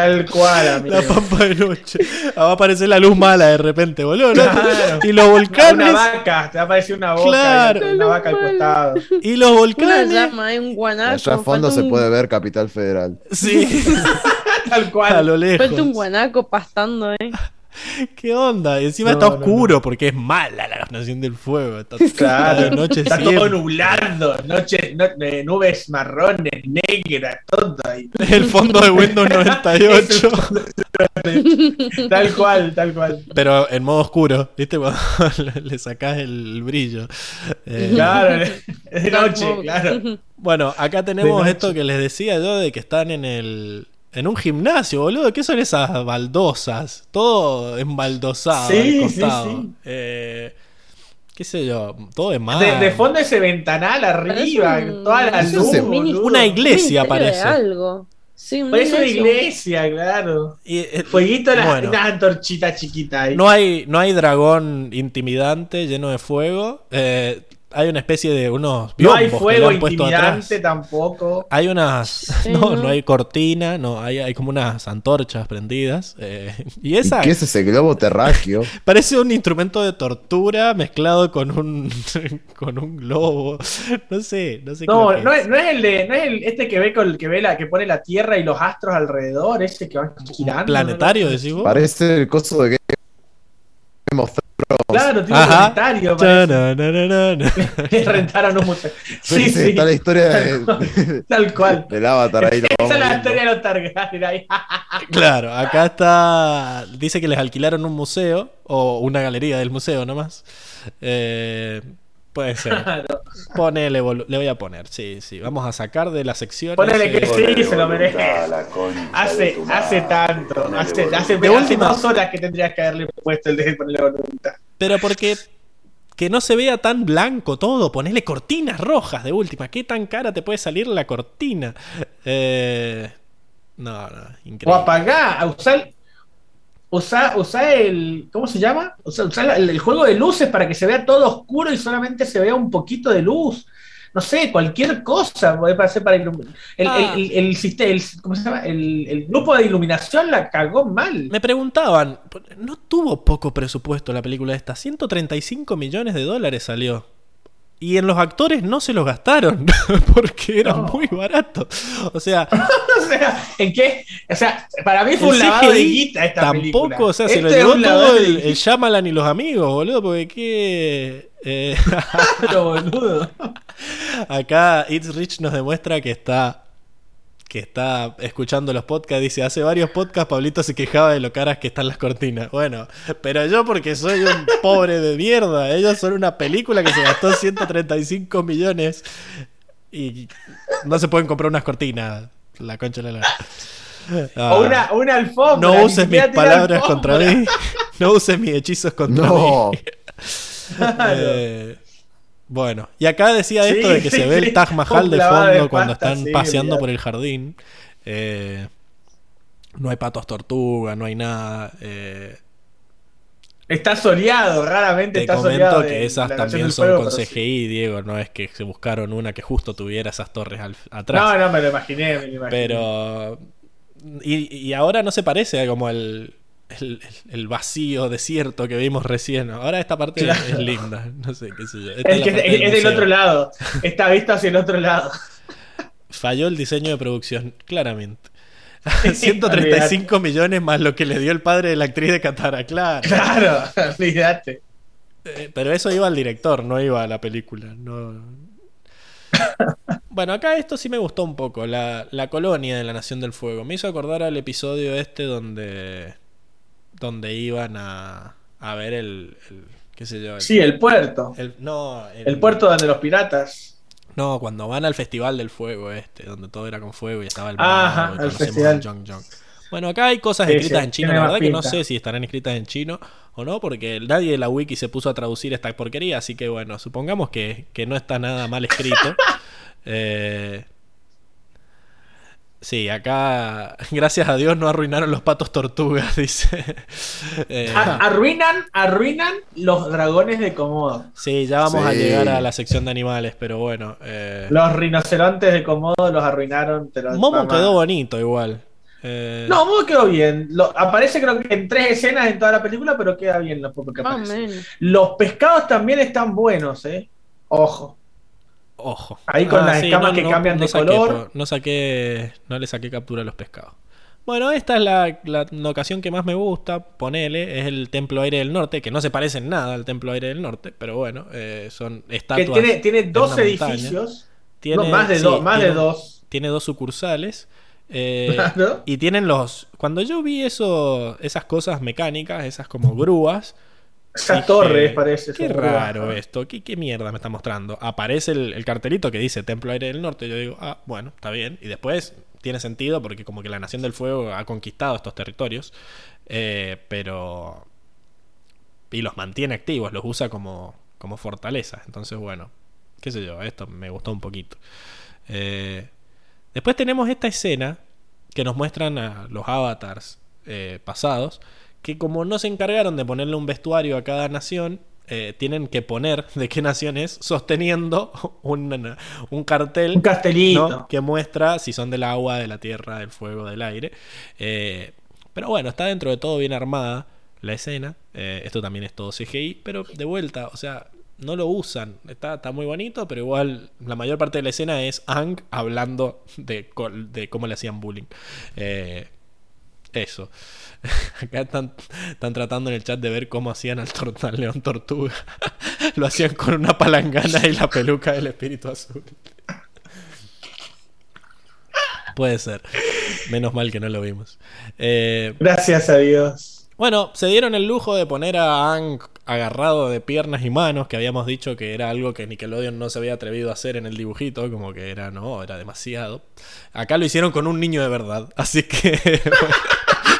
Tal cual, amigo. La pampa de noche. Ah, va a aparecer la luz mala de repente, boludo. ¿no? Claro. Y los Una volcanes. vaca, te va a aparecer una boca, Claro. y una vaca al costado. Y los Una volcanes. llama, hay un guanaco. Allá al fondo se puede ver Capital Federal. Sí, *laughs* Tal a cual. lo lejos. Falta un guanaco pastando, eh. *laughs* ¿Qué onda? Y encima No, está no, oscuro porque es mala la Nación del Fuego. Está, Claro, de noche está siempre. todo nublando, noche, no- eh, nubes marrones, negras, todo ahí. *laughs* El fondo de Windows *laughs* 98. Tal cual, tal cual. pero en modo oscuro. ¿Viste? Cuando le- sacás el brillo. Eh, Claro, es de noche, claro. Bueno, acá tenemos esto que les decía yo de que están en el En un gimnasio, boludo. ¿Qué son esas baldosas? Todo embaldosado Sí, al sí, costado. sí. Eh, ¿Qué sé yo? Todo de mar. De, de fondo ese ventanal arriba, un- toda la luz. un. Una iglesia parece. algo. Sí, un Parece una iglesia. claro. Y, eh, Fueguito, la- bueno, una antorchita chiquita ahí. no hay, no hay dragón intimidante lleno de fuego. Eh, hay una especie de unos No hay fuego intimidante tampoco. Hay unas. Sí, no, ¿no? no hay cortina, no, hay, hay como unas antorchas prendidas. eh, y esa ¿Y qué es ese globo terráqueo? *laughs* parece un instrumento de tortura mezclado con un *laughs* con un globo. No sé, no sé qué No, que no es. no es el de, no es el, este que ve con que ve la, que pone la tierra y los astros alrededor, ese que van girando. planetario, ¿no? decís vos. Parece el coso de Game of Claro, tiene un Ajá. Chananana. Le rentaron un museo. Sí, Parece- sí. Está la historia de- Tal cual. *laughs* del avatar ahí. Esa es la viendo. historia de los Targaryen ahí. *laughs* Claro, acá está. Dice que les alquilaron un museo o una galería del museo nomás. Eh, puede ser. Ponele, bolu- le voy a poner. Sí, sí. Vamos a sacar de la sección. Ponele que sí, se lo merece. Hace, hace tanto. Hace, hace, De hace última- dos horas que tendrías que haberle puesto el de ponerle voluntad. Pero porque. Que no se vea tan blanco todo. Ponele cortinas rojas de última. ¿Qué tan cara te puede salir la cortina? Eh, no, no, O increíble. apagá, usar, usá, usá el. ¿Cómo se llama? Usá, usá el, el juego de luces para que se vea todo oscuro y solamente se vea un poquito de luz. No sé, cualquier cosa puede hacer para iluminar. El, Ah. el, ¿cómo se llama? El, el grupo de iluminación la cagó mal. Me preguntaban, ¿no tuvo poco presupuesto la película esta? 135 millones de dólares salió. Y en los actores no se los gastaron, *laughs* porque era No. muy barato. O sea, *laughs* o sea, ¿en qué? O sea, para mí fue un lavado de guita esta tampoco, película. o sea, se Este lo es llevó todo el, el Shyamalan y los amigos, boludo, porque qué... eh, *laughs* boludo. acá It's Rich nos demuestra que está que está escuchando los podcasts, dice, hace varios podcasts Pablito se quejaba de lo caras que están las cortinas. Bueno, pero yo porque soy un *laughs* pobre de mierda, ellos son una película que se gastó 135 millones y no se pueden comprar unas cortinas, la concha de la lora. Ah, O una, una alfombra. no uses mis palabras contra mí, *laughs* no uses mis hechizos contra No. mí. *laughs* Eh, bueno, y acá decía Sí, esto de que sí, se ve el Taj Mahal de fondo cuando pasta, están paseando por el jardín. Eh, no hay patos tortuga, no hay nada. eh, Está soleado, raramente te está comento soleado. que esas también son Fuego, con sí. CGI, Diego. No es que se buscaron una que justo tuviera esas torres al- atrás. No, no, me lo imaginé, me lo imaginé. Pero. Y, y ahora no se parece como el, el, el vacío desierto que vimos recién. Ahora esta parte Claro. es linda. *laughs* No sé qué sé yo. Esta Es, que del es del museo. otro lado. Está visto hacia el otro lado. Falló el diseño de producción, claramente. *laughs* 135 millones más lo que le dio el padre de la actriz de Katara, claro. Claro, *laughs* olvídate. Eh, Pero eso iba al director, no iba a la película. No... Bueno, acá esto sí me gustó un poco. La, la colonia de la Nación del Fuego. Me hizo acordar al episodio este donde. Donde iban a. a ver el. el- qué sé yo. el- Sí, el puerto. el- no, el, El puerto donde los piratas. No, cuando van al Festival del Fuego este, donde todo era con fuego y estaba el Ajá, conocemos festival. al Jong Jong. Bueno, acá hay cosas escritas sí, en chino, la verdad que no sé si estarán escritas en chino o no, porque nadie de la wiki se puso a traducir esta porquería, así que bueno, supongamos que, que no está nada mal escrito. *laughs* Eh, sí, acá, *laughs* gracias a Dios, no arruinaron los patos tortugas, *laughs* dice. Eh, arruinan, arruinan los dragones de Komodo. sí, ya vamos a llegar a la sección de animales, pero bueno. eh, Los rinocerontes de Komodo los arruinaron. te los- Momo mamá. quedó bonito igual. Eh, No, Momo quedó bien. Lo- aparece creo que en tres escenas en toda la película, pero queda bien lo poco que aparece. Los pescados también están buenos, ¿eh? Ojo. Ojo. Ahí con las escamas que cambian de saqué, color. no saqué, no le saqué captura a los pescados. Bueno, esta es la, la locación que más me gusta, ponele, es el Templo Aire del Norte, que no se parece en nada al Templo Aire del Norte, pero bueno, eh, son Que estatuas. tiene, tiene en dos edificios. Tiene- más de, sí, dos, más de tiene- dos. Tiene dos sucursales. *laughs* eh, y tienen los. Cuando yo vi eso, esas cosas mecánicas, esas como grúas, Torres, parece. Qué raro esto, ¿Qué, qué mierda me está mostrando. Aparece el, el cartelito que dice Templo Aire del Norte. Yo digo, ah, bueno, está bien. Y después tiene sentido porque como que la Nación del Fuego ha conquistado estos territorios, eh, pero... Y los mantiene activos, los usa como, como fortaleza. Entonces, bueno, qué sé yo, esto me gustó un poquito. Eh, después tenemos esta escena que nos muestran a los avatars eh, pasados, que como no se encargaron de ponerle un vestuario a cada nación, eh, tienen que poner *laughs* de qué nación es, sosteniendo *laughs* un, un cartel Un castelito. ¿no? que muestra si son del agua, de la tierra, del fuego, del aire. Eh, pero bueno, está dentro de todo bien armada la escena. Eh, esto también es todo CGI, pero de vuelta, o sea, no lo usan. Está, está muy bonito, pero igual la mayor parte de la escena es Ang hablando de, de cómo le hacían bullying. Eso. *laughs* Acá están, están tratando en el chat de ver cómo hacían al, al león tortuga. *laughs* Lo hacían con una palangana y la peluca del espíritu azul. Puede ser. Menos mal que no lo vimos. Eh, Gracias a Dios. bueno, se dieron el lujo de poner a Ang agarrado de piernas y manos, que habíamos dicho que era algo que Nickelodeon no se había atrevido a hacer en el dibujito, como que era, no, era demasiado. Acá lo hicieron con un niño de verdad, así que *laughs* bueno,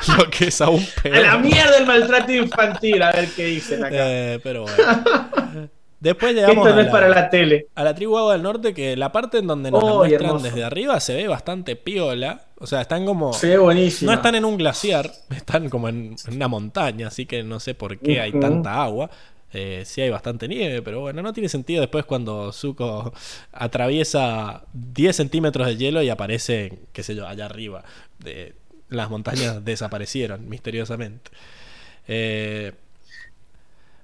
*laughs* lo que es aún peor. A la mierda el maltrato infantil, a ver qué dicen acá. Eh, pero bueno. *laughs* Después llegamos esto no a es para la tele. a la tribu Agua del Norte, que la parte en donde nos la Oh, muestran hermoso. desde arriba se ve bastante piola. O sea, están como... Se ve buenísimo. No están en un glaciar, *laughs* están como en, en una montaña, así que no sé por qué hay tanta agua. Eh, sí hay bastante nieve, pero bueno, no tiene sentido después cuando Zuko atraviesa 10 centímetros de hielo y aparece, qué sé yo, allá arriba. De, las montañas *laughs* desaparecieron misteriosamente. Eh,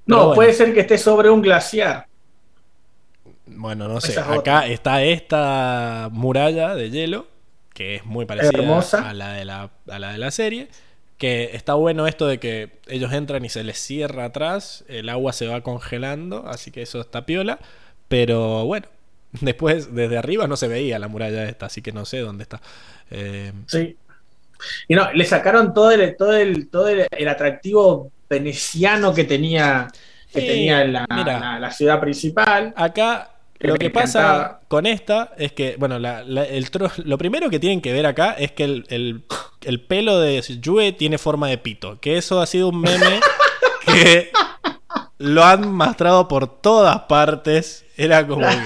No, bueno. puede ser que esté sobre un glaciar. Bueno, no sé. Es Acá está esta muralla de hielo, que es muy parecida Hermosa. a la, de la, a la de la serie. Que está bueno esto de que ellos entran y se les cierra atrás, el agua se va congelando, así que eso está piola. Pero bueno, *laughs* después desde arriba no se veía la muralla esta, así que no sé dónde está. Eh, Sí. Y no, le sacaron todo el, todo el, todo el, el atractivo veneciano que tenía, que Sí, tenía la, mira. la- la ciudad principal. Acá Que lo que pasa encantaba. con esta es que, bueno, la- la- el tro- lo primero que tienen que ver acá es que el, el- el pelo de Yue tiene forma de pito. Que eso ha sido un meme *laughs* que lo han mostrado por todas partes. Era como que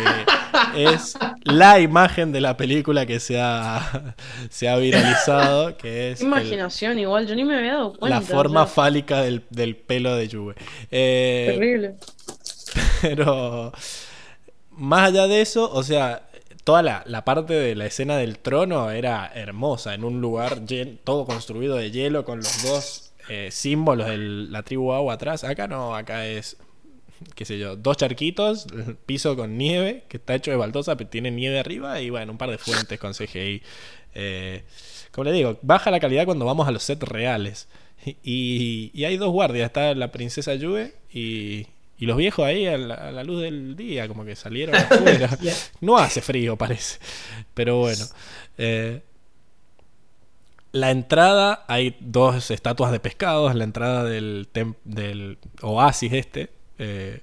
es la imagen de la película que se ha, se ha viralizado, que es el- Imaginación, igual, yo ni me había dado cuenta. la forma o sea, fálica del, del pelo de Yue. Eh, terrible. *laughs* pero más allá de eso, o sea, toda la, la parte de la escena del trono era hermosa, en un lugar llen- todo construido de hielo con los dos eh, símbolos de la tribu agua atrás. Acá no, acá es, qué sé yo, dos charquitos, piso con nieve, que está hecho de baldosa, pero tiene nieve arriba, y bueno, un par de fuentes con CGI. Eh, como le digo, baja la calidad cuando vamos a los sets reales. Y, y hay dos guardias, está la princesa Yue y, y los viejos ahí a la, a la luz del día, como que salieron *laughs* afuera. No hace frío, parece. Pero bueno. eh, la entrada, hay dos estatuas de pescados, la entrada del, del oasis este, eh,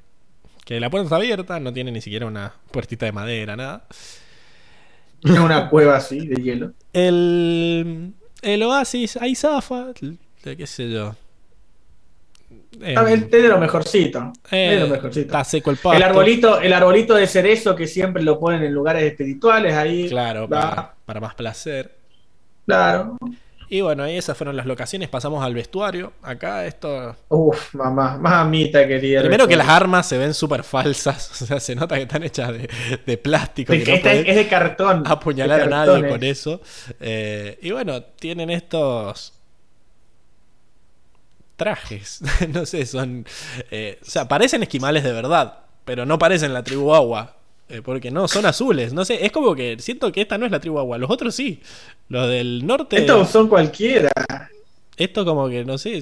que la puerta está abierta, no tiene ni siquiera una puertita de madera, nada. *laughs* Una cueva así de hielo. El, el oasis, hay zafa, qué sé yo. Eh, Ah, Es de lo mejorcito. eh, es de lo mejorcito. está seco el pasto. El arbolito, el arbolito de cerezo que siempre lo ponen en lugares espirituales ahí. Claro, para más placer. Claro. Y bueno, ahí esas fueron las locaciones. Pasamos al vestuario. Acá esto. Uf, mamá, mamita querida. Primero que las armas se ven súper falsas. *laughs* O sea, se nota que están hechas de, de plástico. Es, que no de cartón. apuñalar de a nadie con eso. Eh, y bueno, tienen estos trajes. *laughs* no sé, son. eh, o sea, parecen esquimales de verdad. Pero no parecen la tribu agua. Eh, porque no, son azules. No sé, es como que siento que esta no es la tribu agua. Los otros sí. Los del norte. Estos son cualquiera. Esto como que, no sé,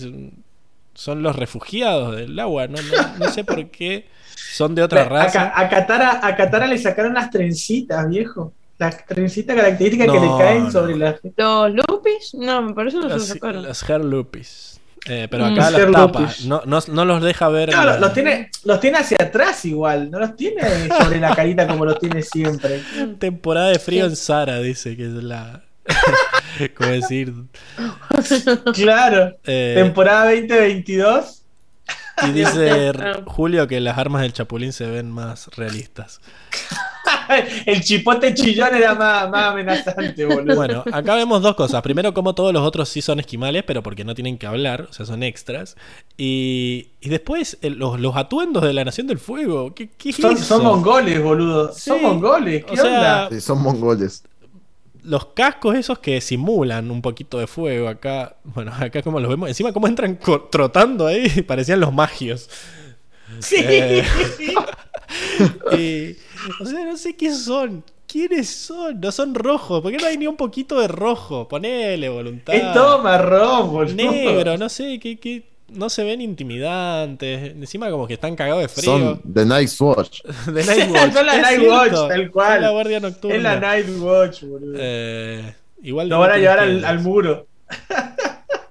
son, los refugiados del agua, no, no, no sé por qué son de otra A, raza. Ca- a Katara, a Katara le sacaron las trencitas, viejo. Las trencitas características que le caen no. sobre las. ¿Los lupis? No, me parece que no se Los, lo sacaron. los hair loopies. Eh, pero Mm. acá Hair las tapa, loopies. no, no, no los deja ver. Claro, la- los tiene, los tiene hacia atrás igual, no los tiene sobre la carita como los tiene siempre. *laughs* Temporada de frío Sí. en Sara, dice que es la, *laughs* Como decir. Claro. eh, Temporada 2022. y dice *laughs* Julio que las armas del Chapulín se ven más realistas. *laughs* El chipote chillón era más, más amenazante, boludo. Bueno, acá vemos dos cosas. Primero, como todos los otros sí son esquimales, pero porque no tienen que hablar, o sea, son extras. Y, y después, el- los, los atuendos de la Nación del Fuego. ¿Qué, qué es son, son mongoles, boludo. Sí. Son mongoles. ¿Qué O sea, onda? Sí, son mongoles. Los cascos esos que simulan un poquito de fuego acá. Bueno, acá como los vemos. Encima, como entran trotando ahí, *laughs* parecían los magios. Sí. Eh. *laughs* *laughs* O sea, no sé qué son. ¿Quiénes son? No son rojos. ¿Por qué no hay ni un poquito de rojo? Ponele voluntad. Es todo marrón, boludo. negro, no sé, que, que no se ven intimidantes. Encima como que están cagados de frío. Son The Night's Watch. *laughs* Nightwatch. *laughs* Son la Night Watch, tal cual. Es la guardia nocturna. Es la Night Watch, boludo. Eh, igual Lo van a llevar al, al muro.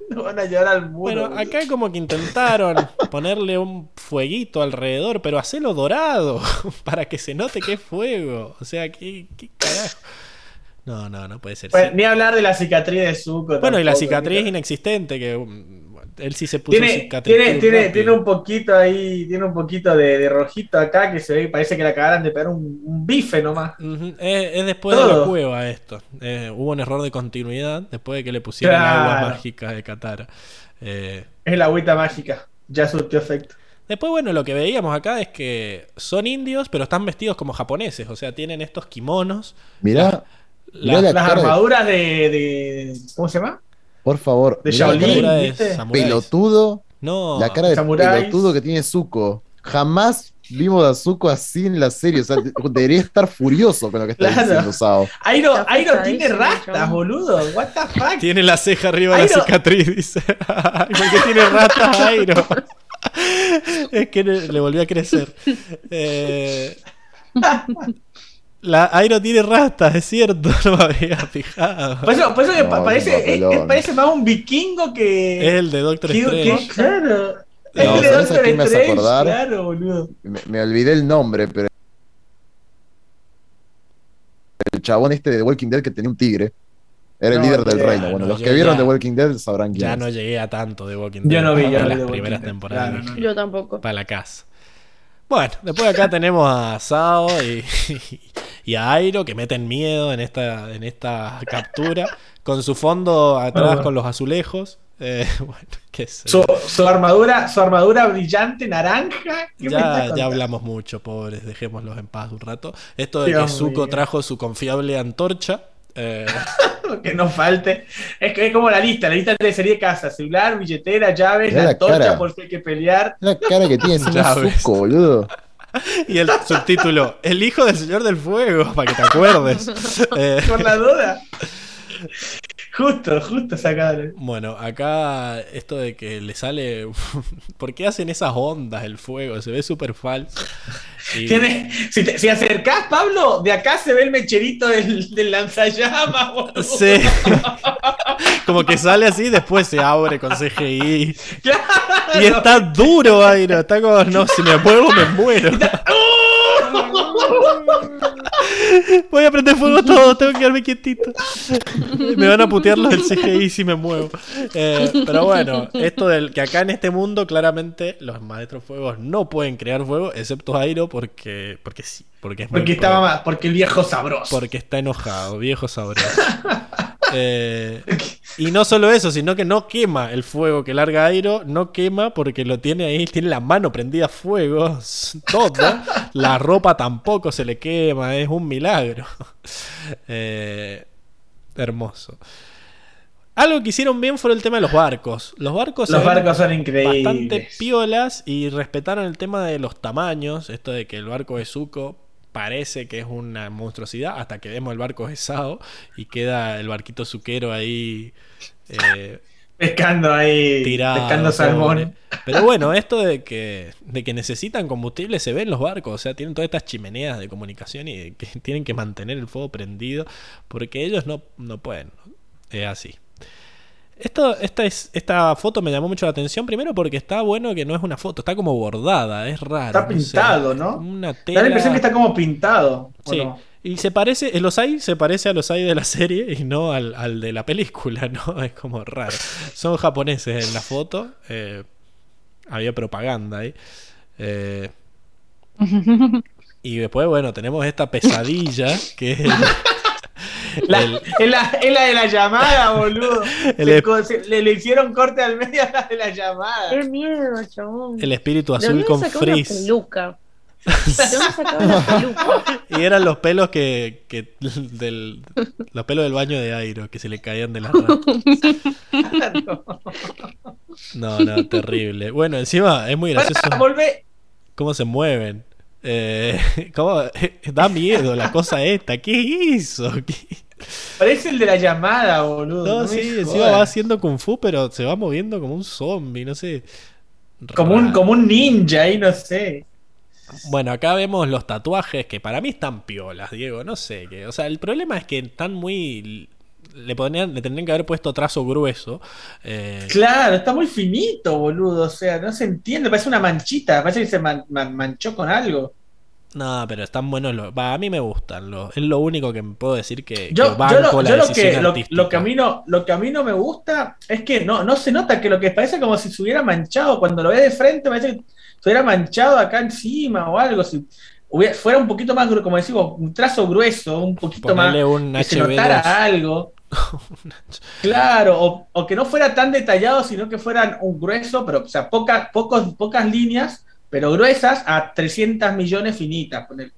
*laughs* Lo van a llevar al muro. Bueno, acá como que intentaron *laughs* ponerle un fueguito alrededor, pero hacerlo dorado *laughs* para que se note que es fuego. O sea, ¿qué, qué carajo? No, no, no puede ser. Sí. ni hablar de la cicatriz de Zuko. Bueno, y la cicatriz ¿no? inexistente, que um, él sí se puso Tiene, cicatriz. tiene, tiene, tiene un poquito ahí, tiene un poquito de, de rojito acá que se ve, parece que le acabaran de pegar un, un bife nomás. Ujú, Es, es después de la cueva esto. Eh, hubo un error de continuidad después de que le pusieron Claro. agua mágica de Katara. Eh, Es la agüita mágica. Ya surtió efecto. Después, bueno, lo que veíamos acá es que son indios, pero están vestidos como japoneses. O sea, tienen estos kimonos. Mirá, La- mirá la Las armaduras de, de- ¿Cómo se llama? Por favor. de mirá la Shaolin, pelotudo. No, La cara de Samuráis. pelotudo que tiene Zuko. Jamás vimos a Zuko así en la serie. O sea, de- *laughs* debería estar furioso con lo que está Claro. diciendo Sao. Airo, Airo tiene rastas, boludo. What the fuck? tiene la ceja arriba de la cicatriz, dice. *laughs* Ay, ¿Por qué tiene ratas Airo? *laughs* es que le, le volvió a crecer. Eh, la Airo tiene rastas, es cierto, *laughs* no me había fijado. Por eso, por eso No, parece, es- papelón. es- parece más un vikingo Es que. el de Doctor que- Strange. que- claro. No, el de ¿sabes a Doctor Strange, acordar? Claro, boludo. Me, me olvidé el nombre, pero. El chabón este de The Walking Dead que tenía un tigre. Era el No, líder del reino. Bueno, no, los que vieron ya- The Walking Dead sabrán quién Ya es. no llegué a tanto de Walking Yo Dead. no vi, yo no vi las The Walking primeras Dead. temporadas. Claro, no. Yo tampoco. Para la casa. Bueno, después acá tenemos a Sao y, y a Airo que meten miedo en esta, en esta captura. Con su fondo atrás Bueno. con los azulejos. Eh, *laughs* bueno, qué sé. Su, su armadura, su armadura brillante naranja. ¿qué me Ya, ya hablamos mucho, pobres, dejémoslos en paz un rato. Esto de Dios que Zuko mío. trajo su confiable antorcha. eh, *laughs* Que no falte. Es, que es como la lista, la lista de serie casa, celular, billetera, llaves, la la antorcha cara. por si hay que pelear. La cara que tiene. *laughs* Zuko, boludo. *laughs* y el subtítulo, El hijo del Señor del Fuego, para que te acuerdes. *laughs* Eh, Por la duda. Justo, justo sacado. Bueno, acá esto de que le sale. *laughs* ¿Por qué hacen esas ondas el fuego? Se ve súper falso. Y- Tiene, si te si acercás, Pablo, de acá se ve el mecherito del, del lanzallamas. *laughs* boludo. Sí. *laughs* Como que sale así después se abre con CGI. Claro. Y está duro, Airo. Está como, no, si me muevo, me muero. Voy a prender fuego todo, tengo que quedarme quietito. Me van a putear los del CGI si me muevo. Eh, pero bueno, esto del que acá en este mundo, claramente, los maestros fuegos no pueden crear fuego, excepto Airo, porque, porque sí. Porque es Porque pro. estaba más, porque el viejo sabroso. Porque está enojado, viejo sabroso. *laughs* Eh, y no solo eso, sino que no quema el fuego que larga Airo, no quema porque lo tiene ahí, tiene la mano prendida a fuego, *laughs* todo. La ropa tampoco se le quema, es un milagro. *laughs* Eh, hermoso. Algo que hicieron bien fue el tema de los barcos. Los barcos, Los barcos son increíbles. bastante piolas y respetaron el tema de los tamaños. Esto de que el barco de Zuko parece que es una monstruosidad hasta que vemos el barco de Sao y queda el barquito suquero ahí eh, *laughs* Pescando ahí. tirado. pescando pobre. Pero bueno, esto de que, de que necesitan combustible se ve en los barcos. O sea, tienen todas estas chimeneas de comunicación y que *laughs* tienen que mantener el fuego prendido porque ellos no, no pueden. Es así. Esto, esta, es, esta foto me llamó mucho la atención, primero porque está bueno que no es una foto, está como bordada, es raro. Está no sé, pintado, ¿no? Una Da la impresión que tela. está como pintado. ¿o Sí. no? Y se parece, el Osai se parece al Osai de la serie y no al, al de la película, *laughs* ¿no? Es como raro. Son japoneses en la foto. eh, había propaganda ahí. Eh, *laughs* y después, bueno, tenemos esta pesadilla que es *laughs* La- el- es, la, es la de la llamada, *laughs* boludo. El Le, se- le- le hicieron corte al medio a la de la llamada. Qué miedo, chabón. el espíritu ¿De azul con frizz. peluca? *laughs* ¿De dónde sacaba la peluca? Y eran los pelos que, que *laughs* del, los pelos del baño de Airo que se le caían de las ramas. No, no, terrible. Bueno, encima es muy gracioso cómo se mueven. Eh, cómo, da miedo la cosa esta. ¿Qué hizo? ¿Qué- Parece el de la llamada, boludo. No, no sí, encima va haciendo kung fu, pero se va moviendo como un zombie, no sé. Como un, como un ninja ahí, no sé. Bueno, acá vemos los tatuajes que para mí están piolas, Diego. No sé qué. O sea, el problema es que están muy. Le, ponían, le tendrían que haber puesto trazo grueso. eh, Claro, está muy finito, boludo. O sea, no se entiende. Parece una manchita. Parece que se man- man- manchó con algo. No, pero están buenos. Los, va, a mí me gustan. los- es lo único que me puedo decir que, que Yo, lo, la yo lo decisión que, lo, artística. lo que a mí no, lo que a mí no me gusta es que no, no se nota que lo que parece como si se hubiera manchado. Cuando lo ve de frente, parece que se hubiera manchado acá encima o algo. Si hubiera- fuera un poquito más, como decimos, un trazo grueso, un poquito Ponerle más. un que se HB2. notara algo. *laughs* Claro, o, o que no fuera tan detallado, sino que fueran un grueso, pero o sea, pocas, pocos, pocas líneas, pero gruesas a 300 millones finitas. ponele.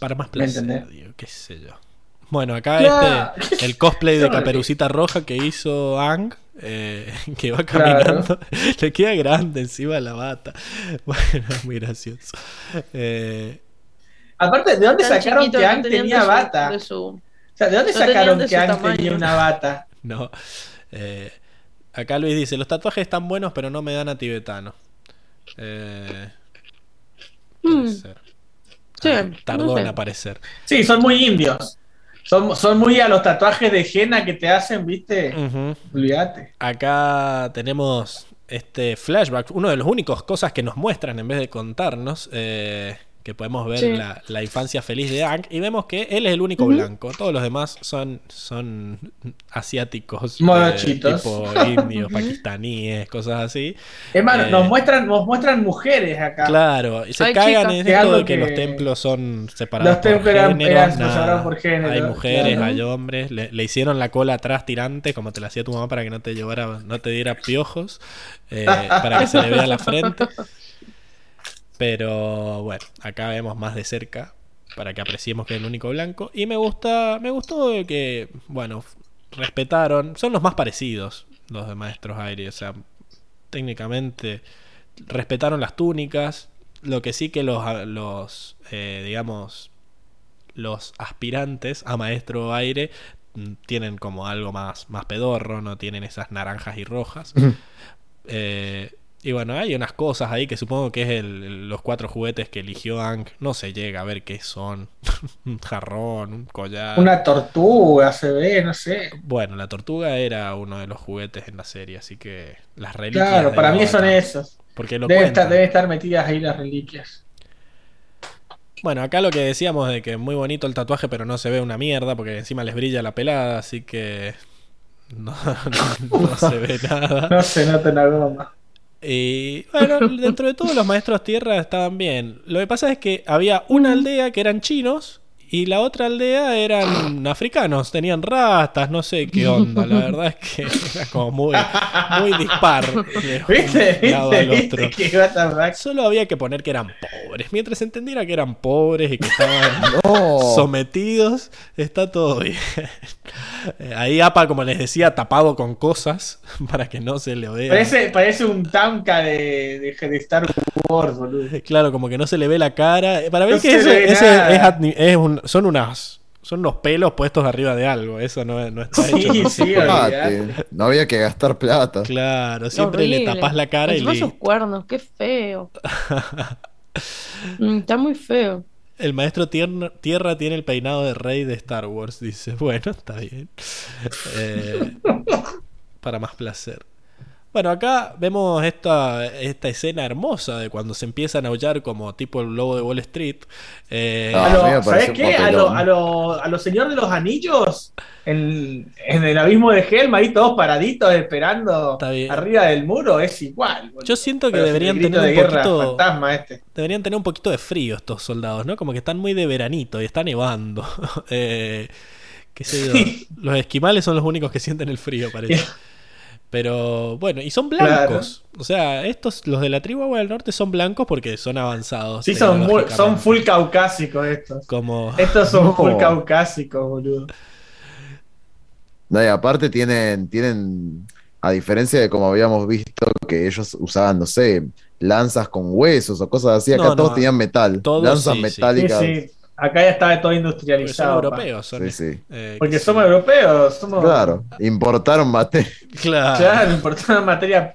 Para más ¿Me placer, digo, qué sé yo. Bueno, acá Claro. este, el cosplay de. *laughs* Caperucita Roja que hizo Ang, eh, *laughs* que va Claro. caminando, *laughs* le queda grande encima de la bata. Bueno, muy gracioso. Eh, Aparte, ¿de dónde Tan sacaron chiquito que Ang tenía bata? de su- O sea, ¿de dónde no sacaron de que Ang tenía una bata? no. Eh, acá Luis dice, los tatuajes están buenos, pero no me dan a tibetano. Eh, puede Hmm, ser. sí, Ah, tardó no sé. en aparecer. Sí, son muy indios. Son, son muy a los tatuajes de henna que te hacen, ¿viste? Olvídate. Acá tenemos este flashback, uno de los únicos cosas que nos muestran en vez de contarnos, eh, que podemos ver Sí. la, la infancia feliz de Hank y vemos que él es el único blanco, todos los demás son, son asiáticos, eh, tipo *laughs* indios, pakistaníes, cosas así. Es más, Eh, nos, muestran, nos muestran mujeres acá. Claro, y se Ay, cagan chicas. en Que esto de que, que- los templos son separados Los templos por eran- género, eran nada. separados por género, Hay mujeres, claro. hay hombres, le, le hicieron la cola atrás tirante, como te la hacía tu mamá para que no te llevara, no te diera piojos, eh, para que se le vea la frente. *laughs* Pero bueno, acá vemos más de cerca para que apreciemos que es el único blanco. Y me gusta, me gustó que, bueno, respetaron, son los más parecidos los de Maestros Aire, o sea, técnicamente respetaron las túnicas. Lo que sí que los, los eh, digamos, los aspirantes a Maestro Aire tienen como algo más, más pedorro, no tienen esas naranjas y rojas. Eh, y bueno, hay unas cosas ahí que supongo que es el- los cuatro juguetes que eligió Hank. No se llega a ver qué son. *laughs* un jarrón, un collar. Una tortuga, se ve, no sé. Bueno, la tortuga era uno de los juguetes en la serie, así que las reliquias. Claro, para mí son esos. Porque lo Deben estar, deben estar metidas ahí las reliquias. Bueno, acá lo que decíamos de que muy bonito el tatuaje, pero no se ve una mierda, porque encima les brilla la pelada, así que *laughs* no, no se ve *laughs* nada. No se nota una goma. Y bueno, *laughs* dentro de todos los maestros tierra estaban bien. Lo que pasa es que había una aldea que eran chinos y la otra aldea eran africanos, tenían rastas, no sé qué onda. La verdad es que *laughs* era como muy, muy dispar *laughs* de ¿Viste? Solo había que poner que eran pobres. Mientras se entendiera que eran pobres y que estaban No. sometidos, está todo bien. Eh, Ahí APA, como les decía, tapado con cosas *laughs* para que no se le vea. Parece, parece un Tamka de, de, de Star Wars, boludo. Claro, como que no se le ve la cara. Eh, Para ver No que se ese, le es, un- son unas son unos pelos puestos arriba de algo. Eso no, no está Sí, hecho. sí. Mate, no había que gastar plata. Claro, siempre le tapas la cara y esos listo. cuernos, qué feo. *laughs* Mm, está muy feo. El maestro tierra, tiene el peinado de rey de Star Wars. Dice, *laughs* bueno, está bien. Eh, para más placer. Bueno, acá vemos esta, esta escena hermosa de cuando se empiezan a aullar como tipo el lobo de Wall Street. Eh, Ah, A lo- ¿Sabes qué? A lo, papelón. a, lo, a los señores de los anillos, en, en el abismo de Helm, ahí todos paraditos esperando arriba del muro, es igual. boludo. Yo siento que Pero deberían tener de un guerra poquito- fantasma este. deberían tener un poquito de frío estos soldados, ¿no? Como que están muy de veranito y está nevando. *laughs* Eh, qué sé yo. Sí. Los esquimales son los únicos que sienten el frío, parece. Pero bueno, y son blancos. O sea, estos, los de la tribu Agua del Norte, son blancos porque son avanzados. Sí, son, muy- son full caucásicos estos. Como. Estos son *laughs* No. full caucásicos, boludo. No, y aparte tienen, tienen, a diferencia de como habíamos visto que ellos usaban, no sé, lanzas con huesos o cosas así, acá No, todos no, tenían metal, todos lanzas sí, sí. Sí, metálicas. sí. Acá ya estaba todo Porque son industrializado. europeos. Son, Sí, sí. eh, Porque que somos sí. europeos, somos. Claro, importaron materia. Claro. Claro, importadas materia,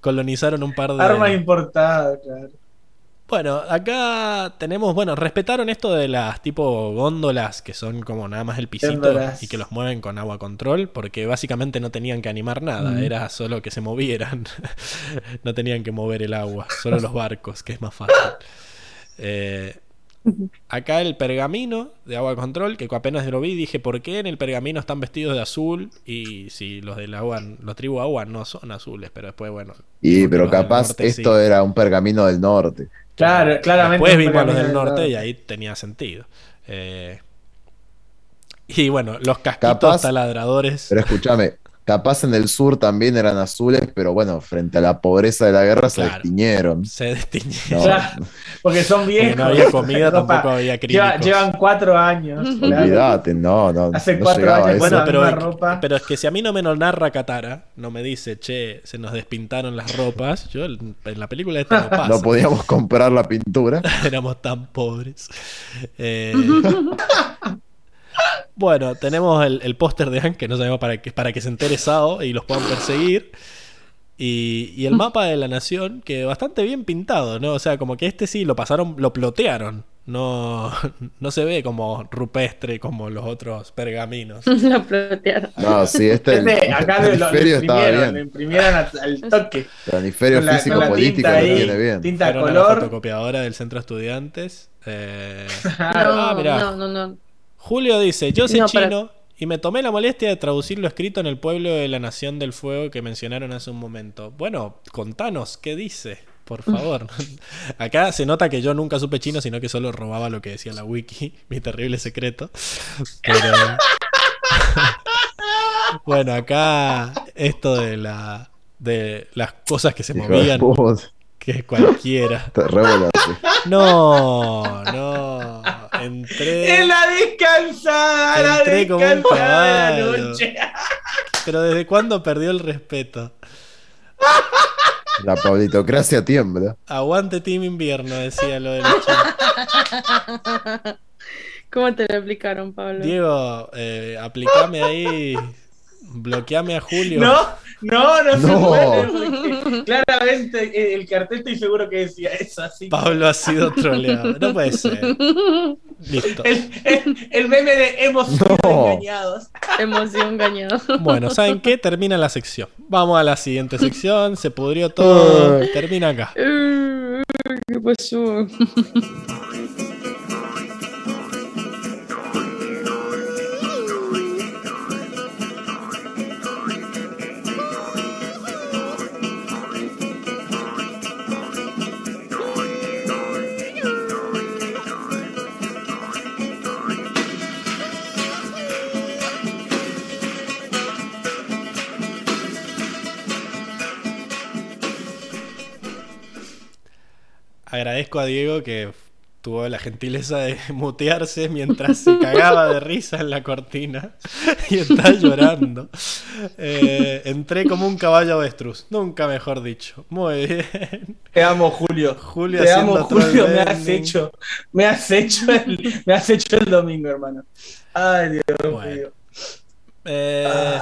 Colonizaron un par de. armas importadas, claro. Bueno, acá tenemos, bueno, respetaron esto de las tipo góndolas que son como nada más el pisito Góndolas. y que los mueven con agua control, porque básicamente no tenían que animar nada, Mm. era solo que se movieran. *laughs* no tenían que mover el agua, solo los barcos, que es más fácil. Eh, acá el pergamino de agua control, que apenas lo vi, dije, ¿por qué en el pergamino están vestidos de azul? Y si los del agua, los tribu agua no son azules, pero después, bueno. Y, pero capaz norte esto sí. era un pergamino del norte. Claro, claramente. Después vimos a los del norte norte. y ahí tenía sentido. Eh, y bueno, los casquitos Capaz- taladradores. Pero escúchame, capaz en el sur también eran azules, pero bueno, frente a la pobreza de la guerra se destiñeron. Se destiñeron. No, Claro, porque son Porque viejos. no había comida, *laughs* tampoco había Lleva- llevan cuatro años. olvídate, no, no. Hace no cuatro años, bueno, No, pero, ropa. pero es que si a mí no me lo narra Katara, no me dice, che, se nos despintaron las ropas, yo en la película esto no *laughs* pasa. no podíamos comprar la pintura. *laughs* Éramos tan pobres. Eh, bueno, tenemos el, el póster de Anne, que no sabemos para qué, para que se entere Sao y los puedan perseguir. Y, y el mapa de la nación, que bastante bien pintado, ¿no? O sea, como que este sí lo pasaron, lo plotearon. No, *laughs* no se ve como rupestre como los otros pergaminos. *laughs* Lo plotearon. No, sí, este el, Este, acá el lo, lo hemisferio estaba imprimieron, lo imprimieron al, *laughs* toque. El hemisferio Con la- físico con la político tinta lo tiene bien. Tinta Fueron a la color. fotocopiadora del centro de estudiantes. Eh, No, Ah, mirá. no, no, no. Julio dice, yo No, para- chino y me tomé la molestia de traducir lo escrito en el pueblo de la Nación del Fuego que mencionaron hace un momento. Bueno, contanos, ¿qué dice? Por favor. *laughs* Acá se nota que yo nunca supe chino, sino que solo robaba lo que decía la wiki, *laughs* mi terrible secreto. Pero... *laughs* bueno, acá esto de la de las cosas que se movían, que cualquiera. *laughs* te. No, no. Entré. En la descansada, la Entré como un descansada de la caballo. noche. Pero ¿desde cuándo perdió el respeto? La pablitocracia tiembla. Aguante Team Invierno, decía lo de los chinos. ¿Cómo te lo explicaron, Pablo? Diego, eh, aplicame ahí. Bloqueame a Julio. No, no, no, se puede. claramente el cartel estoy seguro que decía eso así. Pablo ha sido troleado. No puede ser. Listo. El, el- el meme de hemos sido No. engañados. Emoción engañado. Bueno, ¿saben qué? Termina la sección. Vamos a la siguiente sección. Se pudrió todo. Termina acá. ¿Qué pasó? Agradezco a Diego que tuvo la gentileza de *laughs* mutearse mientras se cagaba de risa en la cortina y está llorando. Eh, entré como un caballo avestruz, nunca mejor dicho. Muy bien. Te amo, Julio. Julio Te amo, Julio. Me has hecho, me has hecho el, me has hecho el domingo, hermano. Ay, Dios Bueno. mío. Eh,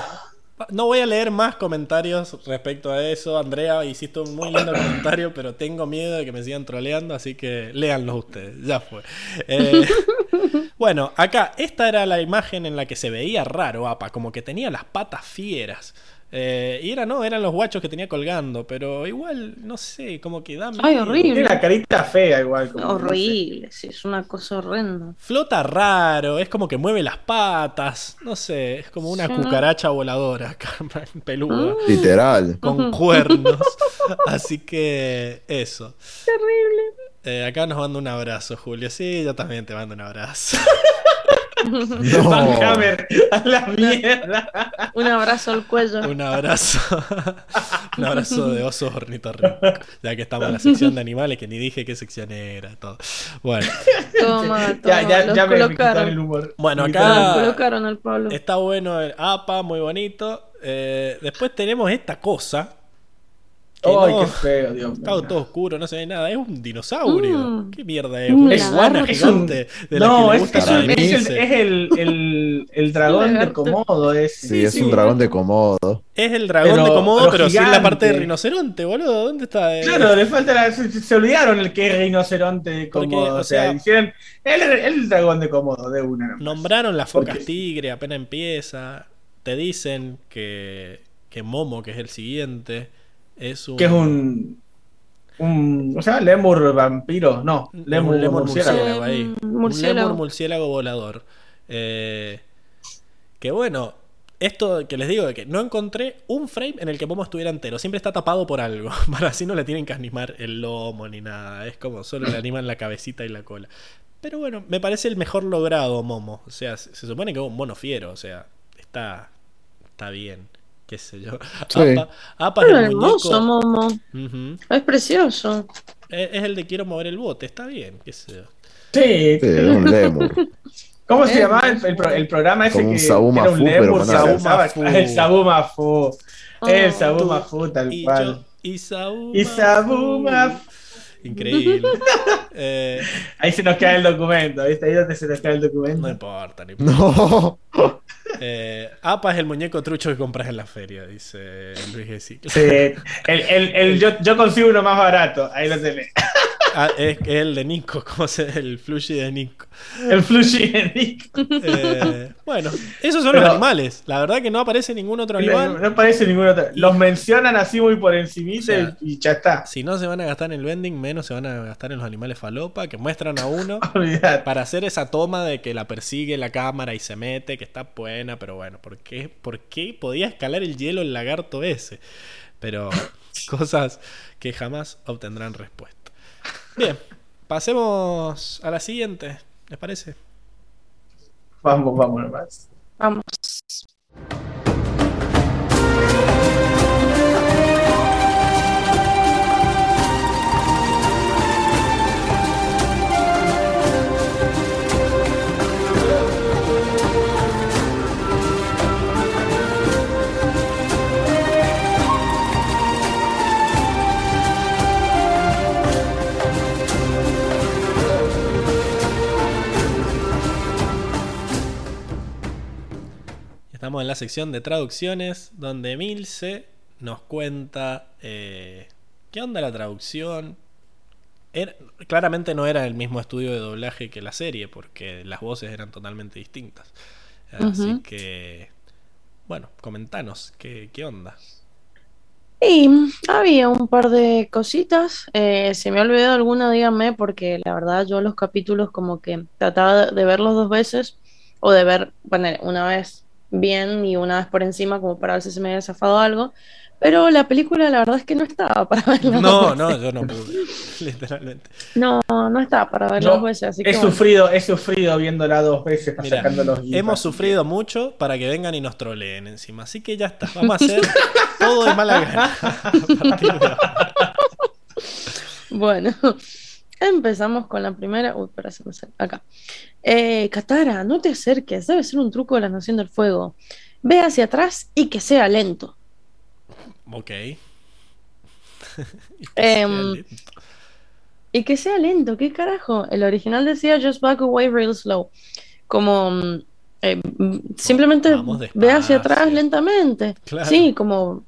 No voy a leer más comentarios respecto a eso. Andrea, hiciste un muy lindo comentario, pero tengo miedo de que me sigan troleando, así que léanlos ustedes. Ya fue. Eh, *laughs* bueno, acá, esta era la imagen en la que se veía raro, APA, como que tenía las patas fieras. Eh, y era, no, eran los guachos que tenía colgando, pero igual, no sé, como que da Ay, miedo. horrible. Tiene la carita fea igual. como, no sé. Horrible, sí, es una cosa horrenda. Flota raro, es como que mueve las patas, no sé, es como una Sí. cucaracha voladora, *laughs* peluda, Mm. Literal. con cuernos. *laughs* Así que eso. Terrible. Eh, acá nos manda un abrazo, Julio. Sí, yo también te mando un abrazo. *laughs* No. *laughs* Van Hammer, a la mierda. Un abrazo al cuello. Un abrazo. *laughs* un abrazo de oso ornitorrinco. Ya que estamos en la sección de animales, que ni dije qué sección era, todo. Bueno, Toma, toma. Ya, ya, los ya me, colocaron. el humor. Bueno, acá- colocaron al Pablo. está bueno el APA, muy bonito. Eh, después tenemos esta cosa. Que Ay, no- qué feo, Dios Está mío. todo oscuro, no se ve nada. Es un dinosaurio. Mm. ¿Qué mierda es? Un Una iguana gigante de la No, es, gusta es, la el, es, el, es el, el, el dragón de. Komodo ese. Sí, es sí. un dragón de Komodo. Es el dragón Pero- de Komodo, pero pero, sin la parte de rinoceronte, boludo. ¿Dónde está? Eh, Claro, le falta la. Se, se olvidaron el que es rinoceronte de Porque, Komodo. o o sea, sea- hicieron. El, el dragón de Komodo, de una. nomás. Nombraron las focas Porque- tigre, apenas empieza. Te dicen que, que Momo, que es el siguiente, es un. Que es un. un o sea, lemur vampiro. No, un lemur, lemur murciélago. murciélago ahí. Un murciélago. lemur murciélago volador. Eh, que bueno, esto que les digo de que no encontré un frame en el que Momo estuviera entero. Siempre está tapado por algo. *laughs* Para así no le tienen que animar el lomo ni nada. Es como solo le animan la cabecita y la cola. Pero bueno, me parece el mejor logrado Momo. O sea, se, se supone que es un mono fiero. O sea, está, está bien. Qué sé yo. *laughs* Sí. Apa, Apa es el hermoso. Momo. Es precioso. Es, es el de quiero mover el bote. Está bien, qué sé yo. Sí. Sí, es un lemur. *laughs* ¿Cómo se Eh, llamaba el, el pro- el programa ese Como un que Sabuma era un Fu, lemur? pero con se alas. lanzaba- Fu. El Sabuma Fu. El Oh. Sabuma Fu, tal Y cual. yo, y Sabuma Y Sabuma Fu. Increíble. *laughs* Eh, Ahí se nos cae el documento, ¿viste? Ahí donde se nos cae el no documento. importa, no importa. No. Eh, APA es el muñeco trucho que compras en la feria, dice Luis Gessi. Sí, el, el, el- yo, yo consigo uno más barato, ahí lo tenés. Ah, es, es el de Nico, *laughs* como se el flushy de Nico. El Flushy de Nick. Eh, bueno, esos son Pero- los animales. La verdad que no aparece ningún otro animal. no parece ningún otro. Los mencionan así muy por encimita O sea, y ya está. Si no se van a gastar en el vending, menos se van a gastar en los animales falopa, que muestran a uno *laughs* para hacer esa toma de que la persigue la cámara y se mete, que está buena, pero bueno, ¿por qué, ¿por qué podía escalar el hielo el lagarto ese? Pero *laughs* cosas que jamás obtendrán respuesta. Bien, pasemos a la siguiente, ¿les parece? Vamos, vamos nomás. Vamos. Estamos en la sección de traducciones, donde Milce nos cuenta eh, qué onda la traducción. Era- claramente no era el mismo estudio de doblaje que la serie, porque las voces eran totalmente distintas. Así que, bueno, comentanos, ¿qué, qué onda? Y había un par de cositas. eh, si me ha olvidado alguna, díganme, porque la verdad yo los capítulos como que trataba de verlos dos veces o de ver, bueno, una vez bien y una vez por encima como para ver si se me había zafado algo. Pero la película la verdad es que no estaba para verla No, dos no, yo no pude, *laughs* literalmente. No, no estaba para verla dos veces, así que He bueno. sufrido, he sufrido viéndola dos veces para sacando los. Hemos sufrido mucho para que vengan y nos troleen encima. Así que ya está, vamos a hacer todo de mala gana. *laughs* *laughs* Bueno, empezamos con la primera. Uy, espera, se me sale. Acá. Eh, Katara, no te acerques, debe ser un truco de la Nación del Fuego. Ve hacia atrás y que sea lento. Ok. *laughs* Em, Y que sea lento, ¿qué carajo? El original decía just back away real slow. Como mm, eh, mm, simplemente ve hacia atrás lentamente. Claro. Sí, como,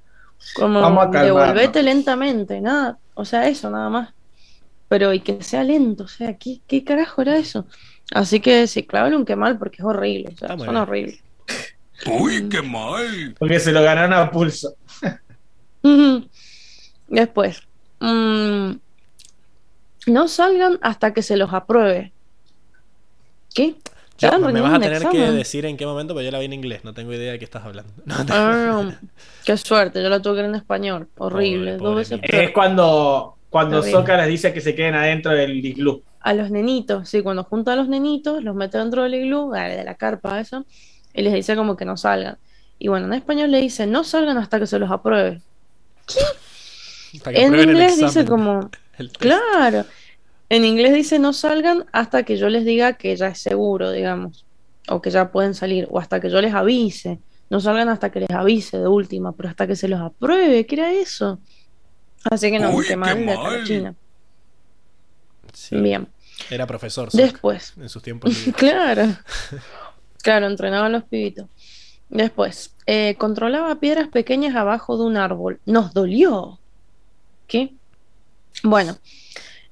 como devolvete lentamente, nada. O sea, eso nada más. Pero y que sea lento, o sea, ¿qué, qué carajo era eso? Así que sí, clávale un que mal porque es horrible, o sea, son bien. horribles. Uy, qué mal. Porque se lo ganaron a pulso. Después, mm, no salgan hasta que se los apruebe. ¿Qué? Ya, me vas a tener que decir en qué momento, porque yo la vi en inglés, no tengo idea de qué estás hablando. *laughs* No, te- Ah, qué suerte, yo la tuve que ver en español. Horrible, Pobre, dos veces. Es cuando, cuando. Sokka les dice que se queden adentro del iglú. A los nenitos, sí, cuando junta a los nenitos, los mete dentro del iglú, de la carpa esa, y les dice como que no salgan. Y bueno, en español le dice, no salgan hasta que se los apruebe. que En inglés dice como, *laughs* claro, en inglés dice no salgan hasta que yo les diga que ya es seguro, digamos, o que ya pueden salir, o hasta que yo les avise. No salgan hasta que les avise de última, pero hasta que se los apruebe, ¿qué era eso? Así que no, Uy, qué qué mal de mal. China. Sí, Bien. Era profesor Sokka, Después, en sus tiempos *laughs* claro, claro, entrenaba a los pibitos. Después, eh, controlaba piedras pequeñas abajo de un árbol. Nos dolió. ¿Qué? Bueno,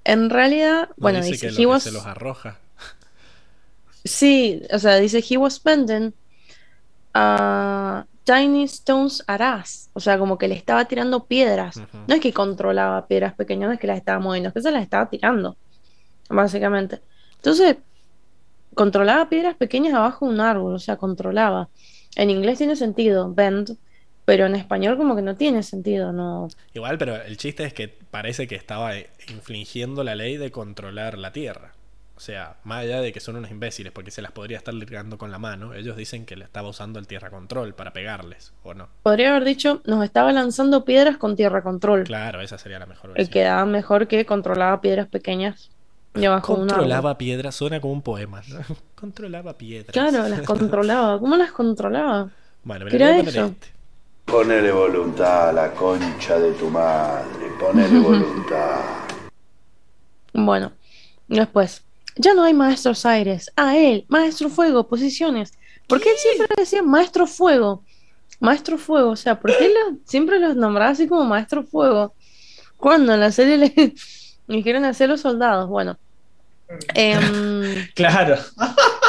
en realidad, No bueno, dice dice, que, he lo- que was- se los arroja. Sí, o sea, dice he was spending uh, tiny stones at us. O sea, como que le estaba tirando piedras. No es que controlaba piedras pequeñas, no es que las estaba moviendo, es que se las estaba tirando, básicamente. Entonces, controlaba piedras pequeñas abajo de un árbol, o sea, controlaba. En inglés tiene sentido, bend, pero en español como que no tiene sentido, no. Igual, pero el chiste es que parece que estaba eh, infringiendo la ley de controlar la tierra. O sea, más allá de que son unos imbéciles, porque se las podría estar ligando con la mano, ellos dicen que le estaba usando el tierra control para pegarles, ¿o no? Podría haber dicho, nos estaba lanzando piedras con tierra control, Claro, esa sería la mejor versión. que daba mejor que controlaba piedras pequeñas Controlaba piedras, suena como un poema. ¿no? *laughs* Controlaba piedras. Claro, las controlaba. ¿Cómo las controlaba? Bueno, ¿Qué mira, era voy a poner eso? este. Ponele voluntad a la concha de tu madre, ponele *laughs* voluntad. Bueno, después, ya no hay maestros aires. A él, maestro fuego, posiciones. ¿Por qué él siempre decía maestro fuego? Maestro fuego, o sea, ¿por qué lo- siempre los nombraba así como maestro fuego? Cuando en la serie le *laughs* dijeron hacer los soldados, bueno. Em, *laughs* Claro.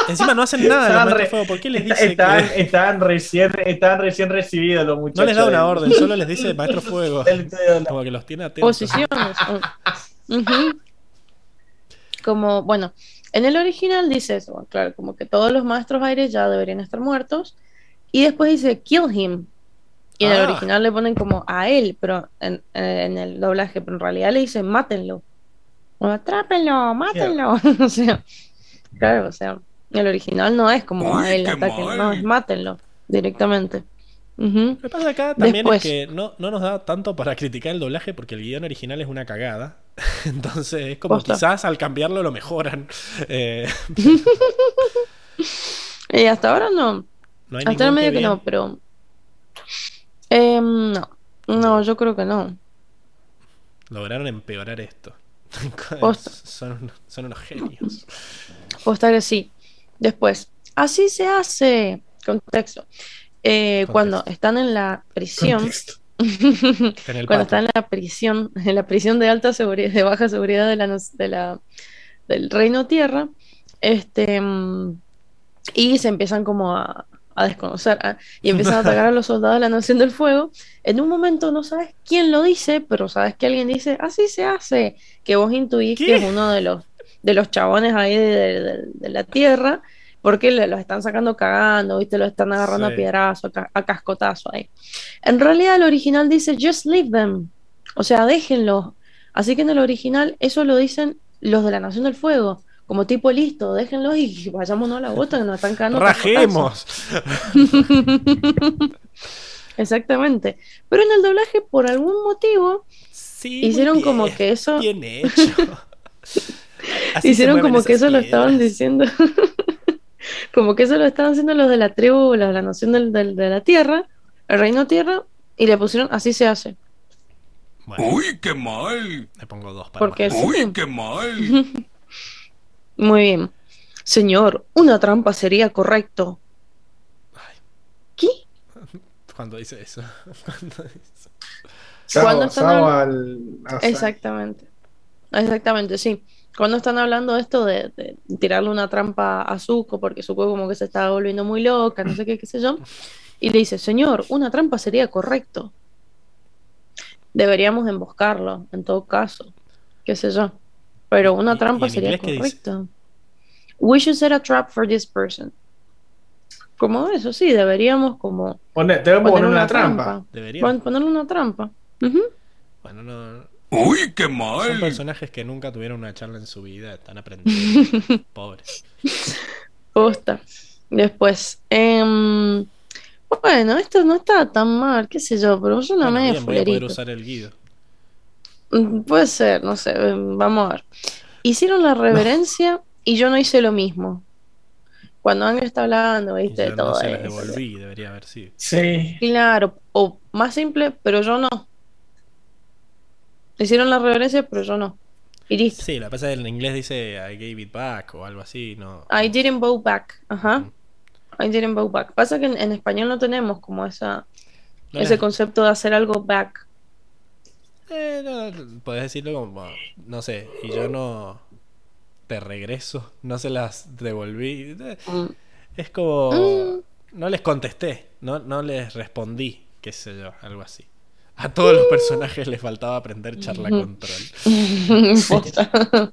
Encima no hacen nada los re- fuego. ¿Por qué les dice estaban, que recién, recién recibidos los muchachos. no les da una orden? Solo les dice maestro fuego. *laughs* Como que los tiene atentos. posiciones. Como, bueno, en el original dice eso, bueno, claro, como que todos los maestros aires ya deberían estar muertos. Y después dice kill him. Y en el Ah. original le ponen como a él, pero en, en el doblaje, pero en realidad le dicen mátenlo. O atrápenlo, mátenlo. *laughs* o sea, claro, o sea, el original no es como Uy, a él, qué ataquen, no, es mátenlo directamente. Ujú. Lo que pasa acá también Después. es que no, no nos da tanto para criticar el doblaje porque el guion original es una cagada. *laughs* Entonces es como Posta. quizás al cambiarlo lo mejoran. *laughs* Eh, Y hasta ahora no, no hay Hasta el ningún medio que que no, pero. Em, no, no, yo creo que no. Lograron empeorar esto. *laughs* Son, unos- son unos genios. Posta que sí. Después, así se hace. Contexto. Eh, Contexto. Cuando están en la prisión. En *laughs* cuando están en la prisión, en la prisión de alta seguridad, de baja seguridad de la, de la, del Reino Tierra, este, mm, y se empiezan como a, a desconocer a- y empiezan a *laughs* atacar a los soldados de la Nación del Fuego. En un momento no sabes quién lo dice, pero sabes que alguien dice, así se hace, que vos intuís ¿Qué? que es uno de los, de los chabones ahí de, de- de- de la Tierra. Porque le- los están sacando cagando, ¿viste? Lo están agarrando Sí. a piedrazo, a, a cascotazo ahí. En realidad el original dice just leave them. O sea, déjenlos. Así que en el original eso lo dicen los de la Nación del Fuego. Como tipo listo, déjenlos y *laughs* vayámonos a la bota que nos están cagando. ¡Rajemos! *laughs* Exactamente. Pero en el doblaje, por algún motivo, Sí, hicieron como que eso. Bien *laughs* hecho. Así hicieron como que eso lo estaban diciendo. como que eso lo estaban haciendo los de la tribu, los de la Nación del- del- de la Tierra, el Reino Tierra, y le pusieron así se hace. Bueno, Uy, qué mal. le pongo dos para Porque. Uy, sí. qué mal. Muy bien. Señor, una trampa sería correcto. ¿Qué? *laughs* Cuando dice eso. *laughs* Cuando dice- Cuando Sao- están Sao al- Exactamente. exactamente, sí. Cuando están hablando de esto de, de tirarle una trampa a Zuko, porque Zuko como que se estaba volviendo muy loca, no sé qué, qué sé yo, y le dice, señor, una trampa sería correcto. Deberíamos emboscarlo, en todo caso, qué sé yo. Pero una ¿Y- y trampa sería correcto. We should set a trap for this person. Como eso, sí, deberíamos como Pone- te voy a poner poner una una trampa. trampa. Debería. Pon- Ponerle una trampa. Bueno, no. Uy, qué Son mal. personajes que nunca tuvieron una charla en su vida, están aprendiendo. *laughs* Pobres. Posta. Después, em, bueno, esto no está tan mal, qué sé yo, pero yo no Bueno, me bien, voy a poder usar el guido. Mm, Puede ser, no sé, em, vamos a ver. Hicieron la reverencia y yo no hice lo mismo. Cuando Ángel está hablando, viste, de no todo las eso. devolví, debería haber sido. Sí. Claro, o más simple, pero yo no. Hicieron la reverencia, pero yo no. Y listo. Sí, que pasa es que en inglés dice I gave it back o algo así, no. I didn't bow back. Ajá. Mm. I didn't bow back. Pasa que en, en español no tenemos como esa, No ese concepto de hacer algo back. Eh, no, podés decirlo como, no sé, y yo no te regreso, no se las devolví. Mm. Es como, Mm. no les contesté, no, no les respondí, qué sé yo, algo así. A todos los personajes les faltaba aprender charla control. *laughs*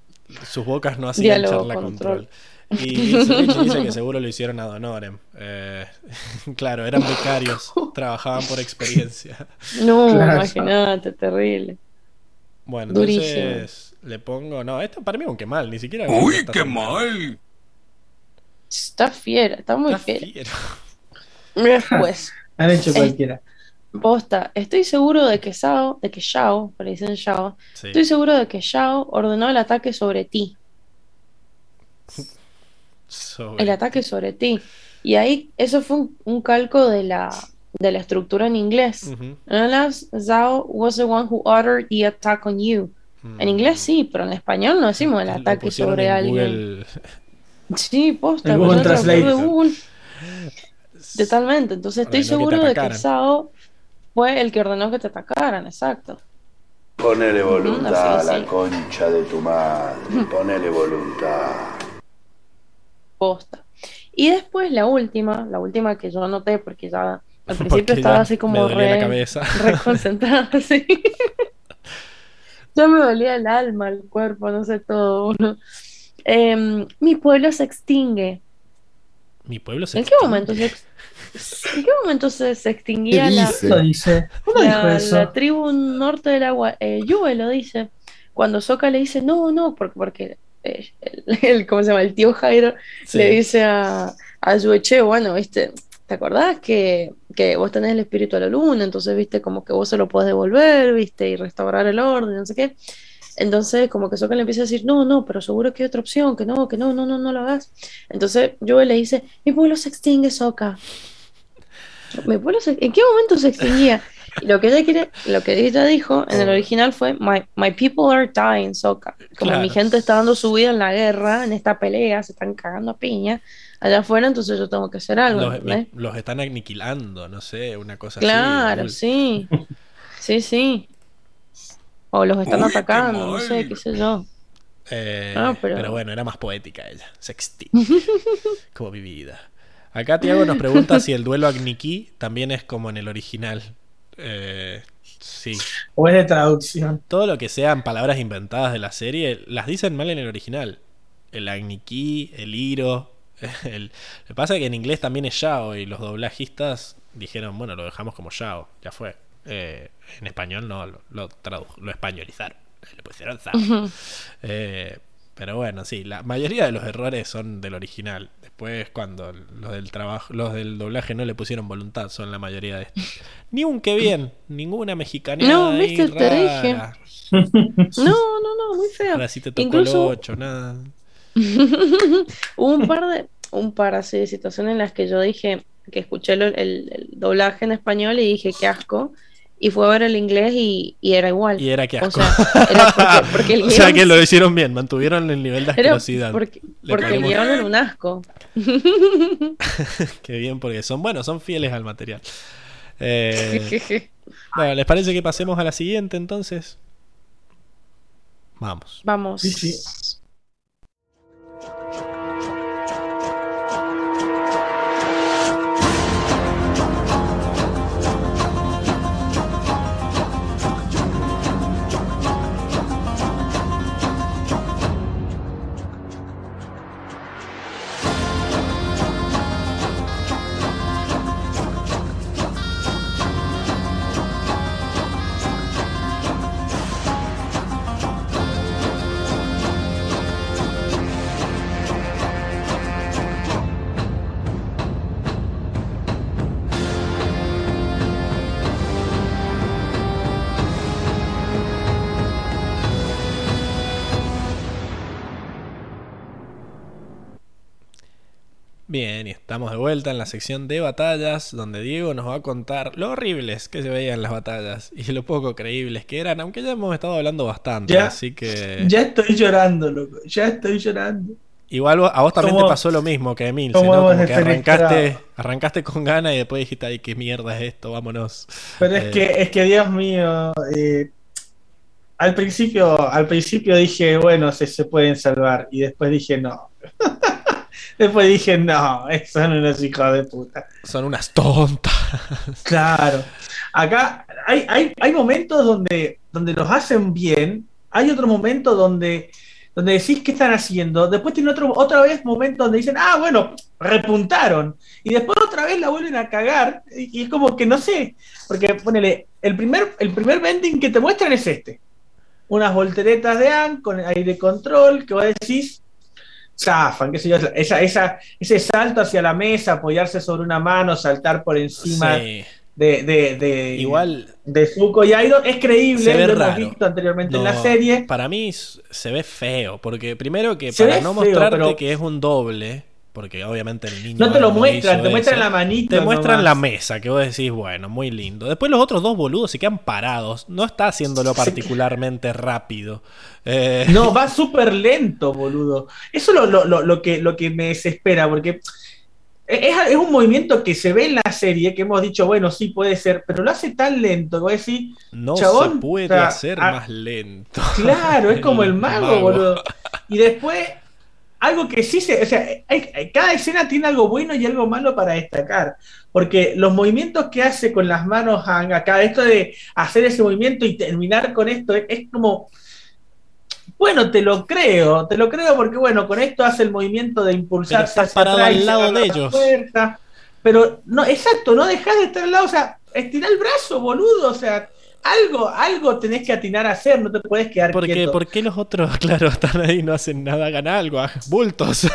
Sus bocas no hacían Diálogo charla control. control. Y dice *laughs* que seguro lo hicieron a Donorem. Eh, *laughs* claro, eran becarios, trabajaban por experiencia. No, *laughs* Claro. imagínate, terrible. Bueno, Durísimo. entonces le pongo. No, esto para mí es un que mal, ni siquiera. Uy, está qué mal. Está fiera, está muy Está fiera. fiero. Después, Han hecho cualquiera. posta, estoy seguro de que Shao, de que Shao, pero dicen Shao, Sí. estoy seguro de que Shao ordenó el ataque sobre ti. Sobre- El ataque sobre ti. Y ahí, eso fue un, un calco de la, de la estructura en inglés. Ujú. En inglés, Zhao was the one who ordered the attack on you. En inglés sí, pero en español no decimos el ataque sobre en alguien. Google. Sí, posta, El Google Translate. Google. *laughs* Totalmente. Entonces estoy Ordenó que seguro de que. Sao fue el que ordenó que te atacaran, exacto. Ponele voluntad a la concha de tu madre. *laughs* Ponele voluntad. Posta. Y después la última, la última que yo anoté porque ya al *laughs* Porque principio estaba así como re, *laughs* *laughs* concentrada, sí. Ya me dolía el alma, el cuerpo, no sé todo. uno. Em, mi pueblo se extingue. Mi pueblo se ¿En qué momento se, ex- ¿en qué momento se, se extinguía ¿Qué la, dice? Lo dice. ¿Cómo dijo la, eso? la tribu norte del agua? Eh, lo dice. Cuando Sokka le dice, no, no, porque, porque eh, el, el- ¿cómo se llama? El tío Jairo Sí. le dice a, a Yue, che, bueno, viste, ¿te acordás que, que vos tenés el espíritu de la luna? Entonces, viste, como que vos se lo podés devolver, viste, y restaurar el orden, no sé qué. Entonces, como que Sokka le empieza a decir, no, no, pero seguro que hay otra opción, que no, que no, no, no, no lo hagas. Entonces, Yue le dice, mi pueblo se extingue, Sokka. Mi pueblo se- ¿En qué momento se extinguía? Y lo que ella quiere, lo que ella dijo en el original fue My, my people are dying, Sokka. Como Claro. mi gente está dando su vida en la guerra, en esta pelea, se están cagando a piña allá afuera, entonces yo tengo que hacer algo, Los, están aniquilando, no sé, una cosa Claro, así. sí. Sí, sí. O los están Uy, atacando, no sé, qué sé yo. Eh, pero... pero- bueno, era más poética ella. Se extingue. como mi vida. Acá Tiago nos pregunta si el duelo Agni-Ki también es como en el original. Eh, sí. O es de traducción. Todo lo que sean palabras inventadas de la serie, las dicen mal en el original. El Agni-Ki, el Iro. *laughs* El... Lo que pasa es que en inglés también es Yao y los doblajistas dijeron, bueno, lo dejamos como Yao, ya fue. Eh, en español no, lo, lo, tradu- lo españolizaron. Le pusieron Zao. Eh, pero bueno, sí, la mayoría de los errores son del original. Después, cuando los del trabajo, los del doblaje no le pusieron voluntad, son la mayoría de estos. *laughs* Ni un que bien, ninguna mexicana. No, viste, te dije. *laughs* No, no, no, muy feo. Ahora sí te tocó Incluso- el 8, nada. *laughs* Hubo un par de, un par así de situaciones en las que yo dije que escuché lo- el, el doblaje en español y dije qué asco. Y fue a ver el inglés y, y era igual. Y era que O asco. sea, era *laughs* porque, porque el o sea que lo hicieron bien, mantuvieron el nivel de *laughs* era asquerosidad. porque, porque el ponemos- guion era un asco. *laughs* Qué bien, porque son buenos, son fieles al material. Eh, bueno, ¿les parece que pasemos a la siguiente entonces? Vamos. Vamos. Sí, sí. Bien, y estamos de vuelta en la sección de batallas, donde Diego nos va a contar lo horribles que se veían las batallas y lo poco creíbles que eran, aunque ya hemos estado hablando bastante, Ya. así que Ya estoy llorando, loco. Ya estoy llorando. igual a vos también te pasó lo mismo que a Emil, ¿no? Como que arrancaste, arrancaste con ganas y después dijiste, ay, qué mierda es esto, vámonos. Pero es Eh, que, es que Dios mío, eh, al principio, al principio dije, bueno, se, se pueden salvar, y después dije no. *laughs* después dije, no, son unos hijos de puta. Son unas tontas. Claro. Acá hay, hay, hay momentos donde, donde los hacen bien, hay otro momento donde, donde decís qué están haciendo, después tiene otro, otra vez momento donde dicen, ah, bueno, repuntaron, y después otra vez la vuelven a cagar, y, y es como que no sé, porque ponele, el primer, el primer vending que te muestran es este, unas volteretas de AM con aire control, que vos decís, zafan, qué sé yo, esa, esa, ese salto hacia la mesa, apoyarse sobre una mano, saltar por encima Sí. de, de, de, Igual de Zuko y Airo es creíble, lo hemos visto anteriormente en la serie. Para mí se ve feo, porque primero que Se para no feo, mostrarte pero- que es un doble, porque obviamente el niño No te lo muestran, te muestran eso, la manito. Te muestran nomás. la mesa, que vos decís, bueno, muy lindo. Después los otros dos boludos se quedan parados. No está haciéndolo particularmente rápido. Eh, No, *laughs* va súper lento, boludo. Eso es lo, lo, lo, lo que, lo que me desespera, porque es, es un movimiento que se ve en la serie, que hemos dicho, bueno, sí puede ser, pero lo hace tan lento que vos decís, no chabón, se puede o sea, hacer ah, más lento. Claro, es *laughs* como el mago, mago. boludo. Y después, algo que sí se. O sea, hay- cada escena tiene algo bueno y algo malo para destacar. Porque los movimientos que hace con las manos acá, esto de hacer ese movimiento y terminar con esto, es, como. Bueno, te lo creo, te lo creo porque, bueno, con esto hace el movimiento de impulsarse hacia parado atrás al lado de ellos. puerta. Pero, no, exacto, no dejas de estar al lado, o sea, estira el brazo, boludo, o sea, algo, algo tenés que atinar a hacer, no te puedes quedar Porque, quieto. ¿Por qué los otros, *laughs* claro, están ahí y no hacen nada, hagan algo, hagan bultos?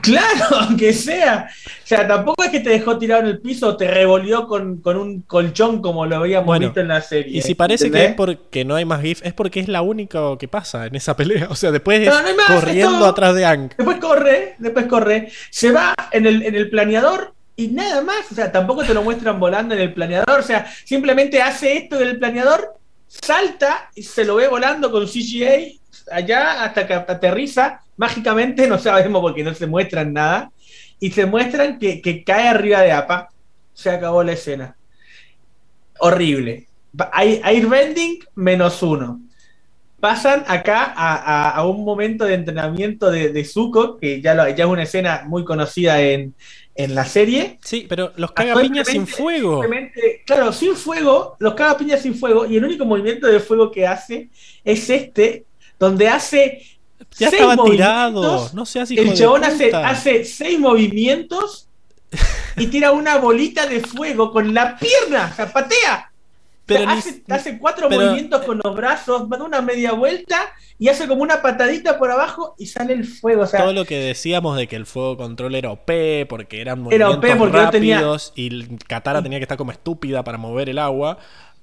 Claro, *laughs* aunque sea. O sea, tampoco es que te dejó tirado en el piso o te revolvió con, con un colchón como lo habíamos Bueno, visto en la serie. y si parece que es porque no hay más GIF, es porque es la única que pasa en esa pelea. *laughs* O sea, después es No, no hay más, corriendo atrás de Ang. Después corre, después corre, se va en el, en el planeador y nada más. O sea, tampoco te lo muestran volando en el planeador. O sea, simplemente hace esto en el planeador, salta y se lo ve volando con CGA allá hasta que aterriza. Mágicamente no sabemos porque no se muestran nada. Y se muestran que, que cae arriba de APA. Se acabó la escena. Horrible. Airbending menos uno pasan acá a, a- a un momento de entrenamiento de, de Zuko, que ya, lo- ya es una escena muy conocida en, en la serie. Sí, pero los cagapiñas sin fuego. claro, sin fuego, los cagapiñas sin fuego, y el único movimiento de fuego que hace es este, donde hace. Ya seis estaba tirado. No seas hijo El chabón hace, hace seis movimientos y tira una bolita de fuego con la pierna, o sea, patea. Pero ni- hace, cuatro pero- movimientos con los brazos, da una media vuelta y hace como una patadita por abajo y sale el fuego. O sea, todo lo que decíamos de que el fuego control era OP, porque eran Era movimientos OP porque no tenía- rápidos y Katara tenía que estar como estúpida para mover el agua.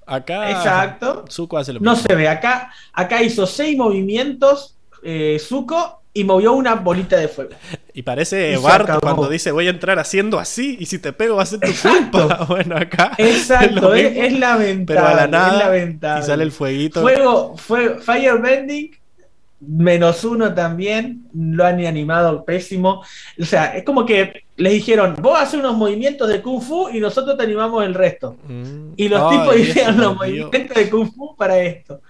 Acá Exacto. Zuko hace lo no mismo. se ve. Acá, acá hizo seis movimientos eh, Zuko y movió una bolita de fuego. Y parece Y Bart acabó. cuando dice voy a entrar haciendo así y si te pego va a ser tu Exacto. culpa. *laughs* Bueno, acá es Exacto, es, es lamentable. pero a la es nada lamentable. y sale el fueguito. Fuego, fue Firebending, menos uno también, lo han animado pésimo. O sea, es como que les dijeron, vos haces unos movimientos de Kung Fu y nosotros te animamos el resto. Mm. Y los Ay, tipos hicieron los movimientos de Kung Fu para esto.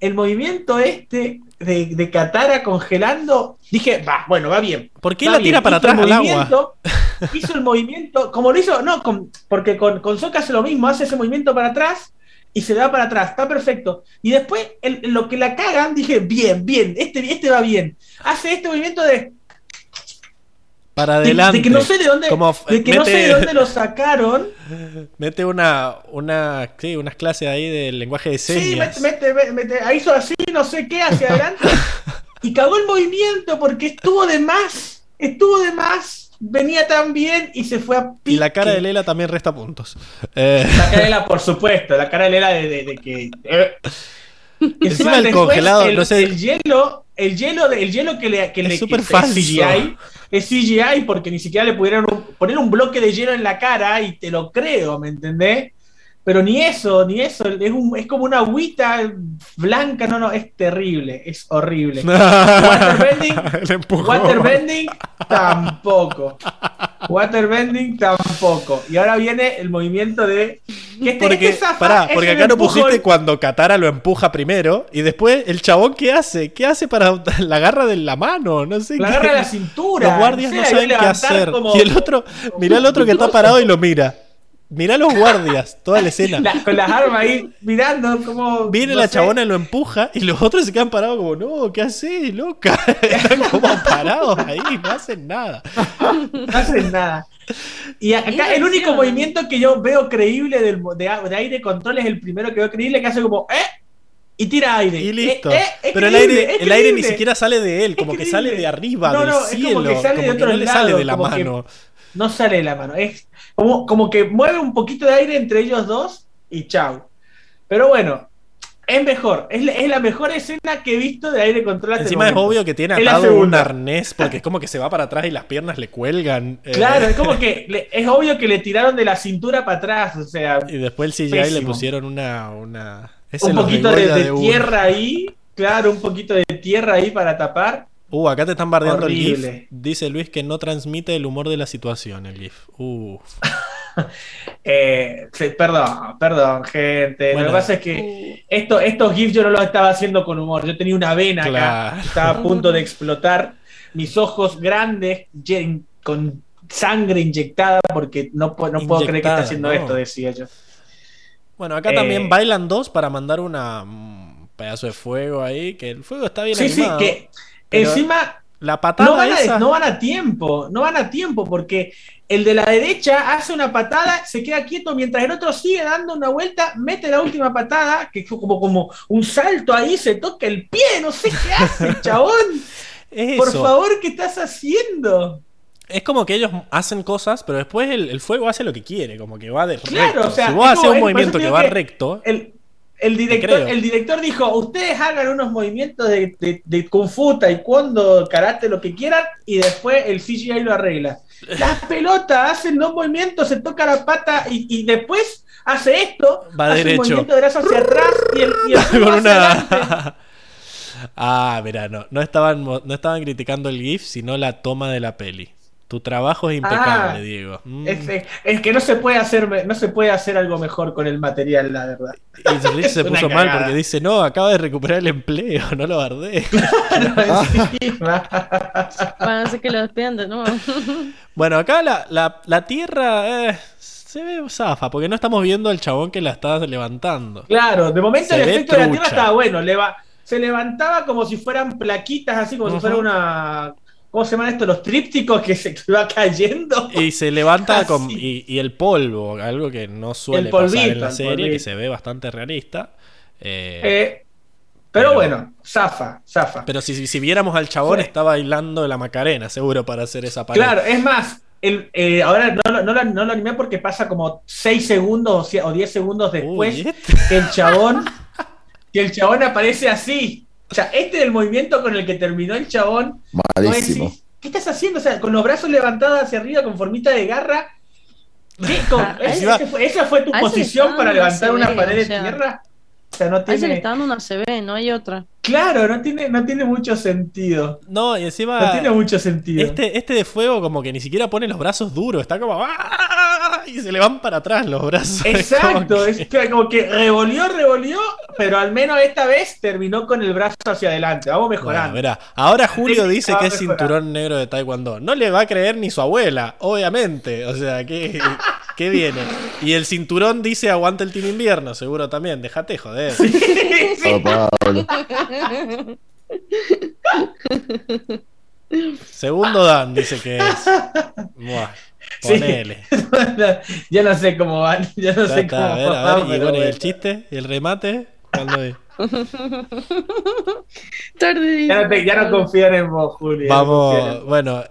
El movimiento este de, de Katara congelando, dije, va, bueno, va bien. ¿Por qué la bien. tira para Hizo atrás al agua? Hizo el movimiento, como lo hizo, no, con- porque con, con Sokka hace lo mismo, hace ese movimiento para atrás y se da para atrás, está perfecto. Y después, el- lo que la cagan, dije, bien, bien, este, este va bien. Hace este movimiento de, Para de- adelante. de que no sé de dónde, Como de que no sé mete- de dónde lo sacaron. *laughs* Mete una, una, sí, unas clases ahí de lenguaje de Sí, señas. mete, mete, mete- ahí hizo así, no sé qué, hacia adelante. *laughs* y cagó el movimiento porque estuvo de más. Estuvo de más. Venía tan bien y se fue a pique. y la cara de Lela también resta puntos. Eh, La cara de Lela, por supuesto. La cara de Lela de, de- de que. eh. *laughs* Encima el después, congelado, el, no sé- el hielo, el hielo, de- el hielo que le, que Es le súper que falso. CGI, es CGI porque ni siquiera le pudieron poner un bloque de hielo en la cara y te lo creo, ¿me entendés? Pero ni eso, ni eso, es, un- es como una agüita blanca, no, no, es terrible, es horrible. *laughs* Waterbending. Waterbending tampoco. Waterbending tampoco. Y ahora viene el movimiento de. Que este- Porque, este pará, porque acá no pusiste cuando Katara lo empuja primero y después el chabón ¿qué hace? ¿Qué hace para *laughs* la garra de la mano? No sé. La qué- agarra de la cintura. Los guardias sé, no saben qué hacer. como- Y el otro, mirá al otro que está parado y lo mira. Mirá los guardias, toda la escena. La- con las armas ahí mirando como. Viene no la sé. chabona y lo empuja y los otros se quedan parados como, no, ¿qué haces, loca? *laughs* Están como parados ahí, no hacen nada. No hacen nada. Y acá el único movimiento que yo veo creíble del, de, de aire control es el primero que veo creíble que hace como ¡eh! y tira aire. Y listo. Eh, eh, es Pero el aire, el aire ni siquiera sale de él, como que sale de arriba, No, del no, es como cielo. que sale de que otro no le sale lado, de la como que- mano. No sale la mano. Es como, como que mueve un poquito de aire entre ellos dos y chau. Pero bueno, es mejor. Es la, es la mejor escena que he visto de aire control Encima es obvio que tiene atado un arnés porque es como que se va para atrás y las piernas le cuelgan. eh, Claro, es como que le- es obvio que le tiraron de la cintura para atrás. O sea, Y después el CGI le pusieron una. una... un poquito de, tierra ahí. Claro, un poquito de tierra ahí para tapar. Uh, acá te están bardeando el. GIF. Dice Luis que no transmite el humor de la situación, el GIF. Uh. *laughs* Eh, perdón, perdón, gente. Bueno. Lo que pasa es que esto, estos GIFs yo no los estaba haciendo con humor. Yo tenía una vena acá. Claro. Estaba a punto de *laughs* explotar. Mis ojos grandes, con sangre inyectada, porque no, no puedo creer que esté haciendo no. esto, decía yo. Bueno, acá Eh. también bailan dos para mandar una un pedazo de fuego ahí. Que el fuego está bien Sí, sí, que pero encima La patada no van, a, esa. no van a tiempo, no van a tiempo, porque el de la derecha hace una patada, se queda quieto, mientras el otro sigue dando una vuelta, mete la última patada, que fue como, como un salto ahí, se toca el pie, no sé qué hace, chabón. *laughs* es Por favor, ¿qué estás haciendo? Es como que ellos hacen cosas, pero después el, el fuego hace lo que quiere, como que va de Claro, recto. o sea, si vos es haces un es- movimiento que va que recto, El, el, director, el director dijo, ustedes hagan unos movimientos de, de, de Kung Fu, Taekwondo, Karate, lo que quieran, y después el CGI lo arregla. *laughs* Las pelotas hacen dos movimientos, se toca la pata y, y después hace esto, Va hace derecho. un movimiento de brazo hacia atrás y el, y el *laughs* con una. *laughs* ah, mira, no. No estaban, no estaban criticando el GIF, sino la toma de la peli. Tu trabajo es impecable, Ah, Diego. Mm. Es, que no se puede hacer no se puede hacer algo mejor con el material, la verdad. Y Rich se *laughs* puso mal porque dice, no, acaba de recuperar el empleo, no lo. Para *laughs* hacer *laughs* que lo despidan de nuevo. bueno, acá la, la, la tierra eh, se ve zafa, porque no estamos viendo al chabón que la está levantando. Claro, de momento Se el efecto de la Tierra estaba bueno. leva- se levantaba como si fueran plaquitas, así como si fuera una. ¿Cómo se llaman esto? Los trípticos que se que va cayendo. Y se levanta *laughs* con. Y, y el polvo, algo que no suele El polvito, pasar en la serie, que se ve bastante realista. Eh, Eh, pero Pero- bueno, zafa, zafa. pero si, si, si viéramos al chabón, está bailando la Macarena, seguro, para hacer esa pared. Claro, es más, el, eh, ahora no, lo- no, lo- no lo animé porque pasa como 6 segundos o sie- o 10 segundos después Uy, que el chabón *laughs* que el chabón aparece así. O sea, este es el movimiento con el que terminó el chabón. No Malísimo. decís, ¿Qué estás haciendo? O sea, con los brazos levantados hacia arriba con formita de garra. ¿Qué? Con- Ah, ese- encima- ese fue- ¿Esa fue tu posición para levantar una CB, pared de o sea, tierra? O sea, no A ese le tiene. está dando una CB, no hay otra. Claro, no tiene, no tiene mucho sentido. No, y encima. No tiene mucho sentido. Este, este de fuego como que ni siquiera pone los brazos duros, está como ¡ah! Y se le van para atrás los brazos. *laughs* Es como Exacto, que- es que como que revolvió, revolvió pero al menos esta vez terminó con el brazo hacia adelante. Vamos Bueno, mejorando. verá, ahora Julio Sí, dice que es mejorando. cinturón negro de Taekwondo. No le va a creer ni su abuela, obviamente. O sea, ¿qué, qué viene? Y el cinturón dice aguanta el team invierno, seguro también. Déjate joder. *laughs* Oh, Pablo. Segundo Dan dice que es. Buah, Sí. ponele. *laughs* Yo no sé cómo van. *laughs* Yo no Ya sé cómo a ver, a van, ver, y bueno, ¿y el bueno. chiste? ¿Y el remate? ¿Cuándo es? *laughs* Tardísimo. Ya no, te- ya no confían en vos, Julio. ya no Vamos, vos. bueno.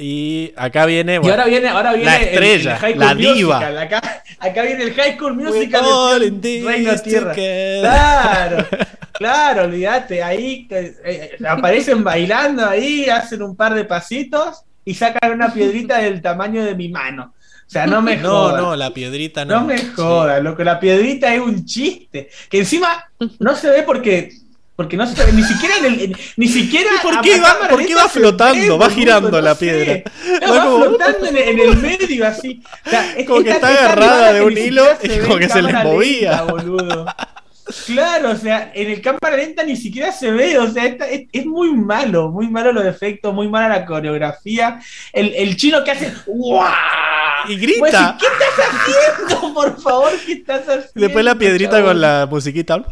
Y acá viene. Y bueno, ahora viene, ahora viene la el- estrella, el High School la diva. Musical. Acá, acá viene el High School Musical all Reino Tierra. together. Claro, claro, olvídate. Ahí eh, eh, aparecen bailando ahí, hacen un par de pasitos y sacan una piedrita del tamaño de mi mano. O sea, no me *laughs* No, jodas. no, la piedrita no. No me Sí. jodas, loco. La piedrita es un chiste. Que encima no se ve porque. Porque no se ve, ni siquiera en el, ni siquiera. ¿Y por qué va- por qué va flotando? Va girando *laughs* no la piedra. No, Va como- flotando en el, en el medio así. O sea, es- Como que está agarrada de un hilo y como que se les movía. lenta, boludo. Claro, o sea, en el cámara lenta ni siquiera se ve, o sea, esta- es, es muy malo, muy malo los efectos, muy mala la coreografía. El, el chino que hace ¡guau! Y grita. Decís, ¿Qué estás haciendo? *laughs* Por favor, ¿qué estás haciendo? Después la piedrita con la musiquita.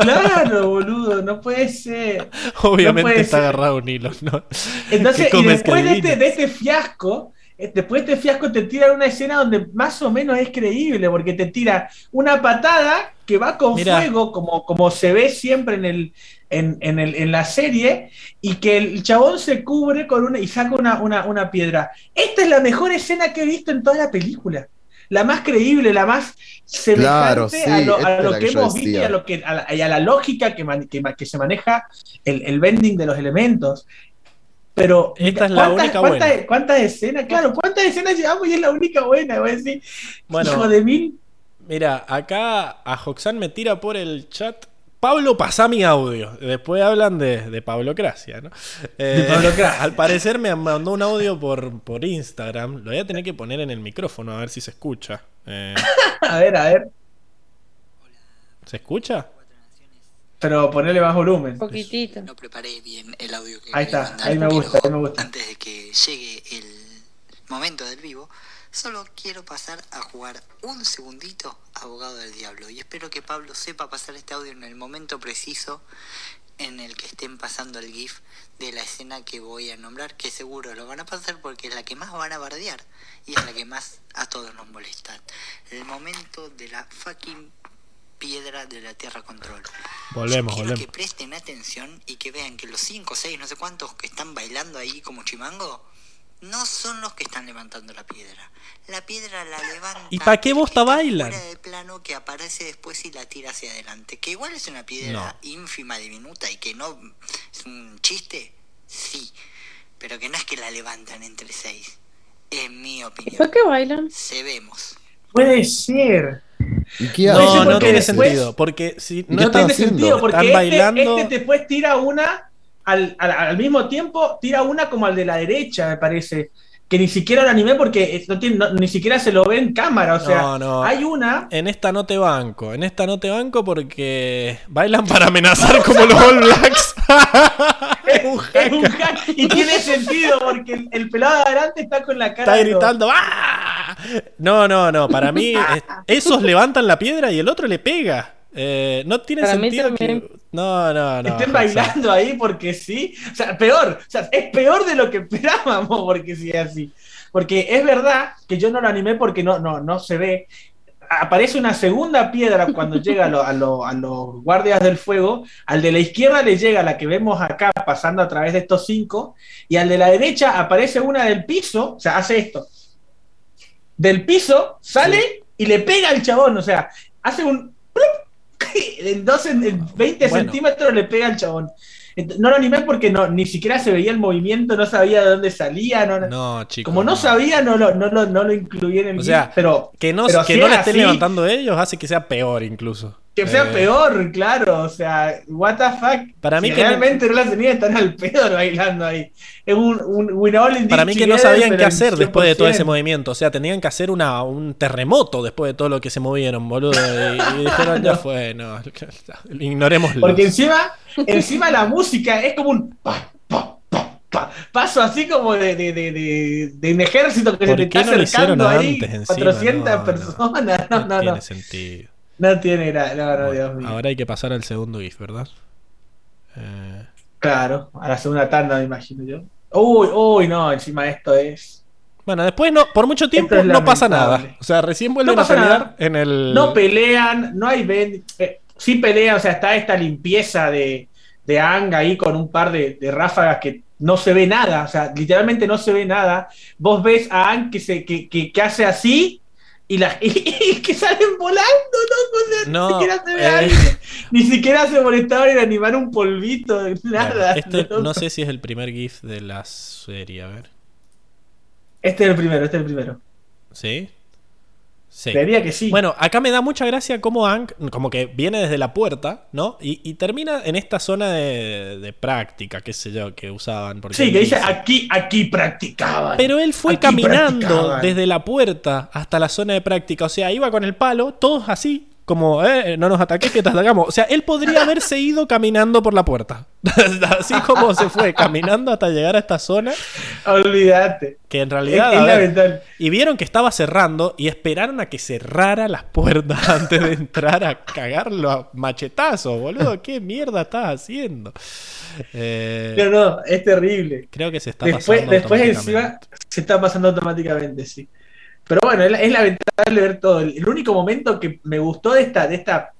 Claro, *laughs* boludo, no puede ser. Obviamente puede está ser. agarrado un hilo, ¿no? Entonces, ¿Qué y después de este, de este fiasco, después de este fiasco te tira una escena donde más o menos es creíble, porque te tira una patada que va con Mira. fuego, como, como se ve siempre en, el, en, en el, en la serie, y que el chabón se cubre con una y saca una, una, una piedra. Esta es la mejor escena que he visto en toda la película. La más creíble, la más semejante Claro, sí, a lo, a que, hemos visto y a, lo que, a, la, y a la lógica que, man- que, ma- que se maneja el, el bending de los elementos. Pero Esta es la ¿cuántas- única buena. ¿Cuántas escenas? Claro, ¿cuántas escenas llevamos y es la única buena? Voy a decir, Bueno. hijo de mil. Mira, acá a Joxan me tira por el chat. Pablo, pasá mi audio. Después hablan de, de Pablo Cracia, ¿no? Eh, Pablo Cracia. *laughs* Al parecer me mandó un audio por, por Instagram. Lo voy a tener que poner en el micrófono a ver si se escucha. Eh, *laughs* A ver, a ver. ¿Se escucha? Pero ponerle más volumen. Poquitito. No preparé bien el audio que Ahí está, mandar, ahí me gusta, ahí me gusta. Antes de que llegue el momento del vivo, solo quiero pasar a jugar un segundito abogado del diablo y espero que Pablo sepa pasar este audio en el momento preciso en el que estén pasando el GIF de la escena que voy a nombrar, que seguro lo van a pasar porque es la que más van a bardear y es la que más a todos nos molesta. El momento de la fucking piedra de la Tierra Control. Volvemos, Quiero volvemos. que presten atención y que vean que los 5, 6, no sé cuántos que están bailando ahí como chimango, no son los que están levantando la piedra. La piedra la levanta. ¿Y pa' qué el vos que ta está bailan? Fuera de plano que aparece después y la tira hacia adelante. Que igual es una piedra ínfima, diminuta y que no es un chiste, sí. Pero que no es que la levantan entre seis. En mi ¿Por opinión. qué bailan? Se vemos. Puede ser. ¿Y qué No, No, tiene después- sentido. Porque si ¿Y no tiene haciendo? sentido porque este, bailando. este después tira una al, al, al mismo tiempo, tira una como al de la derecha, me parece. Que ni siquiera lo animé porque eh, no tiene, no- ni siquiera se lo ve en cámara. O sea, No, no. hay una. En esta no te banco. En esta no te banco porque bailan para amenazar como los All Blacks. *laughs* *laughs* Es un hack. y tiene sentido porque el, el pelado de adelante está con la cara. Está gritando. ¡Ah! No, no, no. Para mí, *laughs* es- esos levantan la piedra y el otro le pega. Eh, no tiene Para sentido que. No, no, no. Estén bailando ahí porque sí. O sea, peor. O sea, es peor de lo que *laughs* esperábamos porque sí es así. Porque es verdad que yo no lo animé porque no, no, no se ve. Aparece una segunda piedra cuando *laughs* llega a, lo- a lo- a los guardias del fuego. Al de la izquierda le llega la que vemos acá pasando a través de estos cinco. Y al de la derecha aparece una del piso. O sea, hace esto. Del piso sale y le pega al chabón. O sea, hace un. *laughs* En, dos, en, en 20 Bueno. centímetros le pega al chabón. No lo animé porque no, ni siquiera se veía el movimiento, no sabía de dónde salía. No, No, chicos. como no, sabía, no lo, no, lo, no lo incluí en el O sea, pero Que no, pero que si no la estén así- levantando ellos hace que sea peor incluso. Que sea Eh, peor, claro. O sea, what the fuck. Para mí Si que realmente no las tenía están al pedo *laughs* bailando ahí. Es un, un in Para mí que no sabían qué hacer después de todo ese 100%. movimiento. O sea, tenían que hacer una, un terremoto después de todo lo que se movieron, boludo. Y, y *laughs* dijeron, ya fue, no, *laughs* ignorémoslo. Porque encima, encima la música es como un pa, pa, pa, pa. paso así como de, de, de, un ejército que se ¿Por te está no acercando ahí. antes encima? 400 No, no. personas. No, No, no, no. tiene sentido. No tiene gra- no, no, Bueno, Dios mío. ahora hay que pasar al segundo GIF, ¿verdad? Eh, Claro, a la segunda tanda, me imagino yo. Uy, uy, no, encima esto es. bueno, después no, por mucho tiempo es no pasa nada. O sea, recién vuelven No a pelear nada. en el. No pelean, no hay. ven- eh, sí pelean, o sea, está esta limpieza de, de Ang ahí con un par de, de ráfagas que no se ve nada, o sea, literalmente no se ve nada. Vos ves a Ang que, se, que, que, que hace así y, la, *laughs* y, que salen volando, loco, o sea, No, ni siquiera se ve eh. aire, ni siquiera se molestaban en animar un polvito, *laughs* nada. Este loco. no sé si es el primer GIF de la serie, a ver. Este es el primero, este es el primero. ¿Sí? Sí. Creería que sí. Bueno, acá me da mucha gracia cómo Hank, como que viene desde la puerta, ¿no? Y, y termina en esta zona de, de práctica, qué sé yo, que usaban. Porque sí, que dice aquí, aquí practicaban. Pero él fue caminando practicaban. desde la puerta hasta la zona de práctica. O sea, iba con el palo, todos así, como, eh, no nos ataques, que te atacamos. O sea, él podría *laughs* haberse ido caminando por la puerta. *laughs* así como se fue, caminando hasta llegar a esta zona, Olvídate. que en Es, realidad... es a ver, lamentable. y vieron que estaba cerrando y esperaron a que cerrara las puertas *laughs* antes de entrar a cagarlo a machetazos, boludo. ¿Qué mierda estás haciendo? Eh, No, no, es terrible. creo que se está Después, pasando. después encima se está pasando automáticamente, sí. Pero bueno, es, es lamentable ver todo. El, el único momento que me gustó de esta, de esta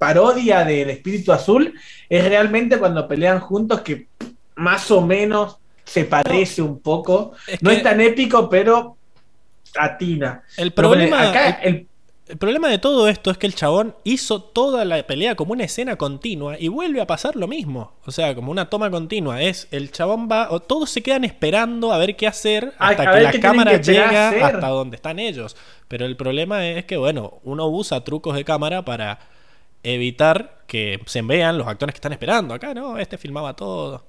parodia del espíritu azul es realmente cuando pelean juntos, que más o menos se parece un poco. Es No es tan épico, pero atina. el Pero problema, acá el, problema de todo esto es que el chabón hizo toda la pelea como una escena continua y vuelve a pasar lo mismo. O sea, como una toma continua. Es el chabón va, o todos se quedan esperando a ver qué hacer hasta a que la cámara que llega hasta donde están ellos. Pero el problema es que, bueno, uno usa trucos de cámara para evitar que se vean los actores que están esperando. Acá no, este filmaba todo.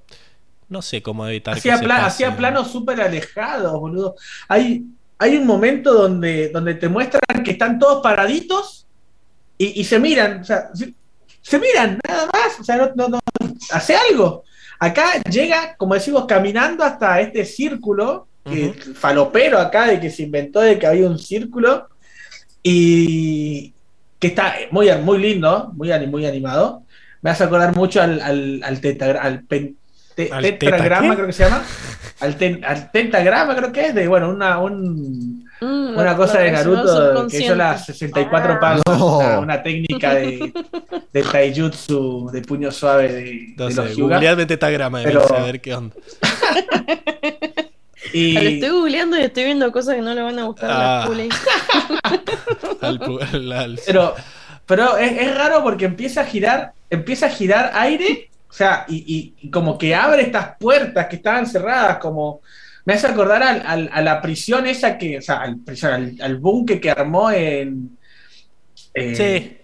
No sé cómo evitar hacía, que se pla- pase. hacía planos súper alejados, boludo. Hay, hay un momento donde, donde te muestran que están todos paraditos y, y se miran, o sea, se, se miran, nada más, o sea, no, no, no, hace algo. Acá llega, como decimos, caminando hasta este círculo, que, falopero acá, de que se inventó de que había un círculo, y que está muy, muy lindo, muy, muy animado. Me hace acordar mucho al, al, al, tetagra- al pen- te- ¿Al teta tetragrama, qué? creo que se llama. Al, ten- al tentagrama, creo que es, de bueno, una, un, Mm, una cosa de Naruto que hizo las 64 Ah. pasos, No. una, una técnica de, de taijutsu de puño suave de, de Entonces, los Hyuga. googleadme tetagrama Pero- a ver qué onda. *laughs* Y Lo estoy googleando y estoy viendo cosas que no le van a gustar a Ah. *laughs* Al al- al- Pero, pero es, es raro porque empieza a girar, empieza a girar aire, o sea, y, y- y como que abre estas puertas que estaban cerradas, como me hace acordar al- al- a la prisión esa que, o sea, al, prisión, al, al búnker que armó en. eh, Sí.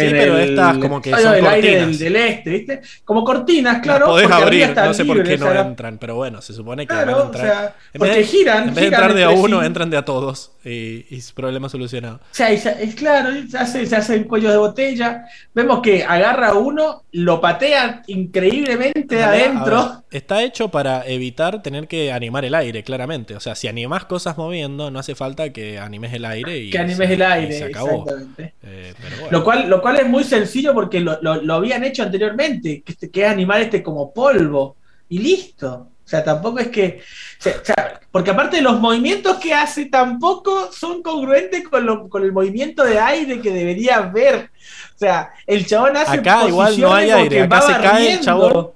Sí, en pero el estas como que episodio son del aire cortinas. del, del este, ¿viste? Como cortinas, Las claro. podés porque arriba abrir, está no sé por qué o no sea, la- entran, pero bueno, se supone que Claro, van a o entrar. sea, en vez porque de, giran, en vez de entrar de a uno, sí. entran de a todos y, y problema solucionado. O sea, y se- es claro, se hace, se hacen cuellos de botella. Vemos que agarra a uno, lo patea increíblemente adentro. Está hecho para evitar tener que animar el aire, claramente. O sea, si animás cosas moviendo, no hace falta que animes el aire y que animes se- el aire, se acabó. exactamente. Eh, pero bueno. Lo cual, lo cual es muy sencillo porque lo, lo- lo habían hecho anteriormente, que, este- que es animar este como polvo. Y listo. O sea, tampoco es que. o sea, porque aparte de los movimientos que hace, tampoco son congruentes con, lo- con el movimiento de aire que debería ver. O sea, el chabón hace Acá igual no hay aire, acá se cae el chabón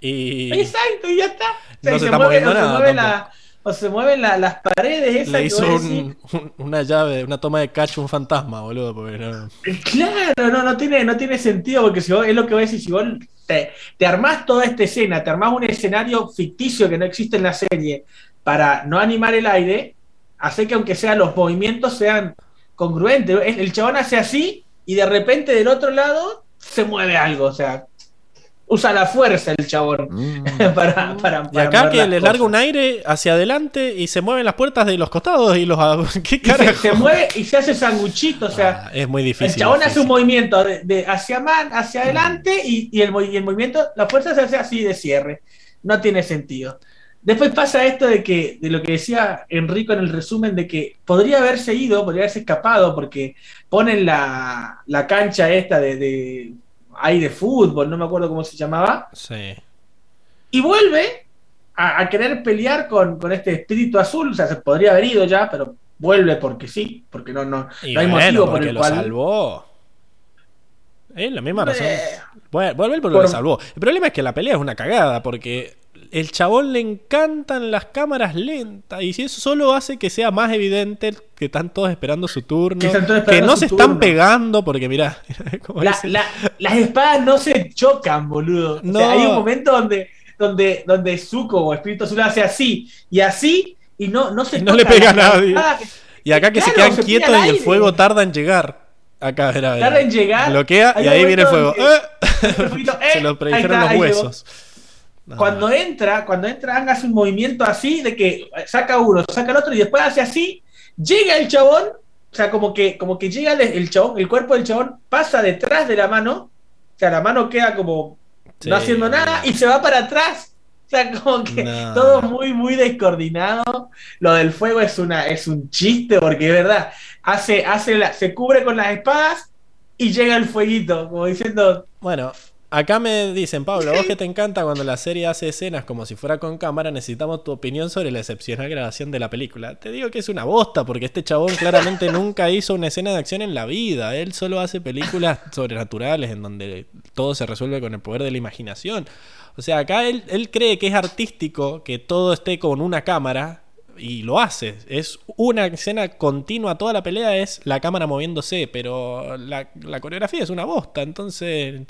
y Exacto, y ya está. O sea, No se está mueve- moviendo o se nada mueve tampoco. la- o se mueven la- las paredes esas le hizo un- un- una llave, una toma de cacho un fantasma, boludo. Porque no- decís, Claro, no, no tiene, no tiene sentido porque si vos, es lo que voy a decir, si vos te, te armás toda esta escena, te armás un escenario ficticio que no existe en la serie para no animar el aire, hace que aunque sean los movimientos sean congruentes. El, el chabón hace así y de repente del otro lado se mueve algo, o sea, usa la fuerza el chabón Mm. *laughs* para, para, Y para acá que les larga un aire hacia adelante y se mueven las puertas de los costados y los... *laughs* ¿Qué Y se, carajo? se mueve y se hace sanguchito, o sea, Ah, es muy difícil. el chabón hace un movimiento de, de hacia man, hacia adelante y, y el, y el movimiento, la fuerza se hace así de cierre. No tiene sentido. Después pasa esto de que, de lo que decía Enrico en el resumen, de que podría haberse ido, podría haberse escapado, porque ponen la, la cancha esta de, de aire fútbol, no me acuerdo cómo se llamaba, Sí. y vuelve a, a querer pelear con, con este espíritu azul. O sea, se podría haber ido ya, pero vuelve porque sí, porque no, no, Y no hay bueno, motivo por el lo cual. salvó. Es la misma razón. Eh, vuelve porque Por- lo salvó. El problema es que la pelea es una cagada, porque el chabón le encantan las cámaras lentas. Y si eso solo hace que sea más evidente que están todos esperando su turno. Que no se están pegando, porque mirá, *laughs* la- la- las espadas no se chocan, boludo. O No. sea, hay un momento donde, donde, donde Zuko o Espíritu Azul hace así y así y no, no se no le pega a nadie. que- y acá que se quedan se quietos y el fuego tarda en llegar. Acá, era, Tarda en llegar. Bloquea y ahí viene el fuego. ¡Eh! *laughs* se eh, lo *laughs* ahí predijeron los llegó. Cuando entra, cuando entra, hace un movimiento así de que saca uno, saca el otro y después hace así, llega el chabón, o sea, como que, como que llega el, el chabón, el cuerpo del chabón pasa detrás de la mano, o sea, la mano queda como Sí. no haciendo nada y se va para atrás. O sea, como que No. todo muy, muy descoordinado. Lo del fuego es una, es un chiste, porque es verdad. Hace, hace la, se cubre con las espadas y llega el fueguito, como diciendo, Bueno, acá me dicen, Pablo, vos *laughs* que te encanta cuando la serie hace escenas como si fuera con cámara, necesitamos tu opinión sobre la excepcional grabación de la película. Te digo que es una bosta, porque este chabón claramente nunca hizo una escena de acción en la vida. Él solo hace películas sobrenaturales en donde todo se resuelve con el poder de la imaginación. O sea, acá él, él cree que es artístico que todo esté con una cámara. Y lo hace. Es una escena continua. Toda la pelea es la cámara moviéndose. Pero la, la coreografía es una bosta. Entonces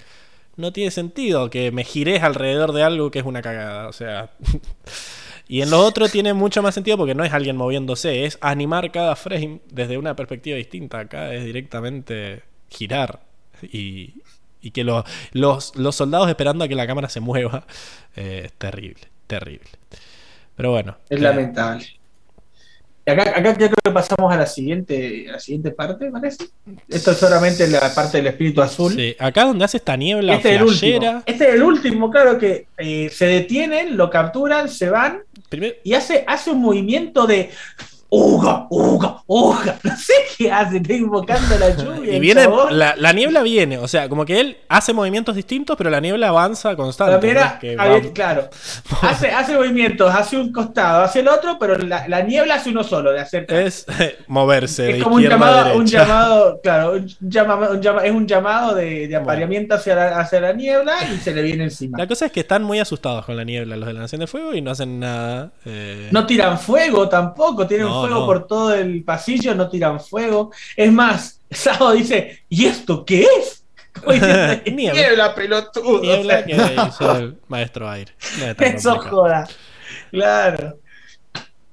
no tiene sentido que me gires alrededor de algo que es una cagada. O sea. *laughs* y en lo otro tiene mucho más sentido porque no es alguien moviéndose, es animar cada frame desde una perspectiva distinta. Acá es directamente girar y, y que lo- los, los soldados esperando a que la cámara se mueva. *laughs* eh, es terrible, terrible. Pero bueno. es eh, lamentable. Y acá, acá creo que pasamos a la siguiente, a la siguiente parte, parece. Esto es solamente la parte del espíritu azul. sí, acá donde hace esta niebla Este es el último. Este es el último, claro que eh, se detienen, lo capturan, se van primero- y hace, hace un movimiento de uga, uga, uga. *laughs* No sé qué hace, está invocando la *laughs* lluvia. Y viene, la, la niebla viene, o sea, como que él hace movimientos distintos, pero la niebla avanza La constante. primera, ¿no? Que ver, claro, *laughs* hace, hace movimientos hacia un costado, hacia el otro, pero la, la niebla hace uno solo, de hacer es moverse de es como un a llamado, un llamado, claro, un llama- un llama- es un llamado de, de apareamiento hacia la, hacia la niebla y se le viene encima. La cosa es que están muy asustados con la niebla los de la Nación de Fuego y no hacen nada. eh, No tiran fuego tampoco, tienen No, fuego no. por todo el pasillo, no tiran fuego. Es más, *laughs* Sao dice, ¿y esto qué es? Diciendo, *laughs* Niebla. niebla, pelotudo. niebla O que sea, hizo el *laughs* maestro aire. No eso complicado. joda. Claro.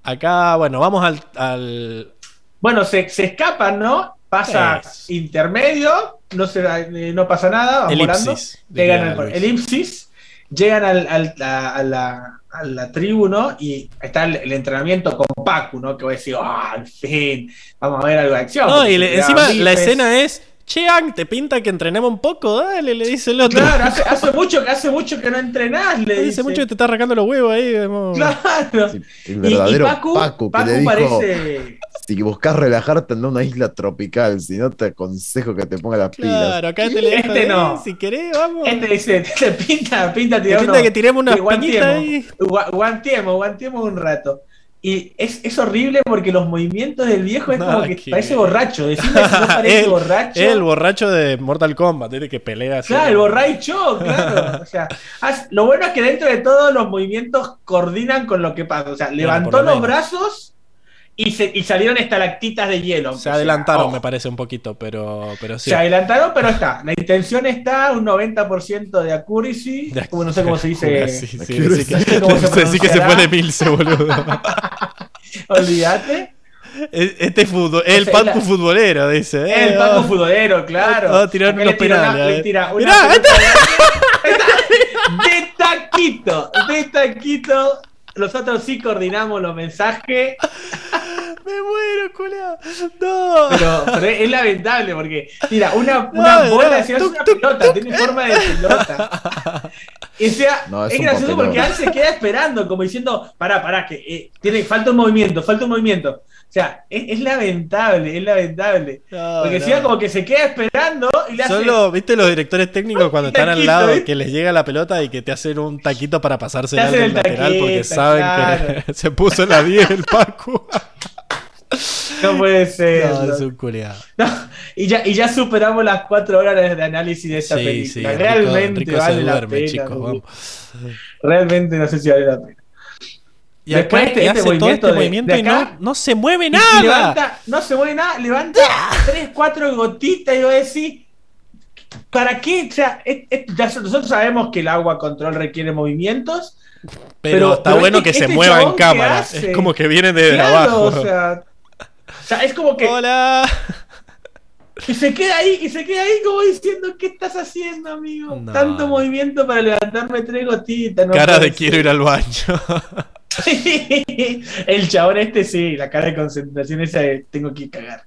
Acá, bueno, vamos al. al- Bueno, se, se escapan, ¿no? Pasa Es. intermedio, no, se, eh, no pasa nada, van volando. elipsis. Llegan al elipsis, llegan al, al- a, a la, a la tribu, ¿no? Y está el, el entrenamiento con Pacu, ¿no? Que voy a decir, ah, al fin, vamos a ver algo de acción. No, y le- encima la escena es. Che, Ang, ¿te pinta que entrenemos un poco? Dale, le dice el otro. Claro, *laughs* hace, hace mucho, que- hace mucho que no entrenás, le Dice dice. mucho que te está arrancando los huevos ahí. Claro. Sí, el Y- verdadero y Pacu, Paco, que Pacu le dijo, parece... si buscas relajarte a una isla tropical, si no te aconsejo que te ponga las pilas. Claro, acá te le Este "Eh, no. si querés, vamos. Este dice, *laughs* te pinta, pinta Te tirar pinta que tiremos guantiemos. piñitas ahí. Gua- Guantiemos, guantiemos un rato. Y es, es horrible porque los movimientos del viejo es como Nada que que parece borracho. Decime que no *laughs* parece El- borracho. El borracho de Mortal Kombat, ¿viste? que pelea así. Claro, el borracho, claro. O sea, lo bueno es que dentro de todo los movimientos coordinan con lo que pasa. O sea, levantó lo los menos. brazos y, se, y salieron estalactitas de hielo. Se sea, adelantaron, me parece un poquito, pero, pero sí. Se adelantaron, pero está. La intención está, un 90% de accuracy. De- no sé cómo se dice. Sí, sí, sí, no sí, sé que- cómo se *laughs* sí que se de Milce, boludo. *laughs* Olvídate. Este fútbol, el la- futbolero, dice. eh, El Paco oh. futbolero, claro. A tirar unos le tira una- penales, ver. tira una pelota de- de taquito, de taquito. Nosotros sí coordinamos los mensajes, *laughs* Me muero, culiao. No. pero, pero es lamentable porque tira una, una no, bola, si no es tuc, una tuc, pelota, tiene forma de pelota. *laughs* Y sea, No, es gracioso porque Al se queda esperando, como diciendo, pará, pará, que eh, tiene, falta un movimiento, falta un movimiento. O sea, es, es lamentable, es lamentable. No, Porque no. encima como que se queda esperando y le hace. Solo, ¿viste los directores técnicos cuando están al lado ¿viste? que les llega la pelota y que te hacen un taquito para pasársela Te al lateral porque taquito, saben claro. que *laughs* se puso la 10 el Paco? *laughs* No puede ser. No, no. es un culiado. No, y, ya, y ya superamos las cuatro horas de análisis de esta Sí, película. sí, Rico- Realmente Rico se vale la duerme, pena. chicos, vamos. Realmente no sé si vale la pena. Y Después acá este- este hace todo este de- movimiento de y acá, no, no se mueve nada. levanta, no se mueve nada, levanta tres, cuatro gotitas y voy a decir, ¿para qué? O sea, es- es- ya nosotros sabemos que el agua control requiere movimientos. pero, pero- está pero bueno este- que se este mueva en cámara. Es como que viene de Claro, abajo. o sea, o sea, es como que Hola. y se queda ahí, y se queda ahí como diciendo, ¿qué estás haciendo, amigo? No, Tanto movimiento para levantarme tres gotitas. no Cara de quiero ir al baño. *laughs* el chabón este sí, la cara de concentración esa de tengo que cagar.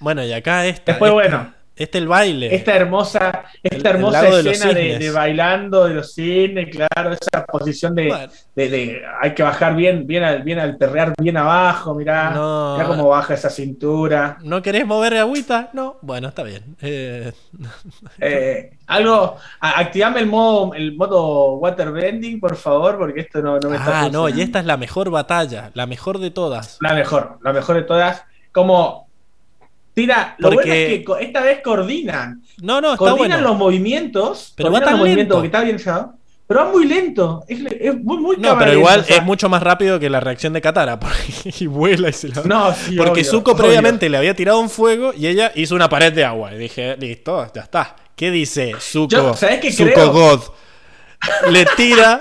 bueno, y acá esta. Después, esta- bueno. Este el baile. Esta hermosa, esta el hermosa escena de, bailando de los cines, claro, esa posición de, Bueno, de- de- hay que bajar bien, bien al, bien al perrear bien abajo, mirá, No. mirá cómo baja esa cintura. ¿No querés mover agüita? No. Bueno, está bien. Eh, Eh, algo, activame el modo, el modo waterbending, por favor, porque esto no, no me está ah, no, y esta es la mejor batalla. La mejor de todas. La mejor, la mejor de todas. Como tira, lo Porque- bueno es que esta vez coordinan. No, no, está coordinan bueno. los movimientos, Pero va tan los movimientos lento. porque está bien llevado, pero va muy lento. Es, es muy, muy No, pero igual lenta, o sea, es mucho más rápido que la reacción de Katara. *laughs* Y vuela y se la. No, sí, porque obvio, Zuko obvio. previamente le había tirado un fuego y ella hizo una pared de agua. Y dije, listo, ya está. ¿Qué dice Zuko? Yo, ¿sabés qué Zuko creo? God. Le tira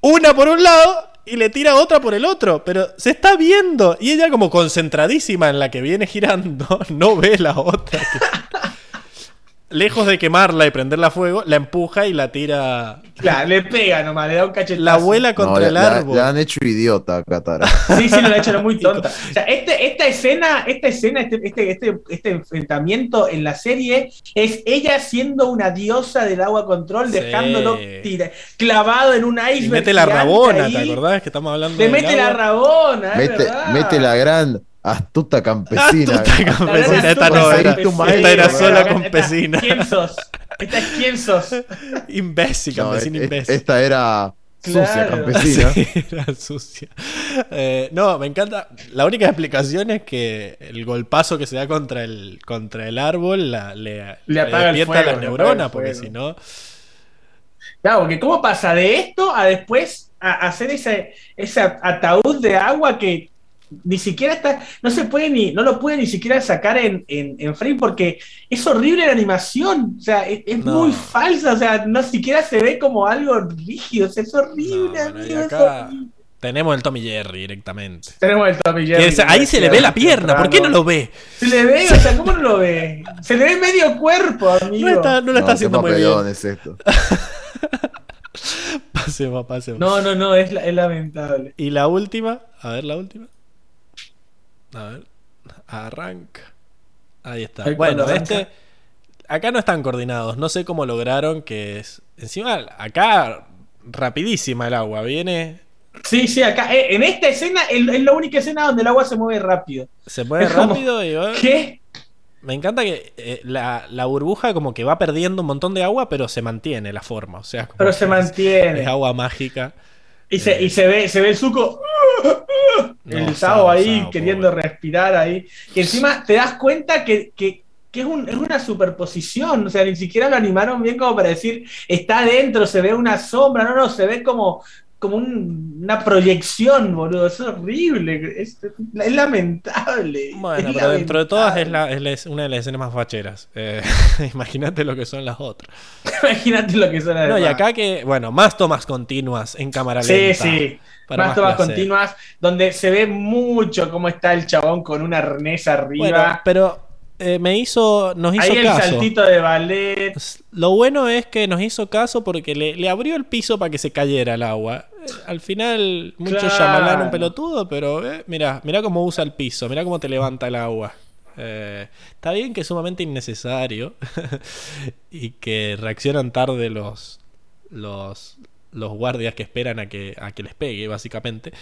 una por un lado y le tira otra por el otro. Pero se está viendo. Y ella, como concentradísima en la que viene girando, *laughs* no ve la otra. *laughs* Lejos de quemarla y prenderla a fuego, la empuja y la tira. Claro, le pega nomás, le da un cachetazo. La abuela No, contra la, el la- árbol. la han hecho idiota a Katara. *laughs* Sí, sí, lo ha hecho muy tonta. O sea, este, esta escena, esta escena, este, este, este, este enfrentamiento en la serie es ella siendo una diosa del agua control, Sí. dejándolo tira- clavado en un iceberg. Y mete la rabona, ahí. ¿te acordás que estamos hablando Le mete la rabona, es mete, verdad. mete la gran astuta campesina. Astuta campesina, esta no era. Esta era sola Esta- campesina. ¿Quién sos? Esta es quién sos. *laughs* Imbécil, campesina es- imbécil. esta era sucia Claro. campesina. *laughs* Sí, era sucia. Eh, no, me encanta. La única explicación es que el golpazo que se da contra el, contra el árbol la- le, Le apaga el despierta fuego, las le neuronas, porque si no. Claro, porque ¿cómo pasa de esto a después a hacer ese, ese ataúd de agua que ni siquiera está, no se puede ni, no lo puede ni siquiera sacar en, en, en frame porque es horrible la animación, o sea, es, es No. muy falsa, o sea, no siquiera se ve como algo rígido, o sea, es horrible, No, bueno, y amigo, es acá- horrible. Tenemos el Tommy Jerry directamente. Tenemos el Tommy Que Jerry. ahí se le ve la pierna, ¿por qué no lo ve? Se le ve, o sea, ¿cómo no lo ve? Se le ve medio cuerpo, amigo. No, está, no lo está haciendo muy bien. es esto. *laughs* Pasemos, pasemos. No, no, no, es, la- es lamentable. Y la última, a ver la última. A ver, arranca. Ahí está. Ahí bueno, este. Acá no están coordinados. No sé cómo lograron que es. Encima, acá rapidísima el agua. Viene. Sí, sí, acá, eh, en esta escena es, la única escena donde el agua se mueve rápido. Se mueve Es como- rápido y va- ¿Qué? Me encanta que eh, la, la burbuja como que va perdiendo un montón de agua, pero se mantiene la forma. O sea, como Pero se es- mantiene. Es, agua mágica. Y se, y se ve, se ve el suco. No, el Sao, ahí Sao, queriendo pobre. respirar ahí. Que encima te das cuenta que, que- que es, un- es una superposición. O sea, ni siquiera lo animaron bien como para decir está adentro, se ve una sombra. No, no, se ve como, como un- una proyección, boludo. Es horrible. Es, es lamentable. Bueno, es pero dentro de todas es, lamentable. la, es la es- una de las escenas más facheras. Eh, *laughs* Imagínate lo que son las otras. *laughs* Imagínate lo que son las No, y acá que, bueno, más tomas continuas en cámara Sí, lenta. sí. para Más tomas placer. continuas, donde se ve mucho cómo está el chabón con un arnés arriba. Bueno, pero eh, me hizo, nos hizo Ahí el caso. saltito de ballet. Lo bueno es que nos hizo caso porque le, le abrió el piso para que se cayera el agua. Eh, Al final, muchos Claro. llamarán un pelotudo, pero eh, mira, mira cómo usa el piso, mira cómo te levanta el agua. Eh, está bien que es sumamente innecesario *laughs* y que reaccionan tarde los, los, los guardias que esperan a que, a que les pegue, básicamente.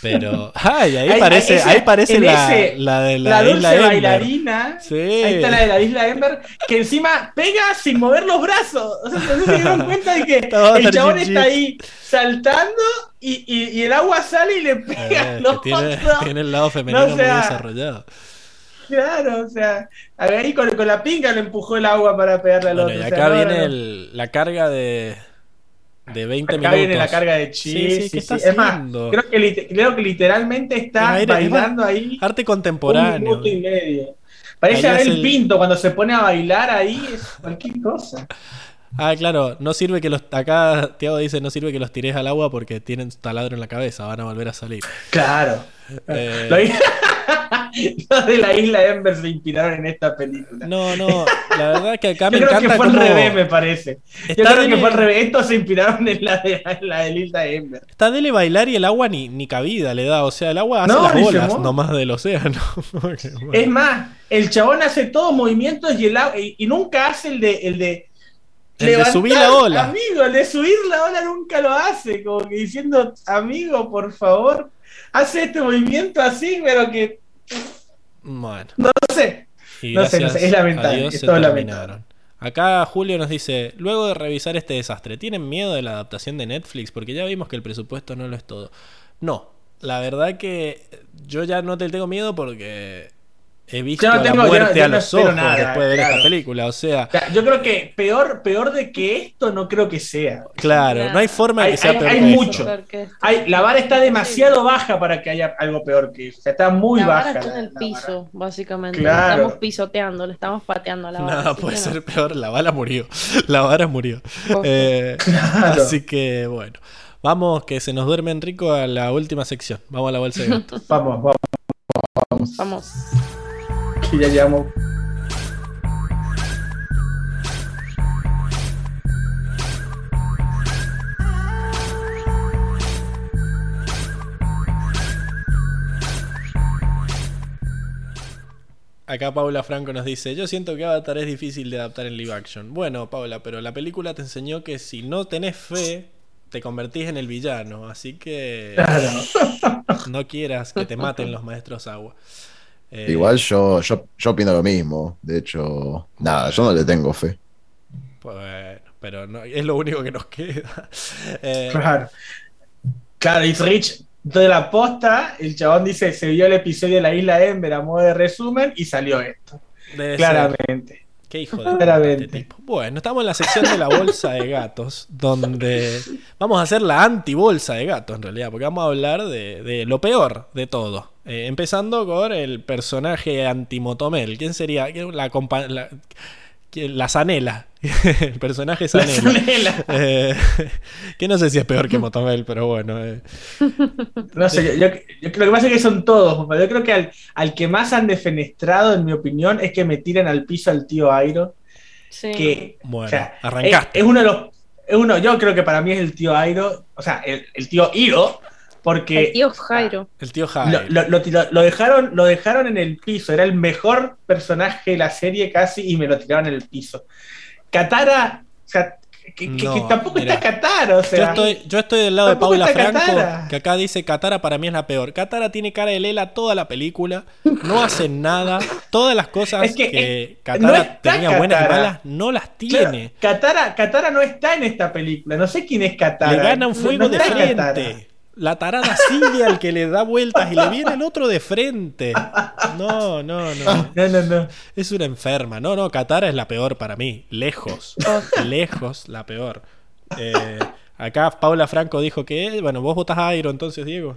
Pero, *laughs* ay, ahí Ahí- parece, ahí parece la, ese- la de la, La, dulce bailarina. Sí. Ahí está la de la isla Ember, que encima pega sin mover los brazos. O sea, no se dieron cuenta de que el chabón está ahí saltando y, y- y el agua sale y le pega Eh, los tiene, *laughs* tiene el lado femenino No, o sea, muy desarrollado. Claro, o sea, ahí con, con la pinga le empujó el agua para pegarle al Bueno, otro. y o acá no, viene no. el- la carga de, de 20 Acá minutos. viene la carga de chi. Sí, sí, sí, ¿qué está sí. Es más, creo que, creo que literalmente está es bailando ahí Arte un contemporáneo. minuto y medio. Parece Abel el- Pinto cuando se pone a bailar ahí, es cualquier cosa. Ah, claro, no sirve que los. Acá Tiago dice: no sirve que los tires al agua porque tienen taladro en la cabeza, van a volver a salir. Claro. Eh, Lo- *laughs* *laughs* Los de la isla Ember se inspiraron en esta película. no, no, la verdad que acá *laughs* Yo me creo encanta que fue cómo. al revés, me parece. Yo creo que fue al revés. Estos se inspiraron en la de, la de la isla Ember. Está dele bailar y el agua ni, ni cabida le da. O sea, el agua hace No, las bolas nomás del océano. *laughs* Bueno. Es más, el chabón hace todos movimientos y, el, agua- y, y nunca hace el de. El de El de levantar, subir la ola. Amigo, el de subir la ola nunca lo hace. Como que diciendo, amigo, por favor, hace este movimiento así, pero que Bueno. no sé. Y No sé, no sé, es lamentable, es todo. Acá Julio nos dice, luego de revisar este desastre, ¿tienen miedo de la adaptación de Netflix? Porque ya vimos que el presupuesto no lo es todo. No, la verdad que yo ya no te tengo miedo porque he visto no tengo- la yo no- muerte yo a los ojos nada, después de ver claro. esta película. O sea, yo creo que peor, peor de que esto no creo que sea. claro, no hay forma de Hay- que sea hay- peor hay que mucho. esto. Peor que esto. Hay, la vara está demasiado baja para que haya algo peor que eso. O sea, está muy la baja. vara está en el piso, básicamente. Claro. Le estamos pisoteando, le estamos pateando a la vara. Nada así puede no. ser peor, la bala murió. *laughs* La vara murió. Eh, Claro. Así que bueno, vamos que se nos duerme Enrico a la última sección. Vamos a la bolsa de *laughs* gato. Vamos, vamos, vamos. Vamos. Que ya llevamos. Acá Paula Franco nos dice, yo siento que Avatar es difícil de adaptar en live action. Bueno, Paula, pero la película te enseñó que si no tenés fe, te convertís en el villano. Así que Claro. no quieras que te maten los maestros agua. Eh, Igual yo, yo, yo opino lo mismo. De hecho, nada, yo no le tengo fe. Bueno, pero no, es lo único que nos queda. *laughs* Eh, Claro. Claro, y Rich, de la posta, el chabón dice, se vio el episodio de la isla Ember a modo de resumen y salió esto. debe ser- Claramente. Qué hijo de este tipo. Bueno, estamos en la sección de la bolsa de gatos, donde vamos a hacer la anti-bolsa de gatos, en realidad, porque vamos a hablar de, de lo peor de todo. Eh, empezando con el personaje antimotomel. ¿Quién sería? ¿Quién- La, la, la Zanela. *laughs* el personaje La Zanela. Zanela. Eh, *laughs* que no sé si es peor que *laughs* Motomel, pero bueno. eh. No sé, yo, yo- yo creo que pasa es que son todos, pero yo creo que al, al que más han defenestrado, en mi opinión, es que me tiren al piso al tío Airo. Sí. Que, Bueno, o sea, arrancaste. Es, es uno de los. Es uno, yo creo que para mí es el tío Airo, o sea, el, el tío Iro, porque El tío Jairo. El tío Jairo. lo- lo tiro- lo dejaron, lo dejaron en el piso, era el mejor personaje de la serie casi y me lo tiraron en el piso. Katara, o sea, que, que- No, que tampoco mira. está Katara, o sea. Yo estoy, yo estoy del lado de Paula Franco, Katara. que acá dice Katara para mí es la peor. Katara tiene cara de Lela toda la película, no hace nada, todas las cosas Es que, que, Katara no tenía buenas y malas, no las Claro, tiene. Katara, Katara no está en esta película, no sé quién es Katara. Le gana un fuego no de frente. La tarada sigue al que le da vueltas y le viene el otro de frente. No, no, no. No, no, no. Es una enferma. No, no, Katara es la peor para mí. Lejos. Lejos la peor. Eh, Acá Paula Franco dijo que, bueno, vos votás a Airo entonces, Diego.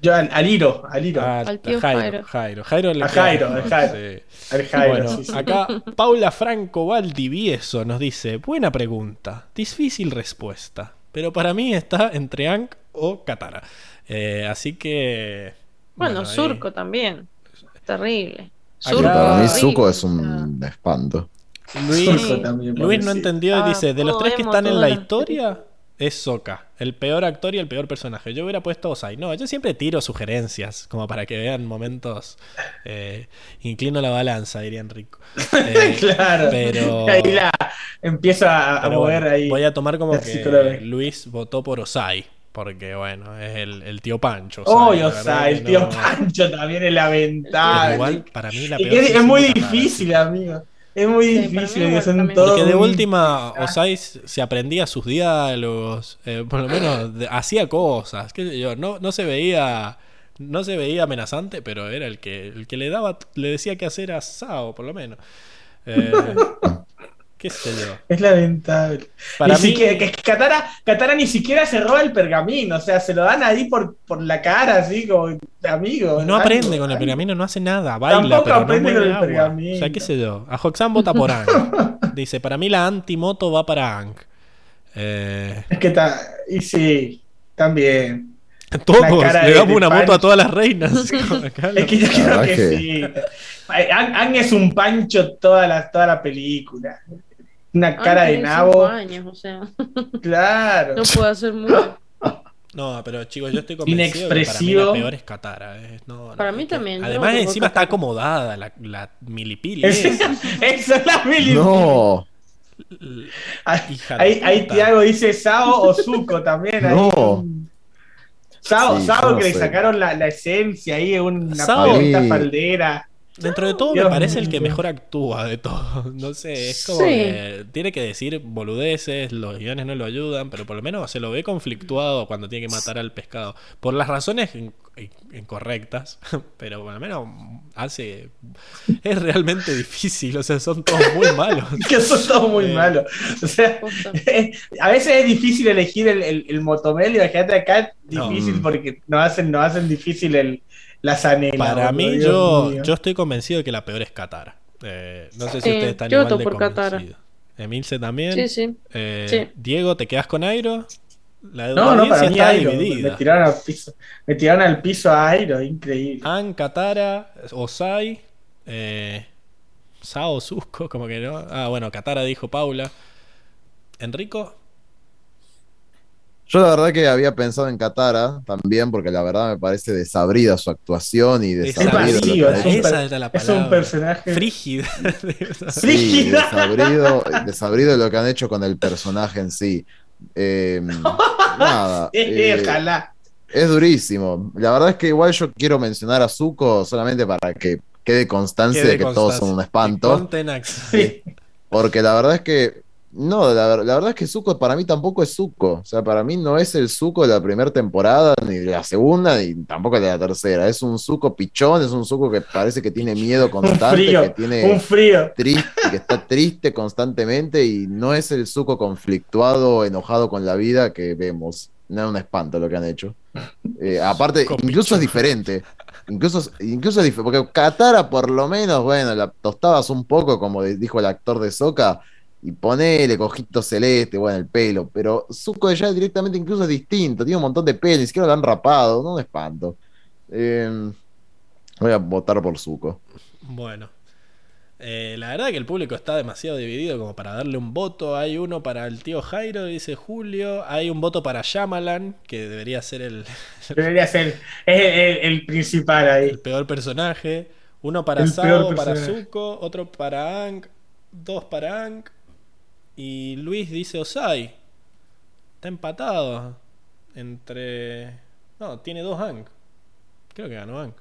Yo al, al Iro, al Iro. Ah, Al tío Jairo, Jairo. Jairo. Jairo le A queda- Jairo, a Jairo. Sí. al Jairo, bueno, sí, sí. acá Paula Franco Valdivieso nos dice, buena pregunta, difícil respuesta, pero para mí está entre Ank o Katara. Eh, así que... Bueno, Surco también. Terrible. Acá- Sí, para mí Zuko es un espanto. Luis, Surco también, Luis no entendió y Ah, dice, de los tres que emo, están en la- historia, es Sokka, el peor actor y el peor personaje. Yo hubiera puesto Osai. No, yo siempre tiro sugerencias, como para que vean momentos... eh, inclino la balanza, diría Enrico. *laughs* Eh, claro. Pero... *laughs* Ahí la empieza a, Pero mover bueno, ahí. Voy a tomar como que. Luis votó por Osai. Porque, bueno, es el, el tío Pancho. Oh, la o verdad sea, que el tío no- Pancho también es lamentable. igual, para mí la peor es, muy difícil, amigo. Es muy Sí, difícil. igual son también. todos Porque de muy- última, Ah. Osai se aprendía sus diálogos. eh, por lo menos de- hacía cosas. Qué sé yo. No, no se veía. No se veía amenazante, pero era el que, el que le daba, le decía qué hacer a Sao, por lo menos. Eh, *laughs* qué sé yo. Es lamentable. Para Ni mí, siquiera- que Katara, Katara ni siquiera se roba el pergamino, o sea, se lo dan ahí por, por la cara, así como amigo. no algo, aprende con el pergamino, no hace nada, baila, Tampoco pero no aprende mueve con el agua. pergamino. O sea, qué sé yo. A Hoxan vota por Ang. *laughs* Dice, para mí la antimoto va para Ang. Eh, Es que está. Y sí, también. *laughs* todos cara le de- damos de una moto a todas las reinas. *laughs* Es que yo creo que, que- sí. Ang, Ang es un pancho toda la, toda la película. Una Ah, cara de nabo. años, o sea, Claro. no puedo hacer mucho. *laughs* No, pero chicos, yo estoy convencido que para mí Inexpresivo. la peor es Katara. eh. No, no, Para mí también, Además, encima está acomodada la, la milipili. Es- esa. *laughs* Es la mili. No, Ahí, Hija ahí. Tiago dice Sao o Zuko también. ahí. No. Sao, Sí, Sao no que le sé. sacaron la, la esencia ahí, una Sao- paleta Sí. faldera. Dentro de todo Dios me parece el que mejor actúa de todos. *laughs* No sé, es como Sí. que tiene que decir boludeces, los guiones no lo ayudan, pero por lo menos se lo ve conflictuado cuando tiene que matar al pescado. Por las razones in- in- incorrectas, *laughs* pero por lo menos hace... Es realmente difícil, o sea, son todos muy *laughs* malos. Que son todos muy Eh. malos. O sea, a veces es difícil elegir el, el, el motomel y imagínate acá es No. difícil porque nos hacen, nos hacen difícil el, la zanela. Para mí, Dios yo, mío. yo estoy convencido de que la peor es Katara. Eh, no sé si ustedes están yo igual de por Katara. convencidos. Emilce también. Sí, sí. Eh, Sí. Diego, ¿te quedas con Airo? La No, no, para mí está Airo. dividida. Me tiraron al piso. Me tiraron al piso a Airo, increíble. An, Katara, Osai, eh, Sao, Susco, como que no. Ah, bueno, Katara dijo Paula. Enrico, yo la verdad que había pensado en Katara también, porque la verdad me parece desabrida su actuación y Es vacío, que es un esa era la es un personaje- Frígida. *laughs* Sí, Frígida. desabrido, desabrido lo que han hecho con el personaje en sí. Eh, *laughs* nada. Eh, ojalá. Es durísimo. La verdad es que igual yo quiero mencionar a Zuko solamente para que quede constancia Quede de que todos son un espanto. Sí. Porque la verdad es que. No, la, la verdad es que Zuko para mí tampoco es Zuko. O sea, para mí no es el Zuko de la primera temporada, ni de la segunda, ni tampoco de la tercera. Es un Zuko pichón, es un Zuko que parece que tiene miedo *laughs* Un constante, que frío. tiene Un frío. triste, que está triste constantemente y no es el Zuko conflictuado, enojado con la vida que vemos. No es un espanto lo que han hecho. *laughs* Eh, aparte, Zuko incluso pichón. es diferente. Incluso, incluso es diferente. Porque Katara, por lo menos, bueno, la tostabas un poco, como dijo el actor de Soca, y ponele cojito celeste, bueno, el pelo. Pero Zuko ya directamente incluso es distinto. Tiene un montón de pelo, ni siquiera lo han rapado. No un espanto. Eh, voy a votar por Zuko. Bueno. Eh, la verdad que el público está demasiado dividido como para darle un voto. Hay uno para el tío Jairo, dice Julio. Hay un voto para Shyamalan, que debería ser el, *laughs* Debería ser el, el- el principal ahí. el peor personaje. Uno para El Sao, para. Zuko, otro para Ang, dos para Ang. Y Luis dice Osai. Está empatado. Entre. No, tiene dos Ang. Creo que ganó Ang.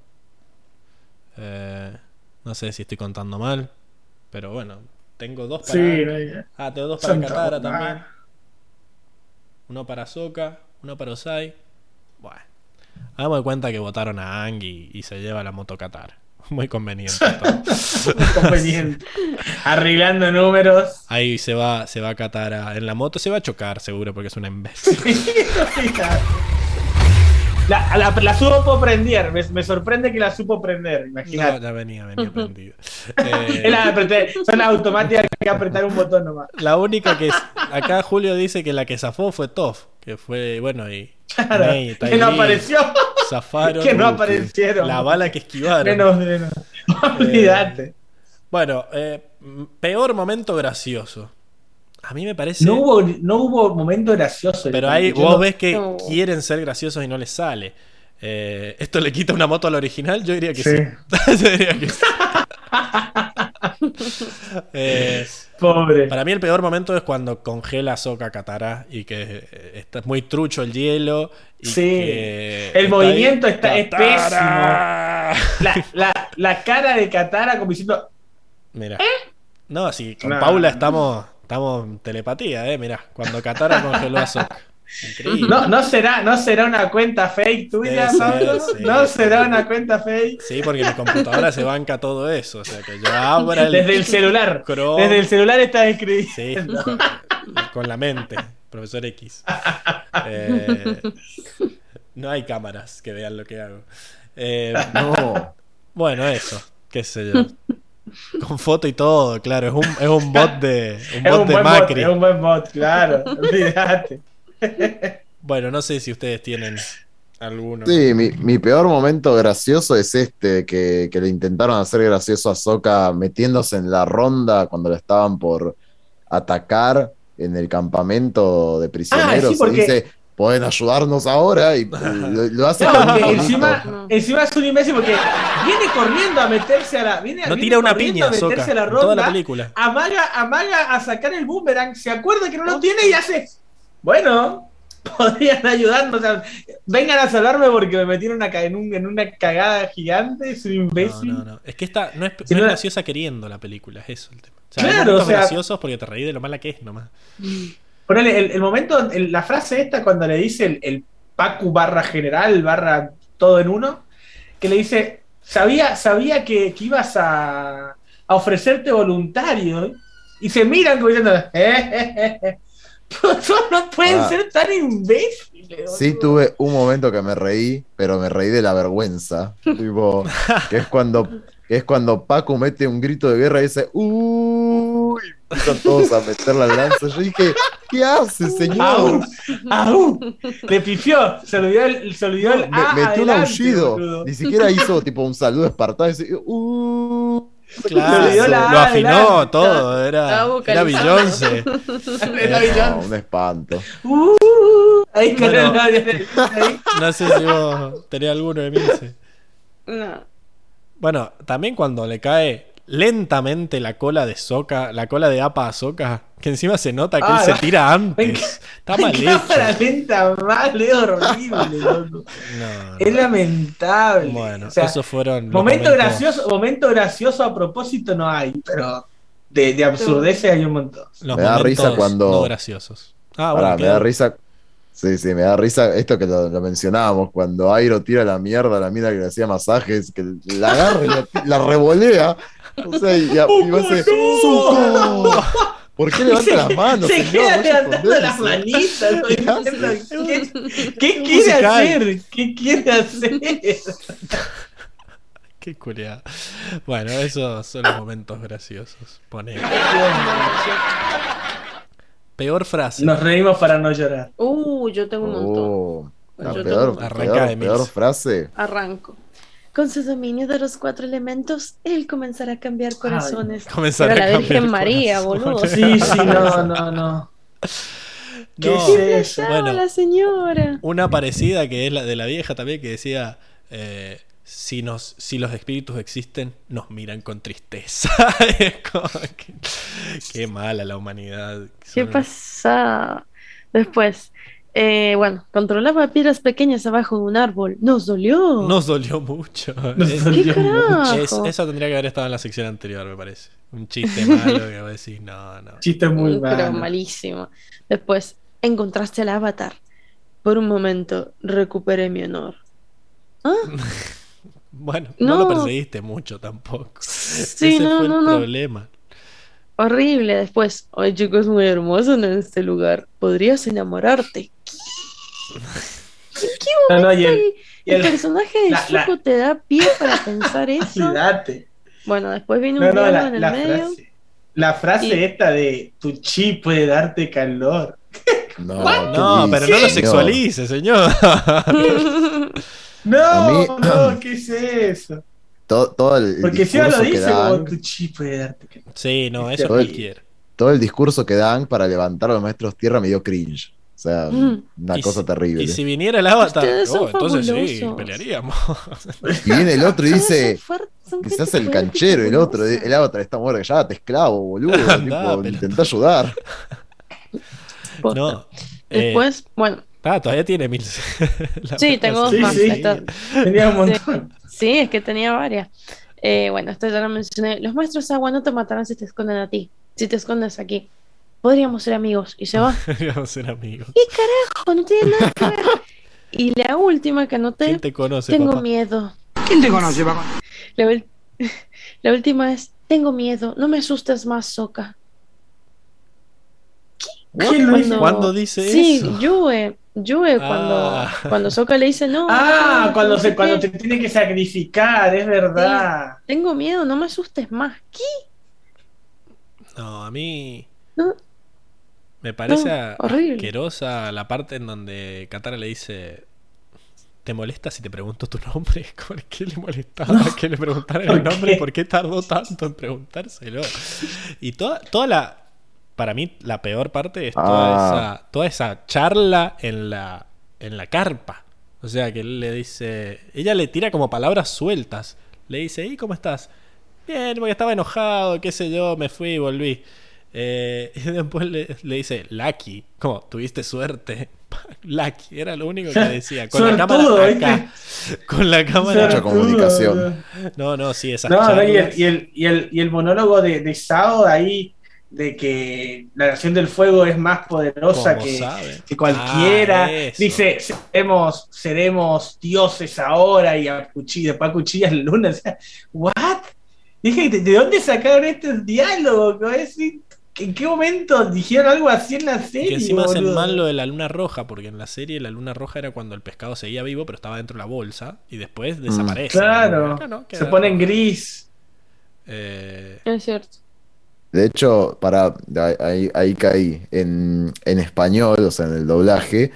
Eh, no sé si estoy contando mal. Pero bueno, tengo dos para Sí, no Ah, tengo dos para Santa Katara también. Uno para Soka, uno para Osai. Bueno. Hagamos de cuenta que votaron a Ang y, y se lleva la moto Katara. Muy conveniente. Muy conveniente. Arreglando números. Ahí se va, se va a catar en la moto, se va a chocar seguro porque es una imbécil. La, la, la supo prender, me, me sorprende que la supo prender, No, imagínate. ya venía, venía *laughs* prendido. Eh, Es la son automáticas que apretar un botón nomás. la única que. Acá Julio dice que la que zafó fue Toff, que fue, bueno, y. Claro, que no apareció. Zafaron. Que no Uh, aparecieron. La bala que esquivaron. Menos, menos. Olvídate. Bueno, eh, peor momento gracioso. A mí me parece. No hubo, no hubo momento gracioso. Pero ahí vos no- ves que No. quieren ser graciosos y no les sale. Eh, ¿Esto le quita una moto al original? Yo diría que sí. Sí. *laughs* Yo diría que sí. *laughs* Eh, Pobre. para mí el peor momento es cuando congela Soka Katara y que eh, está muy trucho el hielo. Y Sí. que El movimiento está- es. La, la, la cara de Katara como diciendo. Mira. No, sí, con. Paula estamos, estamos en telepatía, eh. Mira, cuando Katara congeló a Soka. Increíble. No, no será, no será una cuenta fake tuya, ser, Pablo. sí. No será una cuenta fake. Sí, porque mi computadora se banca todo eso. O sea que yo abra el. Desde el celular. Chrome. Desde el celular estás Sí, escribiendo. con la mente, profesor X. Eh, no hay cámaras que vean lo que hago. Eh, No. bueno, eso, qué sé yo. Con foto y todo, claro, es un, es un bot de, un Es bot un de buen bot, Macri. es un buen bot, claro. Olvídate. Bueno, no sé si ustedes tienen alguno. Sí, mi, mi peor momento gracioso es este, que, que le intentaron hacer gracioso a Soka metiéndose en la ronda cuando lo estaban por atacar en el campamento de prisioneros. Ah, sí, porque- Y dice, pueden ayudarnos ahora y *laughs* lo, lo hace No, con encima, No. encima es un imbécil porque viene corriendo a meterse a la. Viene, No viene tira una corriendo piña, a meterse Soka, a la en toda la ronda, película. Amaga, amaga a sacar el boomerang, se acuerda que no lo tiene y hace. Bueno, *laughs* podrían ayudarnos. o sea, vengan a salvarme porque me metieron una, en, un- en una cagada gigante. Soy un No, imbécil. no, no. Es que esta no es, Si no es no- graciosa queriendo la película, es eso el tema. O sea, hay Claro, o sea- graciosos porque te reí de lo mala que es nomás. Ponele, el, el momento, el- la frase esta cuando le dice el, el Pacu barra general barra todo en uno, que le dice, sabía, sabía que, que ibas a, a ofrecerte voluntario, y se miran como diciendo, eh, eh, eh, eh. No pueden Ah. ser tan imbéciles. Sí tuve un momento que me reí, pero me reí de la vergüenza. tipo, que es cuando, que es cuando Paco mete un grito de guerra y dice, ¡Uy! Empiezan todos a meter la lanza. Yo dije, ¿qué hace, señor? au. Le pifió, se olvidó el, se olvidó el Me- A metió un aullido. boludo. Ni siquiera hizo tipo un saludo espartano. y dice, ¡Uh! Claro, la lo afinó todo, era, era. Beyoncé. *laughs* Era Eh, No, Beyoncé. un espanto. Uh, ahí Bueno. el- ahí. No sé si vos tenés alguno de Milce. No. Bueno, también cuando le cae lentamente la cola de Soca, la cola de Apa a Soca, que encima se nota que Ah, él se no. tira En *laughs* antes. Está mal hecho. lenta mal, es horrible, *laughs* loco. No, no. Es lamentable. Bueno, O sea, esos fueron. momento momentos- gracioso, momento gracioso a propósito no hay, pero de, de absurdeces hay un montón. Los Me da risa cuando- no graciosos. Ah, Pará, bueno, me da risa. Sí, sí, me da risa esto que lo, lo mencionábamos, cuando Airo tira la mierda a la mina que le hacía masajes, que la agarra y la, la revolea. O sea, y, y va a ¡Zuko! ¿Por qué levanta las manos? Se señor? queda levantando las manitas. ¿Qué quiere musical. hacer? ¿Qué quiere hacer? *laughs* Qué culiada. Bueno, esos son los momentos graciosos. Pone. Peor frase. Nos reímos para no llorar. Uh, yo tengo un montón. Oh, la Yo peor, tengo- Arranca peor- de peor frase. Arranco. Con su dominio de los cuatro elementos, él comenzará a cambiar corazones. Comenzará Era a la cambiar Virgen María, corazones. *laughs* boludo. Sí, sí, no, no, no. *laughs* ¿Qué No, es eso? Bueno. la señora. Una parecida que es la de la vieja también que decía. eh, si, nos, si los espíritus existen, nos miran con tristeza. *laughs* Qué mala la humanidad. ¿Qué Son- pasa? Después, eh, bueno, controlaba piedras pequeñas abajo de un árbol. Nos dolió. Nos dolió mucho. *laughs* Nos Es- dolió ¿Qué carajo? es- eso tendría que haber estado en la sección anterior, me parece. Un chiste malo que vos decís, no, no. Chiste muy Mm, Pero malo. malísimo. Después, encontraste al avatar. Por un momento, recuperé mi honor. ¿Ah? *laughs* Bueno, no, lo perseguiste mucho tampoco. Sí, Ese no, fue no, el no. problema. Horrible. Después, ay chicos, muy hermoso en este lugar. Podrías enamorarte. *laughs* No, no, y el, El, y el el- personaje de la- la- Zuko te da pie para *laughs* pensar eso. Olvídate. Bueno, después viene un No, no, diálogo la, en el la medio. frase. La frase Y- esta de tu chi puede darte calor. *laughs* No, No, ¿qué pero no lo sexualice, señor. No, mí- no, *clears throat* ¿qué es eso? Todo, todo el Porque si lo discurso que dice dan, tu chi puede darte calor. Sí, no, eso es Todo el- cualquiera. todo el discurso que dan para levantar a los maestros tierra me dio cringe. O sea, Mm. una Y cosa si- terrible. Y si viniera el avatar, oh, entonces sí, pelearíamos. Y viene el otro y dice, hace el canchero, el otro, el avatar está muerto, ya te esclavo, boludo. *laughs* Andá, tipo, pelotudo. intenta ayudar. *laughs* No. eh, Después, bueno, ah, todavía tiene mil. *laughs* sí, tengo dos Sí, más. sí. Tenía un montón. Sí, es que tenía varias. Eh, bueno, esto ya lo mencioné. Los maestros agua no te matarán si te esconden a ti, si te escondes aquí. Podríamos ser amigos. Y se va. *laughs* Deberíamos ser amigos. Carajo, no tiene nada que ver. Y la última que anoté, ¿Quién te conoce, tengo papá? miedo. ¿Quién te conoce, papá? La, *laughs* última es, tengo miedo, no me asustes más, Soka. ¿Quién lo hizo? ¿Cuándo dice sí, eso? Yue, Yue cuando, Ah. cuando Soka le dice, no. *laughs* Ah, no, cuando, se, cuando te tiene que sacrificar, es verdad. Tengo miedo, no me asustes más. ¿Qué? No, a mí. No. Me parece No, asquerosa la parte en donde Katara le dice. ¿Te molesta si te pregunto tu nombre? *laughs* ¿Por qué le molestaba que le preguntaran *laughs* el ¿por nombre? ¿Por qué tardó tanto en preguntárselo? Y toda, toda la. Para mí, la peor parte es toda, Ah. esa, toda esa charla en la, en la carpa. O sea, que él le dice. Ella le tira como palabras sueltas. Le dice, ¿y cómo estás? Bien, porque estaba enojado, qué sé yo, me fui y volví. Eh, *laughs* y después le, le dice, Lucky, como, tuviste suerte. *laughs* Lucky, era lo único que decía. Con la cámara ¿viste? acá. Con la cámara Mucha acá. comunicación. No, no, sí, esas No, no, y, el, y, el, y, el, y el monólogo de, de Sao ahí, de que la nación del fuego es más poderosa ¿Cómo que, cualquiera. Ah. Dice, seremos, seremos dioses ahora y a cuchillas, después a cuchillas la luna. O sea, ¿what? Dije, ¿de, de dónde sacaron estos diálogos? ¿En qué momento dijeron algo así en la serie? Que encima hacen boludo? mal lo de la luna roja, porque en la serie la luna roja era cuando el pescado seguía vivo, pero estaba dentro de la bolsa y después desaparece. Mm. Claro, Acá no, se pone en gris. Eh, Es cierto. De hecho, para ahí, ahí caí. En, en español, o sea, en el doblaje,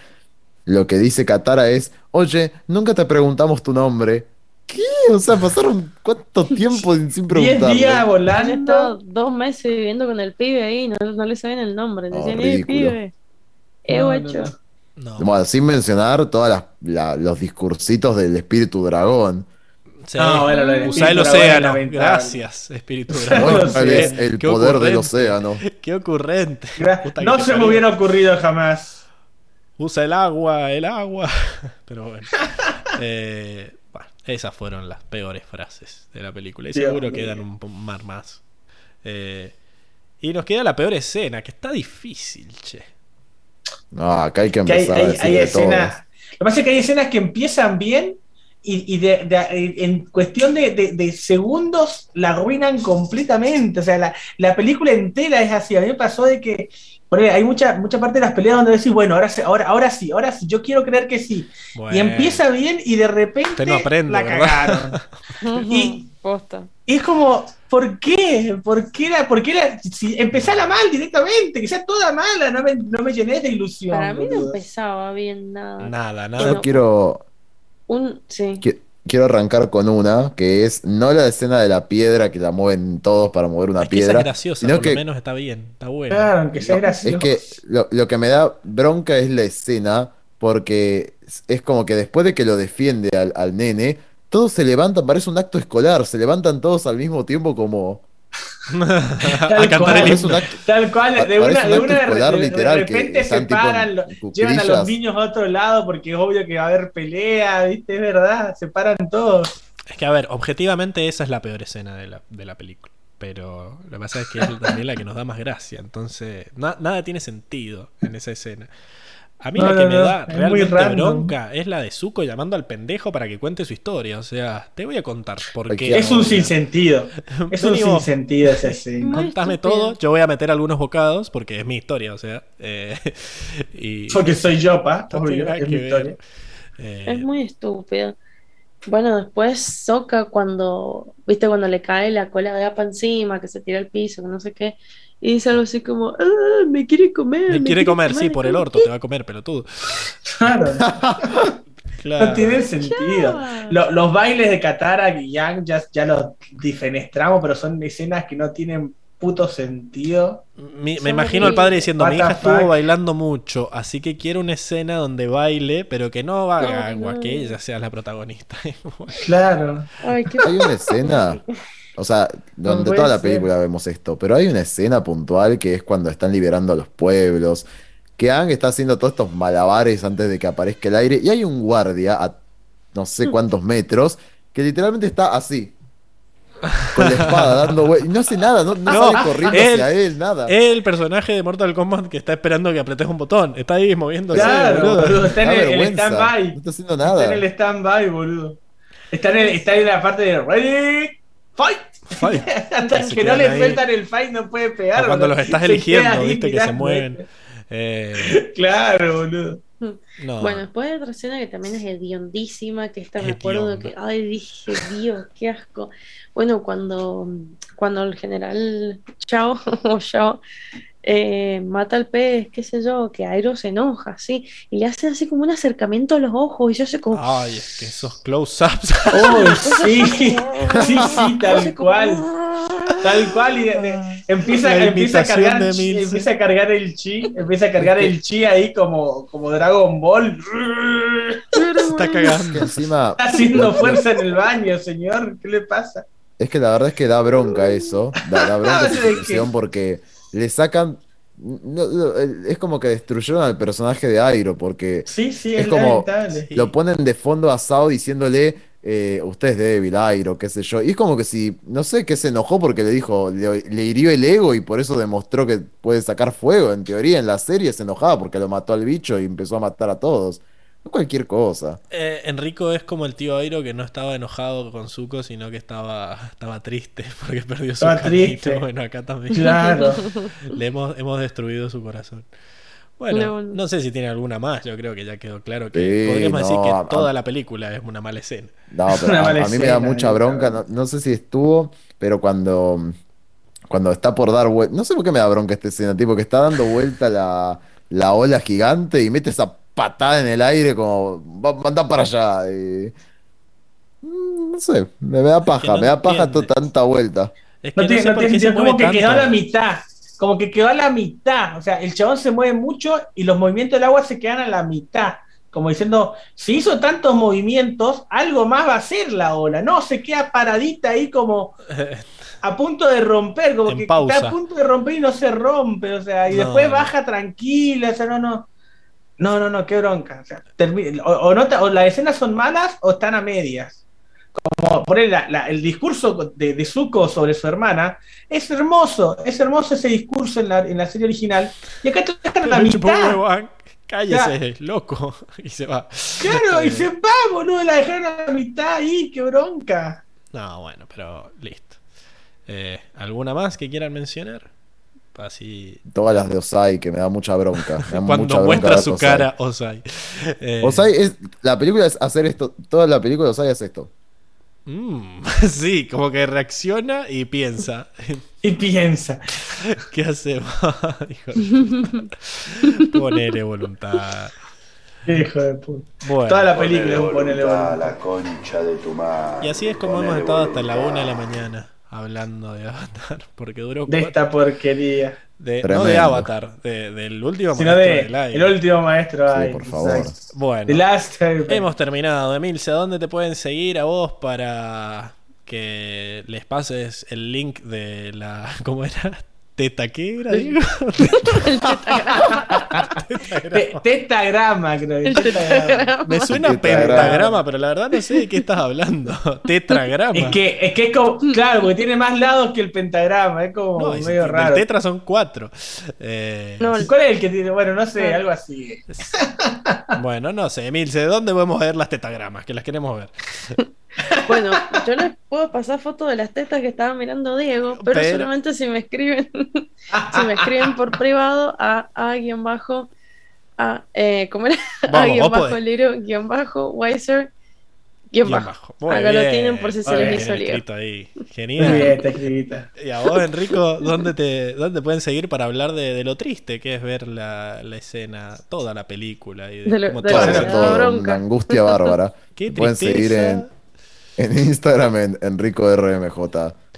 lo que dice Katara es, oye, nunca te preguntamos tu nombre. ¿Qué? O sea, pasaron cuánto *laughs* tiempo sin, sin Diez días volando. estado dos meses viviendo con el pibe ahí, no, no le saben el nombre. Le Oh, decían, eh, ridículo. pibe. Eh, No, no, no. no. Bueno, sin mencionar todos los discursitos del espíritu dragón. Sí. No, bueno, lo Usá el océano. Gracias, espíritu No dragón. sé. ¿Cuál es el Qué poder del océano? Qué ocurrente. Puta que No se me hubiera ocurrido jamás. Usa el agua, el agua. *laughs* Pero bueno. Eh, bueno, esas fueron las peores frases de la película. Y Dios seguro mío. quedan un mar más. Eh, y nos queda la peor escena, que está difícil, che. No, acá hay que Que hay, empezar a hay- decir hay de escenas. Lo que pasa es que hay escenas que empiezan bien y, y de- de- en cuestión de, de- de segundos la arruinan completamente. O sea, la, la película entera es así. A mí me pasó de que por ahí hay mucha, mucha parte de las peleas donde decís, bueno, ahora, se- ahora, ahora sí, ahora sí, yo quiero creer que sí. Y empieza bien y de repente Usted no aprende, la ¿verdad? cagaron. *laughs* Y- Posta. Y es como, ¿por qué? ¿Por qué la, por qué la, si empezala mal directamente, que sea toda mala, no me, no me llenes de ilusión. Para mí no empezaba bien nada. Nada, Yo nada. Bueno. quiero, Un, sí. qui- quiero arrancar con una, que es no la escena de la piedra que la mueven todos para mover una es que esa piedra. es graciosa, sino por que- lo menos está bien, está bueno. Claro, aunque sea No, gracioso. es que lo, lo que me da bronca es la escena, porque es- es como que después de que lo defiende al, al nene, todos se levantan, parece un acto escolar, se levantan todos al mismo tiempo como... a Tal cantar cual. el himno. Tal cual, de una, un de una de, escolar de- de literal, que repente se paran, lo- llevan a los niños a otro lado porque es obvio que va a haber pelea, ¿viste? Es verdad, se paran todos. Es que, a ver, objetivamente esa es la peor escena de la, de la película. Pero lo que pasa es que es también la que nos da más gracia. Entonces, na- nada tiene sentido en esa escena. A mí No, la que no, me no, da realmente bronca es la de Zuko llamando al pendejo para que cuente su historia. O sea, te voy a contar por qué. Es un sinsentido. *laughs* Es un sinsentido ese sí. *laughs* Contame todo, yo voy a meter algunos bocados porque es mi historia, o sea. eh, *laughs* y Porque soy yo, pa. Obvio, es que mi historia. Eh, Es muy estúpido. Bueno, después Soca cuando, viste, cuando le cae la cola de apa encima, que se tira al piso, que no sé qué, y dice algo así como, "Ah, me quiere comer. me quiere comer, sí, por el orto, te va a comer, pelotudo. Claro, *laughs* Claro. no tiene sentido. Lo- los bailes de Katara y Yang ya, ya los difenestramos, pero son escenas que no tienen puto sentido. Mi- me imagino al padre diciendo, mi hija estuvo fuck? bailando mucho, así que quiero una escena donde baile, pero que no haga No, agua, no. que ella sea la protagonista. *laughs* Claro. Ay, qué Hay una escena, o sea, donde toda la ser. película vemos esto, pero hay una escena puntual que es cuando están liberando a los pueblos, que Aang está haciendo todos estos malabares antes de que aparezca el aire, y hay un guardia a no sé cuántos metros que literalmente está así, con la espada dando vueltas, y no hace nada, no, no No, sale corriendo él- hacia él, nada. El personaje de Mortal Kombat que está esperando que apretes un botón, está ahí moviéndose. Claro, boludo. boludo, está en el, el vergüenza, no stand-by. está haciendo Está nada. en el stand-by, boludo. Está en, el, está en la parte de Ready, Fight. Fight. *laughs* Hasta Se que no le sueltan el fight no puede pegar. O cuando los estás eligiendo, viste, que se mueven. Eh, *laughs* Claro, boludo. no. Bueno, después hay otra escena que también es hediondísima, que esta me acuerdo que, ay, dije, Dios, qué asco. Bueno, cuando, cuando el general Chao, *laughs* o Chao, eh, mata al pez, qué sé yo, que Airo se enoja, ¿sí? Y le hace así como un acercamiento a los ojos, y yo sé como... Ay, es que esos close-ups. *laughs* Oh, *laughs* sí, sí, *laughs* sí, tal como, cual. "Ah". Tal cual, y de- de- empieza, empieza, a cargar, de chi- Milce. empieza a cargar el chi, empieza a cargar el chi ahí como, como Dragon Ball. Se está cagando. encima, Está haciendo fuerza en el baño, señor. ¿Qué le pasa? Es que la verdad es que da bronca eso, da, da bronca No qué. porque le sacan, no, no, es como que destruyeron al personaje de Airo porque Sí, sí, Es es, como-. Sí. lo ponen de fondo a Sao diciéndole, eh, usted es débil, Airo, qué sé yo, y es como que si, no sé, que se enojó porque le dijo, le, le hirió el ego y por eso demostró que puede sacar fuego, en teoría en la serie se enojaba porque lo mató al bicho y empezó a matar a todos, cualquier cosa. Eh, Enrico es como el tío Airo que no estaba enojado con Zuko, sino que estaba, estaba triste *laughs* porque perdió su camino. triste. Bueno, acá también. Claro. *laughs* Le hemos, hemos destruido su corazón. Bueno, No, sé si tiene alguna más. Yo creo que ya quedó claro que Sí, podríamos no, decir que a- toda a- la película es una mala escena. No, pero *laughs* Una a, mala a mí me da mucha bronca, no, no sé si estuvo, pero cuando, cuando está por dar vuelta, no sé por qué me da bronca esta escena, tipo que está dando vuelta la, la ola gigante y mete esa patada en el aire como, va, anda para allá. y- Mm, no sé, me, me da paja, no me da paja tanta vuelta. Es que No no, tiene, sé no tiene se como que quedó a la mitad. Como que quedó a la mitad. O sea, el chabón se mueve mucho y los movimientos del agua se quedan a la mitad. Como diciendo, si hizo tantos movimientos, algo más va a ser la ola. No, se queda paradita ahí como *laughs* a punto de romper, como En que pausa. está a punto de romper y no se rompe. O sea, y No, después baja tranquila. O sea, no, no. No, no, no, qué bronca. O, sea, o, o no o las escenas son malas o están a medias. Como por el, la- la- el discurso de, de Zuko sobre su hermana es hermoso, es hermoso ese discurso en la, en la serie original. Y acá te dejan a la *laughs* mitad. Cállese, loco. *laughs* Y se va. Claro, *laughs* y se va, boludo, la dejaron a la mitad ahí, qué bronca. No, bueno, pero listo. Eh, ¿Alguna más que quieran mencionar? Así. Todas las de Osai, que me da mucha bronca. me da *laughs* mucha Cuando bronca muestra su Osai. cara, Osai. Eh, Osai es, la película es hacer esto, toda la película de Osai es esto. mm, *laughs* sí, como que reacciona y piensa. Y piensa. *laughs* ¿Qué hacemos? Ponele voluntad. Hijo de puta. Bueno, Toda la película es un ponele voluntad a voluntad. la concha de tu madre. y así es como Ponele hemos estado hasta la una de la mañana hablando de Avatar. *laughs* Porque duró De cuatro- esta porquería. de- no de Avatar, de- del último Sino maestro de del aire. el último maestro. Sí, por favor. exacto. Bueno, The Last Airbender. hemos terminado. Emilce, ¿a dónde te pueden seguir a vos para que les pases el link de la. *laughs* ¿Cómo era? ¿Teta qué era, Diego? Tetagrama, creo. El tetagrama. tetagrama. Me suena pentagrama, pero la verdad no sé de qué estás hablando. *laughs* Tetragrama. Es que, es que es como, claro, porque tiene más lados que el pentagrama, es como No, medio raro. tetra son cuatro. Eh, No, ¿Cuál es el que tiene? Bueno, no sé, algo así. Bueno, no sé, Emilce, ¿de dónde podemos ver las tetagramas? Que las queremos ver. *laughs* Bueno, yo les puedo pasar fotos de las tetas que estaba mirando Diego, pero, Pero- solamente si me escriben, si me escriben por privado a a guion bajo a eh, ¿cómo era? a Vamos, guion bajo. Liro guion bajo Weiser guion bajo. Acá lo tienen por si se les hizo lío. ahí. Muy Genial. bien. Y a vos, Enrico, ¿dónde te, dónde pueden seguir para hablar de, de lo triste que es ver la, la escena, toda la película y de, De lo- cómo de todo la todo bronca. una angustia bárbara. Qué Pueden seguir tristeza. en, en Instagram en Enrico RMJ.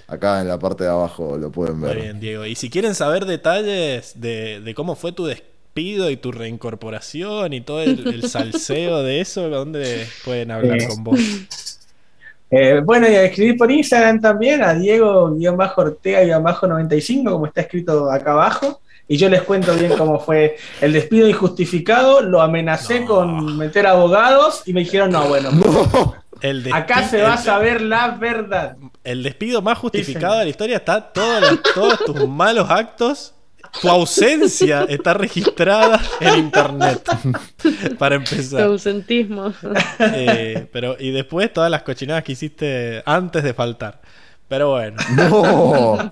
Acá en la parte de abajo lo pueden Muy ver. bien, Diego. Y si quieren saber detalles de, de cómo fue tu despido y tu reincorporación y todo el, el *laughs* salseo de eso, ¿dónde pueden hablar Eh, con vos? Eh, bueno, y a escribir por Instagram también a Diego-Ortega-95, como está escrito acá abajo. Y yo les cuento bien cómo fue el despido injustificado. Lo amenacé No. con meter abogados y me dijeron, no, bueno, *laughs* El acá se va a saber la verdad. El despido más justificado de la historia está todos los- todos tus malos actos. Tu ausencia está registrada en internet. *laughs* Para Tu empezar. ausentismo. Eh, pero, y después todas las cochinadas que hiciste antes de faltar. Pero bueno. No.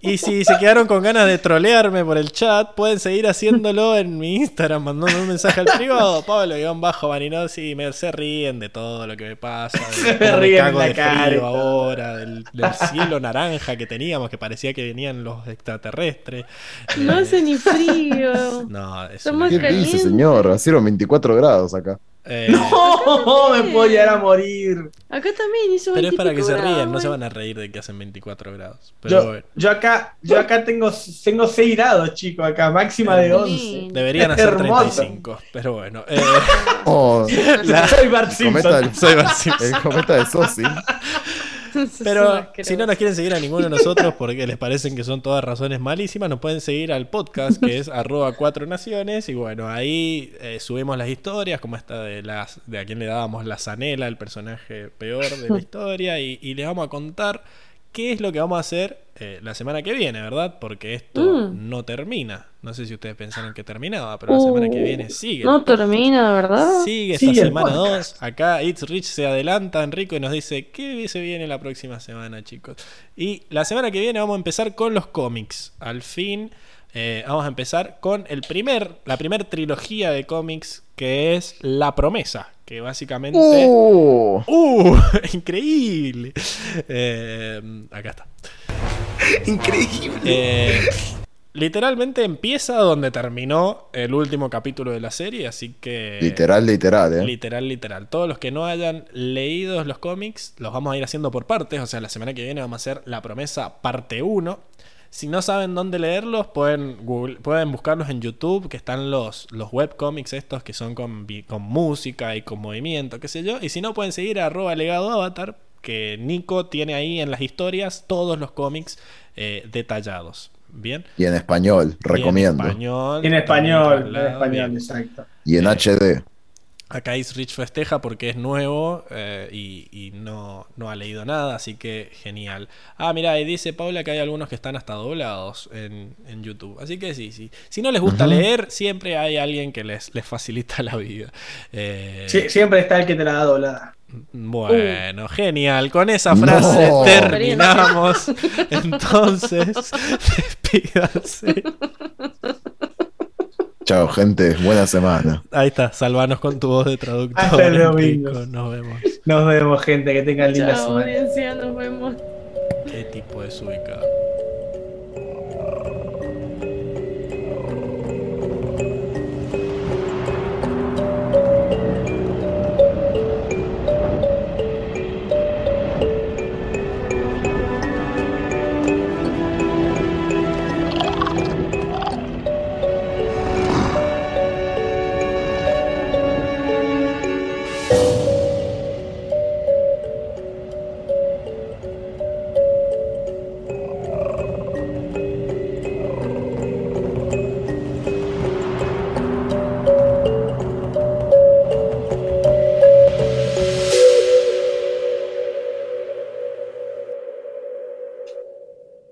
Y si se quedaron con ganas de trolearme por el chat, pueden seguir haciéndolo en mi Instagram, mandando un mensaje al privado, Pablo-Marinozzi, y me se ríen de todo lo que me pasa, de me ríen en cago la de cara frío ahora, del, del cielo naranja que teníamos, que parecía que venían los extraterrestres. No Eh, hace ni frío. No, es ¿Qué dice, señor? Hicieron 24 grados acá. Eh, *laughs* No, me puedo llegar a morir. Acá también hizo pero es para que se 25 rían, grados, no se güey. van a reír de que hacen 24 grados. Pero Yo, bueno, yo acá, yo acá tengo, tengo 6 grados, chicos, acá, máxima de Qué 11. lindo. deberían hacer Hermoso. 35. Pero bueno, eh, Oh, la- *laughs* Soy Bart cometa Simpson. del- soy Bart Simpson. *laughs* el cometa de Sosi. Pero si no nos quieren seguir a ninguno de nosotros porque les parecen que son todas razones malísimas, nos pueden seguir al podcast que es *laughs* arroba cuatro naciones y bueno, ahí eh, subimos las historias como esta de las de a quien le dábamos la zanela, el personaje peor de la *laughs* historia y, y les vamos a contar qué es lo que vamos a hacer eh, la semana que viene, ¿verdad? Porque esto Mm. no termina. No sé si ustedes pensaron que terminaba, pero la semana que Uh, viene sigue. No termina, ¿verdad? Sigue esta Sigue semana podcast. 2. Acá It's Rich se adelanta, Enrico, y nos dice qué se viene la próxima semana, chicos. Y la semana que viene vamos a empezar con los cómics. Al fin, eh, vamos a empezar con el primer, la primer trilogía de cómics que es La Promesa. Que básicamente. Uh, ¡Uh! *laughs* ¡Increíble! Eh, acá está. Increíble. Eh, literalmente empieza donde terminó el último capítulo de la serie, así que. literal, literal, eh. Literal, literal. Todos los que no hayan leído los cómics, los vamos a ir haciendo por partes. O sea, la semana que viene vamos a hacer La Promesa parte 1. Si no saben dónde leerlos, pueden, Google- pueden buscarlos en YouTube, que están los, los webcomics estos que son con, con música y con movimiento, qué sé yo. Y si no, pueden seguir a arroba legado avatar, que Nico tiene ahí en las historias todos los cómics eh, detallados. Bien. Y en español, Y en recomiendo. español. En español, en español, exacto. Y en Eh, HD. Acá Rich festeja porque es nuevo eh, y, y no, no ha leído nada, así que genial. Ah, mira, y dice Paula que hay algunos que están hasta doblados en, en YouTube. Así que sí, sí. Si no les gusta leer, siempre hay alguien que les, les facilita la vida. Eh, Sí, siempre está el que te la da doblada. Bueno, genial. Con esa frase No. terminamos. *laughs* Entonces, *laughs* despídanse. *laughs* Chao, gente. Buena semana. Ahí está, salvanos con tu voz de traductor. Hasta el domingo. Nos vemos. Nos vemos, gente, que tengan linda Chao, semana. audiencia, nos vemos. Qué tipo de ubicado.